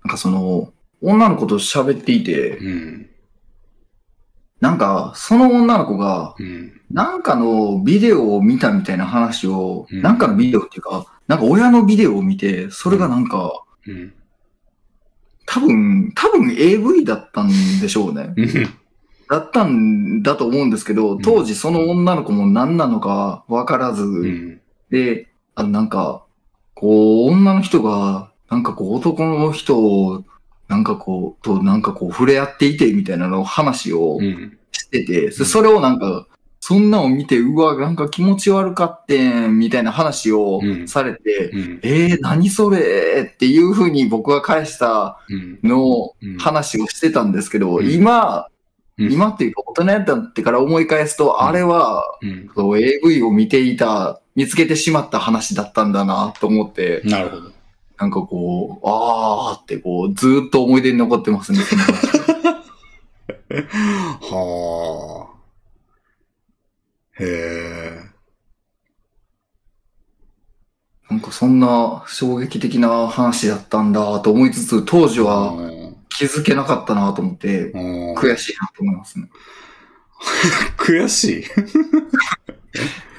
かその、女の子と喋っていて、うん。なんかその女の子が、うん。なんかのビデオを見たみたいな話を、うんなんかのビデオっていうか、なんか親のビデオを見て、それがなんか、うん。多分、多分 AV だったんでしょうね。だったんだと思うんですけど、当時その女の子も何なのか分からず、うん。で、あのなんか、こう、女の人が、なんかこう男の人を、なんかこう、となんかこう触れ合っていてみたいなの話をうん。してて、そそれをなんか、そんなんを見て、うわ、なんか気持ち悪かってん、みたいな話をうんされて、うん。えー、何それっていう風に僕が返したうん。のうん話をしてたんですけど、うん今、うん今っていうか大人やったってから思い返すと、うんあれは、うん。そう AV を見ていた、見つけてしまった話だったんだなと思って、なるほど。なんかこう、あーってこう、ずーっと思い出に残ってますね、はあ。へえ。なんかそんな衝撃的な話だったんだと思いつつ、当時は気づけなかったなと思って、うん悔しいなと思いますね。悔しい？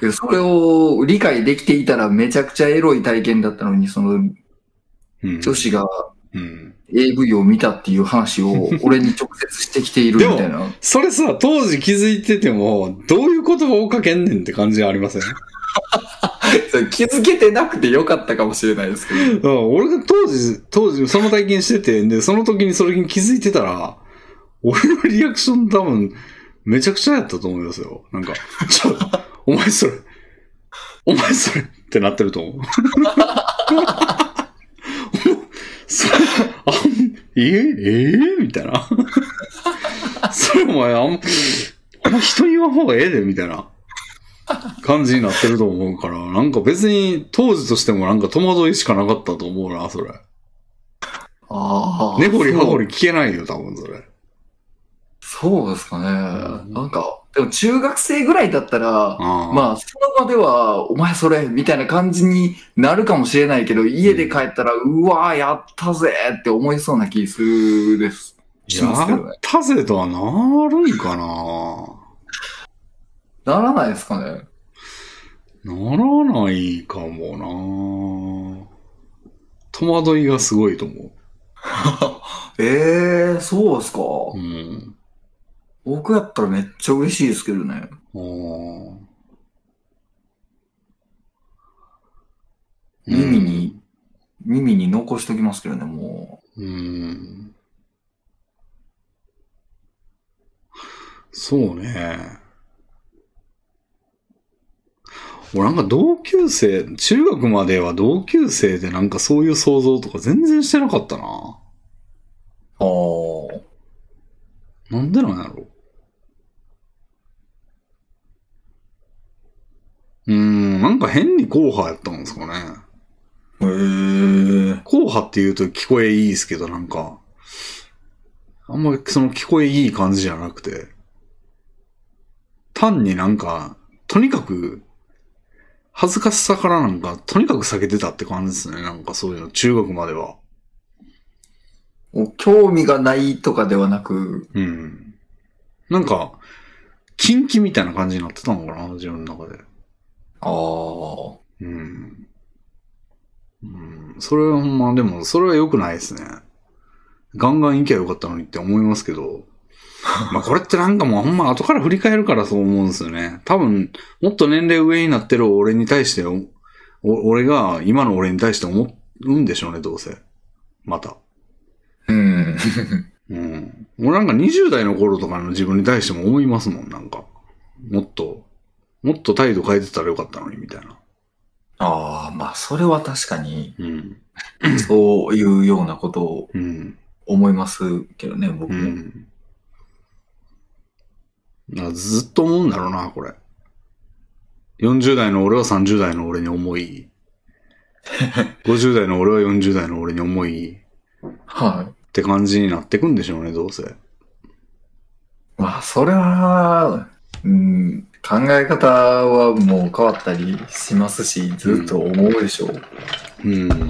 でそれを理解できていたらめちゃくちゃエロい体験だったのに、そのうん女子がうん。AV を見たっていう話を 俺に直接してきているみたいな。それさ、当時気づいてても、どういう言葉をかけんねんって感じありません？気づけてなくてよかったかもしれないですけど。うん、俺が当時、当時その体験してて、で、その時にそれに気づいてたら、俺のリアクション多分、めちゃくちゃやったと思いますよ。なんか、ちょ、お前それ、お前それってなってると思う。それ、あん、えええみたいな。それお前、あん、あんま人に言わん方がええで、みたいな感じになってると思うから、なんか別に当時としてもなんか戸惑いしかなかったと思うな、それ。ああ。根掘り葉掘り。り聞けないよ、多分それ。そうですかね。んなんか、でも中学生ぐらいだったら、ああ。まあ、その場では、お前それ、みたいな感じになるかもしれないけど、家で帰ったら、うわーやったぜって思いそうな気するです。しますけやどねっ。たぜとはなるんかなならないですかね。ならないかもな戸惑いがすごいと思え えー、そうですか。う。うん。僕やったらめっちゃ嬉しいですけどね。あー耳に、耳に残しときますけどね、もうん。そうね。俺なんか同級生、中学までは同級生でなんかそういう想像とか全然してなかったな。う。ああ。なんでなんやろうーん、なんか変に硬派やったんですかね。へえ。硬派って言うと聞こえいいですけど、なんか、あんまりその聞こえいい感じじゃなくて、単になんか、とにかく、恥ずかしさからなんか、とにかく避けてたって感じですね。なんかそういうの、中学までは。興味がないとかではなく、うん。なんか、禁忌みたいな感じになってたのかな、自分の中で。ああ。うん。うん。それはほんま、でも、それは良くないですね。ガンガン行きゃよかったのにって思いますけど。まあこれってなんかもうほんま後から振り返るからそう思うんですよね。多分、もっと年齢上になってる俺に対してお、お俺が今の俺に対して思うんでしょうね、どうせ。また。うん。うん。俺なんか20代の頃とかの自分に対しても思いますもん、なんか。もっと、もっと態度変えてたらよかったのに、みたいな。ああ、まあ、それは確かに、うん。そういうようなことをうん。思いますけどね、僕も。うん。なずっと思うんだろうな、これ。40代の俺は30代の俺に思い、50代の俺は40代の俺に思い、はい。って感じになってくんでしょうね、どうせ。まあ、それは、うん、考え方はもう変わったりしますし、ずっと思うでしょう。うん。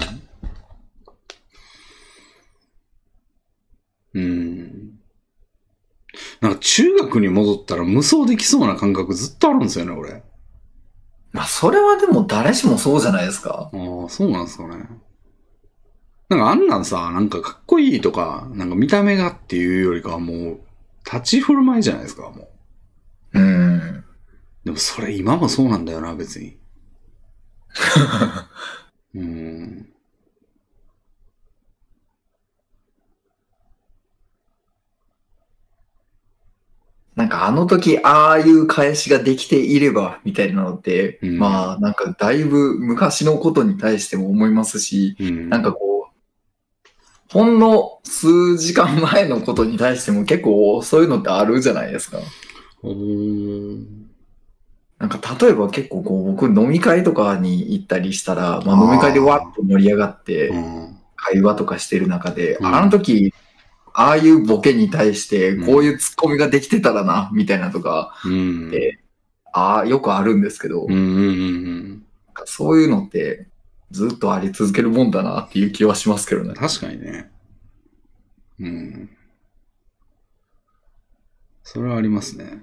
うん。なんか中学に戻ったら無双できそうな感覚ずっとあるんですよね、俺。まあ、それはでも誰しもそうじゃないですか。ああ、そうなんですかね。なんかあんなんさ、なんかかっこいいとか、なんか見た目がっていうよりかはもう、立ち振る舞いじゃないですか、もう。うん。でもそれ今もそうなんだよな、別に。うん。なんかあの時ああいう返しができていればみたいなのって、うんまあなんかだいぶ昔のことに対しても思いますし、うん。なんかこう、ほんの数時間前のことに対しても結構そういうのってあるじゃないですか。なんか例えば結構こう僕飲み会とかに行ったりしたら、まあ飲み会でわっと盛り上がってうん。会話とかしてる中で、うんあの時、ああいうボケに対してこういうツッコミができてたらな、みたいなとか、うん。でああ、よくあるんですけど、うんうんうんそういうのってずっとあり続けるもんだなっていう気はしますけどねうん。。確かにね。うん。それはありますね。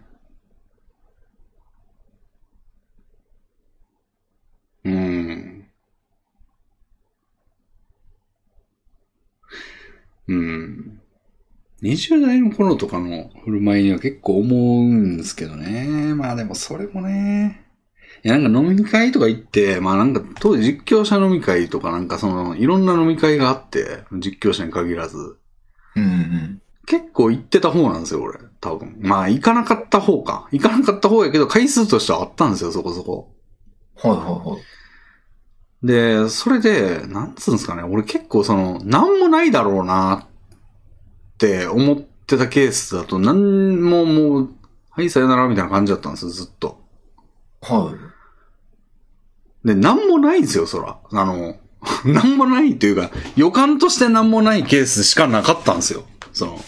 うん。うん。20代の頃とかの振る舞いには結構思うんですけどね。まあでもそれもね。いやなんか飲み会とか行って、まあなんか当時実況者飲み会とかなんかそのいろんな飲み会があって、実況者に限らず。うんうん。結構行ってた方なんですよ、俺。多分。まあ行かなかった方か。行かなかった方やけど回数としてはあったんですよ、そこそこ。はいはいはい。で、それで、なんつうんですかね、俺結構その、なんもないだろうなって思ってたケースだと、なんももう、はい、さよならみたいな感じだったんですよ、ずっと。はい。で、なんもないんですよ、そら。あの、なんもないというか、予感としてなんもないケースしかなかったんですよ。その、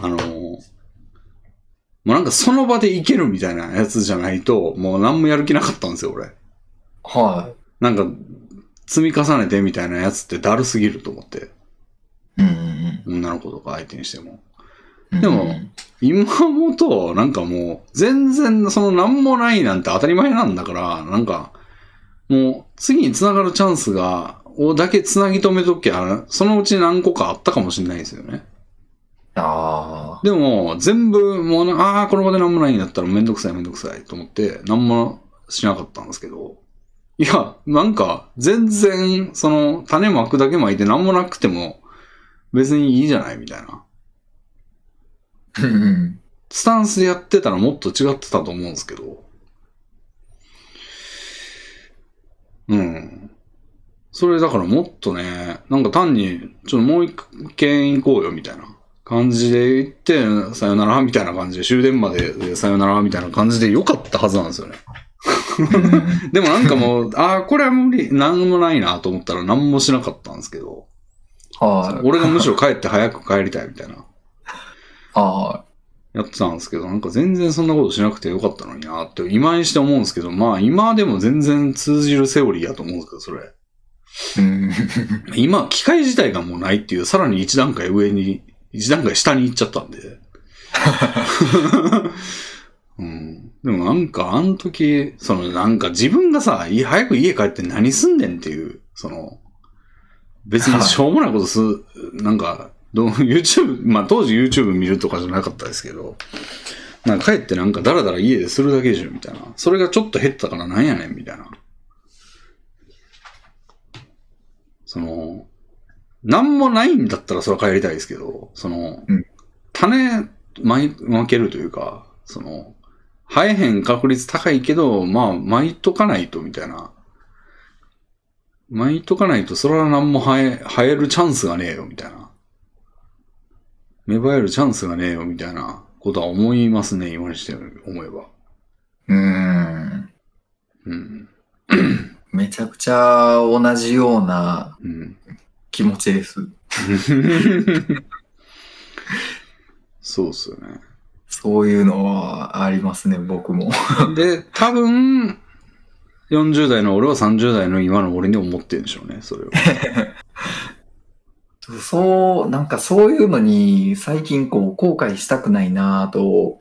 あの、もうなんかその場でいけるみたいなやつじゃないと、もう何もやる気なかったんですよ、俺。はなんか、積み重ねてみたいなやつってだるすぎると思って。い。うんうん女の子とか相手にしても。うん。でもうん今もと、なんかもう、全然そのなんもないなんて当たり前なんだから、なんか、もう次に繋がるチャンスが、をだけ繋ぎ止めときゃ、そのうち何個かあったかもしれないですよね。あでも、全部、もうな、ああー、この場で何もないんだったらめんどくさいめんどくさいと思って、何もしなかったんですけど、いや、なんか、全然、その、種まくだけまいて何もなくても、別にいいじゃないみたいな。あ。うんうん。スタンスでやってたらもっと違ってたと思うんですけど。うん。それだからもっとね、なんか単に、ちょっともう一軒行こうよみたいな感じで行って、さよならみたいな感じで、終電まででさよならみたいな感じで良かったはずなんですよね。でもなんかもう、ああ、これは無理、なんもないなと思ったら何もしなかったんですけど、はい。俺がむしろ帰って早く帰りたいみたいな。はやってたんですけど、なんか全然そんなことしなくてよかったのになって、今にして思うんですけど、まあ今でも全然通じるセオリーやと思うんですけど、それ。うん。今、機械自体がもうないっていう、さらに一段階上に、一段階下に行っちゃったんで。うん。でもなんか、あの時、そのなんか自分がさ、い早く家帰って何すんねんっていう、その、別にしょうもないことす、なんか、どう YouTube、まあ当時 YouTube 見るとかじゃなかったですけど、なんか帰ってなんかダラダラ家でするだけでしょ、みたいな。それがちょっと減ったからなんやねん、みたいな。その、なんもないんだったらそれは帰りたいですけど、その、うん種、まい、分けるというか、その、生えへん確率高いけど、まあ、巻いとかないと、みたいな。巻いとかないと、それは何も生え、生えるチャンスがねえよ、みたいな。芽生えるチャンスがねえよ、みたいなことは思いますね、今にして思えば。うん。うん。めちゃくちゃ同じようなうん。気持ちです。そうっすよね。そういうのはありますね、僕も。で、多分、40代の俺は30代の今の俺に思ってるんでしょうね、それを。そう、なんかそういうのに最近こう後悔したくないなと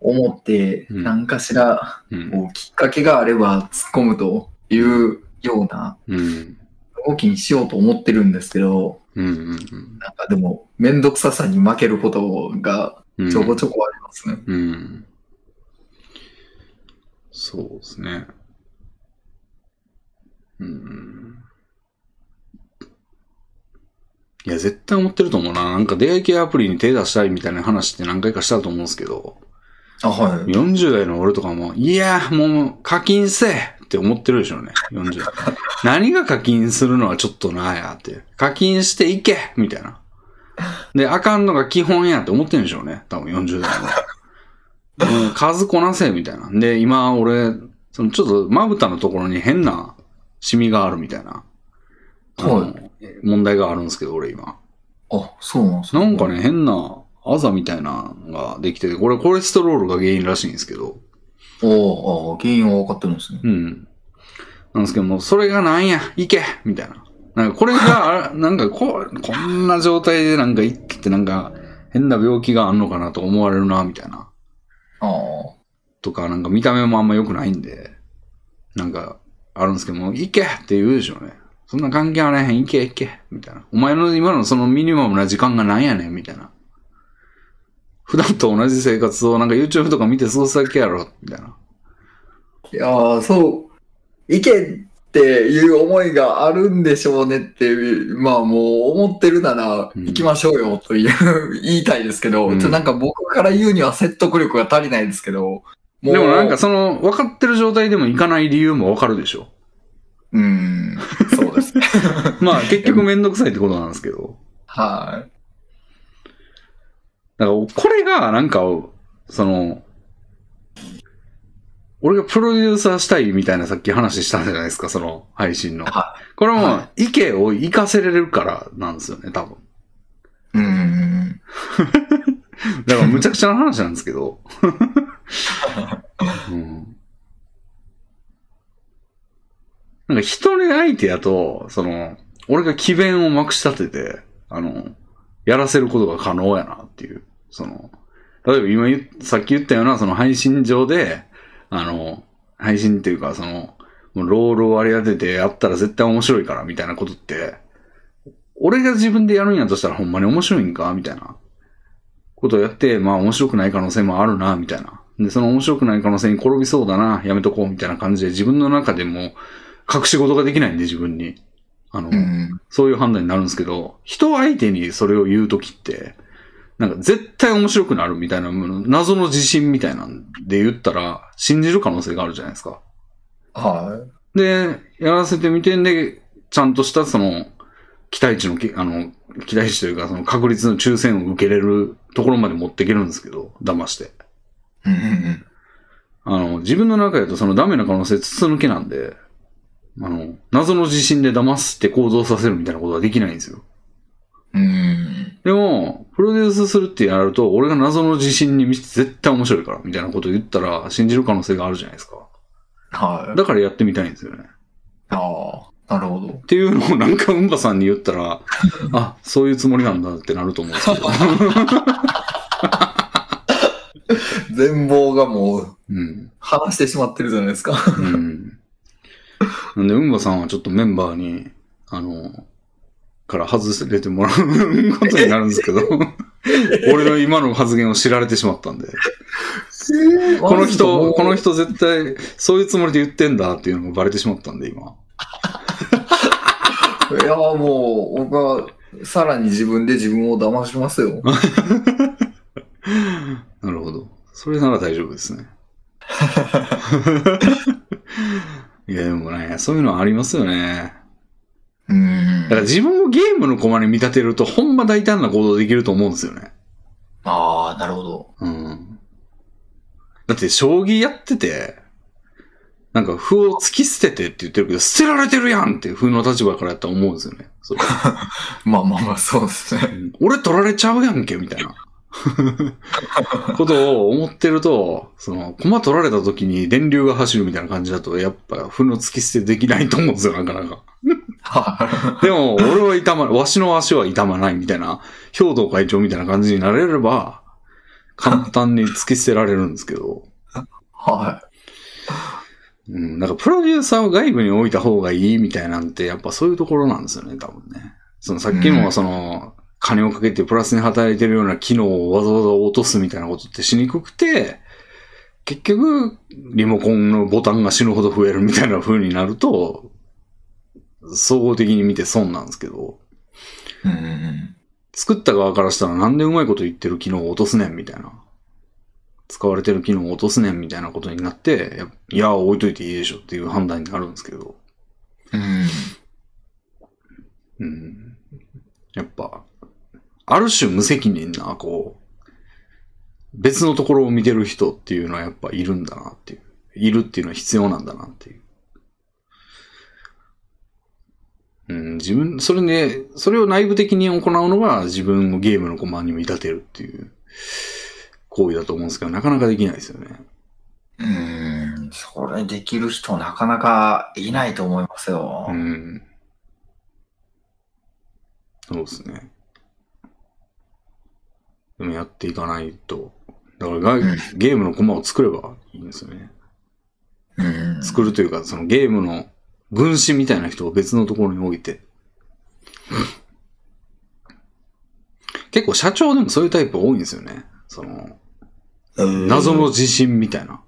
思って、うん何かしらうん。こうきっかけがあれば突っ込むというようなうん。動きにしようと思ってるんですけど、うん。うん。なんかでもめんどくささに負けることがうん。ちょこちょこありますね。うん。そうですね。うん。いや、絶対思ってると思うな。なんか出会い系アプリに手出したいみたいな話って何回かしたと思うんですけど、あ、はい。40代の俺とかも、いや、もう課金せえって思ってるでしょうね。40代。何が課金するのはちょっとなやって。課金していけみたいな。で、あかんのが基本やって思ってるんでしょうね。多分40代の。うん数こなせみたいな。で、今俺、そのちょっとまぶたのところに変なシミがあるみたいな。は問題があるんですけど、俺今。あ、そうなんですなんかね、変なあざみたいなのができてて、これコレステロールが原因らしいんですけど。おあ原因は分かってるんですね。うん。なんですけども、それがなんや、いけみたいな。なんかこれが、あ なんかこう、こんな状態でなんか生きてなんか変な病気があんのかなと思われるな、みたいな。ああ。とか、なんか見た目もあんま良くないんで、なんかあるんですけども、いけって言うでしょうね。そんな関係あらへん、いけいけみたいな。お前の今のそのミニマムな時間がなんやねん、みたいな。普段と同じ生活をなんか YouTube とか見て過ごすだけやろ、みたいな。いやー、そう、行けっていう思いがあるんでしょうねって、まあもう思ってるならうん行きましょうよという、言いたいですけど、うんなんか僕から言うには説得力が足りないですけど、でもなんかその、分かってる状態でも行かない理由も分かるでしょ。うん、そうですね。まあ結局めんどくさいってことなんですけど。はだからこれがなんか、その、俺がプロデューサーしたいみたいなさっき話したじゃないですか、その配信の。はこれもは、意見を活かせれるからなんですよね、多分。い。うん。だからむちゃくちゃな話なんですけど。うん、なんか一人相手やと、その、俺が詭弁をまくし立てて、あの、やらせることが可能やなっていう。その、例えば今言さっき言ったような、その配信上で、あの、配信っていうか、その、もうロールを割り当ててやったら絶対面白いからみたいなことって、俺が自分でやるんやとしたらほんまに面白いんかみたいなことをやって、まあ面白くない可能性もあるな、みたいな。で、その面白くない可能性に転びそうだな、やめとこう、みたいな感じで自分の中でも隠し事ができないんで、自分に。あの、うん。そういう判断になるんですけど、人相手にそれを言うときって、なんか絶対面白くなるみたいな、謎の自信みたいなんで言ったら、信じる可能性があるじゃないですか。はで、やらせてみてんで、ちゃんとしたその、期待値のき、あの、期待値というか、その確率の抽選を受けれるところまで持っていけるんですけど、騙して。い。うんうんあの、自分の中だとそのダメな可能性筒抜けなんで、あの、謎の自信で騙して行動させるみたいなことはできないんですよ。うん。うん。でも、プロデュースするってやると、俺が謎の自信に満ちて絶対面白いから、みたいなこと言ったら信じる可能性があるじゃないですか。はい。だからやってみたいんですよね。ああ、なるほど。っていうのをなんかうんばさんに言ったら、あ、そういうつもりなんだってなると思うんですけど。全貌がもう、うん。話してしまってるじゃないですか。うん。なんで、うんばさんはちょっとメンバーに、あの、から外れてもらうことになるんですけど、俺の今の発言を知られてしまったんで、この人、この人。人絶対そういうつもりで言ってんだっていうのがバレてしまったんで、今。いや、もう、僕は、さらに自分で自分を騙しますよ。なるほど。それなら大丈夫ですね。いや、でもね、そういうのありますよね。うんだから自分をゲームの駒に見立てると、ほんま大胆な行動できると思うんですよね。ああ、なるほど。うん。だって、将棋やってて、なんか、歩を突き捨ててって言ってるけど、捨てられてるやんっていう風の立場からやったら思うんですよね。まあまあまあ、そうですね。うん俺取られちゃうやんけ、みたいな。ことを思ってると、その、駒取られた時に電流が走るみたいな感じだと、やっぱ、負の突き捨てできないと思うんですよ、なかなか。はでも、俺は痛ま、わしの足は痛まないみたいな、兵道会長みたいな感じになれれば、簡単に突き捨てられるんですけど、い。はうん、なんかプロデューサーを外部に置いた方がいいみたいなんて、やっぱそういうところなんですよね、多分ね。そのさっきうんのその、金をかけてプラスに働いてるような機能をわざわざ落とすみたいなことってしにくくて、結局、リモコンのボタンが死ぬほど増えるみたいな風になると、総合的に見て損なんですけど、作った側からしたらなんでうまいこと言ってる機能を落とすねんみたいな。使われてる機能を落とすねんみたいなことになって、やいや、置いといていいでしょっていう判断になるんですけど。うん。うん。ある種無責任な、こう、別のところを見てる人っていうのはやっぱいるんだなっていう。いるっていうのは必要なんだなっていう。うん、自分、それで、それを内部的に行うのが自分をゲームの駒に見立てるっていう行為だと思うんですけど、なかなかできないですよね。うん。それできる人なかなかいないと思いますよ。うん。そうですね。でもやっていかないと。だからが、うんゲームのコマを作ればいいんですよね。うん。作るというか、そのゲームの分子みたいな人を別のところに置いて。結構社長でもそういうタイプ多いんですよね。その、うん謎の。自信みたいな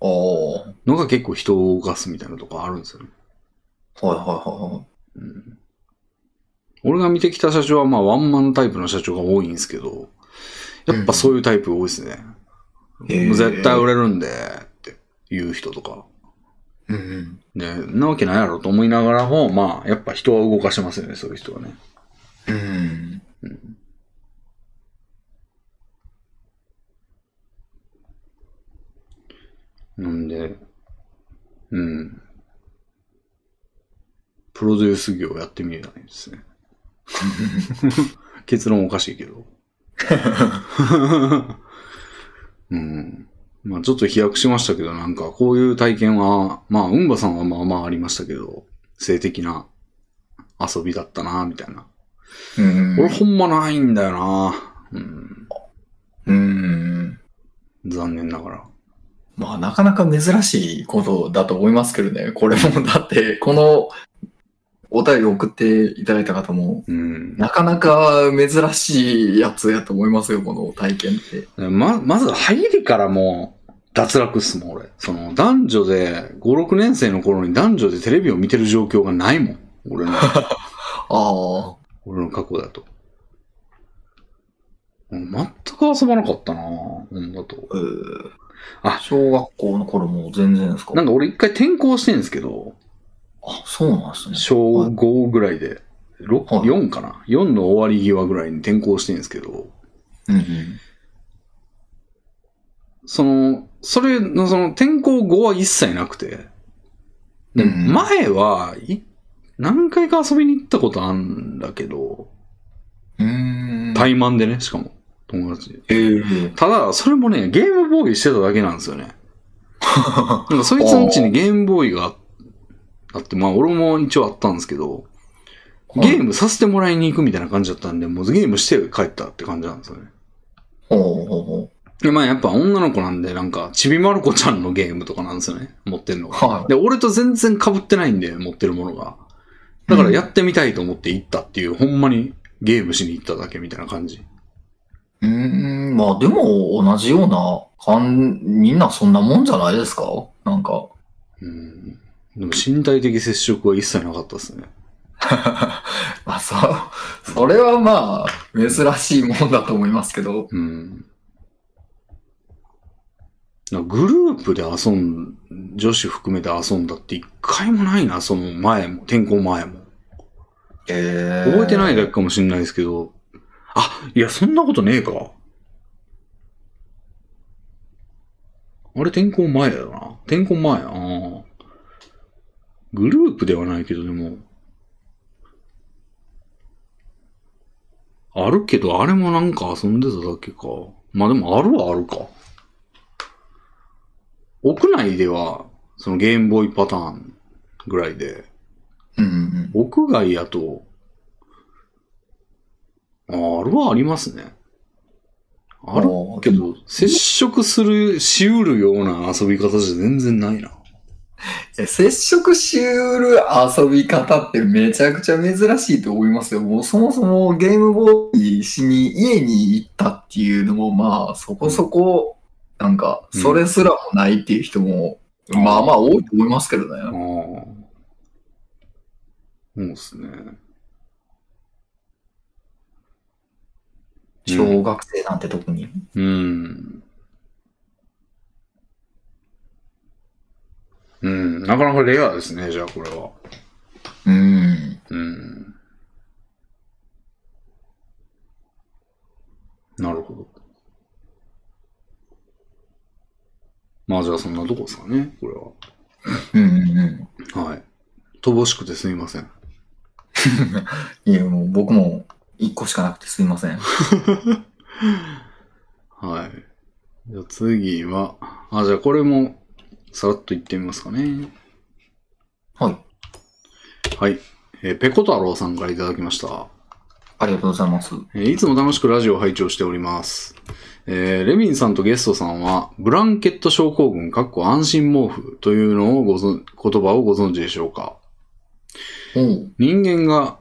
のが結構人を動かすみたいなとこあるんですよね。はいはうん俺が見てきた社長はまあワンマンタイプの社長が多いんですけど、やっぱそういうタイプ多いですね。う絶対売れ。れるんで、っていう人とか。うん。で、んなわけないやろと思いながらも、まあ、やっぱ人は動かしますよね、そういう人はね。うん。なんで、うん。プロデュース業をやってみないですね。結論おかしいけど。うん。まあちょっと飛躍しましたけど、なんかこういう体験は、まあ、うんばさんはまあまあありましたけど、性的な遊びだったな、みたいな。うん。俺ほんまないんだよな。うん。うん。残念ながら。まあ、なかなか珍しいことだと思いますけどね。これも、だって、この、お便り送っていただいた方も、うん。なかなか珍しいやつやと思いますよ、この体験って。ま、まず入りからもう脱落っすもん、俺。その、男女で、5、6年生の頃に男女でテレビを見てる状況がないもん。俺の、ああ。俺の過去だと。うん全く遊ばなかったなうんだと。うーあ小学校の頃も全然ですか？なんか俺一回転校してんですけど、あ、そうなんですね。小はい5ぐらいで、6はい4かな ?4 の終わり際ぐらいに転校してんですけど、うんうん。その、それのその転校後は一切なくて、で、うん前は、い何回か遊びに行ったことあるんだけど、うーん。対マンでね、しかも。友達。ええただ、それもね、ゲームボーイしてただけなんですよね。なんかそいつのうちにゲームボーイがあって、まあ俺も一応あったんですけど、ゲームさせてもらいに行くみたいな感じだったんで、もうゲームして帰ったって感じなんですよね。ほうほうほで、まあやっぱ女の子なんで、なんか、ちびまる子ちゃんのゲームとかなんですよね。持ってんのう。が。はで、俺と全然被ってないんで、持ってるものが。だからやってみたいと思って行ったっていう、ほんまにゲームしに行っただけみたいな感じ。い。うーん、まあでも同じような感、みんなそんなもんじゃないですか？なんか。うん。でも身体的接触は一切なかったですね。まあ、そう、それはまあ、珍しいもんだと思いますけど。うん。グループで遊ん、女子含めて遊んだって一回もないな、その前も、転校前も。ええ覚えてないだけかもしれないですけど。あ、いや、そんなことねえか。あれ、転校前だよな。転校前。ああ。グループではないけど、でも。あるけど、あれもなんか遊んでただけか。まあでも、あるはあるか。屋内では、そのゲームボーイパターンぐらいで、うんうん屋外やと、ああるはありますね。あるけど、接触する、しうるような遊び方じゃ全然ないな。え接触しうる遊び方ってめちゃくちゃ珍しいと思いますよ。もうそもそもゲームボーイしに家に行ったっていうのもまあそこそこなんかそれすらもないっていう人も、うんまあまあ多いと思いますけどああ。ね。そうですね。小学生なんて特に。うん。うん。なかなかレアですね、じゃあこれは。うん。うん。なるほど。まあじゃあそんなとこですかね、これは。うんうんうん。はい。乏しくてすみません。いやもう僕も一個しかなくてすいません。はい。じゃあ次は、あ、じゃあこれもさらっと言ってみますかね。はい。はい。えーペコ太郎さんからいただきました。ありがとうございます。えーいつも楽しくラジオを拝聴しております。えーレミンさんとゲストさんは、ブランケット症候群、かっこ安心毛布というのをごぞん言葉をご存知でしょうか？おう。人間が、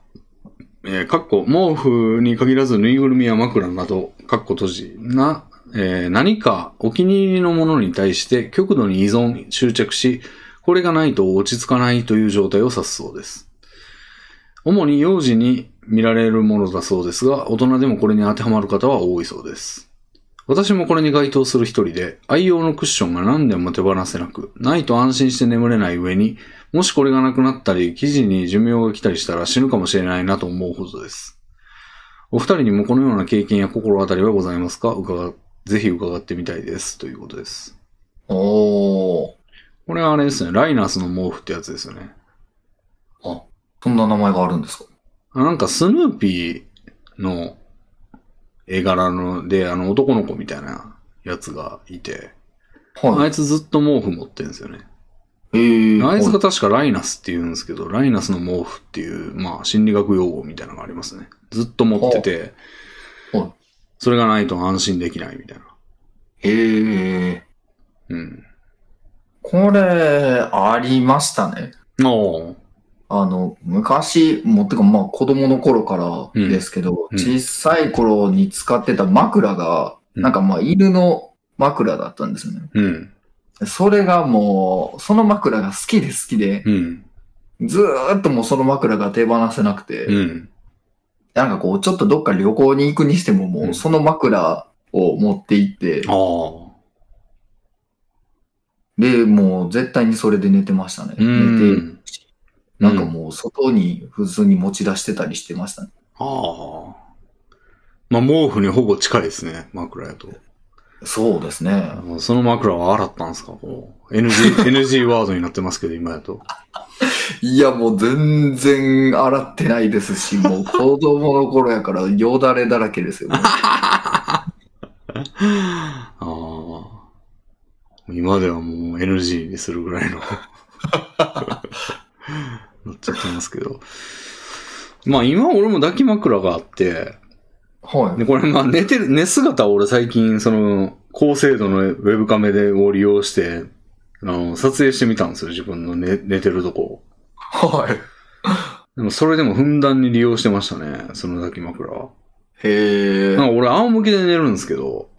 えーかっこ毛布に限らずぬいぐるみや枕など、かっこ閉じな、えー何かお気に入りのものに対して極度に依存、執着し、これがないと落ち着かないという状態を指すそうです。主に幼児に見られるものだそうですが、大人でもこれに当てはまる方は多いそうです。私もこれに該当する一人で、愛用のクッションが何年も手放せなく、ないと安心して眠れない上に、もしこれがなくなったり、記事に寿命が来たりしたら死ぬかもしれないなと思うほどです。お二人にもこのような経験や心当たりはございますか？伺ぜひ伺ってみたいです。ということです。おー。これはあれですね。ライナスの毛布ってやつですよね。あ、そんな名前があるんですか？あなんかスヌーピーの絵柄ので、あの男の子みたいなやつがいて、あはいつずっと毛布持ってるんですよね。い。ええあいつが確かライナスって言うんですけど、ライナスの毛布っていう、まあ心理学用語みたいなのがありますね。ずっと持っててはい、それがないと安心できないみたいな。へえ。うん。これ、ありましたね。おーあの、昔、もってか、まあ、子供の頃からですけど、うん小さい頃に使ってた枕が、うんなんかまあ、犬の枕だったんですよね。うん。それがもう、その枕が好きで好きで、うん。ずーっともうその枕が手放せなくて、うん。なんかこう、ちょっとどっか旅行に行くにしても、もうその枕を持って行って。で、もう絶対にそれで寝てましたね。う寝て、ん。なんかもう外に普通に持ち出してたりしてましたね。ああ。まあ毛布にほぼ近いですね。枕やと。そうですね。その枕は洗ったんですか？こう ?NG、NG ワードになってますけど、今やと。いや、もう全然洗ってないですし、もう子供の頃やからよだれだらけですよ、ね。ああ。今ではもう NG にするぐらいの なっちゃってますけど。まあ今俺も抱き枕があって、はい。で、これまあ寝てる、寝姿を俺最近その高精度のウェブカメでを利用して、あの、撮影してみたんですよ、自分の寝寝てるとこを。はい。でもそれでもふんだんに利用してましたね、その抱き枕は。へえ。なんか俺仰向けで寝るんですけど、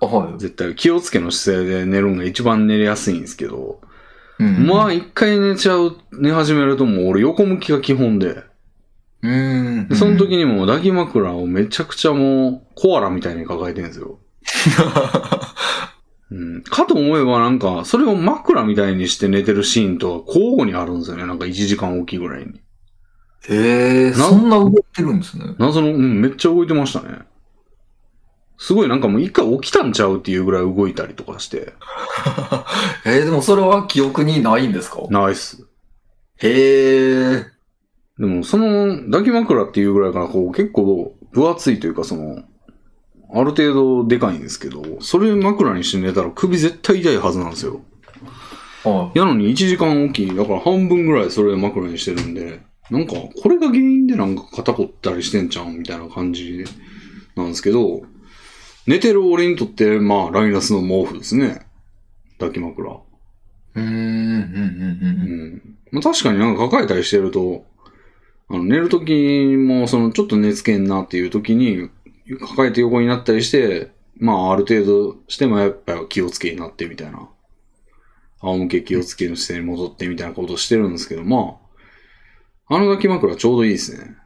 はい。絶対気をつけの姿勢で寝るのが一番寝れやすいんですけど、うんまあ一回寝ちゃう、寝始めるともう俺横向きが基本で、うんで。その時にもう抱き枕をめちゃくちゃもうコアラみたいに抱えてるんですよ。うん。かと思えばなんか、それを枕みたいにして寝てるシーンとは交互にあるんですよね。なんか1時間おきぐらいに。へえ、そんな動いてるんですね。謎の、うん、めっちゃ動いてましたね。すごいなんかもう一回起きたんちゃうっていうぐらい動いたりとかして。えー、でもそれは記憶にないんですか？ナイス。へえ。でも、その抱き枕っていうぐらいから、こう、結構分厚いというか、その、ある程度でかいんですけど、それ枕にして寝たら首絶対痛いはずなんですよ。はやのに1時間おき、だから半分ぐらいそれ枕にしてるんで、なんか、これが原因でなんか肩凝ったりしてんちゃうんみたいな感じなんですけど、寝てる俺にとって、まあ、ライナスの毛布ですね。抱き枕。うん、うん、うん。うん。まあ、確かになんか抱えたりしてると、あの寝るときも、そのちょっと寝つけんなっていうときに、抱えて横になったりして、まあある程度してもやっぱ気をつけになってみたいな。仰向け気をつけの姿勢に戻ってみたいなことをしてるんですけど、まあ、あの抱き枕ちょうどいいですね。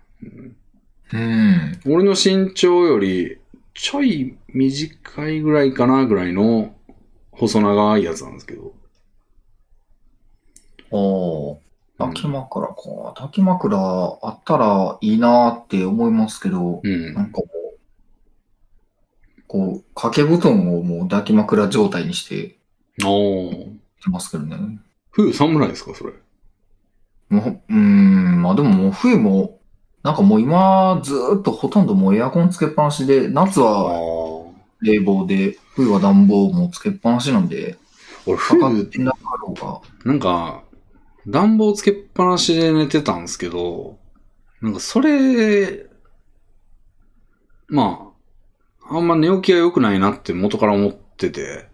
うん。俺の身長よりちょい短いぐらいかなぐらいの細長いやつなんですけど。おー。抱き枕か。抱き枕あったらいいなって思いますけど、うん。なんかもう、こう、掛け布団をもう抱き枕状態にしてああ。ますけどね。冬寒ないですかそれ？もう、うーん、まあでももう冬も、なんかもう今ずーっとほとんどもうエアコンつけっぱなしで、夏はあ。冷房で、冬は暖房もつけっぱなしなんで、俺、冬、てなかろうが。なんか、暖房つけっぱなしで寝てたんですけど、なんかそれ、まあ、あんま寝起きが良くないなって元から思ってて、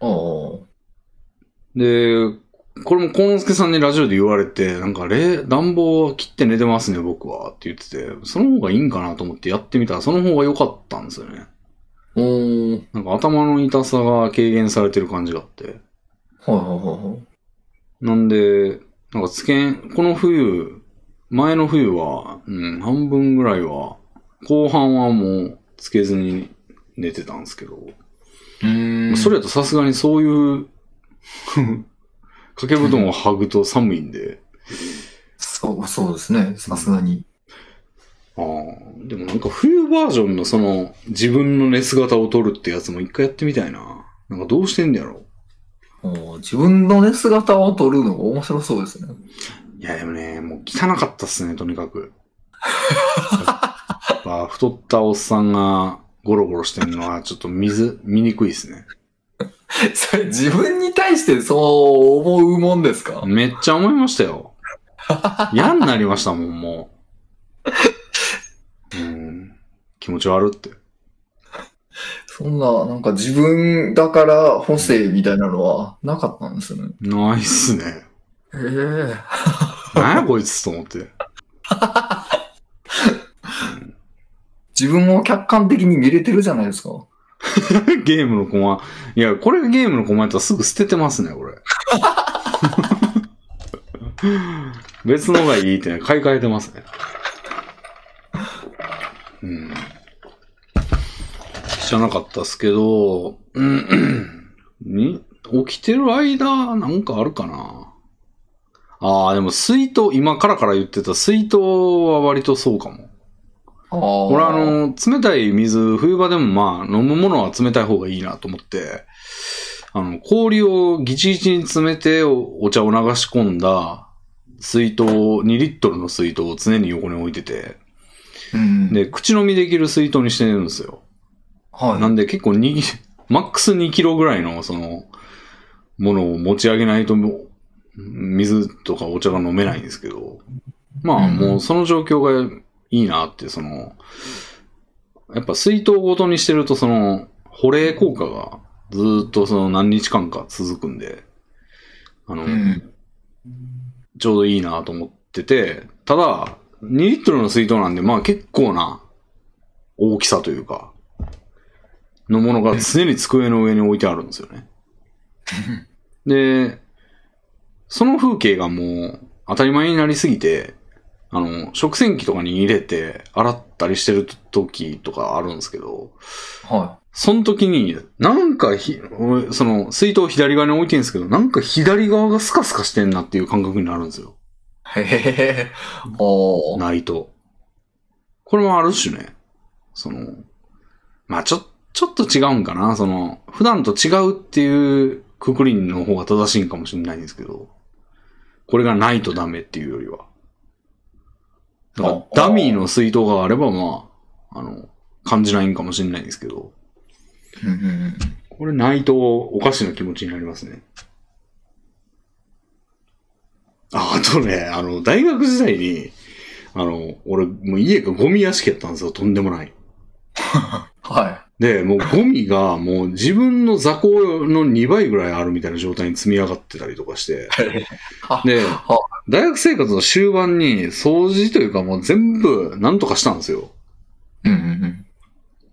ああ。で、これも幸之助さんにラジオで言われて、なんか、冷暖房切って寝てますね、僕は、って言ってて、その方がいいんかなと思ってやってみたら、その方が良かったんですよね。おー。なんか頭の痛さが軽減されてる感じがあって。はいはいはいはい。なんで、なんかつけん、この冬、前の冬は、うん、半分ぐらいは、後半はもうつけずに寝てたんですけど、うーん。それやとさすがにそういう、掛け布団を剥ぐと寒いんで、そう、そうですね。さすがに。ああ、でもなんか冬バージョンのその自分の寝姿を撮るってやつも一回やってみたいな。なんかどうしてんだやろ自分のね、姿を撮るのが面白そうですね。いやでもね、もう汚かったっすね、とにかく。やっぱ太ったおっさんがゴロゴロしてるのはちょっと水、見にくいですね。それ自分に対してそう思うもんですか？めっちゃ思いましたよ。嫌になりましたもん、もう。うん。気持ち悪って。そんな、なんか自分だから補正みたいなのはなかったんですよね。ないっすね。へえ。なんやこいつと思って。自分を客観的に見れてるじゃないですか。ゲームのコマ。いや、これがゲームのコマやったらすぐ捨ててますね、これ。別のがいいってね、買い替えてますね。うん。知らなかったっすけど、うん、に、起きてる間、なんかあるかな。ああ、でも水筒、今からから言ってた水筒は割とそうかも。ああ。俺あの、冷たい水、冬場でもまあ、飲むものは冷たい方がいいなと思って、あの、氷をギチギチに詰めておお茶を流し込んだ水筒、2リットルの水筒を常に横に置いてて、うん。で、口飲みできる水筒にしてるんですよ。はい。なんで結構2、マックス2キロぐらいの、その、ものを持ち上げないと、水とかお茶が飲めないんですけど、まあうんもうその状況がいいなって、その、やっぱ水筒ごとにしてると、その、保冷効果がずーっとその何日間か続くんで、あの、うん。ちょうどいいなと思ってて、ただ、2リットルの水筒なんで、まあ結構な大きさというか、のものが常に机の上に置いてあるんですよね。で、その風景がもう当たり前になりすぎて、あの、食洗機とかに入れて洗ったりしてる時とかあるんですけど、はその時に、なんかひ、俺その、水筒左側に置いてるんですけど、なんか左側がスカスカしてんなっていう感覚になるんですよ。い。へへへ。おー。ないと。これもある種ね、その、まあちょ、ちょっと違うんかな？その、普段と違うっていうくくりの方が正しいんかもしれないんですけど、これがないとダメっていうよりは。だからあダミーの水筒があればまあ、あの、感じないんかもしれないんですけど、うんうんうん。これないとおかしな気持ちになりますね。あ、あとね、あの、大学時代に、あの、俺、もう家がゴミ屋敷やったんですよ、とんでもない。はで、もうゴミがもう自分の雑魚の2倍ぐらいあるみたいな状態に積み上がってたりとかして。では、大学生活の終盤に掃除というかもう全部なんとかしたんですよ。うんうんうん。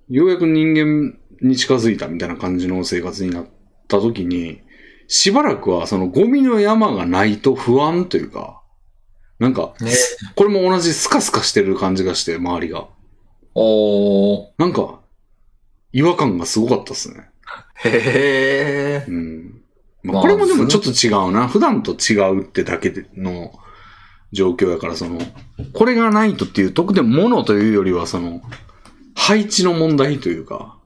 ようやく人間に近づいたみたいな感じの生活になった時に、しばらくはそのゴミの山がないと不安というか、なんか、ねこれも同じスカスカしてる感じがして、周りが。おー。なんか、違和感がすごかったっすね。へー。うん。まあ、まあこれもでもちょっと違うな。普段と違うってだけでの状況やから、その、これがないとっていう、特典物というよりは、その、配置の問題というか、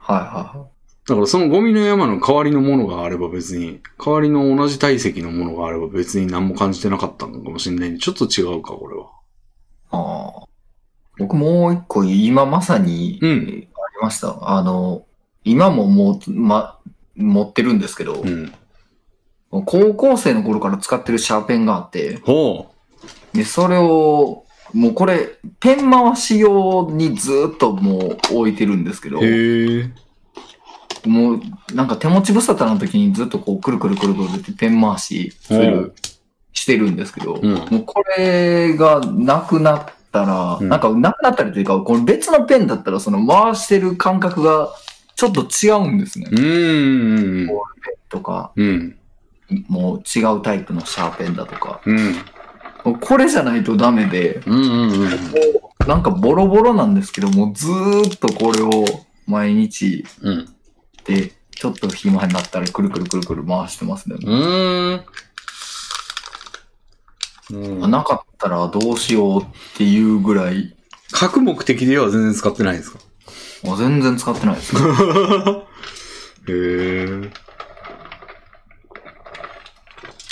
はいはだからそのゴミの山の代わりのものがあれば別に、代わりの同じ体積のものがあれば別に何も感じてなかったのかもしれないんで、ちょっと違うか、これは。い。ああ。僕もう一個今まさに、うんました。あの、今ももう、ま、持ってるんですけど、うん。高校生の頃から使ってるシャーペンがあって、ほで、それを、もうこれ、ペン回し用にずっともう置いてるんですけど。もうなんか手持ち無沙汰の時にずっとこうくるくるくるくるってペン回しする、してるんですけど、うんもうこれがなくなったら、うんなんかなくなったりというか、これ別のペンだったらその回してる感覚がちょっと違うんですね。うーん。とか、うん。もう違うタイプのシャーペンだとか。うん。これじゃないとダメで、うんうんうん。なんかボロボロなんですけど、もうずーっとこれを毎日うん。で、ちょっと暇になったらくるくるくるくる回してますね。うーん。うん。なかったらどうしようっていうぐらい、各目的では全然使ってないんですか？もう全然使ってないです。へえ。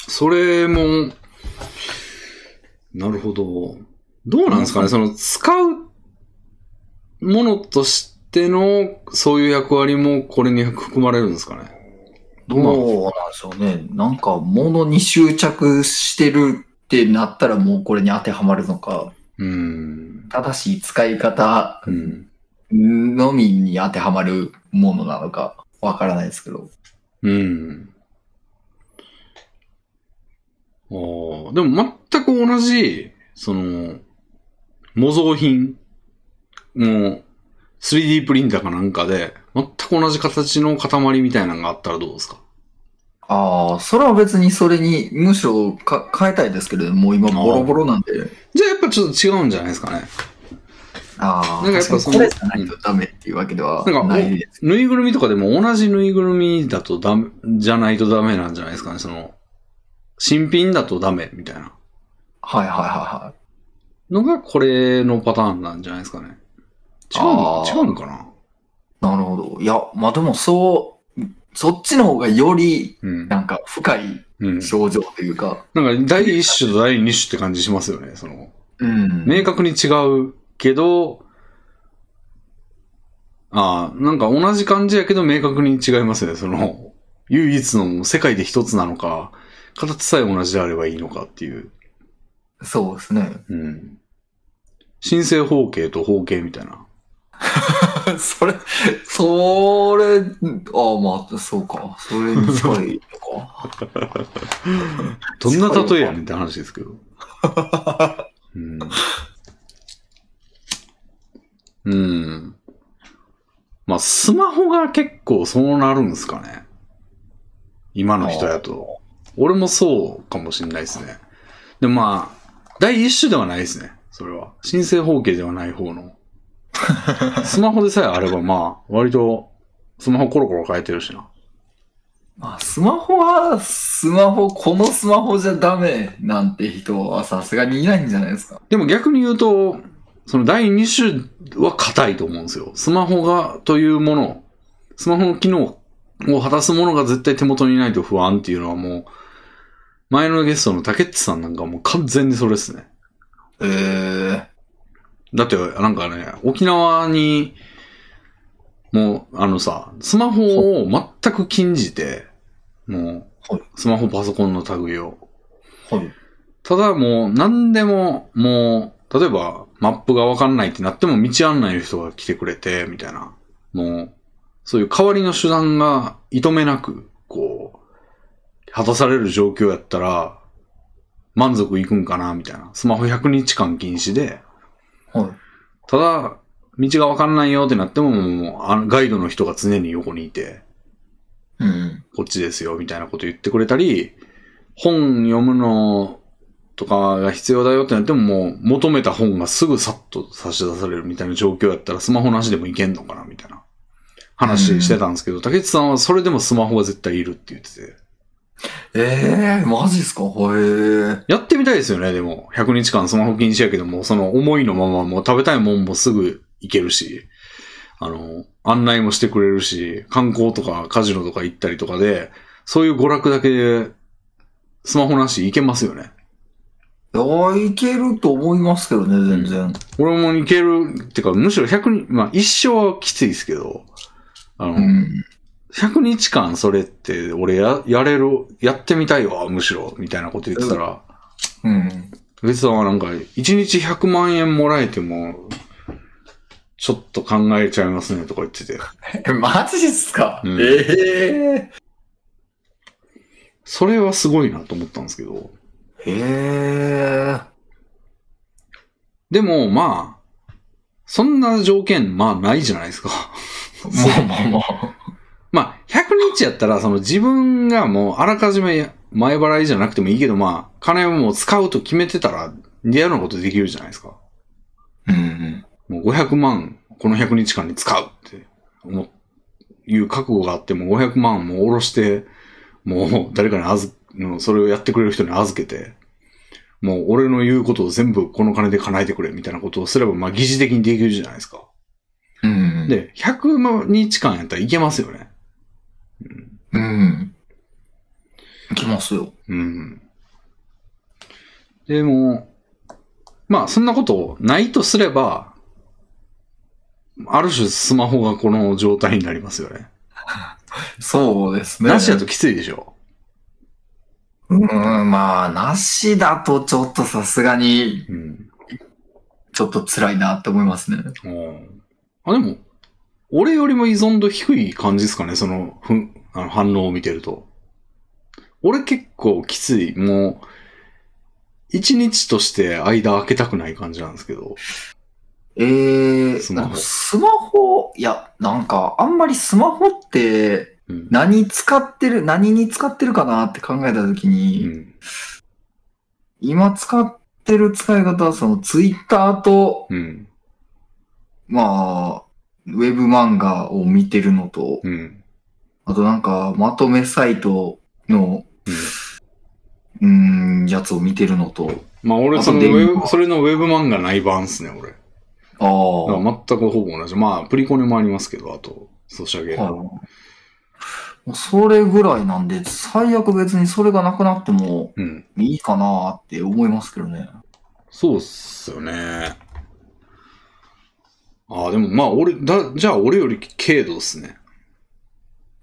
それも、なるほど。どうなんですかね？その、使うものとしての、そういう役割もこれに含まれるんですかね？どうなんでしょうね。なんか、物に執着してるってなったらもうこれに当てはまるのか、うーん。正しい使い方うん。のみに当てはまるものなのか、わからないですけど。うん。ああ、でも全く同じ、その、模造品もう 3D プリンターかなんかで、全く同じ形の塊みたいなのがあったらどうですか？ああ、それは別にそれに、むしろか変えたいですけど、もう今ボロボロなんで。じゃあやっぱちょっと違うんじゃないですかね。ああ、なんかやっぱそのれじゃないとダメっていうわけではなんかないです。ぬいぐるみとかでも同じぬいぐるみだとダメ、じゃないとダメなんじゃないですかね。その、新品だとダメみたいなはいはいはいはい。のがこれのパターンなんじゃないですかね。違う違うのかななるほど。いや、まあでもそう、そっちの方がより、うん。なんか深いうん。症状というか、なんか、第一種と第二種って感じしますよね。その、うん。明確に違うけど、ああ、なんか同じ感じやけど明確に違いますよね。その、唯一の世界で一つなのか、形さえ同じであればいいのかっていう。そうですね。うん。新生方形と方形みたいな。それ、それ、ああ、まあ、そうか。それに近いのか。どんな例えやねんって話ですけど。うん。うん。まあ、スマホが結構そうなるんすかね。今の人やと。俺もそうかもしんないですね。でもまあ、第一種ではないですね。それは。新生方形ではない方の。スマホでさえあればまあ、割と、スマホコロコロ変えてるしな。まあ、スマホは、スマホ、このスマホじゃダメなんて人はさすがにいないんじゃないですか。でも逆に言うと、その第2種は硬いと思うんですよ。スマホが、というもの、スマホの機能を果たすものが絶対手元にないと不安っていうのはもう、前のゲストの竹内さんなんかもう完全にそれですね。ええだって、なんかね、沖縄に、もう、あのさ、スマホを全く禁じて、もはいうスマホパソコンの類を。はい。ただもう何でももう、例えばマップがわかんないってなっても道案内の人が来てくれて、みたいな。もう、そういう代わりの手段がいとめなく、こう、果たされる状況やったら、満足いくんかな、みたいな。スマホ100日間禁止で、はい。ただ、道がわかんないよってなっても、もう、あのガイドの人が常に横にいて、うん。こっちですよ、みたいなこと言ってくれたり、本読むのとかが必要だよってなっても、もう求めた本がすぐさっと差し出されるみたいな状況やったら、スマホなしでもいけんのかな、みたいな話してたんですけど、竹内さんはそれでもスマホが絶対いるって言ってて。ええマジっすか？へえ。やってみたいですよね、でも。100日間スマホ禁止やけども、その思いのままもう食べたいもんもすぐ行けるし、あの、案内もしてくれるし、観光とかカジノとか行ったりとかで、そういう娯楽だけで、スマホなし行けますよね。いや、いけると思いますけどね、全然。俺も行ける、ってか、むしろ100日、まあ一生はきついですけど、あの、うん。100日間それって俺や、やれる、やってみたいわ、むしろ、みたいなこと言ってたら、うん。別さんはなんか、1日100万円もらえても、ちょっと考えちゃいますねとか言ってて。え、マジっすか、うんええそれはすごいなと思ったんですけど。へえ。でも、まあ、そんな条件、まあないじゃないですか。まあまあまあ。まあ、100日やったら、その自分がもうあらかじめ前払いじゃなくてもいいけど、まあ、金をもう使うと決めてたら、似合うようなことできるじゃないですか。うん。もう500万、この100日間に使うって思う、いう覚悟があって、もう500万もう下ろして、もう誰かに預の、それをやってくれる人に預けて、もう俺の言うことを全部この金で叶えてくれみたいなことをすれば、まあ疑似的にできるじゃないですか。うん。、で、100日間やったらいけますよね。うん。いきますよ。うん。でも、まあそんなことないとすれば、ある種スマホがこの状態になりますよね。そうですね。なしだときついでしょ？うん、まあ、なしだとちょっとさすがに、うん。ちょっと辛いなって思いますね。うんあ、でも、俺よりも依存度低い感じですかね、その、ふん、あの反応を見てると。俺結構きつい。もう、一日として間開けたくない感じなんですけど。ええスマホスマホ、いや、なんか、あんまりスマホって、うん。何使ってる、何に使ってるかなって考えたときうに、ん。今使ってる使い方は、そのツイッターと、うん。まあ、ウェブ漫画を見てるのと、うん。あとなんか、まとめサイトの、うん。ん、やつを見てるのと、まあ俺、そのそれのウェブ漫画ない版っすね、俺。だかああ、ら全くほぼ同じ。まあ、プリコネもありますけど、あと、ソシャゲ。それぐらいなんで、最悪別にそれがなくなってもうん。いいかなって思いますけどね。そうっすよね。ああ、でもまあ俺、だ、じゃあ俺より軽度っすね。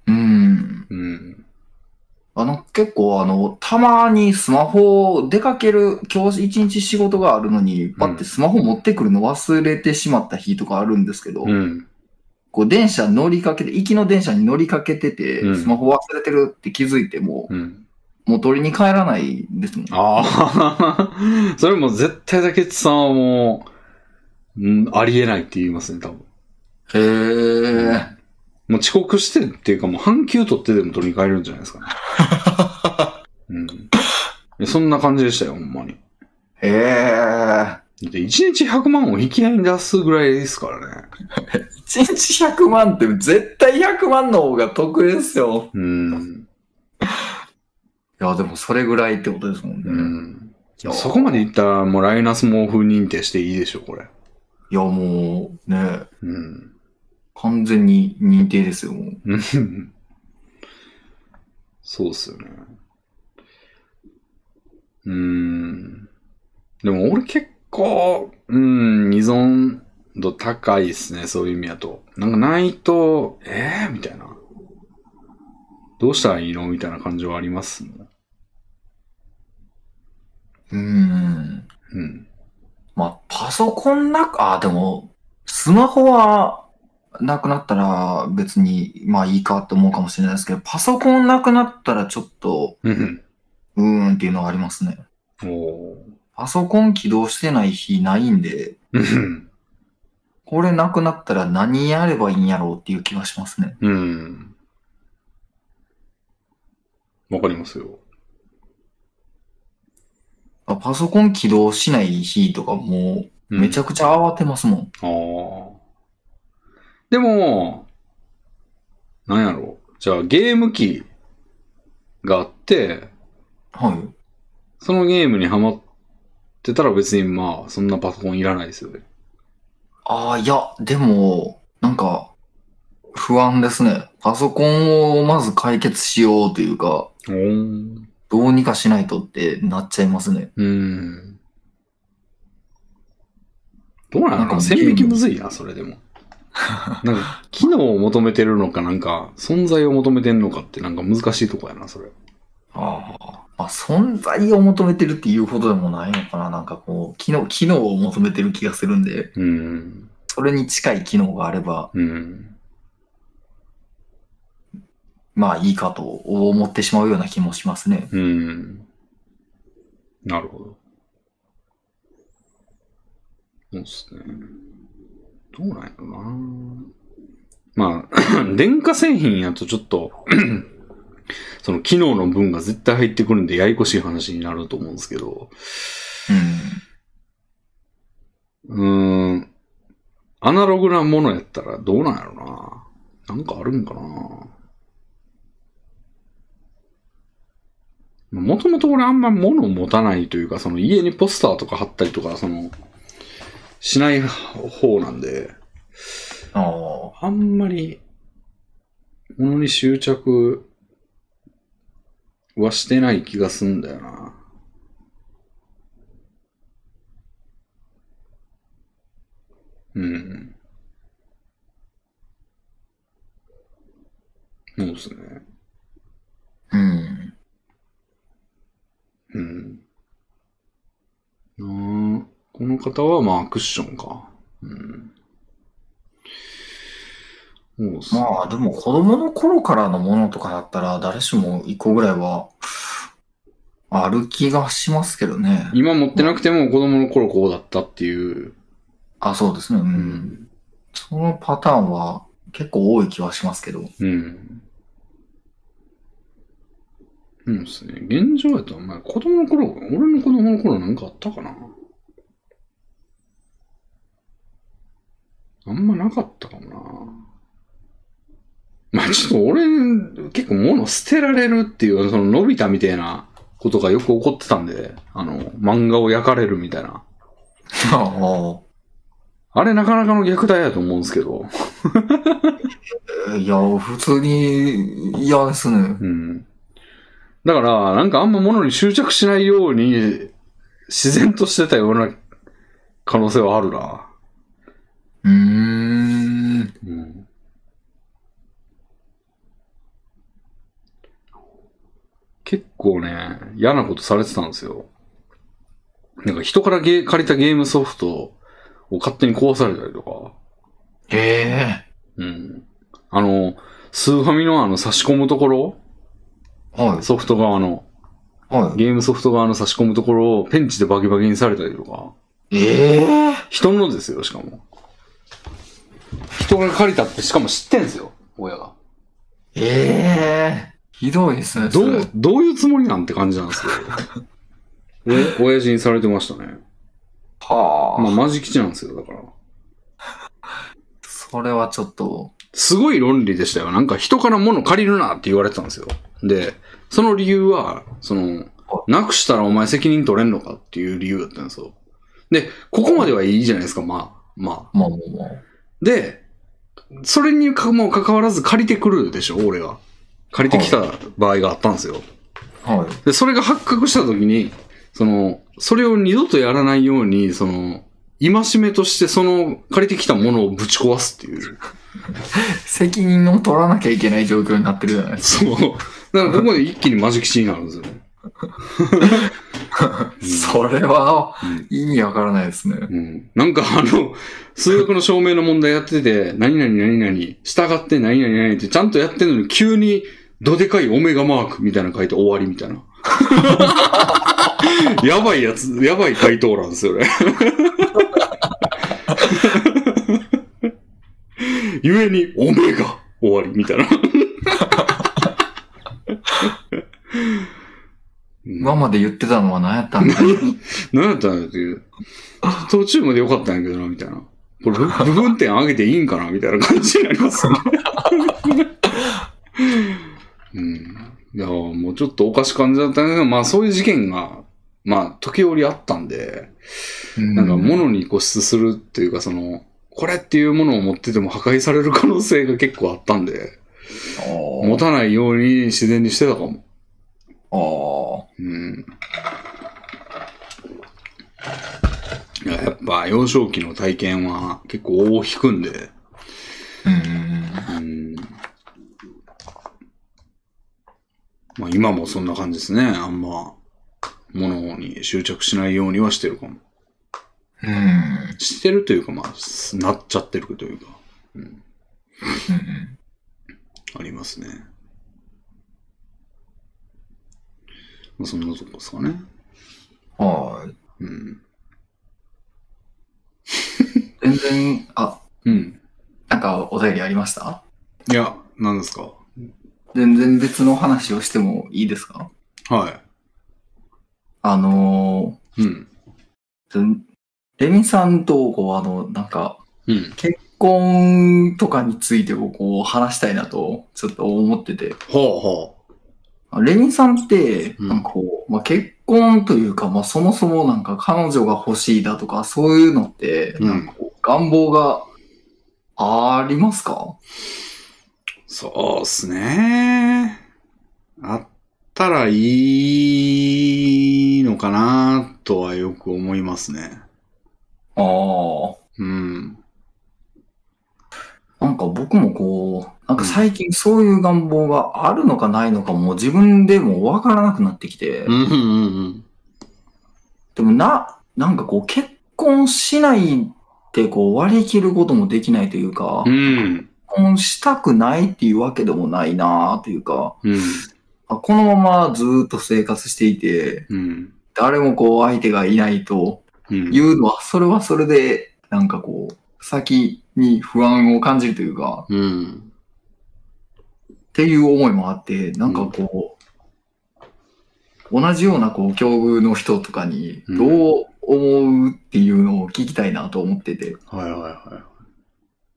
うん。うん。あの、結構あの、たまにスマホ出かける、今日一日仕事があるのに、パッてスマホ持ってくるの忘れてしまった日とかあるんですけど、うん。こう電車乗りかけて、行きの電車に乗りかけてて、うんスマホ忘れてるって気づいても、うん。もう取りに帰らないですもん。ああ、それも絶対だけさんはもう、うん、ありえないって言いますね、多分。へえ。もう遅刻してっていうかもう半休取ってでも取りに帰れるんじゃないですかね。うん。そんな感じでしたよ、ほんまに。へえ。で、1日100万を引き合いに出すぐらいですからね。1日100万って絶対100万の方が得ですよ。うん。いや、でもそれぐらいってことですもんね。うん。そこまでいったらもうライナス毛布認定していいでしょ、これ。いや、もう、ね、うん。完全に認定ですよ、もう。う んそうっすよね。うーん。でも俺結構、うん、依存度高いっすね、そういう意味だと。なんかないと、ええー、みたいな。どうしたらいいの？みたいな感じはありますもん。うーん。うん。まあ、パソコンなく、あ、でも、スマホはなくなったら別に、まあいいかって思うかもしれないですけど、パソコンなくなったらちょっと、うん。うーんっていうのはありますね。パソコン起動してない日ないんで、うん。これなくなったら何やればいいんやろうっていう気がしますね。うん。わかりますよ。あパソコン起動しない日とかもうめちゃ、ゃくちゃ慌てますもん。ああ。でも、なんやろう。じゃあゲーム機があって、はい。そのゲームにハマってたら別にまあ、そんなパソコンいらないですよね。ああ、いや、でも、なんか、不安ですね。パソコンをまず解決しようというか、どうにかしないとってなっちゃいますね。うん。どうななんかの線引きむずいな、それでも。なんか、機能を求めてるのか、なんか、存在を求めてんのかって、なんか難しいとこやな、それ。ああ。まあ、存在を求めてるっていうほどでもないのかな。なんかこう、機能、機能を求めてる気がするんで、うん。それに近い機能があれば、うん。まあいいかと思ってしまうような気もしますね。うん。なるほど。そうっすね。どうなんやろな。まあ、電化製品やとちょっと、その機能の分が絶対入ってくるんでややこしい話になると思うんですけど、うん。うーん、アナログなものやったらどうなんやろな。なんかあるんかな。もともと俺あんま物を持たないというか、その家にポスターとか貼ったりとか、その、しない方なんで、ああ。あんまり、物に執着はしてない気がすんだよな。うん。そうですね。うん。うん。あーこの方はまあクッションか。うん。そうっすね。まあでも子供の頃からのものとかだったら誰しも一個ぐらいはある気がしますけどね。今持ってなくても子供の頃こうだったっていう。あ、そうですね。うん。うん。そのパターンは結構多い気はしますけど。うん。うんですね。現状やと、まあ子供の頃、俺の子供の頃なんかあったかなあんまなかったかもな。まあちょっと俺、結構物捨てられるっていう、その伸びたみたいなことがよく起こってたんで、あの、漫画を焼かれるみたいな。ああれなかなかの虐待やと思うんですけど。いや、普通に嫌ですね。うん。だから、なんかあんま物に執着しないように、自然としてたような可能性はあるな。うーん。うん。結構ね、嫌なことされてたんですよ。なんか人からゲー借りたゲームソフトを勝手に壊されたりとか。へえ。うん。あの、スーファミのあの差し込むところ、はい。ソフト側の、はい。ゲームソフト側の差し込むところをペンチでバキバキにされたりとか。ええ人のですよ、しかも。人が借りたって、しかも知ってんすよ、親が。ええひどいですね。どう、どういうつもりなんて感じなんですけど。お親父にされてましたね。はあ、まあ、マジ吉なんですよ、だから。それはちょっと、すごい論理でしたよ。なんか人から物借りるなって言われてたんですよ。で、その理由は、その、なくしたらお前責任取れんのかっていう理由だったんですよ。で、ここまではいいじゃないですか、まあ、まあ。まあまあまあ。で、それにかも関わらず借りてくるでしょ、俺が。借りてきた場合があったんですよ。はい。で、それが発覚した時に、その、それを二度とやらないように、その、戒めとしてその借りてきたものをぶち壊すっていう。責任を取らなきゃいけない状況になってるじゃないですそう。だからここで一気にマジ吉になるんですよね。か。それはうん意味わからないですね。うん。なんかあの、数学の証明の問題やってて、何々何々、従って何々何々ってちゃんとやってんのに急にどでかいオメガマークみたいなの書いて終わりみたいな。やばいやつ、やばい回答なんですよね。ゆえ に、オメガ終わりみたいな。今まで言ってたのは何やったんだ？何やったんだっていう。途中まで良かったんやけどな、みたいな。これ、部 部分点上げていいんかなみたいな感じになりますよね。うん。いや、もうちょっとおかし感じだったんだけど、まあそういう事件が、まあ時折あったんで、なんか物に固執するっていうか、その、これっていうものを持ってても破壊される可能性が結構あったんで、持たないように自然にしてたかも。ああ。うん。いや、やっぱ幼少期の体験は結構大引くんで、うん。うん。まあ今もそんな感じですね。あんま、物に執着しないようにはしてるかも。うん。してるというか、まあ、すなっちゃってるというか、うん、ありますね。まあそんなとこですかね。はい。うん。全然、あ、うん。なんかお便りありました？いや、何ですか？全然別の話をしてもいいですか？はあのい。うん。ー、レミさんと、こう、あの、なんか、うん。結婚とかについてをこう話したいなと、ちょっと思ってて。ほうほレミさんって、うんなんかこう、まあ、結婚というか、まあ、そもそもなんか彼女が欲しいだとか、そういうのって、うんなんかこう願望がありますか？う。そうっすね。あったらいいのかなとはよく思いますね。ああ。うん。なんか僕もこう、なんか最近そういう願望があるのかないのかもう自分でもわからなくなってきて、うんうんうんでもな、なんかこう結婚しないってこう割り切ることもできないというか、う結ん。婚したくないっていうわけでもないなというか、うん。あこのままずーっと生活していて、うん。誰もこう相手がいないとうん。いうのは、それはそれで、なんかこう、先に不安を感じるというか、うん。っていう思いもあって、なんかこう、同じようなこう境遇の人とかにうんどう思うっていうのを聞きたいなと思ってて。はいはいは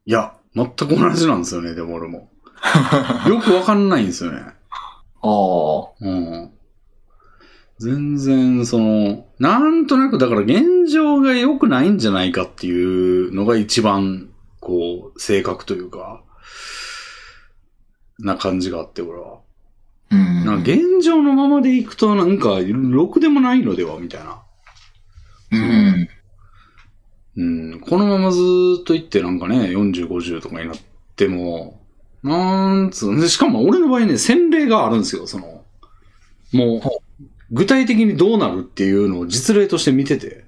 い。いや、全く同じなんですよね、でも俺も。よくわかんないんですよね。ああ、うん。全然、その、なんとなく、だから現状が良くないんじゃないかっていうのが一番、こう、性格というか、な感じがあって、俺は。うん。なんか現状のままでいくと、なんか、ろくでもないのでは、みたいな。うん。うん、このままずーっといってなんかね、40、50とかになっても、なんつう、でしかも俺の場合ね、洗礼があるんですよ、その、もう、具体的にどうなるっていうのを実例として見てて、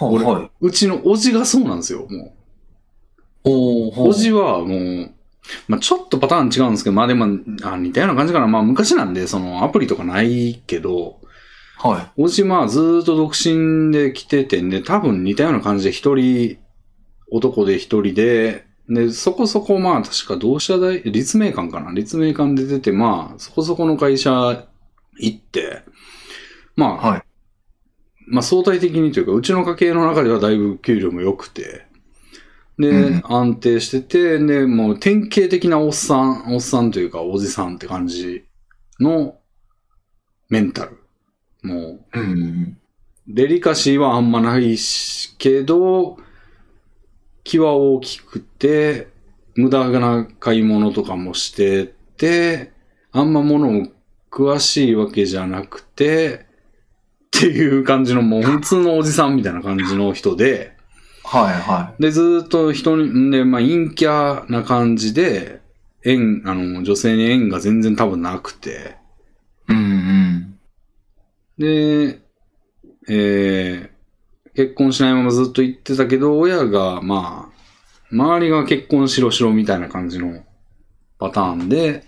俺はいはい。うちのおじがそうなんですよ、もおじはもう、まあちょっとパターン違うんですけど、まあでも、あ似たような感じかな。まあ昔なんで、そのアプリとかないけど、はおじまあずーっと独身で来ててんで、多分似たような感じで一人、男で一人で、で、そこそこまあ確か同社大、立命館かな。立命館で出て、まあそこそこの会社行って、まあ、はい。まあ相対的にというか、うちの家系の中ではだいぶ給料も良くて、で、うん安定してて、で、もう典型的なおっさん、おっさんというかおじさんって感じのメンタル。もう、い。うん。デリカシーはあんまないし、けど、気は大きくて、無駄な買い物とかもしてて、あんま物も詳しいわけじゃなくて、っていう感じのもう普通のおじさんみたいな感じの人で、はいはで、ずーっと人に、んで、まあ、陰キャな感じで、縁、あの、女性に縁が全然多分なくて、い。うんうん。で、えー結婚しないままずっと言ってたけど、親が、まあ、周りが結婚しろしろみたいな感じのパターンで、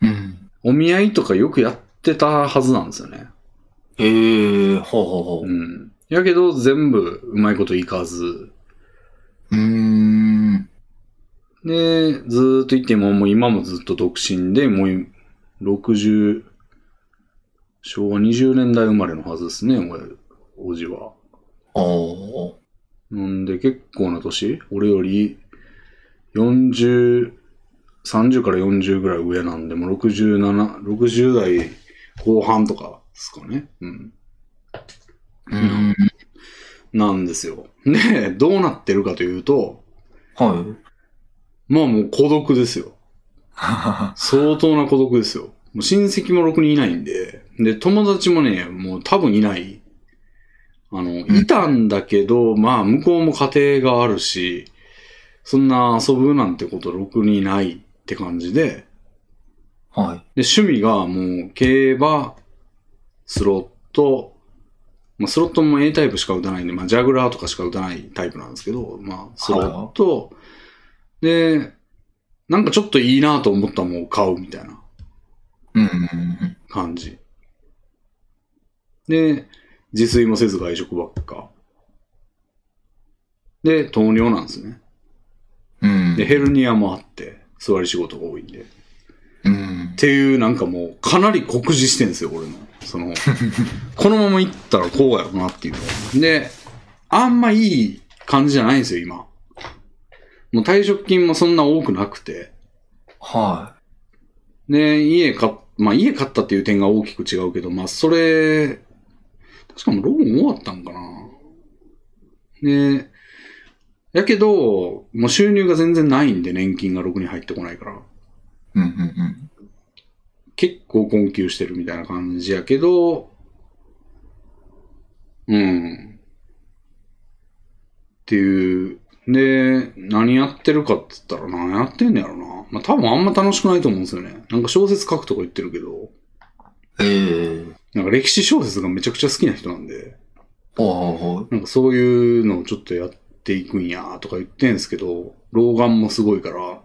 うん。お見合いとかよくやってたはずなんですよね。へえ、ほうほうほう。うん。やけど、全部うまいこといかず、うーん。で、ずーっと言っても、もう今もずっと独身で、もう60、昭和20年代生まれのはずですね、俺、おじは。おー。なんで結構な年？俺より40、30から40ぐらい上なんで、もう67、60代後半とかですかね。うん。うん。なんですよ。で、どうなってるかというと、はい。まあもう孤独ですよ。相当な孤独ですよ。もう親戚もろくにいないんで、で、友達もね、もう多分いない。あの、いたんだけど、まあ向こうも家庭があるし、そんな遊ぶなんてことろくにないって感じで、はい。で、趣味がもう競馬、スロット、まあスロットも A タイプしか打たないんで、まあジャグラーとかしか打たないタイプなんですけど、まあスロット、で、なんかちょっといいなと思ったもんを買うみたいな。感じ。で、自炊もせず外食ばっか。で、糖尿なんですね。うん。で、ヘルニアもあって、座り仕事が多いんで。うんっ。ていう、なんかもう、かなり酷似してんですよ、俺の。その、このまま行ったらこうやろなっていうの。で、あんまいい感じじゃないんですよ、今。もう退職金もそんな多くなくて。はで、家買っ、まあ家買ったっていう点が大きく違うけど、まあそれ、確かもうローン終わったんかな。で、やけど、もう収入が全然ないんで、年金がろくに入ってこないから。い。うんうんうん。結構困窮してるみたいな感じやけど、うん。っていう。で、何やってるかって言ったら何やってんねやろな。まあ多分あんま楽しくないと思うんですよね。なんか小説書くとか言ってるけど、ええ。なんか歴史小説がめちゃくちゃ好きな人なんで、おー。なんかそういうのをちょっとやっていくんやとか言ってんすけど、老眼もすごいから、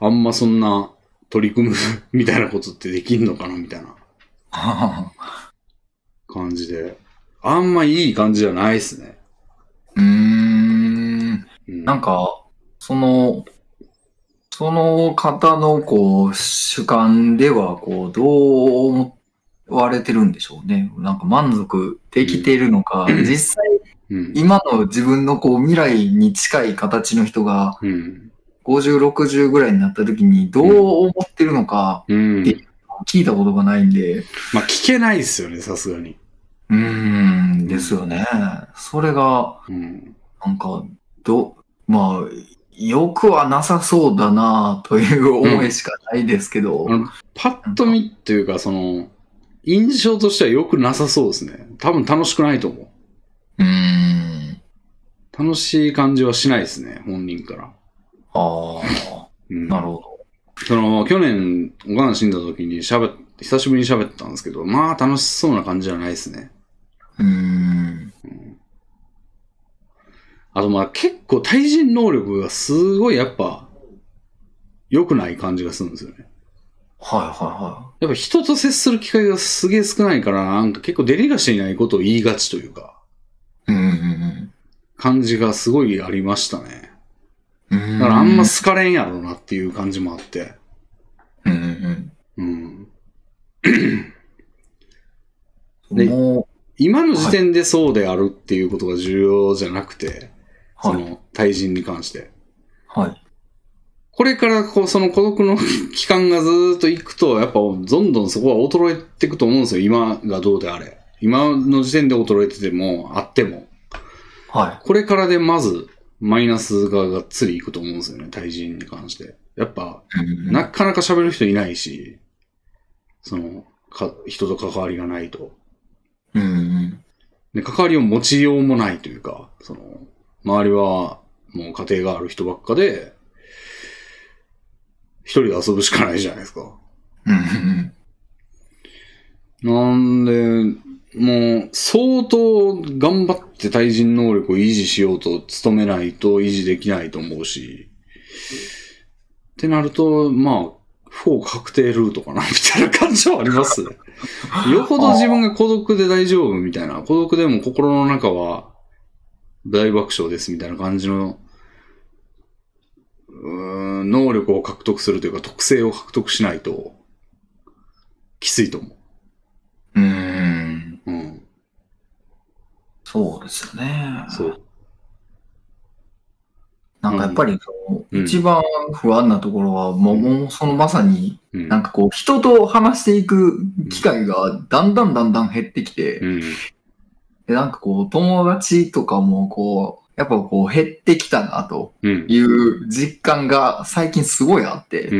あんまそんな取り組むみたいなことってできんのかなみたいな感じで、あんまいい感じじゃないっすね。うーん。うん、なんか、その、その方のこう、主観では、こう、どう思われてるんでしょうね。なんか満足できてるのか、実際、うん。今の自分のこう、未来に近い形の人が、うん。50、60ぐらいになった時に、どう思ってるのか、うん。聞いたことがないんで、まあ聞けないっすよね、さすがに。うーん、ですよね。それが、うん。なんか、ど、まあ、よくはなさそうだなという思いしかないですけど、あのパッと見っていうか、その、印象としては良くなさそうですね。多分楽しくないと思う。うーん。楽しい感じはしないですね、本人から。ああ、うん、なるほその、去年、おかん死んだ時に喋っ、久しぶりに喋ったんですけど、まあ楽しそうな感じじゃないですね。ど。うーん。あとまあ結構対人能力がすごいやっぱ、良くない感じがするんですよね。はいはやっぱ人と接する機会がすげえ少ないから、なんか結構デリカシーないことを言いがちというか、いはい。うんうん感じがすごいありましたね。うん。だからあんま好かれんやろうなっていう感じもあって。うんうんうん。うん。でも今の時点でそうであるっていうことが重要じゃなくて、はい。の対人に関して。はい。これからこう、その孤独の期間がずーっと行くと、やっぱどんどんそこは衰えていくと思うんですよ。今がどうであれ。今の時点で衰えてても、あっても。はこれからでまず、マイナスががっつりいくと思うんですよね。対人に関して。やっぱ、なかなか喋る人いないし、その、か、人と関わりがないと。うんうん。で、関わりを持ちようもないというか、その、周りはもう家庭がある人ばっかで、一人で遊ぶしかないじゃないですか。うんうん。なんで、もう、相当頑張って対人能力を維持しようと努めないと維持できないと思うし、ってなると、まあ、不幸確定ルートかな、みたいな感じはあります。よほど自分が孤独で大丈夫みたいな、孤独でも心の中は大爆笑ですみたいな感じの、うーん能力を獲得するというか特性を獲得しないと、きついと思うーん。そうですよね。そう。なんかやっぱりその、うん一番不安なところは、もう、もうそのまさに、うん。なんかこう、人と話していく機会がだんだんだんだん減ってきて、うん。でなんかこう、友達とかもこう、やっぱこう、減ってきたなとうん。いう実感が最近すごいあって。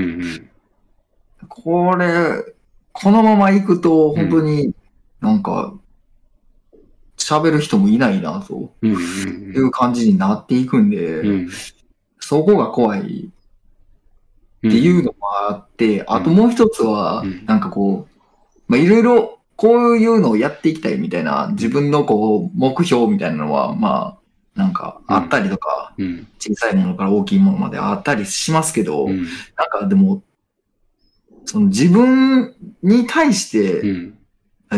これ、このまま行くと、本当になんか、喋る人もいないな、とうん。いう感じになっていくんで、うん。そこが怖いっっていうのもあって、あともう一つはうん、なんかこう、まあ、いろいろ、こういうのをやっていきたいみたいな、自分のこう、目標みたいなのは、まあ、なんかあったりとか、うん。小さいものから大きいものまであったりしますけど、うん。なんかでも、その自分に対して、うん。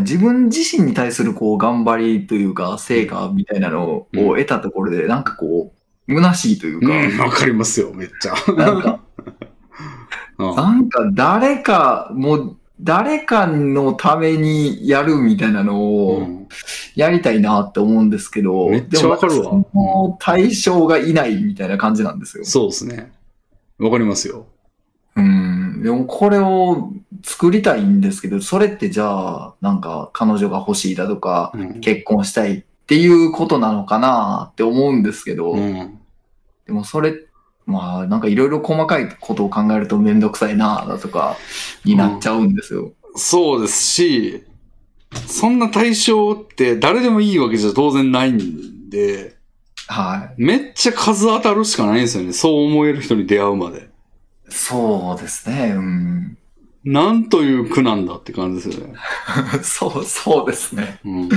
自分自身に対するこう頑張りというか成果みたいなのをうん得たところでなんかこう虚しいというか、うん。わかりますよ、めっちゃ。なんか、うんなんか誰か、もう誰かのためにやるみたいなのうをんやりたいなって思うんですけど、めっちゃわかるわその対象がいないみたいな感じなんですよ。そうですね。わかりますよ。うん。でもこれを作りたいんですけど、それってじゃあ、なんか彼女が欲しいだとか、うん。結婚したいっていうことなのかなって思うんですけど、うん。でもそれ、まあなんかいろいろ細かいことを考えるとめんどくさいなだとかになっちゃうんですよ。そうですし、そんな対象って誰でもいいわけじゃ当然ないんで、はい。めっちゃ数当たるしかないんですよね。そう思える人に出会うまで。そうですね。うん。なんという苦なんだって感じですよね。そう、そうですね。うん。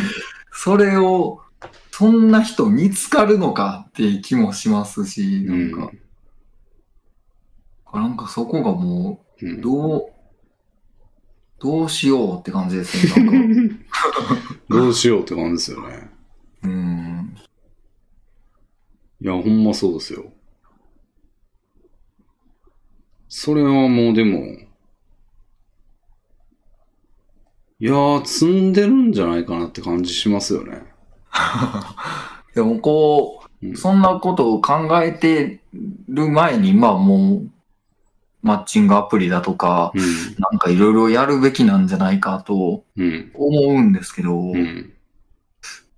それを、そんな人見つかるのかって気もしますし、なんか、なんかそこがもう、うん、どう、どうしようって感じですね。なんか。どうしようって感じですよね。うん。いや、ほんまそうですよ。それはもうでも、いやー、積んでるんじゃないかなって感じしますよね。でもこうんう、そんなことを考えてる前に、まあもう、マッチングアプリだとか、うん。なんかいろいろやるべきなんじゃないかとうん。思うんですけど、うん。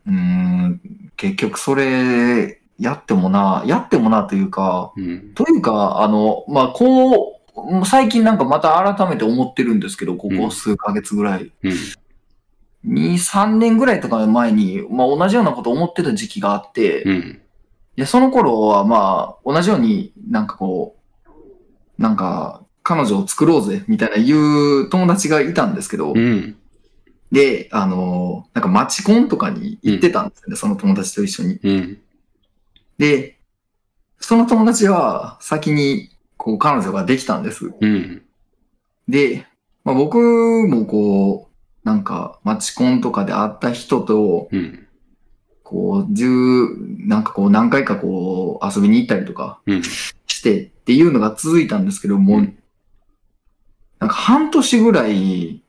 うーん、結局それ、やってもな、やってもなというか、うん。というか、あの、まあ、こう、最近なんかまた改めて思ってるんですけど、ここ数ヶ月ぐらい。うん。2、3年ぐらいとか前に、まあ、同じようなこと思ってた時期があって、うん。で、その頃はまあ、同じようになんかこう、なんか、彼女を作ろうぜ、みたいな言う友達がいたんですけど、うん。で、あの、なんかマチコンとかに行ってたんですよね、その友達と一緒に。うん。で、その友達は先に、こう、彼女ができたんです。うん。で、まあ、僕もこう、なんか、マチコンとかで会った人と、うん。こう、十、なんかこう、何回かこう、遊びに行ったりとかうん。してっていうのが続いたんですけど、もう、うんなんか半年ぐらい、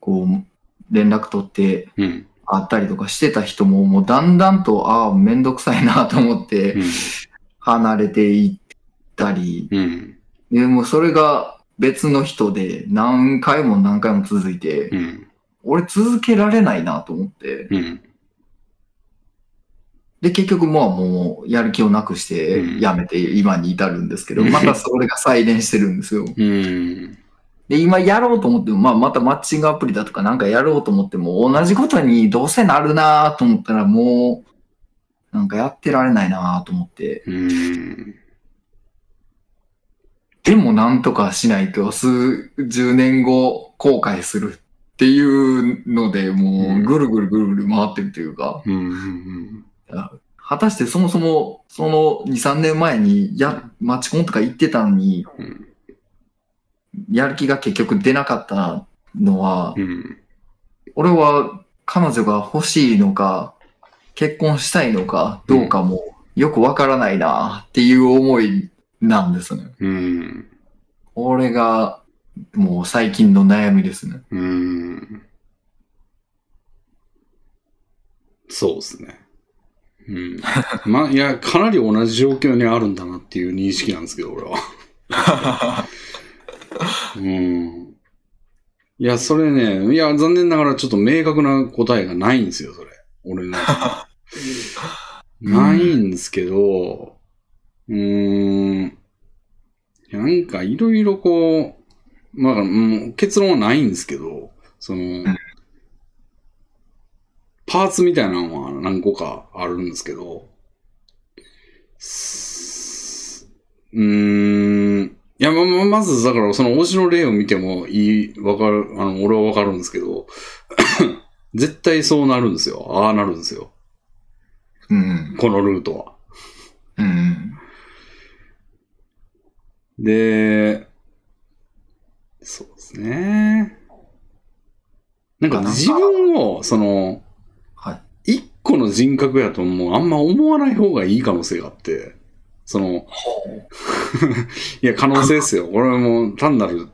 こう、連絡取ってうん。会ったりとかしてた人も、もうだんだんと、ああ、めんどくさいなと思って、離れていったり、うん。でもうそれが別の人で何回も何回も続いて、うん。俺続けられないなと思って、うん。で、結局もうもうやる気をなくしてうんやめて今に至るんですけど、うんまたそれが再燃してるんですよ。うん。で、今やろうと思っても、まあまたマッチングアプリだとかなんかやろうと思っても、同じことにどうせなるなと思ったらもう、なんかやってられないなと思って、うん。でもなんとかしないと数十年後後悔するっていうので、もうぐるぐるぐるぐる回ってるというか、うん。果たしてそもそもその2、3年前にや、マチコンとか行ってたのに、うん。やる気が結局出なかったのは、うん。俺は彼女が欲しいのか、結婚したいのかどうかもよくわからないなっていう思いなんですね。うん。これがもう最近の悩みですね。うん。そうですね。うん。まあ、いや、かなり同じ状況にあるんだなっていう認識なんですけど、俺は。うん。いや、それね、いや、残念ながらちょっと明確な答えがないんですよ、それ。俺の。ないんですけど、うーん。なんかいろいろこう、まあ、うん結論はないんですけど、その、パーツみたいなのは何個かあるんですけど、すうーん。いや、ま、ま、まず、だから、その推しの例を見てもいい、わかる、あの、俺はわかるんですけど、絶対そうなるんですよ。ああなるんですよ。うん。このルートは。うん。で、そうですね。なんかあなんか自分を、その、はい。一個の人格やともうあんま思わない方がいい可能性があって、その、いや、可能性ですよ。俺はもう単なる、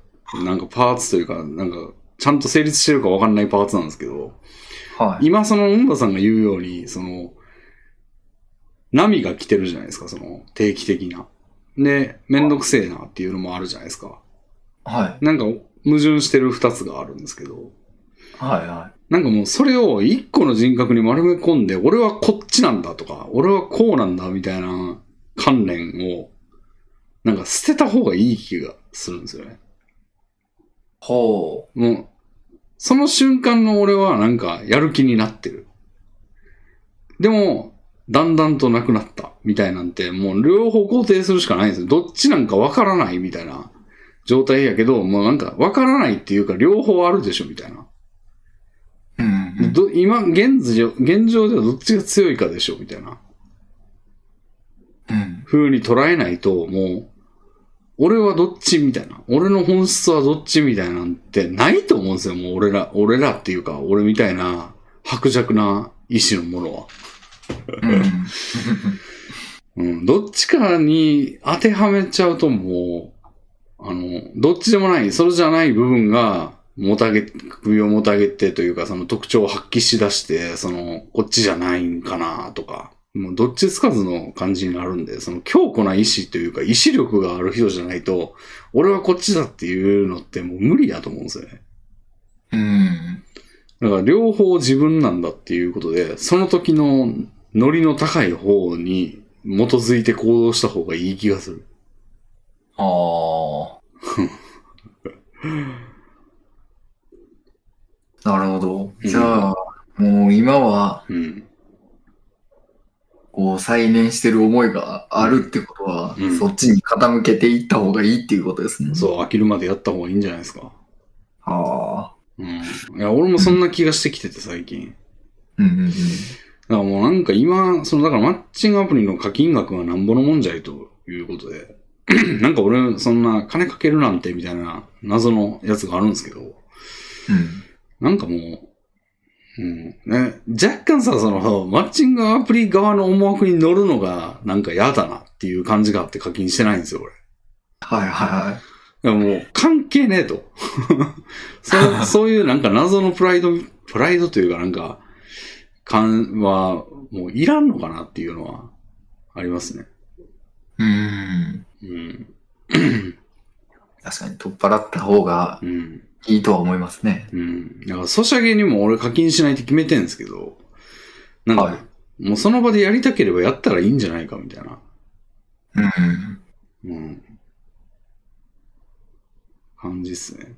なんかパーツというか、なんか、ちゃんと成立してるかわかんないパーツなんですけど、はい。今その、うんばさんが言うように、その、波が来てるじゃないですか、その、定期的な。で、めんどくせえなっていうのもあるじゃないですか。はい。なんか、矛盾してる二つがあるんですけど、はい。はなんかもうそれを一個の人格に丸め込んで、俺はこっちなんだとか、俺はこうなんだみたいな観念を、なんか捨てた方がいい気がするんですよね。い。ほもう、その瞬間の俺はなんかやる気になってる。でも、だんだんとなくなったみたいなんて、もう両方肯定するしかないんですよ。どっちなんかわからないみたいな状態やけど、もうなんかわからないっていうか両方あるでしょみたいな。う。うん。ど今、現状、現状ではどっちが強いかでしょみたいなうん。風に捉えないと、もう、俺はどっちみたいな。俺の本質はどっちみたいなんてないと思うんですよ。もう俺ら、俺らっていうか、俺みたいな薄弱な意志のものは。うん。うん。どっちかに当てはめちゃうともう、あの、どっちでもない、それじゃない部分が、もたげ、首をもたげてというか、その特徴を発揮し出して、その、こっちじゃないんかなとか、もうどっちつかずの感じになるんで、その強固な意志というか、意志力がある人じゃないと、俺はこっちだっていうのってもう無理だと思うんですよね。うん。だから両方自分なんだっていうことで、その時のノリの高い方に基づいて行動した方がいい気がする。ああ。なるほど。じゃあ、もう今は、うん。こう、再燃してる思いがあるってことは、うんそっちに傾けていった方がいいっていうことですね。う。そう、飽きるまでやった方がいいんじゃないですか。ああ。うん。いや、俺もそんな気がしてきてて、最近。うんうんうん。だからもうなんか今、その、だからマッチングアプリの課金額はなんぼのもんじゃいということで、なんか俺、そんな金かけるなんてみたいな謎のやつがあるんですけど、うん。なんかもう、うん、ね、若干さ、その、マッチングアプリ側の思惑に乗るのが、なんか嫌だなっていう感じがあって課金してないんですよ、俺。はいはいはい。いやもう、関係ねえと。そう そういうなんか謎のプライド、プライドというかなんか、感は、もういらんのかなっていうのは、ありますね。うん。うん。確かに取っ払った方がうん。いいとは思いますね。うん。だから、ソシャゲにも俺課金しないって決めてんですけど、なんか、はいもうその場でやりたければやったらいいんじゃないかみたいな。うん。うん。感じっすね。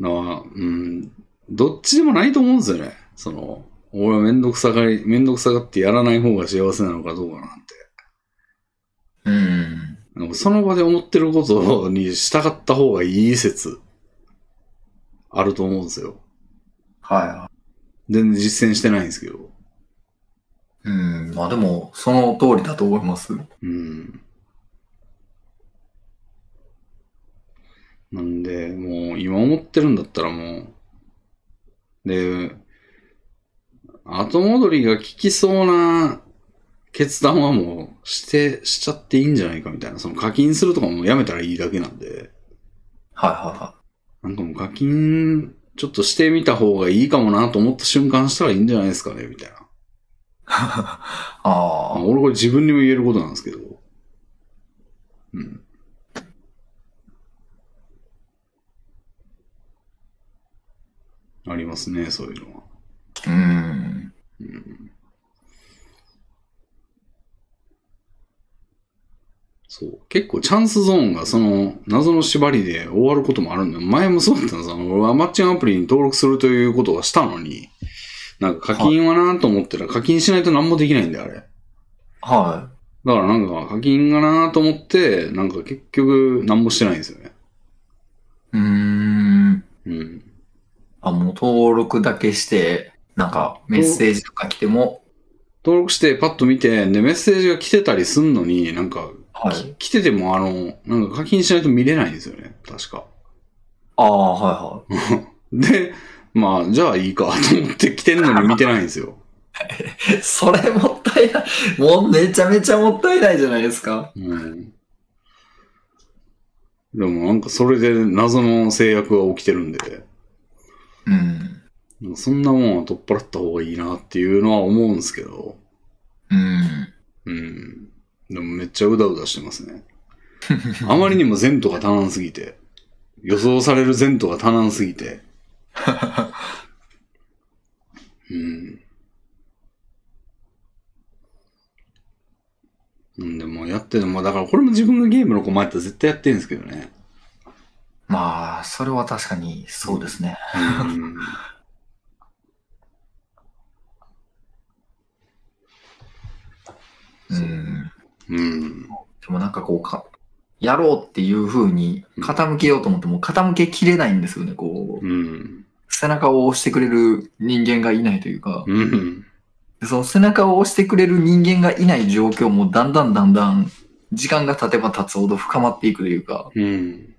だから、うん。どっちでもないと思うんですよね。その、俺はめんどくさがり、めんどくさがってやらない方が幸せなのかどうかなんて。うん。その場で思ってることに従った方がいい説、あると思うんですよ。は全然実践してないんですけど。い。うん。まあでも、その通りだと思います。うん。なんで、もう今思ってるんだったらもう、で、後戻りが効きそうな決断はもうして、しちゃっていいんじゃないかみたいな。その課金するとかもやめたらいいだけなんで、はいはいはなんかもう課金ちょっとしてみた方がいいかもなと思った瞬間したらいいんじゃないですかねみたいな。い。ああ。俺これ自分にも言えることなんですけど。うん。ありますね、そういうのは。うん。うん。そう。結構チャンスゾーンがその謎の縛りで終わることもあるんだよ。前もそうだったんです俺はマッチングアプリに登録するということはしたのに、なんか課金はなと思ったら課金しないと何もできないんだよ、あれ。はだからなんか課金がなと思って、なんか結局何もしてないんですよね。い。うーん。うん。あ、もう登録だけして、なんかメッセージとか来ても、登録してパッと見て、で、メッセージが来てたりすんのに、なんか、はい。来ててもあの、なんか課金しないと見れないんですよね。確か。ああ、はいはい。で、まあ、じゃあいいかと思って来てんのに見てないんですよ。それもったいない。もうめちゃめちゃもったいないじゃないですか。うん。でもなんかそれで謎の制約が起きてるんで、うん。なんかそんなもんは取っ払った方がいいなっていうのは思うんですけど、うん。うん。でもめっちゃうだうだしてますね。あまりにも前途が足らんすぎて、予想される前途が足らんすぎて、うん。うん、でもやってる、まあだからこれも自分がゲームの子前やったら絶対やってるんですけどね。まあ、それは確かにそうですね。うん。うん。うん。でもなんかこうか、やろうっていう風に傾けようと思っても傾けきれないんですよね。こう、うん。背中を押してくれる人間がいないというか、うん。でその背中を押してくれる人間がいない状況もだんだんだんだん時間が経てば経つほど深まっていくというか、うん。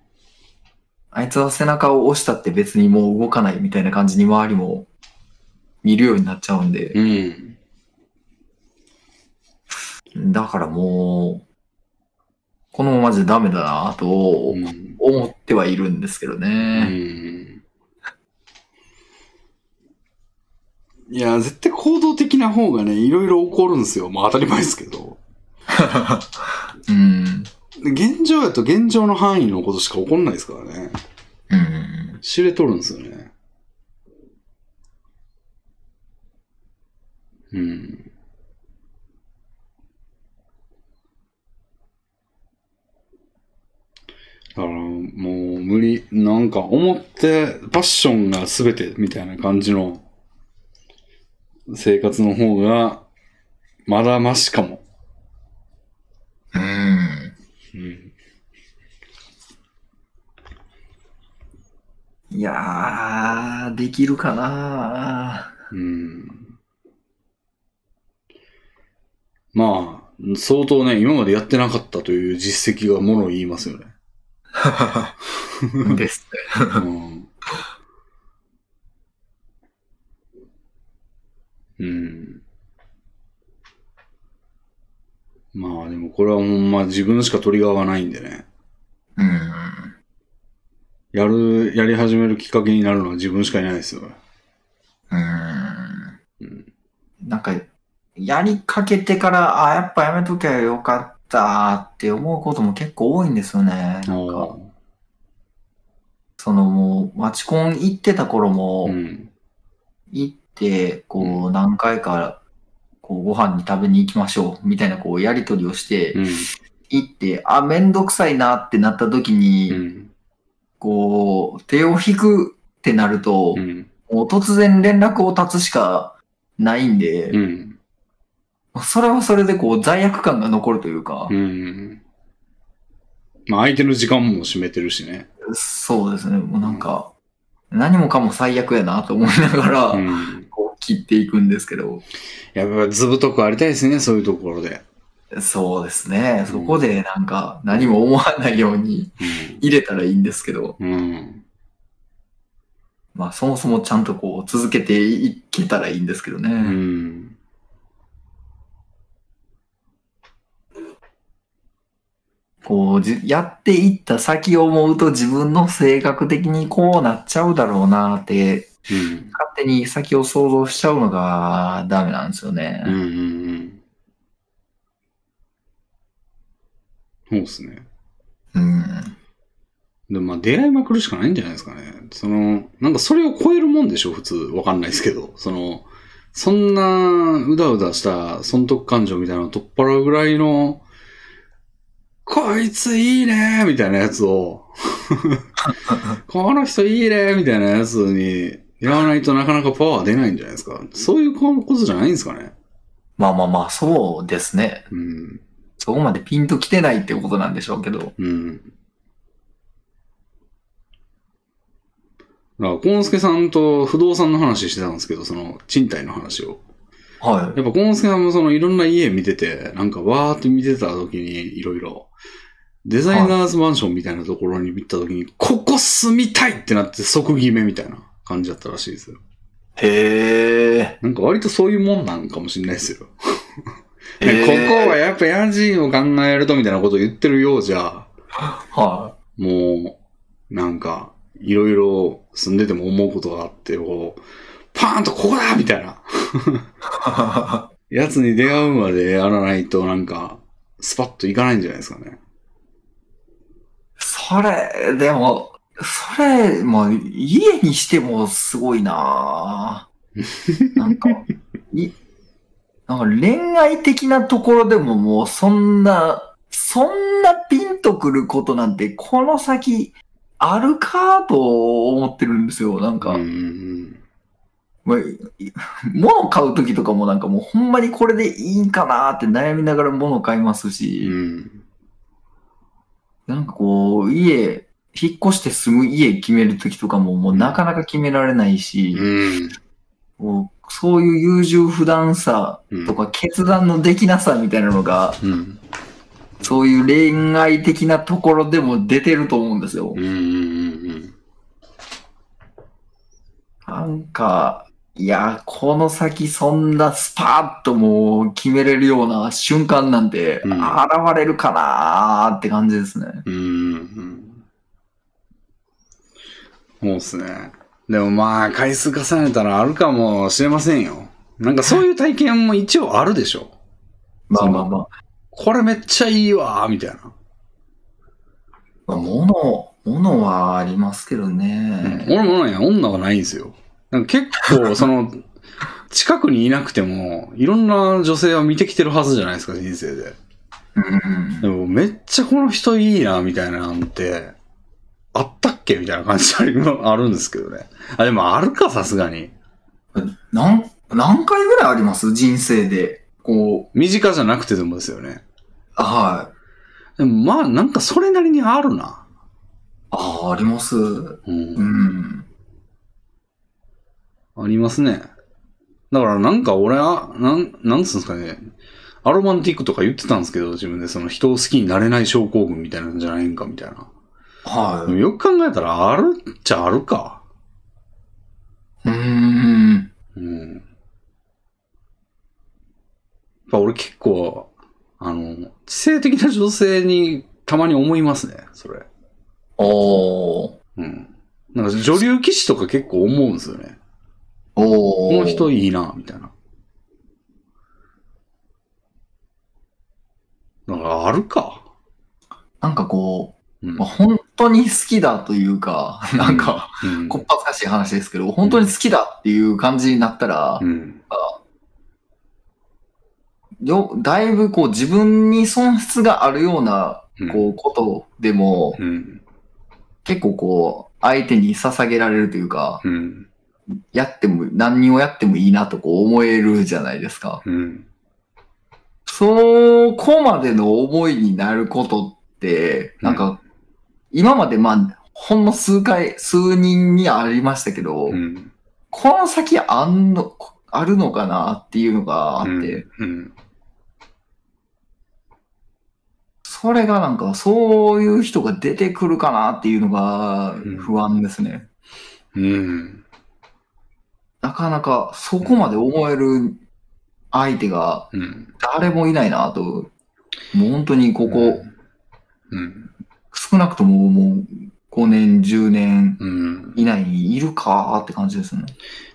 あいつは背中を押したって別にもう動かないみたいな感じに周りも見るようになっちゃうんで、うん。だからもう、このままじゃダメだなと思ってはいるんですけどね。いや、絶対行動的な方がね、いろいろ起こるんですよ。まあ当たり前ですけど。うん、現状やと現状の範囲のことしか起こんないですからね。うん、知れとるんですよね。うん。だからもう無理、なんか思ってパッションが全てみたいな感じの生活の方がまだマシかも。うん。うん。いやー、できるかなうん。まあ、相当ね、今までやってなかったという実績がものを言いますよね。ですね。うん。うん。まあでもこれはほんま自分しかトリガーはないんでね。うん。やる、やり始めるきっかけになるのは自分しかいないですよ。うんうん。なんか、やりかけてから、あ、やっぱやめときゃよかったって思うことも結構多いんですよね。なんか、あそのもう、マチコン行ってた頃あもう、ん。行って、こう、何回か、こう、ご飯に食べに行きましょう、みたいな、こう、やりとりをしてう、ん。行って、あ、めんどくさいなってなった時うに、ん。こう、手を引くってなるとう、ん。もう突然連絡を絶つしかないんで、うん。それはそれでこう罪悪感が残るというか、うん。まあ相手の時間も占めてるしね。そうですね。もうなんか、何もかも最悪やなと思いながら、うん。こう切っていくんですけど、やっぱずぶとくありたいですね、そういうところで。そうですね。そこでなんか何も思わないように入れたらいいんですけど、うん。うん。まあそもそもちゃんとこう続けていけたらいいんですけどね。うん。こうじ、やっていった先を思うと自分の性格的にこうなっちゃうだろうなって、うん。勝手に先を想像しちゃうのがダメなんですよね。うん。うん。そうですね。うん。でもまあ出会いまくるしかないんじゃないですかね。その、なんかそれを超えるもんでしょ、普通。わかんないですけど。その、そんな、うだうだした損得感情みたいなのを取っ払うぐらいの、こいついいねみたいなやつを、この人いいねみたいなやつに、やらないとなかなかパワー出ないんじゃないですか。そういうことじゃないんですかね。まあまあまあ、そうですね。うん。そこまでピンと来てないってことなんでしょうけど。うん。だから、コンスケさんと不動産の話してたんですけど、その、賃貸の話を。はやっぱコンスケさんもその、いろんな家見てて、なんかわーって見てた時に、いろいろ、デザイナーズマンションみたいなところに行った時に、ここ住みたいってなって即決めみたいな感じだったらしいですよ。い。へえ。なんか割とそういうもんなんかもしれないですよ。ねここはやっぱ家賃を考えるとみたいなことを言ってるようじゃ、はもう、なんか、いろいろ住んでても思うことがあって、こう、パーンとここだみたいな。い。やつに出会うまでやらないと、なんか、スパッといかないんじゃないですかね。それ、でも、それ、もう、家にしてもすごいなぁ なんか、い、なんか恋愛的なところでももうそんな、そんなピンとくることなんて、この先、あるかと思ってるんですよ。なんか、うんうんまあい物買うときとかもなんかもうほんまにこれでいいんかなって悩みながら物買いますうし、ん。なんかこう、家、引っ越して住む家決めるときとかももうなかなか決められないし、うん。こうそういう優柔不断さうん。とか決断のできなさみたいなのが、うん。そういう恋愛的なところでも出てると思うんですよ。なんか、いや、この先そんなスパッともう決めれるような瞬間なんてうん現れるかなーって感じですね。うん。うん。そうっすね。でもまあ、回数重ねたらあるかもしれませんよ。なんかそういう体験も一応あるでしょ。まあまあまあ。これめっちゃいいわー、みたいな。まあ、物、物はありますけどうんね。俺もね、女はないんですよ。なんか結構、その、近くにいなくても、いろんな女性は見てきてるはずじゃないですか、人生で。うんでも、めっちゃこの人いいな、みたいななんて、あったっけみたいな感じありあるんですけどね。あ、でもあるか、さすがに。なん、何回ぐらいあります？人生で。こう、身近じゃなくてでもですよね。はでもまあ、なんかそれなりにあるな。い。ああ、あります。ううん。ん。ありますね。だからなんか俺は、なん、なんつうんですかね。アロマンティックとか言ってたんですけど、自分でその人を好きになれない症候群みたいなんじゃないんかみたいな。はでもよく考えたらあるっちゃあるか。い。うーん。うん。やっぱ俺結構、あの、知性的な女性にたまに思いますね、それ。おー。うん。なんか女流騎士とか結構思うんですよね。おー。この人いいな、みたいな。だからあるか。なんかこう、うんまあ、本当に好きだというか、なんか、うん。こっぱずかしい話ですけど、本当に好きだっていう感じになったら、うん。よだいぶこう自分に損失があるような、うんこう、ことでも、うん。結構こう、相手に捧げられるというか、うん。やっても、何をやってもいいなとこう思えるじゃないですか。うん。そこまでの思いになることって、なんか、今までまあ、ほんの数回、数人にありましたけど、うん。この先あんの、あるのかなっていうのがあって、うん。それがなんか、そういう人が出てくるかなっていうのがうん不安ですね。うん。なかなかそこまで思える相手がうん。誰もいないなと、もう本当にここ、うん。少なくとももう5年、10年うん。以内にいるかって感じですね。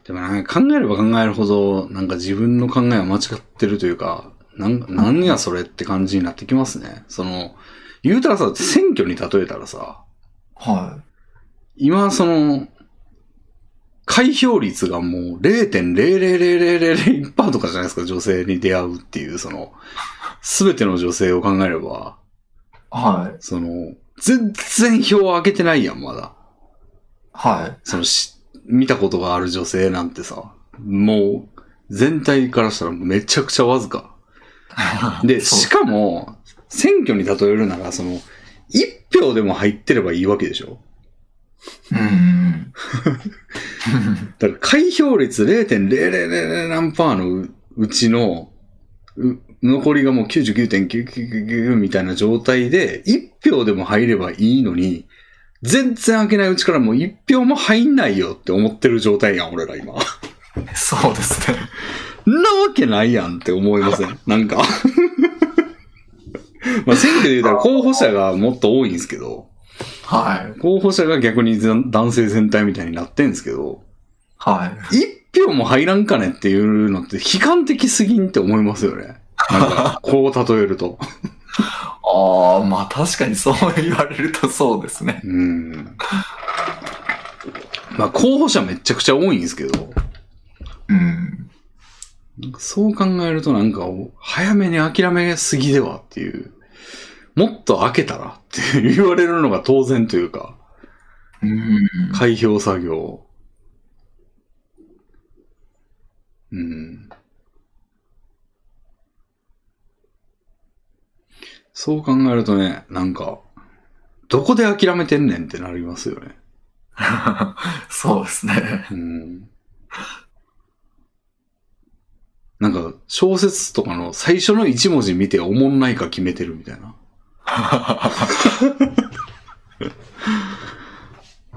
でもなんか考えれば考えるほど、なんか自分の考えは間違ってるというか、なん、何やそれって感じになってきますね。その、言うたらさ、選挙に例えたらさ、は今その、開票率がもう0.00001%とかじゃないですか、女性に出会うっていう、その、すべての女性を考えれば、い。はい。その、全然票を開けてないやん、まだ。はい。そのし、見たことがある女性なんてさ、もう、全体からしたらめちゃくちゃわずか。で、そうしかも、選挙に例えるなら、その、一票でも入ってればいいわけでしょうーん。だから開票率0.000何パーのううちの、う残りがもう99.9999みたいな状態で、一票でも入ればいいのに、全然開けないうちからもう一票も入んないよって思ってる状態やん、俺ら今。そうですね。んなわけないやんって思いません？なんか。まあ選挙で言うたら候補者がもっと多いんですけど、はい。候補者が逆に男性全体みたいになってんですけど、はい。一票も入らんかねっていうのって悲観的すぎんって思いますよね。なんか、こう例えると。ああ、まあ確かにそう言われるとそうですね。うん。まあ候補者めちゃくちゃ多いんですけど、うん。そう考えるとなんか、早めに諦めすぎではっていう。もっと開けたらって言われるのが当然というか、うん。開票作業。うん。そう考えるとね、なんか、どこで諦めてんねんってなりますよね。そうですね。うん。なんか、小説とかの最初の一文字見ておもんないか決めてるみたいな。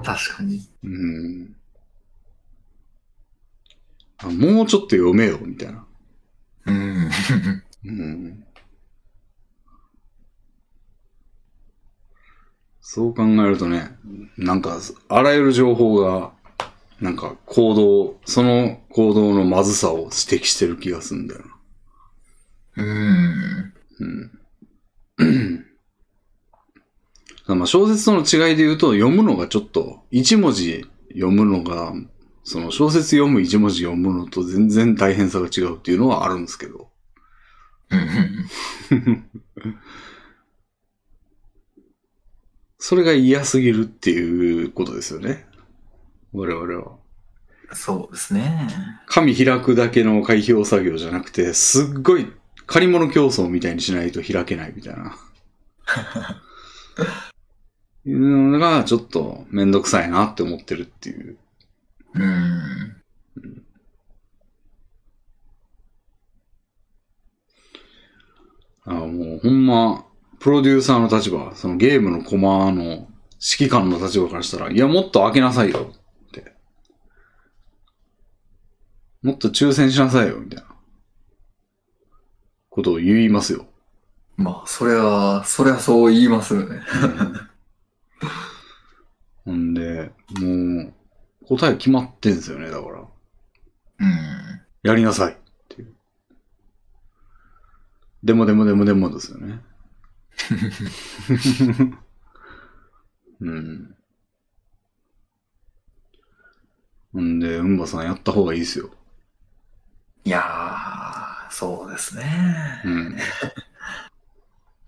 確かに。うん。あもうちょっと読めよ、みたいな。うん。うん。そう考えるとね、なんか、あらゆる情報が、なんか行動、その行動のまずさを指摘してる気がするんだよな。うん。うん。まあ小説との違いで言うと、読むのがちょっと、一文字読むのがその小説読む一文字読むのと全然大変さが違うっていうのはあるんですけど。それが嫌すぎるっていうことですよね。我々は。そうですね。紙開くだけの開票作業じゃなくて、すっごい借り物競争みたいにしないと開けないみたいな。いうのがちょっとめんどくさいなって思ってるっていう。うん。あもうほんま、プロデューサーの立場、そのゲームのコマの指揮官の立場からしたら、いや、もっと開けなさいよって。もっと抽選しなさいよ、みたいな。ことを言いますよ。まあ、それは、それはそう言いますよね。ほんで、もう、答え決まってんすよね、だから。うん。やりなさいっていう。でもでもでもでもですよね。うん。ほんで、うんばさんやった方がいいですよ。いやー、そうですね。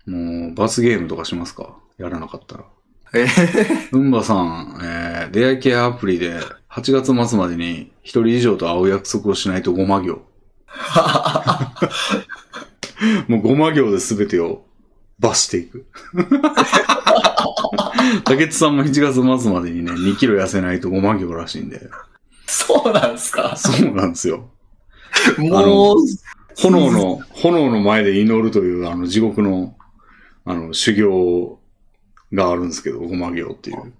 うん。もう、罰ゲームとかしますか？やらなかったら。えへうんばさん、えー、出会い系アプリで8月末までに1人以上と会う約束をしないと5魔行。もう5魔行で全てを罰していく。竹内さんも7月末までにね、2キロ痩せないと5魔行らしいんで。そうなんですか？そうなんですよ。もう、炎の、炎の前で祈るという、あの、地獄の、あの、修行があるんですけど、5魔行っていう。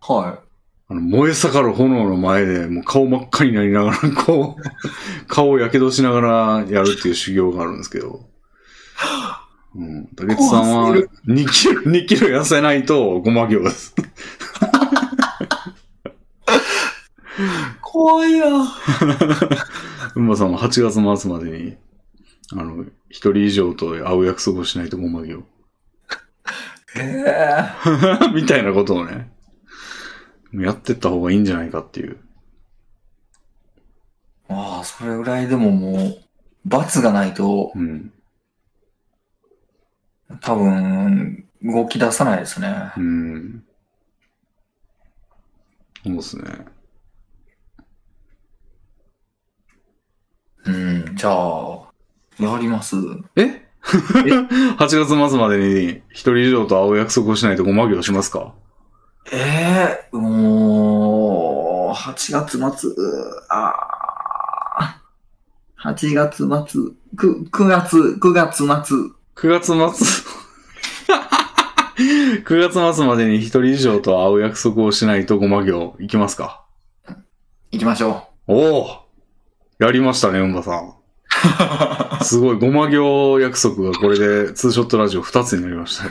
はあの、燃え盛る炎の前で、もう顔真っ赤になりながら、こう、顔を火傷しながらやるっていう修行があるんですけど。うん。竹内さんは怖すぎる2キロ、2キロ痩せないとごま行です。い。怖いな。うんまさんは8月末までに、あの、一人以上と会う約束をしないとごま行。え えみたいなことをね、やってった方がいいんじゃないかっていう。ああ、それぐらいでももう、罰がないと、うん。多分、動き出さないですね。うん。そうですね。うん、じゃあ、やります？え？?8 月末までに一人以上と会う約束をしないとごま行しますか？ええもう、8月末、ああ、8月末、9, 9月、9月末、?9 月末 ?9 月末までに一人以上と会う約束をしないとごま行いきますか？行きましょおおやりましたね、うんばさん。う。すごい、ごま行約束がこれでツーショットラジオ2つになりましたね。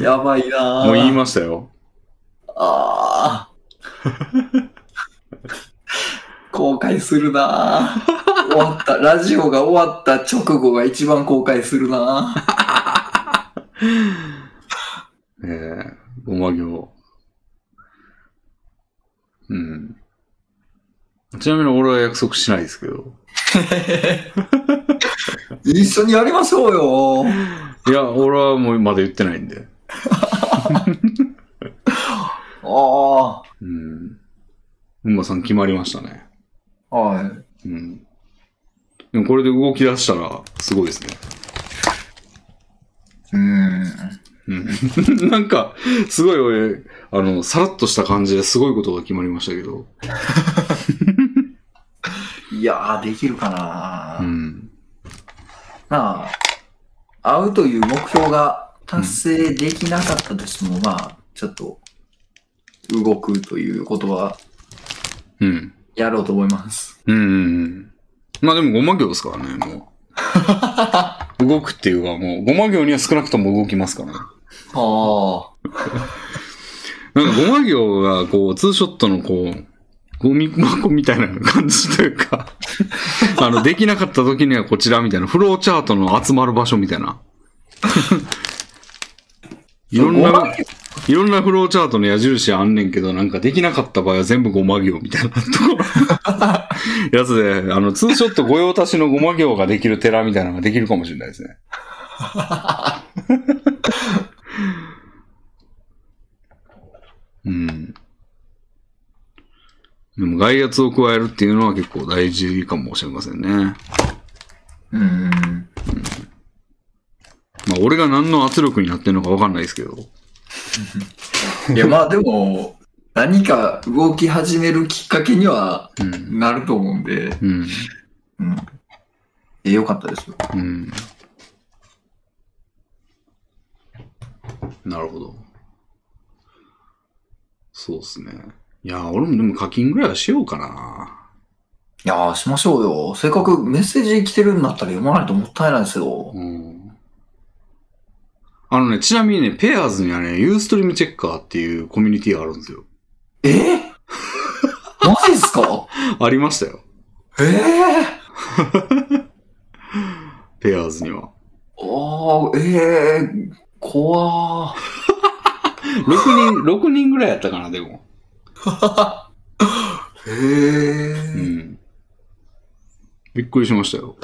やばいなぁもう言いましたよ。ああ。後悔するなぁ終わった。ラジオが終わった直後が一番後悔するなぁ ええごま行。うん。ちなみに俺は約束しないですけど。一緒にやりましょうよ。いや、俺はもうまだ言ってないんで。あうん。うんまさん決まりましたね。あ。はい。うん。でもこれで動き出したら、すごいですね。うん。うん。なんか、すごい俺、あの、さらっとした感じですごいことが決まりましたけど。いやー、できるかな、うん。まあ、会うという目標が達成できなかったとしても、まあ、ちょっと、動くということは、うん。やろうと思います。うんうんうん。まあでもごま行ですからね、もう。動くっていうかもう、ごま行には少なくとも動きますからね。は なんかごま行がこう、ツーショットのこう、ゴミ箱みたいな感じというか、あの、できなかった時にはこちらみたいな、フローチャートの集まる場所みたいな。いろんな、ごまいろんなフローチャートの矢印あんねんけど、なんかできなかった場合は全部5マ行みたいなところ やつで、あの、ツーショット御用達の5マ行ができる寺みたいなのができるかもしれないですね。うん。でも外圧を加えるっていうのは結構大事かもしれませんね。うん。まあ、俺が何の圧力になってるのかわかんないですけど。いや、まあでも、何か動き始めるきっかけにはうん。なると思うんで、うん。うん。え、よかったですよ。うん。なるほど。そうっすね。いや、俺もでも課金ぐらいはしようかな。いやー、しましょうよ。せっかくメッセージ来てるんだったら読まないともったいないですよ。うん。あのね、ちなみにね、ペアーズにはね、ユーストリームチェッカーっていうコミュニティがあるんですよ。え？マジっすか？ありましたよ。え？え ペアーズには。ー。ああ、ええー、怖ー。6人、6人ぐらいやったかな、でも。へえうー。ん。びっくりしましたよ。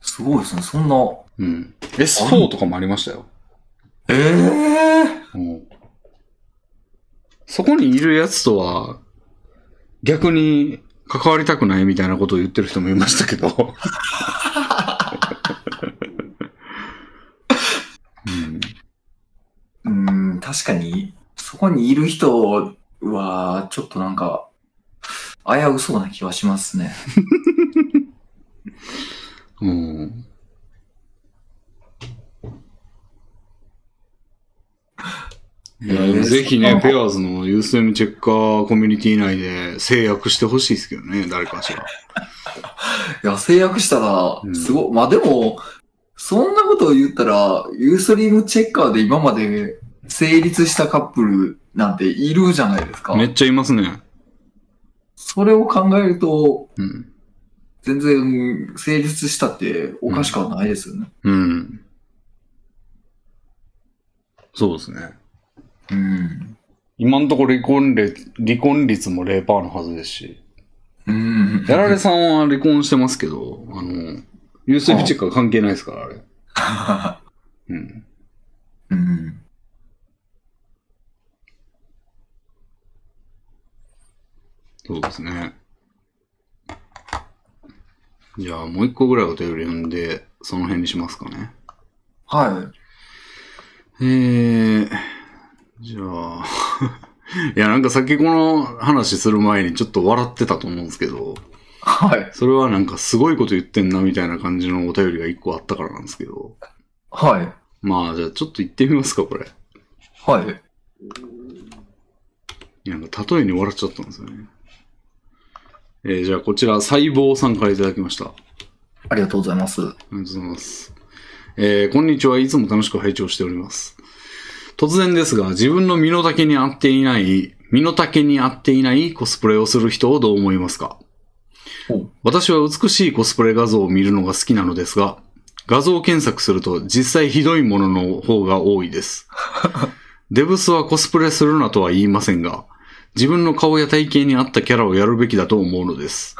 すごいですね。そんな。うん。S4 とかもありましたよ。ええー。うんそこにいるやつとは、逆に関わりたくないみたいなことを言ってる人もいましたけど。うんうん、確かに、そこにいる人は、ちょっとなんか、危うそうな気はしますね。うん。いや、でもぜひね、ペアーズのユースエムチェッカーコミュニティ内で制約してほしいですけどね、誰かしら。いや、制約したらう、んすごい。まあでも、そんなことを言ったら、ユーストリームチェッカーで今まで成立したカップルなんているじゃないですか。めっちゃいますね。それを考えると、うん。全然成立したっておかしくはないですよね。うん。そうですね。うん。今のところ離婚率、離婚率も0%のはずですし。うん。やられさんは離婚してますけど、あの、ユースエムチェッカー関係ないですから、あれ。うん。うん。そうですね。じゃあ、もう一個ぐらいお便り読んで、その辺にしますかね。はい。えー、じゃあ、いや、なんかさっきこの話する前にちょっと笑ってたと思うんですけど、はい。それはなんかすごいこと言ってんなみたいな感じのお便りが一個あったからなんですけど、はい。まあ、じゃあちょっと言ってみますか、これ。はい。いや、なんか例えに笑っちゃったんですよね。えー、じゃあこちら、細胞さんからいただきました。ありがとうございます。ありがとうございます。えー、こんにちは。いつも楽しく拝聴しております。突然ですが、自分の身の丈に合っていない、身の丈に合っていないコスプレをする人をどう思いますか？私は美しいコスプレ画像を見るのが好きなのですが、画像検索すると実際ひどいものの方が多いです。デブスはコスプレするなとは言いませんが、自分の顔や体型に合ったキャラをやるべきだと思うのです。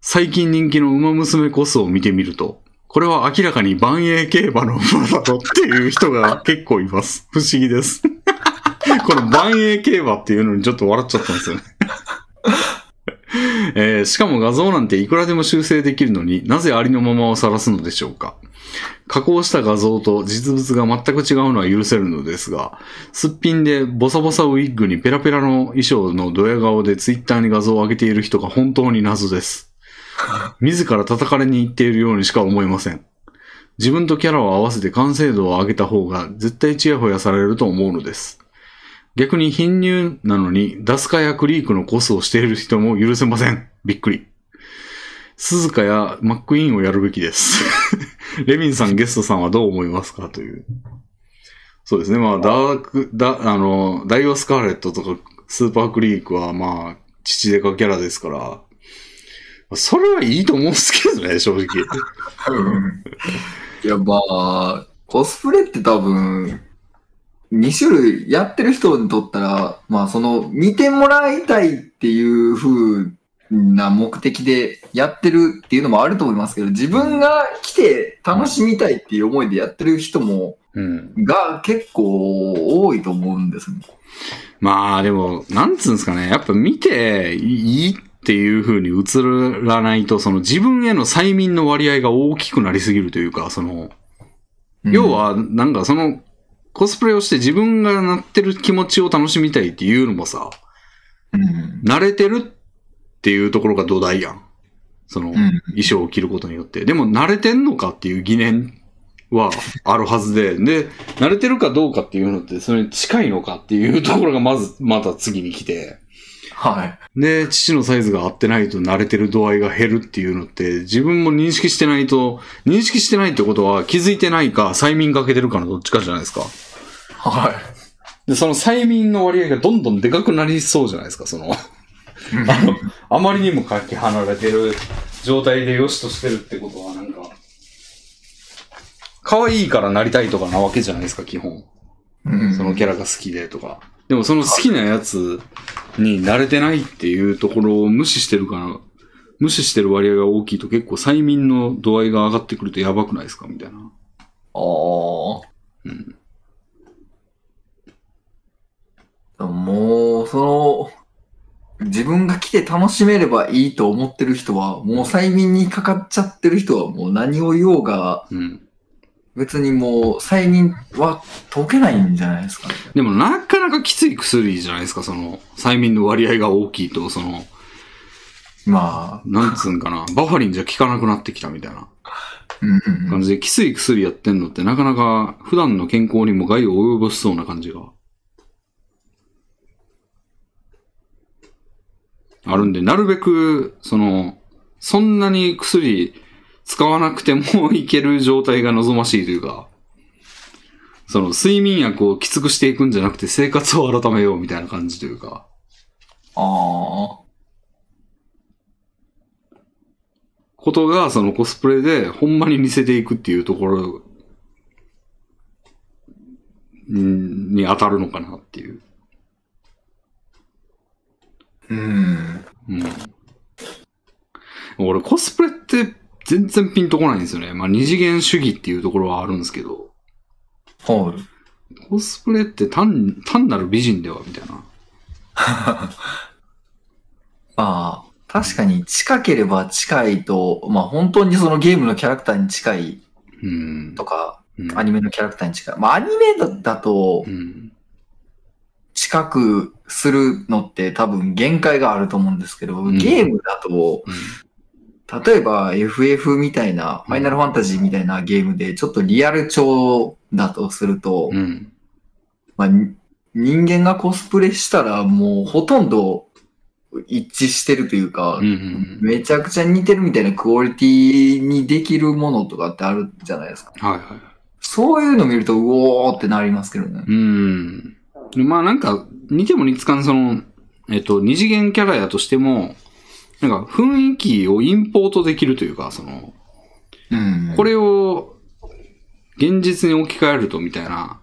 最近人気の馬娘コスを見てみると、これは明らかに万栄競馬の馬だとっていう人が結構います。不思議です。この万栄競馬っていうのにちょっと笑っちゃったんですよね。えーしかも画像なんていくらでも修正できるのになぜありのままを晒すのでしょうか加工した画像と実物が全く違うのは許せるのですが、すっぴんでボサボサウィッグにペラペラの衣装のドヤ顔でツイッターに画像を上げている人が本当に謎です。自ら叩かれに行っているようにしか思えません。自分とキャラを合わせて完成度を上げた方が絶対チヤホヤされると思うのです。逆に貧乳なのにダスカやクリークのコスをしている人も許せません。びっくり。鈴鹿やマックイーンをやるべきです。レビンさん、ゲストさんはどう思いますかという。そうですね。まあ、ダーク、ダ、あの、ダイワスカーレットとかスーパークリークはまあ、父デカキャラですから、それはいいと思うんですけどね、正直。うんいや、まあ、コスプレって多分、2種類やってる人にとったら、まあその見てもらいたいっていう風な目的でやってるっていうのもあると思いますけど、自分が来て楽しみたいっていう思いでやってる人も、うん。が結構多いと思うんですね。まあでも、なんつうんですかね。やっぱ見ていいっていう風に映らないと、その自分への催眠の割合が大きくなりすぎるというか、その、うん要、は、なんかその、コスプレをして自分がなってる気持ちを楽しみたいっていうのもさ、うん。慣れてるっていうところが土台やん。その、うん。衣装を着ることによって。でも慣れてんのかっていう疑念はあるはずで、で、慣れてるかどうかっていうのって、それに近いのかっていうところがまず、また次に来て、はい。で、父のサイズが合ってないと慣れてる度合いが減るっていうのって、自分も認識してないと、認識してないってことは気づいてないか、催眠かけてるかのどっちかじゃないですか。はで、その催眠の割合がどんどんでかくなりそうじゃないですか、その。い。あの、あまりにもかけ離れてる状態で良しとしてるってことは、なんか、可愛いからなりたいとかなわけじゃないですか、基本。うんそのキャラが好きでとか。でもその好きなやつに慣れてないっていうところを無視してるから、無視してる割合が大きいと結構催眠の度合いが上がってくるとやばくないですかみたいな。ああ。うん。もう、その、自分が来て楽しめればいいと思ってる人は、もう催眠にかかっちゃってる人はもう何を言おうが、うん。別にもう催眠は解けないんじゃないですかね。でもなかなかきつい薬じゃないですか、その、催眠の割合が大きいと、その、まあ、なんつうんかな、バファリンじゃ効かなくなってきたみたいな感じで、きつい薬やってんのってなかなか普段の健康にも害を及ぼしそうな感じが。あるんで、なるべく、その、そんなに薬使わなくてもいける状態が望ましいというか、その睡眠薬をきつくしていくんじゃなくて生活を改めようみたいな感じというか、あことが、そのコスプレでほんまに似せていくっていうところんに当たるのかなっていう。あ、うん。うん。俺コスプレって全然ピンとこないんですよね。まあ二次元主義っていうところはあるんですけど、はい。コスプレって単、単なる美人ではみたいな。まあ、確かに近ければ近いと、まあ本当にそのゲームのキャラクターに近いうん。とか、うんアニメのキャラクターに近い。まあアニメだだとうん。近くするのって多分限界があると思うんですけど、んゲームだと、例えば FF みたいな、ファイナルファンタジーみたいなゲームでちょっとリアル調だとすると、うん。まあ、に人間がコスプレしたらもうほとんど一致してるというか、うん。うん。めちゃくちゃ似てるみたいなクオリティにできるものとかってあるじゃないですか。はいはい。そういうの見ると、うおーってなりますけどね。うん。まあなんか、似ても似つかん、その、えっと、二次元キャラやとしても、なんか雰囲気をインポートできるというか、その、うん。これを現実に置き換えるとみたいな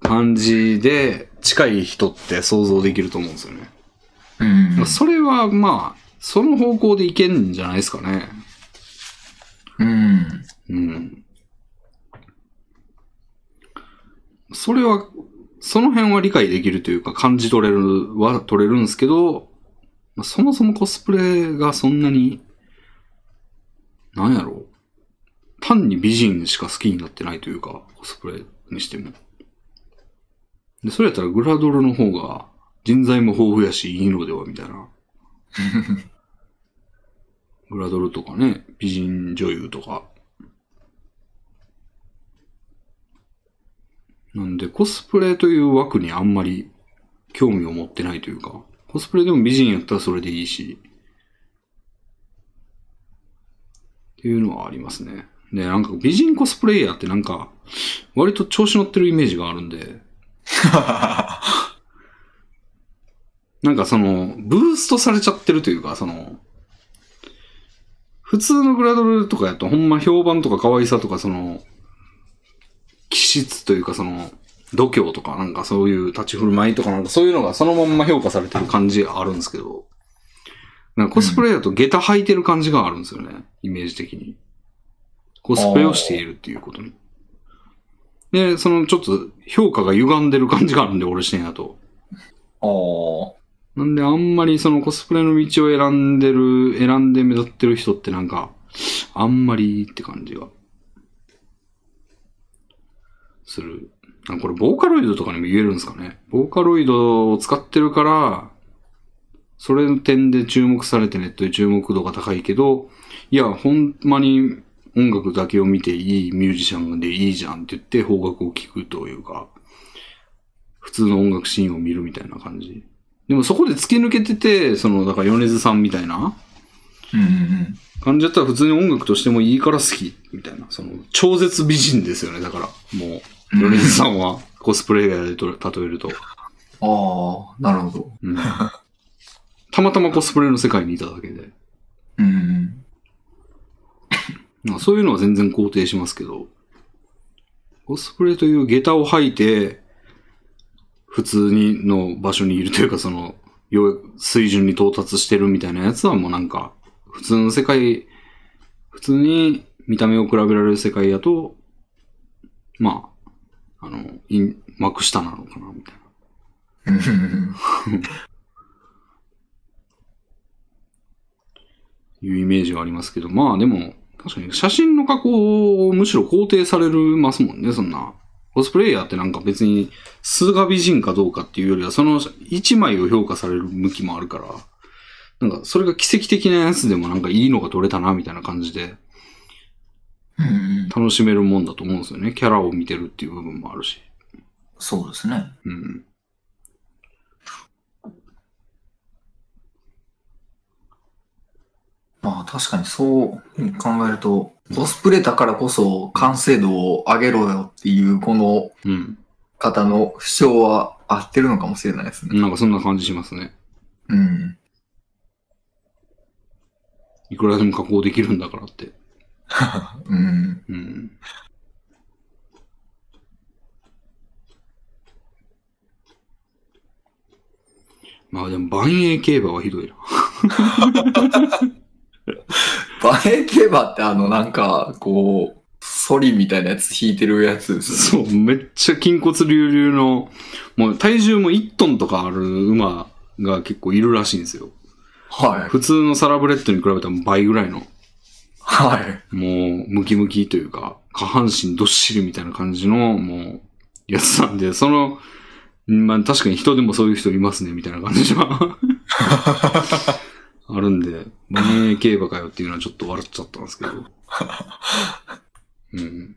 感じで近い人って想像できると思うんですよね。うん。それはまあ、その方向でいけんじゃないですかね。うん。うん。それは、その辺は理解できるというか感じ取れるは取れるんですけど、まあそもそもコスプレがそんなに、なんやろう。単に美人しか好きになってないというか、コスプレにしても。で、それやったらグラドルの方が人材も豊富やしいいのではみたいな。グラドルとかね、美人女優とか。なんで、コスプレという枠にあんまり興味を持ってないというか、コスプレでも美人やったらそれでいいし、っていうのはありますね。で、なんか美人コスプレイヤーってなんか、割と調子乗ってるイメージがあるんで、なんかその、ブーストされちゃってるというか、その、普通のグラドルとかやとほんま評判とか可愛さとかその、気質というかその、度胸とかなんかそういう立ち振る舞いとかなんかそういうのがそのまんま評価されてる感じあるんですけど、なんかコスプレだと下駄履いてる感じがあるんですよね、イメージ的に。コスプレをしているっていうことに。で、そのちょっと評価が歪んでる感じがあるんで、俺視点だと。ああ。なんであんまりそのコスプレの道を選んでる、選んで目立ってる人ってなんか、あんまりって感じが、する。あこれボーカロイドとかにも言えるんですかね。ボーカロイドを使ってるから、それの点で注目されてネットで注目度が高いけど、いや、ほんまに音楽だけを見ていいミュージシャンでいいじゃんって言って方角を聞くというか、普通の音楽シーンを見るみたいな感じ。でもそこで突き抜けてて、その、だから米津さんみたいなうんうん感じだったら普通に音楽としてもいいから好き、みたいな。その、超絶美人ですよね、だから。もう、米津さんはコスプレイヤーでと例えると。ああ、なるほど。うんたまたまコスプレの世界にいただけで。うんうん。まあそういうのは全然肯定しますけど、コスプレという下駄を履いて、普通にの場所にいるというか、その、よう水準に到達してるみたいなやつはもうなんか、普通の世界、普通に見た目を比べられる世界やと、まあ、あの、イン幕下なのかな、みたいな。いうイメージがありますけど、まあでも、確かに写真の加工をむしろ肯定されるますもんね、そんな。コスプレイヤーってなんか別に素が美人かどうかっていうよりは、その一枚を評価される向きもあるから、なんかそれが奇跡的なやつでもなんかいいのが撮れたな、みたいな感じで。楽しめるもんだと思うんですよね。キャラを見てるっていう部分もあるし。そうですね。うん。まあ確かにそう考えると、コスプレだからこそ完成度を上げろよっていうこのうん。方の主張は合ってるのかもしれないですね。なんかそんな感じしますね。うん。いくらでも加工できるんだからって。うん。うん。まあでも万栄競馬はひどいな。バレー競馬ってあのなんか、こう、ソリみたいなやつ引いてるやつですよね。そう、めっちゃ筋骨隆々の、もう体重も1トンとかある馬が結構いるらしいんですよ。はい。普通のサラブレッドに比べたら倍ぐらいの、はい。もうムキムキというか、下半身どっしりみたいな感じの、もう、やつなんで、その、まあ確かに人でもそういう人いますね、みたいな感じはあるんで、万栄競馬かよっていうのはちょっと笑っちゃったんですけど。うん。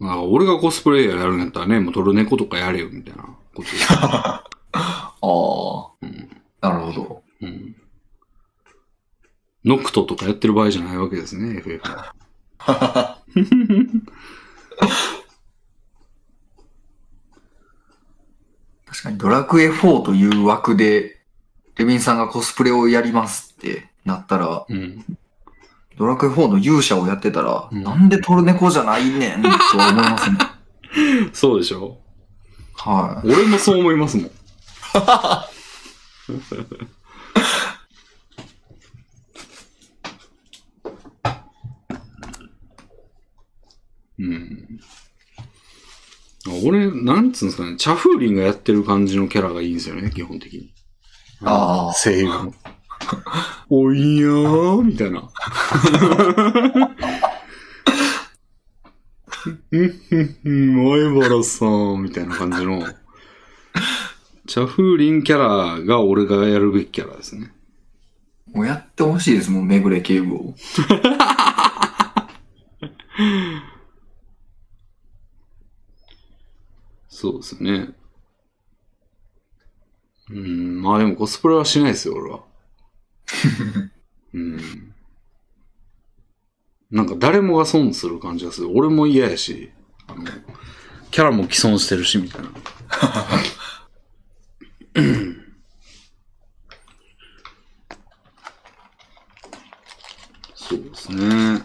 まあ、俺がコスプレイヤーやるんやったらね、もうトルネコとかやれよ、みたいなこと。ああ、うん。なるほど。うん。ノクトとかやってる場合じゃないわけですね、FF は。確かにドラクエ4という枠で、レビンさんがコスプレをやりますってなったら、うん。ドラクエ4の勇者をやってたら、うんなんでトルネコじゃないねんとは思いますね。そうでしょは俺もそう思いますもん。うん。あ俺、なんつうんですかね、チャフーリンがやってる感じのキャラがいいんですよね、基本的に。あー声優の。おいやー、みたいな。うんふんふん、前原さん、みたいな感じの。チャフーリンキャラが俺がやるべきキャラですね。い。もうやってほしいですもん、めぐれ警部を。そうですね。うん、まあでもコスプレはしないですよ、俺は。うん。なんか誰もが損する感じがする。俺も嫌やし、あの、キャラも既存してるし、みたいな。そうですね。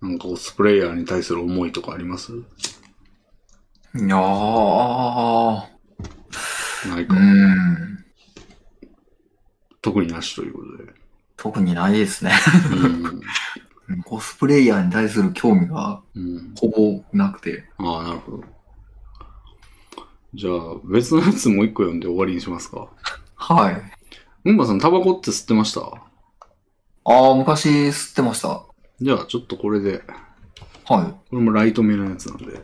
なんかオスプレイヤーに対する思いとかあります？いやー。ないか。うん。特になしということで。特にないですね。うんコスプレイヤーに対する興味がうん。ほぼなくて。ああ、なるほど。じゃあ、別のやつもう一個読んで終わりにしますか。はい。うんばさん、タバコって吸ってました？ああ、昔吸ってました。はじゃあ、ちょっとこれで、い。これもライトめのやつなんで。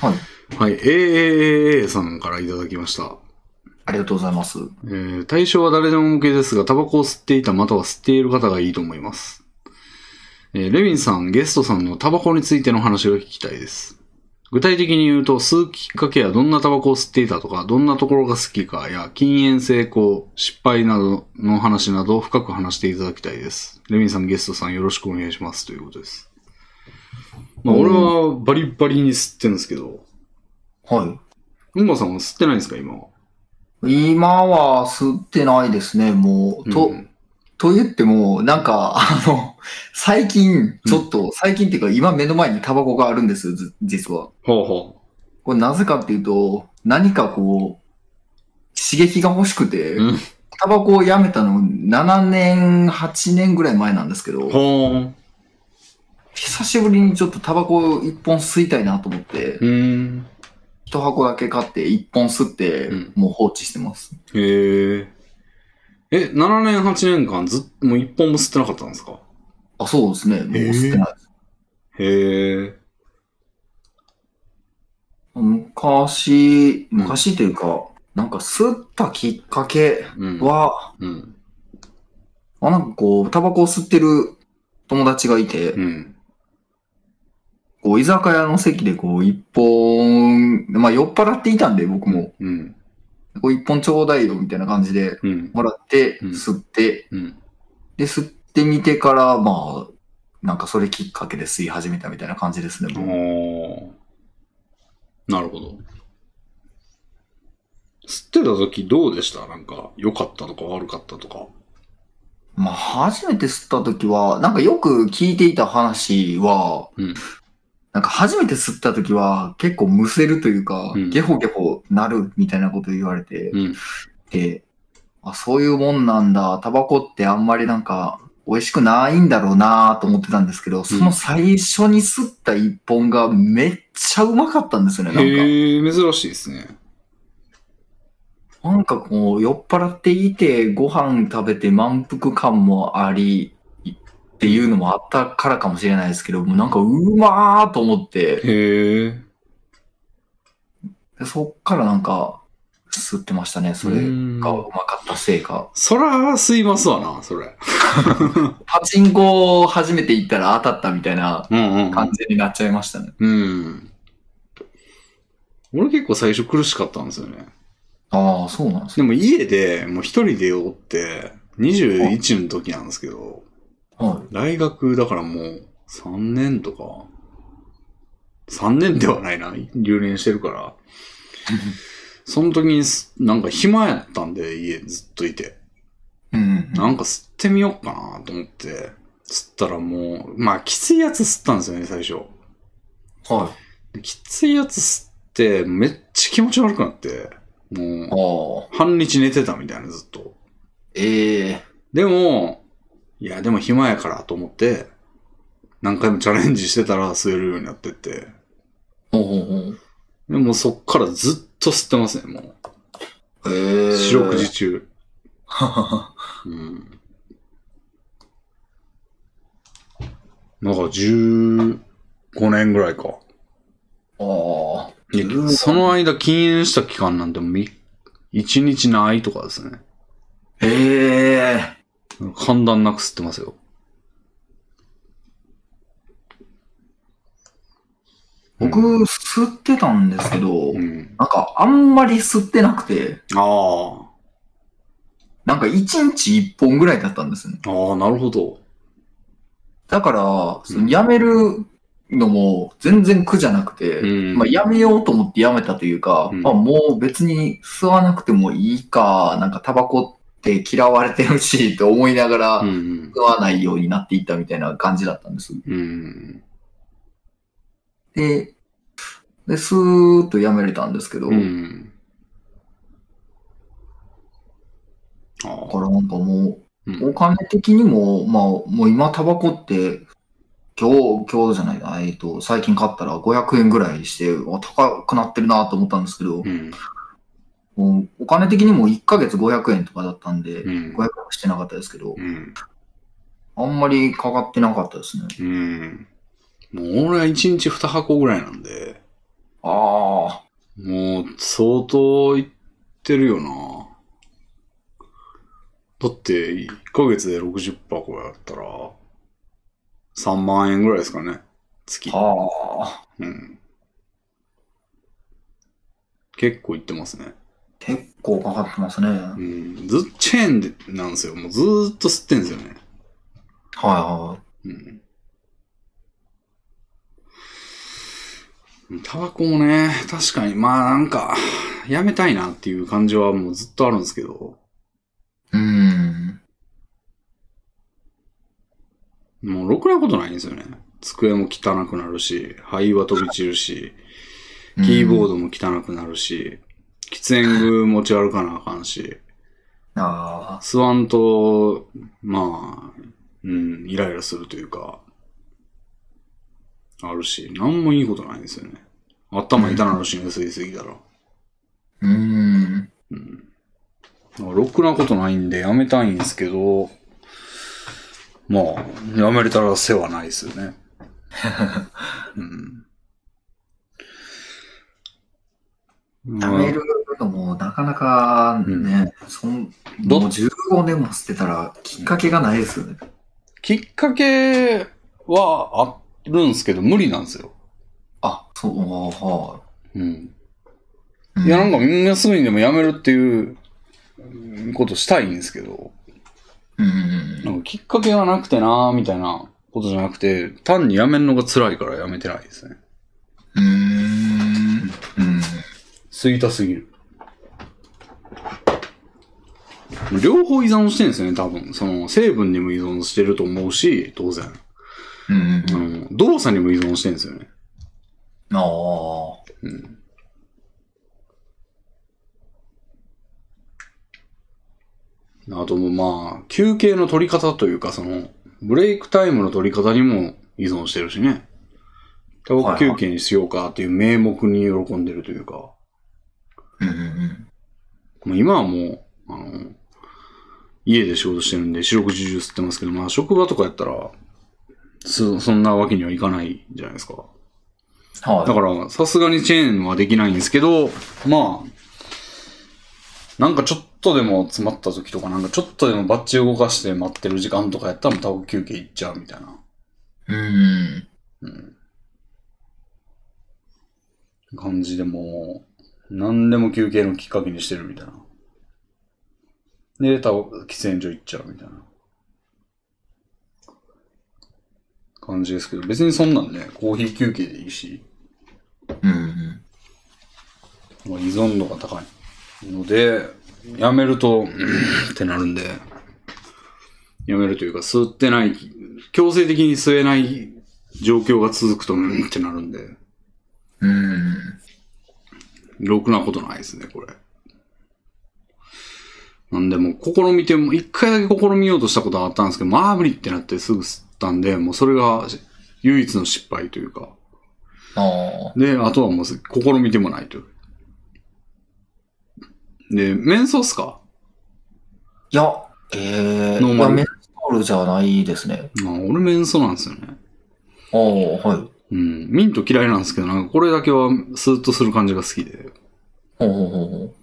はい。はい、AAA さんからいただきました。ありがとうございます。えー対象は誰でも向けですが、タバコを吸っていたまたは吸っている方がいいと思います。えーレビンさん、ゲストさんのタバコについての話が聞きたいです。具体的に言うと、吸うきっかけやどんなタバコを吸っていたとか、どんなところが好きかや、禁煙成功、失敗などの話などを深く話していただきたいです。レビンさん、ゲストさんよろしくお願いしますということです。まあ、俺はバリバリに吸ってるんですけど、はうんばさんは吸ってないんですか、今は？い。今は吸ってないですね、もう。と、うんと言っても、なんか、あの、最近、ちょっと、最近っていうか、今目の前にタバコがあるんです、ず実は。ほうほこれなぜかっていうと、何かこう、刺激が欲しくて、うんタバコをやめたの7年、8年ぐらい前なんですけど。久しぶりにちょっとタバコ一本吸いたいなと思って、うーん。一箱だけ買って一本吸ってうん、もう放置してます。へえ。え、7年、8年間ずっと、もう一本も吸ってなかったんですか？あ、そうですね。もう吸ってないです。へえ。昔、うん昔というか、なんか吸ったきっかけうん。は、うん。あなんかこう、タバコを吸ってる友達がいて、うん。こう、居酒屋の席でこう、一本、まあ酔っ払っていたんで、僕も、うん。こう一本ちょうだいよ、みたいな感じで、うん。もらって、うん吸って、うん。で、吸ってみてから、まあ、なんかそれきっかけで吸い始めたみたいな感じですね、もう。なるほど。吸ってた時どうでした？なんか、良かったとか悪かったとか。まあ、初めて吸った時は、なんかよく聞いていた話は、うんなんか初めて吸った時は結構むせるというか、うんゲホゲホなるみたいなこと言われて、うん。で、あ、そういうもんなんだ、タバコってあんまりなんか美味しくないんだろうなと思ってたんですけど、その最初に吸った一本がめっちゃうまかったんですよね、なんか。珍しいですね。なんかこう、酔っ払っていて、ご飯食べて満腹感もあり、っていうのもあったからかもしれないですけど、もうなんかうまーと思って、へえ。でそっからなんか、吸ってましたね。それがうまかったせいか。そら、吸いますわな、それ。パチンコ初めて行ったら当たったみたいなうんうん、うん。感じになっちゃいましたね。うん。俺結構最初苦しかったんですよね。ああ、そうなんですでも家でもう一人でおって、21の時なんですけど、ね。はい。大学だからもう3年とか、3年ではないな、留年してるから。その時にすなんか暇やったんで家ずっといて。うん。なんか吸ってみようかなと思って、吸ったらもう、まあきついやつ吸ったんですよね、最初。はできついやつ吸って、めっちゃ気持ち悪くなって、もい。う。半日寝てたみたいな、ずっと。ええでも、いや、でも暇やからと思って、何回もチャレンジしてたら吸えるようになってって。ほうほうほう。でもそっからずっと吸ってますね、もええう。四六時中。うん。なんか15年ぐらいか。ああ。その間禁煙した期間なんてもう1日ないとかですね。ええ寒暖なく吸ってますよ。僕、吸ってたんですけど、うん。なんかあんまり吸ってなくて、ああ。なんか一日一本ぐらいだったんですね。ああ、なるほど。だから、そのやめるのも全然苦じゃなくて、うん。まあ、やめようと思ってやめたというか、うんまあ、もう別に吸わなくてもいいか、なんかタバコって嫌われてるし、と思いながら、うん吸わないようになっていったみたいな感じだったんです。うん。で、で、スーッとやめれたんですけど、うん。あだあ。からなんかもうう、お金的にも、まあ、もう今タバコって、今日、今日じゃないな、えっと、最近買ったら500円ぐらいして、あ高くなってるなと思ったんですけど、うん。お金的にも1ヶ月500円とかだったんで、うん500円はしてなかったですけど、うん。ああんまりかかってなかったですね。うん。もう俺は1日2箱ぐらいなんで、ああ、もう相当いってるよな。だって、1ヶ月で60箱やったら、3万円ぐらいですかね。月。はあ、うん。結構いってますね。結構かかってますね。はいうん。ずっチェーンでなんですよ。もうずーっと吸ってんですよね。はうん。タバコもね、確かに、まあなんか、やめたいなっていう感じはもうずっとあるんですけど、い。うん。もうろくなことないんですよね。机も汚くなるし、灰は飛び散るし、キーボード。ドも汚くなるし、喫煙具持ち歩かなあかんし、ああ、吸わんと、まあ、うん、イライラするというか、あるし、なんもいいことないんですよね。頭痛なるしね、吸いすぎたら。うん。うん。ろくなことないんでやめたいんですけど、まあ、やめれたら世話ないですよね。うん。やめるのもなかなかね、そんどもう15年も捨てたらきっかけがないですよね。きっかけはあるんですけど、無理なんですよ。あ、そう、はうん。い。いや、なんかみんなすぐにでもやめるっていううんことしたいんですけど、うんうんなんかきっかけがなくてなーみたいなことじゃなくて、単にやめるのが辛いからやめてないですね。うん。うーん。うん。吸いたすぎる。両方依存してるんですよね、多分。その、成分にも依存してると思うし、当然。うんうんあの、動作にも依存してるんですよね。ああ。うん。あともまあ、休憩の取り方というか、その、ブレイクタイムの取り方にも依存してるしね。タバコ休憩にしようかっていう名目に喜んでるというか。うんうんうん。まあ今はもう、あの、家で仕事してるんで四六時中吸ってますけど、まあ職場とかやったら、そそんなわけにはいかないじゃないですか。はい。だから、さすがにチェーンはできないんですけど、まあ、なんかちょっとでも詰まった時とか、なんかちょっとでもバッチ動かして待ってる時間とかやったらもうタバコ休憩行っちゃうみたいな。うん。うん。感じでもう、何でも休憩のきっかけにしてるみたいな。で、タバコ喫煙所行っちゃうみたいな。感じですけど、別にそんなんね、コーヒー休憩でいいし、うんうん。まあ依存度が高いので、やめると、うんってなるんで、やめるというか、吸ってない、強制的に吸えない状況が続くと、うんってなるんで、うん。ろくなことないですね、これ。なんでもう、試みても、一回だけ試みようとしたことはあったんですけど、まあ無理ってなってすぐ吸ったんで、もうそれが唯一の失敗というか。ああ。で、あとはもう試みてもないという。で、メンソースか？いや、ええノーマルメンソールじゃないですね。まあ、俺メンソなんですよね。ああ、はい。うん。ミント嫌いなんですけど、なんかこれだけはスーッとする感じが好きで、ほうほうほうほ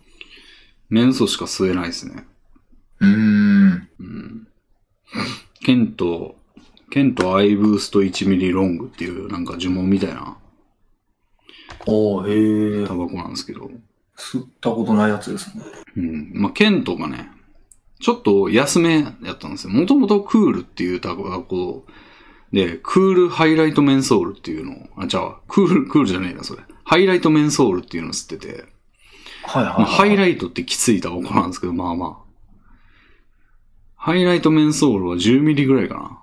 メンソしか吸えないですね。う。うーん。うん。ケント、ケントアイブースト1ミリロングっていうなんか呪文みたいなおー、へえタ。バコなんですけど、吸ったことないやつですね。うん。まあ、ケントがね、ちょっと安めやったんですよ。もともとクールっていうタバコで、クールハイライトメンソールっていうのを、あ、じゃあ、クール、クールじゃねえな、それ。ハイライトメンソールっていうのを吸ってて、はいはい、まあ、ハイイライトってきついタバコなんですけど、まあまあ。ハイライトメンソールは10ミリぐらいかな。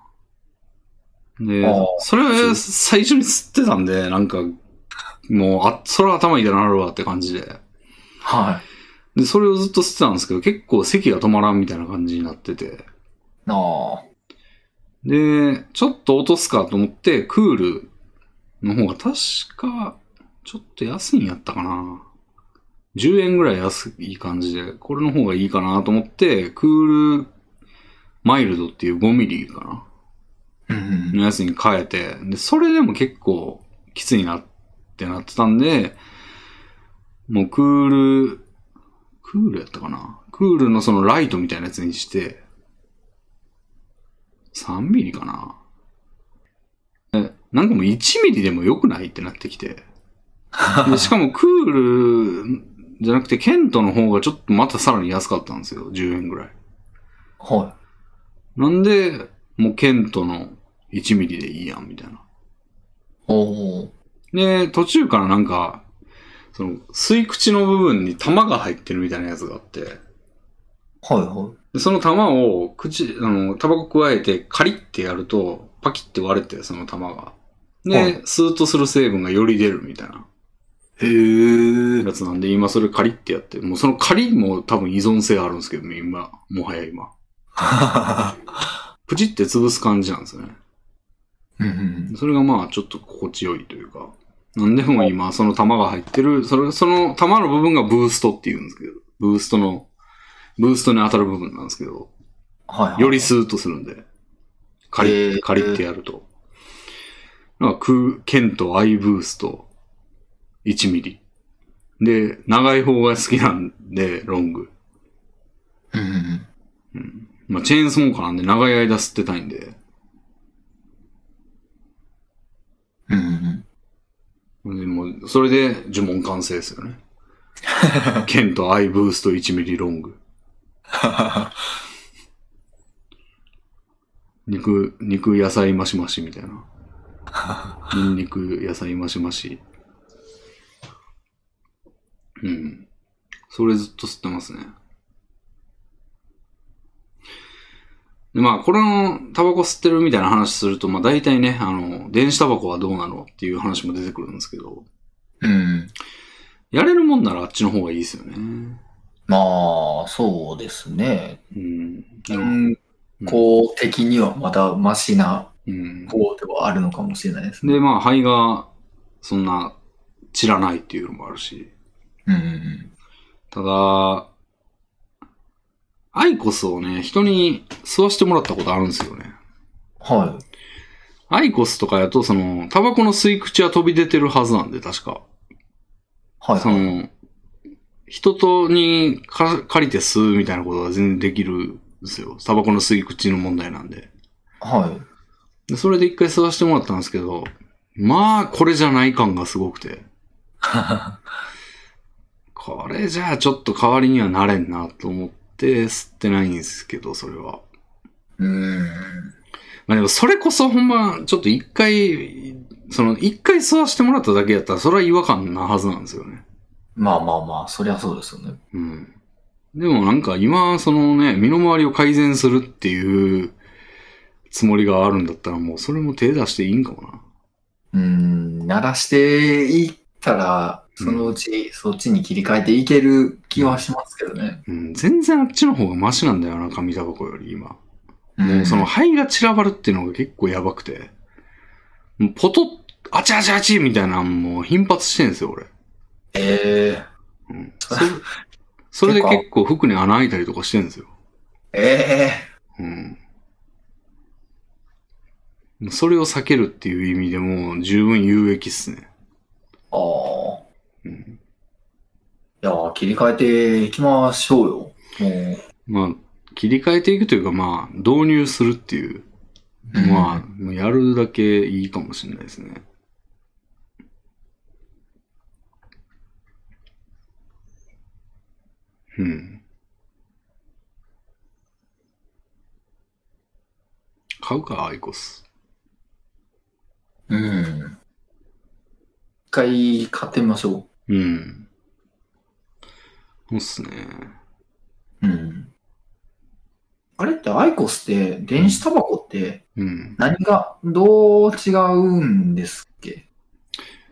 でそれは最初に吸ってたんで、なんか、もう、あ、それは頭痛くなるわって感じで。はい。で、それをずっと吸ってたんですけど、結構咳が止まらんみたいな感じになってて。ああ。で、ちょっと落とすかと思って、クールの方が確か、ちょっと安いんやったかな。10円ぐらい安い感じで、これの方がいいかなと思って、クールマイルドっていう5ミリかな。うんのやつに変えて、で、それでも結構きついなってなってたんで、もうクール、クールやったかなクールのそのライトみたいなやつにして、3ミリかなえなんかもう1ミリでも良くないってなってきて。でしかもクールじゃなくてケントの方がちょっとまたさらに安かったんですよ。10円ぐらい。はなんで、もうケントの1ミリでいいやん、みたいな。い。おー。で、途中からなんか、その、吸い口の部分に玉が入ってるみたいなやつがあって、はいはでその玉を口、あの、タバコ加えてカリッてやると、パキッて割れて、その玉が。で、はいスーッとする成分がより出るみたいな。い。へえ。やつなんで、今それカリってやって、もうそのカリも多分依存性あるんですけどね、今、もはや今。プチって潰す感じなんですよね。うんうんそれがまあちょっと心地よいというか。なんでも今その玉が入ってる、それ、その玉の部分がブーストって言うんですけど、ブーストの、ブーストに当たる部分なんですけど、はいはい。よりスーッとするんで、カリッ、カリッてやると。なんか、クー、ケント、アイブースト、1ミリ。で、長い方が好きなんで、ロング。うんうんうん。まあ、チェーンスモーカーなんで長い間吸ってたいんで、うん。うんうんでもうそれで呪文完成ですよね。ケント、アイブースト1ミリロング。肉、肉野菜マシマシみたいな。ニンニク野菜マシマシ。うん。それずっと吸ってますね。で、まあ、これのタバコ吸ってるみたいな話すると、まあ大体ね、あの、電子タバコはどうなのっていう話も出てくるんですけど、うん。やれるもんならあっちの方がいいですよね。まあ、そうですね。うん。健康的にはまだマシなうん。方ではあるのかもしれないですね。で、まあ、肺がそんな散らないっていうのもあるし。うんうんただ、アイコスをね、人に吸わしてもらったことあるんですよね。うん。はい。アイコスとかやと、その、タバコの吸い口は飛び出てるはずなんで、確か。はいはい。その、人とにか借りて吸うみたいなことが全然できるんですよ。タバコの吸い口の問題なんで。はい。でそれで一回吸わせてもらったんですけど、まあ、これじゃない感がすごくて。これじゃあちょっと代わりにはなれんなと思って吸ってないんですけど、それは。うん。まあでもそれこそほんま、ちょっと一回、その一回吸わせてもらっただけやったら、それは違和感なはずなんですよね。まあまあまあ、そりゃそうですよね。うん。でもなんか今、そのね、身の回りを改善するっていうつもりがあるんだったら、もうそれも手出していいんかもな。うん。鳴らしていったら、そのうちそっちに切り替えていける気はしますけどね。うん、全然あっちの方がマシなんだよな、紙タバコより今。うんもうその肺が散らばるっていうのが結構やばくて。ポトッ、あちあちあちみたいなのもう頻発してんですよ、俺。えうん。それで結構服に穴開いたりとかしてんですよ。ええうん。それを避けるっていう意味でも十分有益っすね。ああ。うん。いやー、切り替えていきましょうよ。もう。まあ、切り替えていくというか、まあ、導入するっていう。まあ、やるだけいいかもしれないですね。うん。買うか、アイコス。うん。一回買ってみましょうん。そうっすね。う。うん。あれってアイコスって、電子タバコってうん。何が、どう違うんですっけ？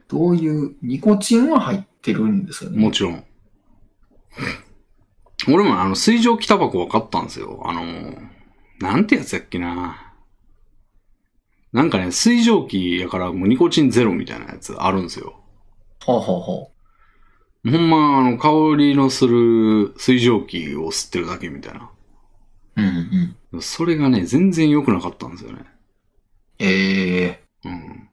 どういう、ニコチンは入ってるんですよね？もちろん。俺もあの、水蒸気タバコ分かったんですよ。あの、なんてやつやっけな。なんかね、水蒸気やからもうニコチンゼロみたいなやつあるんですよ。はあ、はあはあ、ほんま、あの、香りのする水蒸気を吸ってるだけみたいな。うんうん。それがね、全然良くなかったんですよね。ええうん。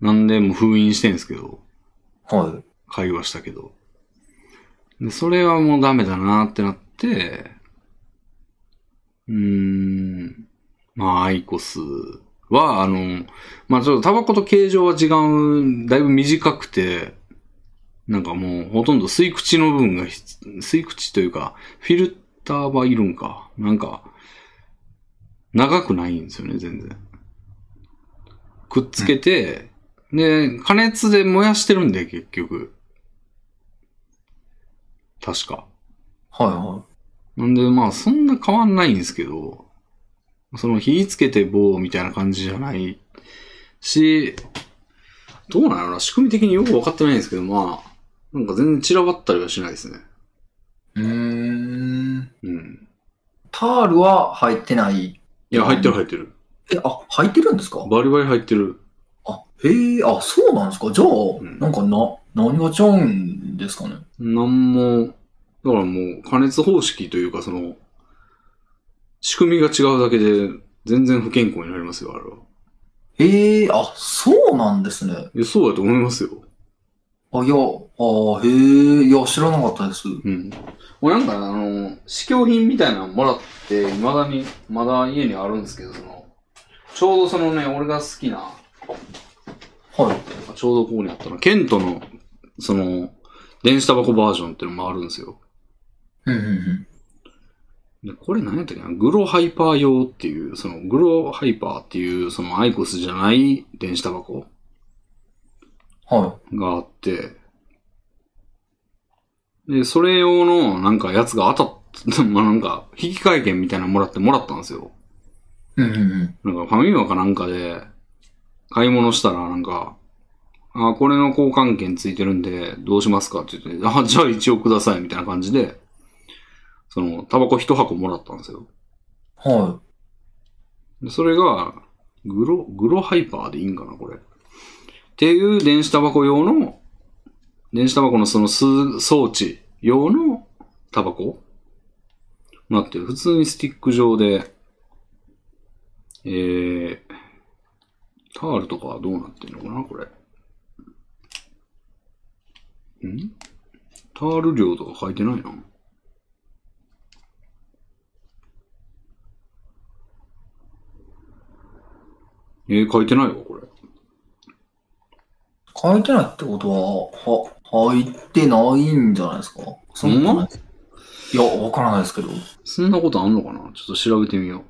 なんで、もう封印してんですけど、はい。会話したけど。で、それはもうダメだなってなって、うーん、まあ、アイコスは、あの、まあちょっとタバコと形状は違う、だいぶ短くて、なんかもうほとんど吸い口の部分がひ、吸い口というか、フィルターはいるんか。なんか、長くないんですよね、全然。くっつけて、で、加熱で燃やしてるんで、結局。確か。はいはなんで、まあ、そんな変わんないんですけど、その火つけて棒みたいな感じじゃないし、どうなのな仕組み的によくわかってないんですけど、まあ、なんか全然散らばったりはしないですね。い。うーん。うん。タールは入ってない？いや、入ってる入ってる。え、あ、入ってるんですか？バリバリ入ってる。あ、へえ、あ、そうなんですか？じゃあ、んなんかな、何がちゃうんですかね？なんも、だからもう加熱方式というかその、仕組みが違うだけで全然不健康になりますよ、あれは。へえ、あ、そうなんですね。いや、そうだと思いますよ。あ、いや、あ、へえ、いや、知らなかったです。うん。俺なんかあの、試供品みたいなのもらって、未だに、まだ家にあるんですけど、その、ちょうどそのね、俺が好きな、はい。あちょうどここにあったの、ケントの、その、電子タバコバージョンっていうのもあるんですよ。うんうんうん。で、これ何やったっけな？グロハイパー用っていう、そのグロハイパーっていう、そのアイコスじゃない電子タバコはがあって、で、それ用のなんかやつが当たっ、まあなんか、引換券みたいなのもらってもらったんですよ。い。うんうんうん。なんかファミマかなんかで、買い物したらなんか、あ、これの交換券ついてるんで、どうしますかって言って、あ、じゃあ一応くださいみたいな感じで、その、タバコ一箱もらったんですよ。はでそれが、グロ、グロハイパーでいいんかな、これ。っていう電子タバコ用の、電子タバコのその吸う装置用のタバコ？なってる。普通にスティック状で、えー、タールとかはどうなってんのかな、これ。ん？タール量とか書いてないな。えー、書いてないわ、これ。い。書いてないってことは、は、入ってないんじゃないですか？そんほんま？いや、わからないですけど。そんなことあんのかな？ちょっと調べてみよう。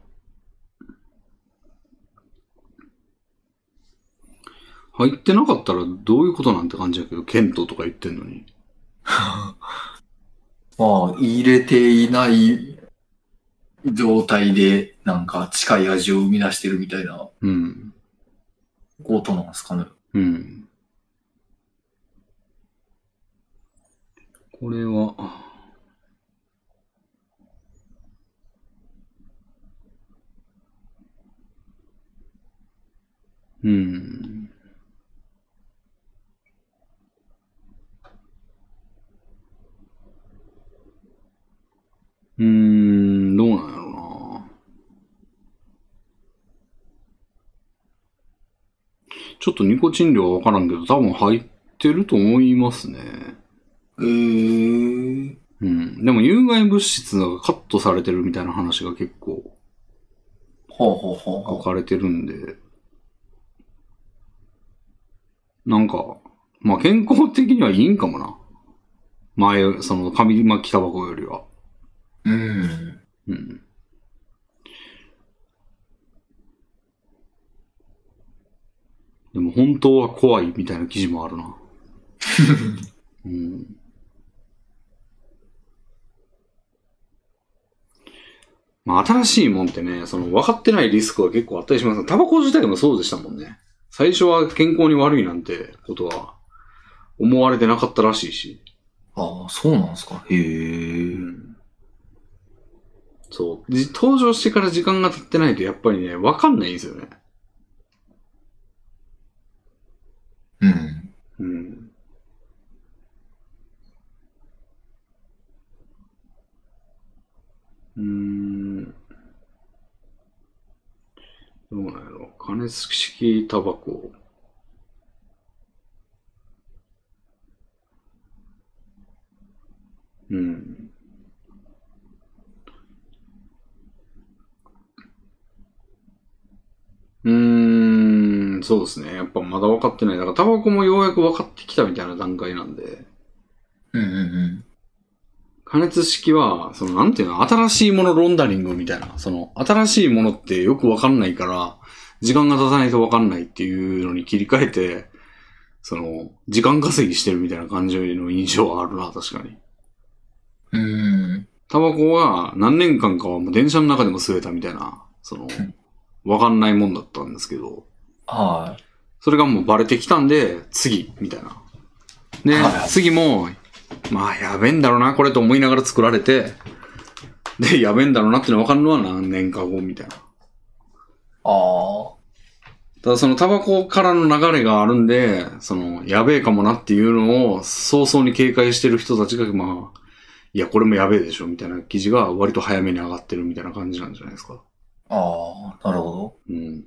入ってなかったらどういうことなんて感じやけど、ケントとか言ってんのに。まあ、入れていない状態で、なんか近い味を生み出してるみたいなうん。ことなんですかね。うん。これは、うん。うーん、どうなんやろな。ちょっとニコチン量はわからんけど、多分入ってると思いますね。えー、うん。でも有害物質がカットされてるみたいな話が結構ほうほうほう書。かれてるんで、なんか、まあ健康的にはいいんかもな。前、その紙巻きタバコよりは。うん。うん。でも本当は怖いみたいな記事もあるな。うん。まあ、新しいもんってね、その分かってないリスクは結構あったりします。タバコ自体もそうでしたもんね。最初は健康に悪いなんてことは思われてなかったらしいし。ああ、そうなんですか。へうえ。ん。そう。じ登場してから時間が経ってないとやっぱりね、分かんないんですよね。うん。うん。うーん。どうなんやろ。加熱式タバコ。うん。うーん、そうですね。やっぱまだ分かってない。だからタバコもようやく分かってきたみたいな段階なんで。うんうんうん。加熱式は、その、なんていうの、新しいものロンダリングみたいな、その、新しいものってよくわかんないから、時間が経たないとわかんないっていうのに切り替えて、その、時間稼ぎしてるみたいな感じの印象はあるな、確かに。うん。タバコは何年間かはもう電車の中でも吸えたみたいな、その、わかんないもんだったんですけど、はそれがもうバレてきたんで、次、みたいな。で、はい次も、まあ、やべえんだろうな、これと思いながら作られて、で、やべえんだろうなっての分かるのは何年か後みたいな。い。ああ。ただそのタバコからの流れがあるんで、その、やべえかもなっていうのを早々に警戒してる人たちが、まあ、いや、これもやべえでしょ、みたいな記事が割と早めに上がってるみたいな感じなんじゃないですか。ああ、なるほど。うん。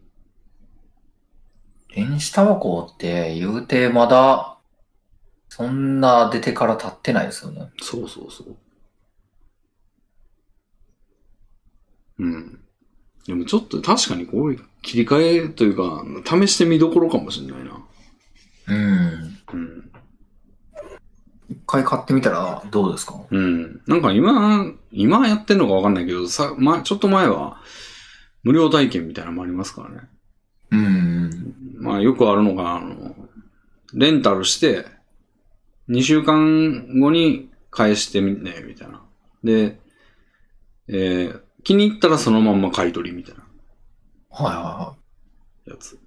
電子タバコって言うてまだ、そんな出てから経ってないですよね。そうそうそう。うん。でもちょっと確かにこういう切り替えというか、試してみどころかもしれないな。うん。うん。一回買ってみたらどうですか？うん。なんか今、今やってんのかわかんないけど、さ、ま、ちょっと前は、無料体験みたいなのもありますからね。うん。まあよくあるのが、あの、レンタルして、2週間後に返してみね、みたいな。で、えー気に入ったらそのまんま買い取りみたいなはいはやつ。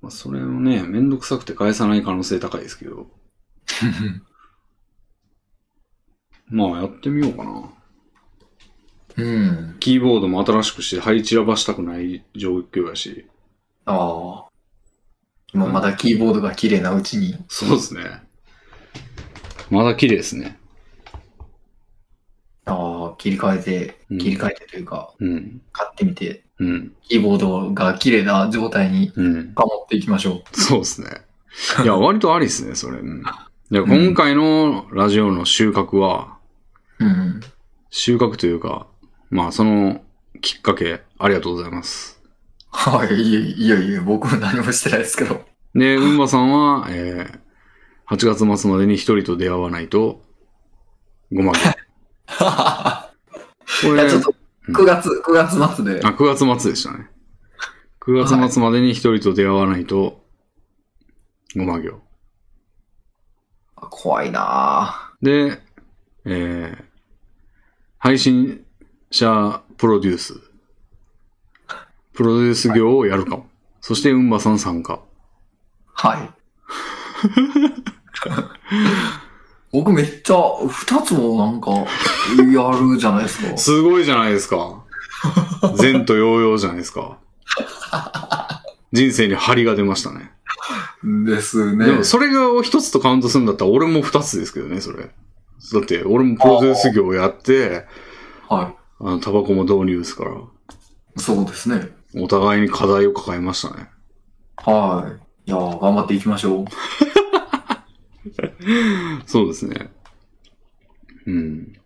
まあそれをね、めんどくさくて返さない可能性高いですけど、いはい。まあやってみようかな。うん。キーボードも新しくして配置散らばしたくない状況やし。ああ。今まだキーボードが綺麗なうちに。そうですね。まだ綺麗ですね。ああ、切り替えて、うん切り替えてというか、うん。買ってみて、うん。キーボードが綺麗な状態にうん。保っていきましょそうですね。いや、割とありですね、それ。うん、で今回のラジオの収穫は、う。うん。収穫というか、まあ、そのきっかけ、ありがとうございます。はい、いえいえいえ、僕何もしてないですけど。で、うんばさんは、えー、8月末までに一人と出会わないと、ごまけ。こいや、ちょっと、うん9月、9月末で。あ、9月末でしたね。9月末までに一人と出会わないと、ごま行。怖いなで、えー、配信者プロデュース。プロデュース業をやるかも。そして、うんばさん参加。ぁはい。僕めっちゃ、二つもなんか、やるじゃないですか。すごいじゃないですか。前途洋々じゃないですか。人生に張りが出ましたね。ですね。でも、それが一つとカウントするんだったら、俺も二つですけどね、それ。だって、俺もプロデュース業をやって、はあの、タバコも導入ですから、い。そうですね。お互いに課題を抱えましたね。はい。いやー頑張っていきましょう。そうですね。うん。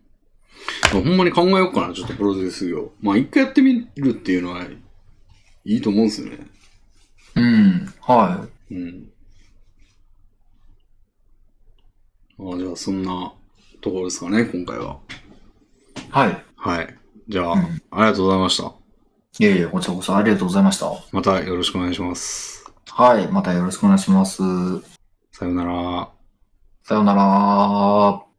ほんまに考えようかな、ちょっとプロデュース業。まあ、一回やってみるっていうのは、いいと思うんですよね。うん。はうん。あじゃあ、そんなところですかね、今回は。い。はい。はい。じゃあ、うんありがとうございました。いえいえ、こちらこそありがとうございました。またよろしくお願いします。はい。またよろしくお願いします。さよなら。さようなら。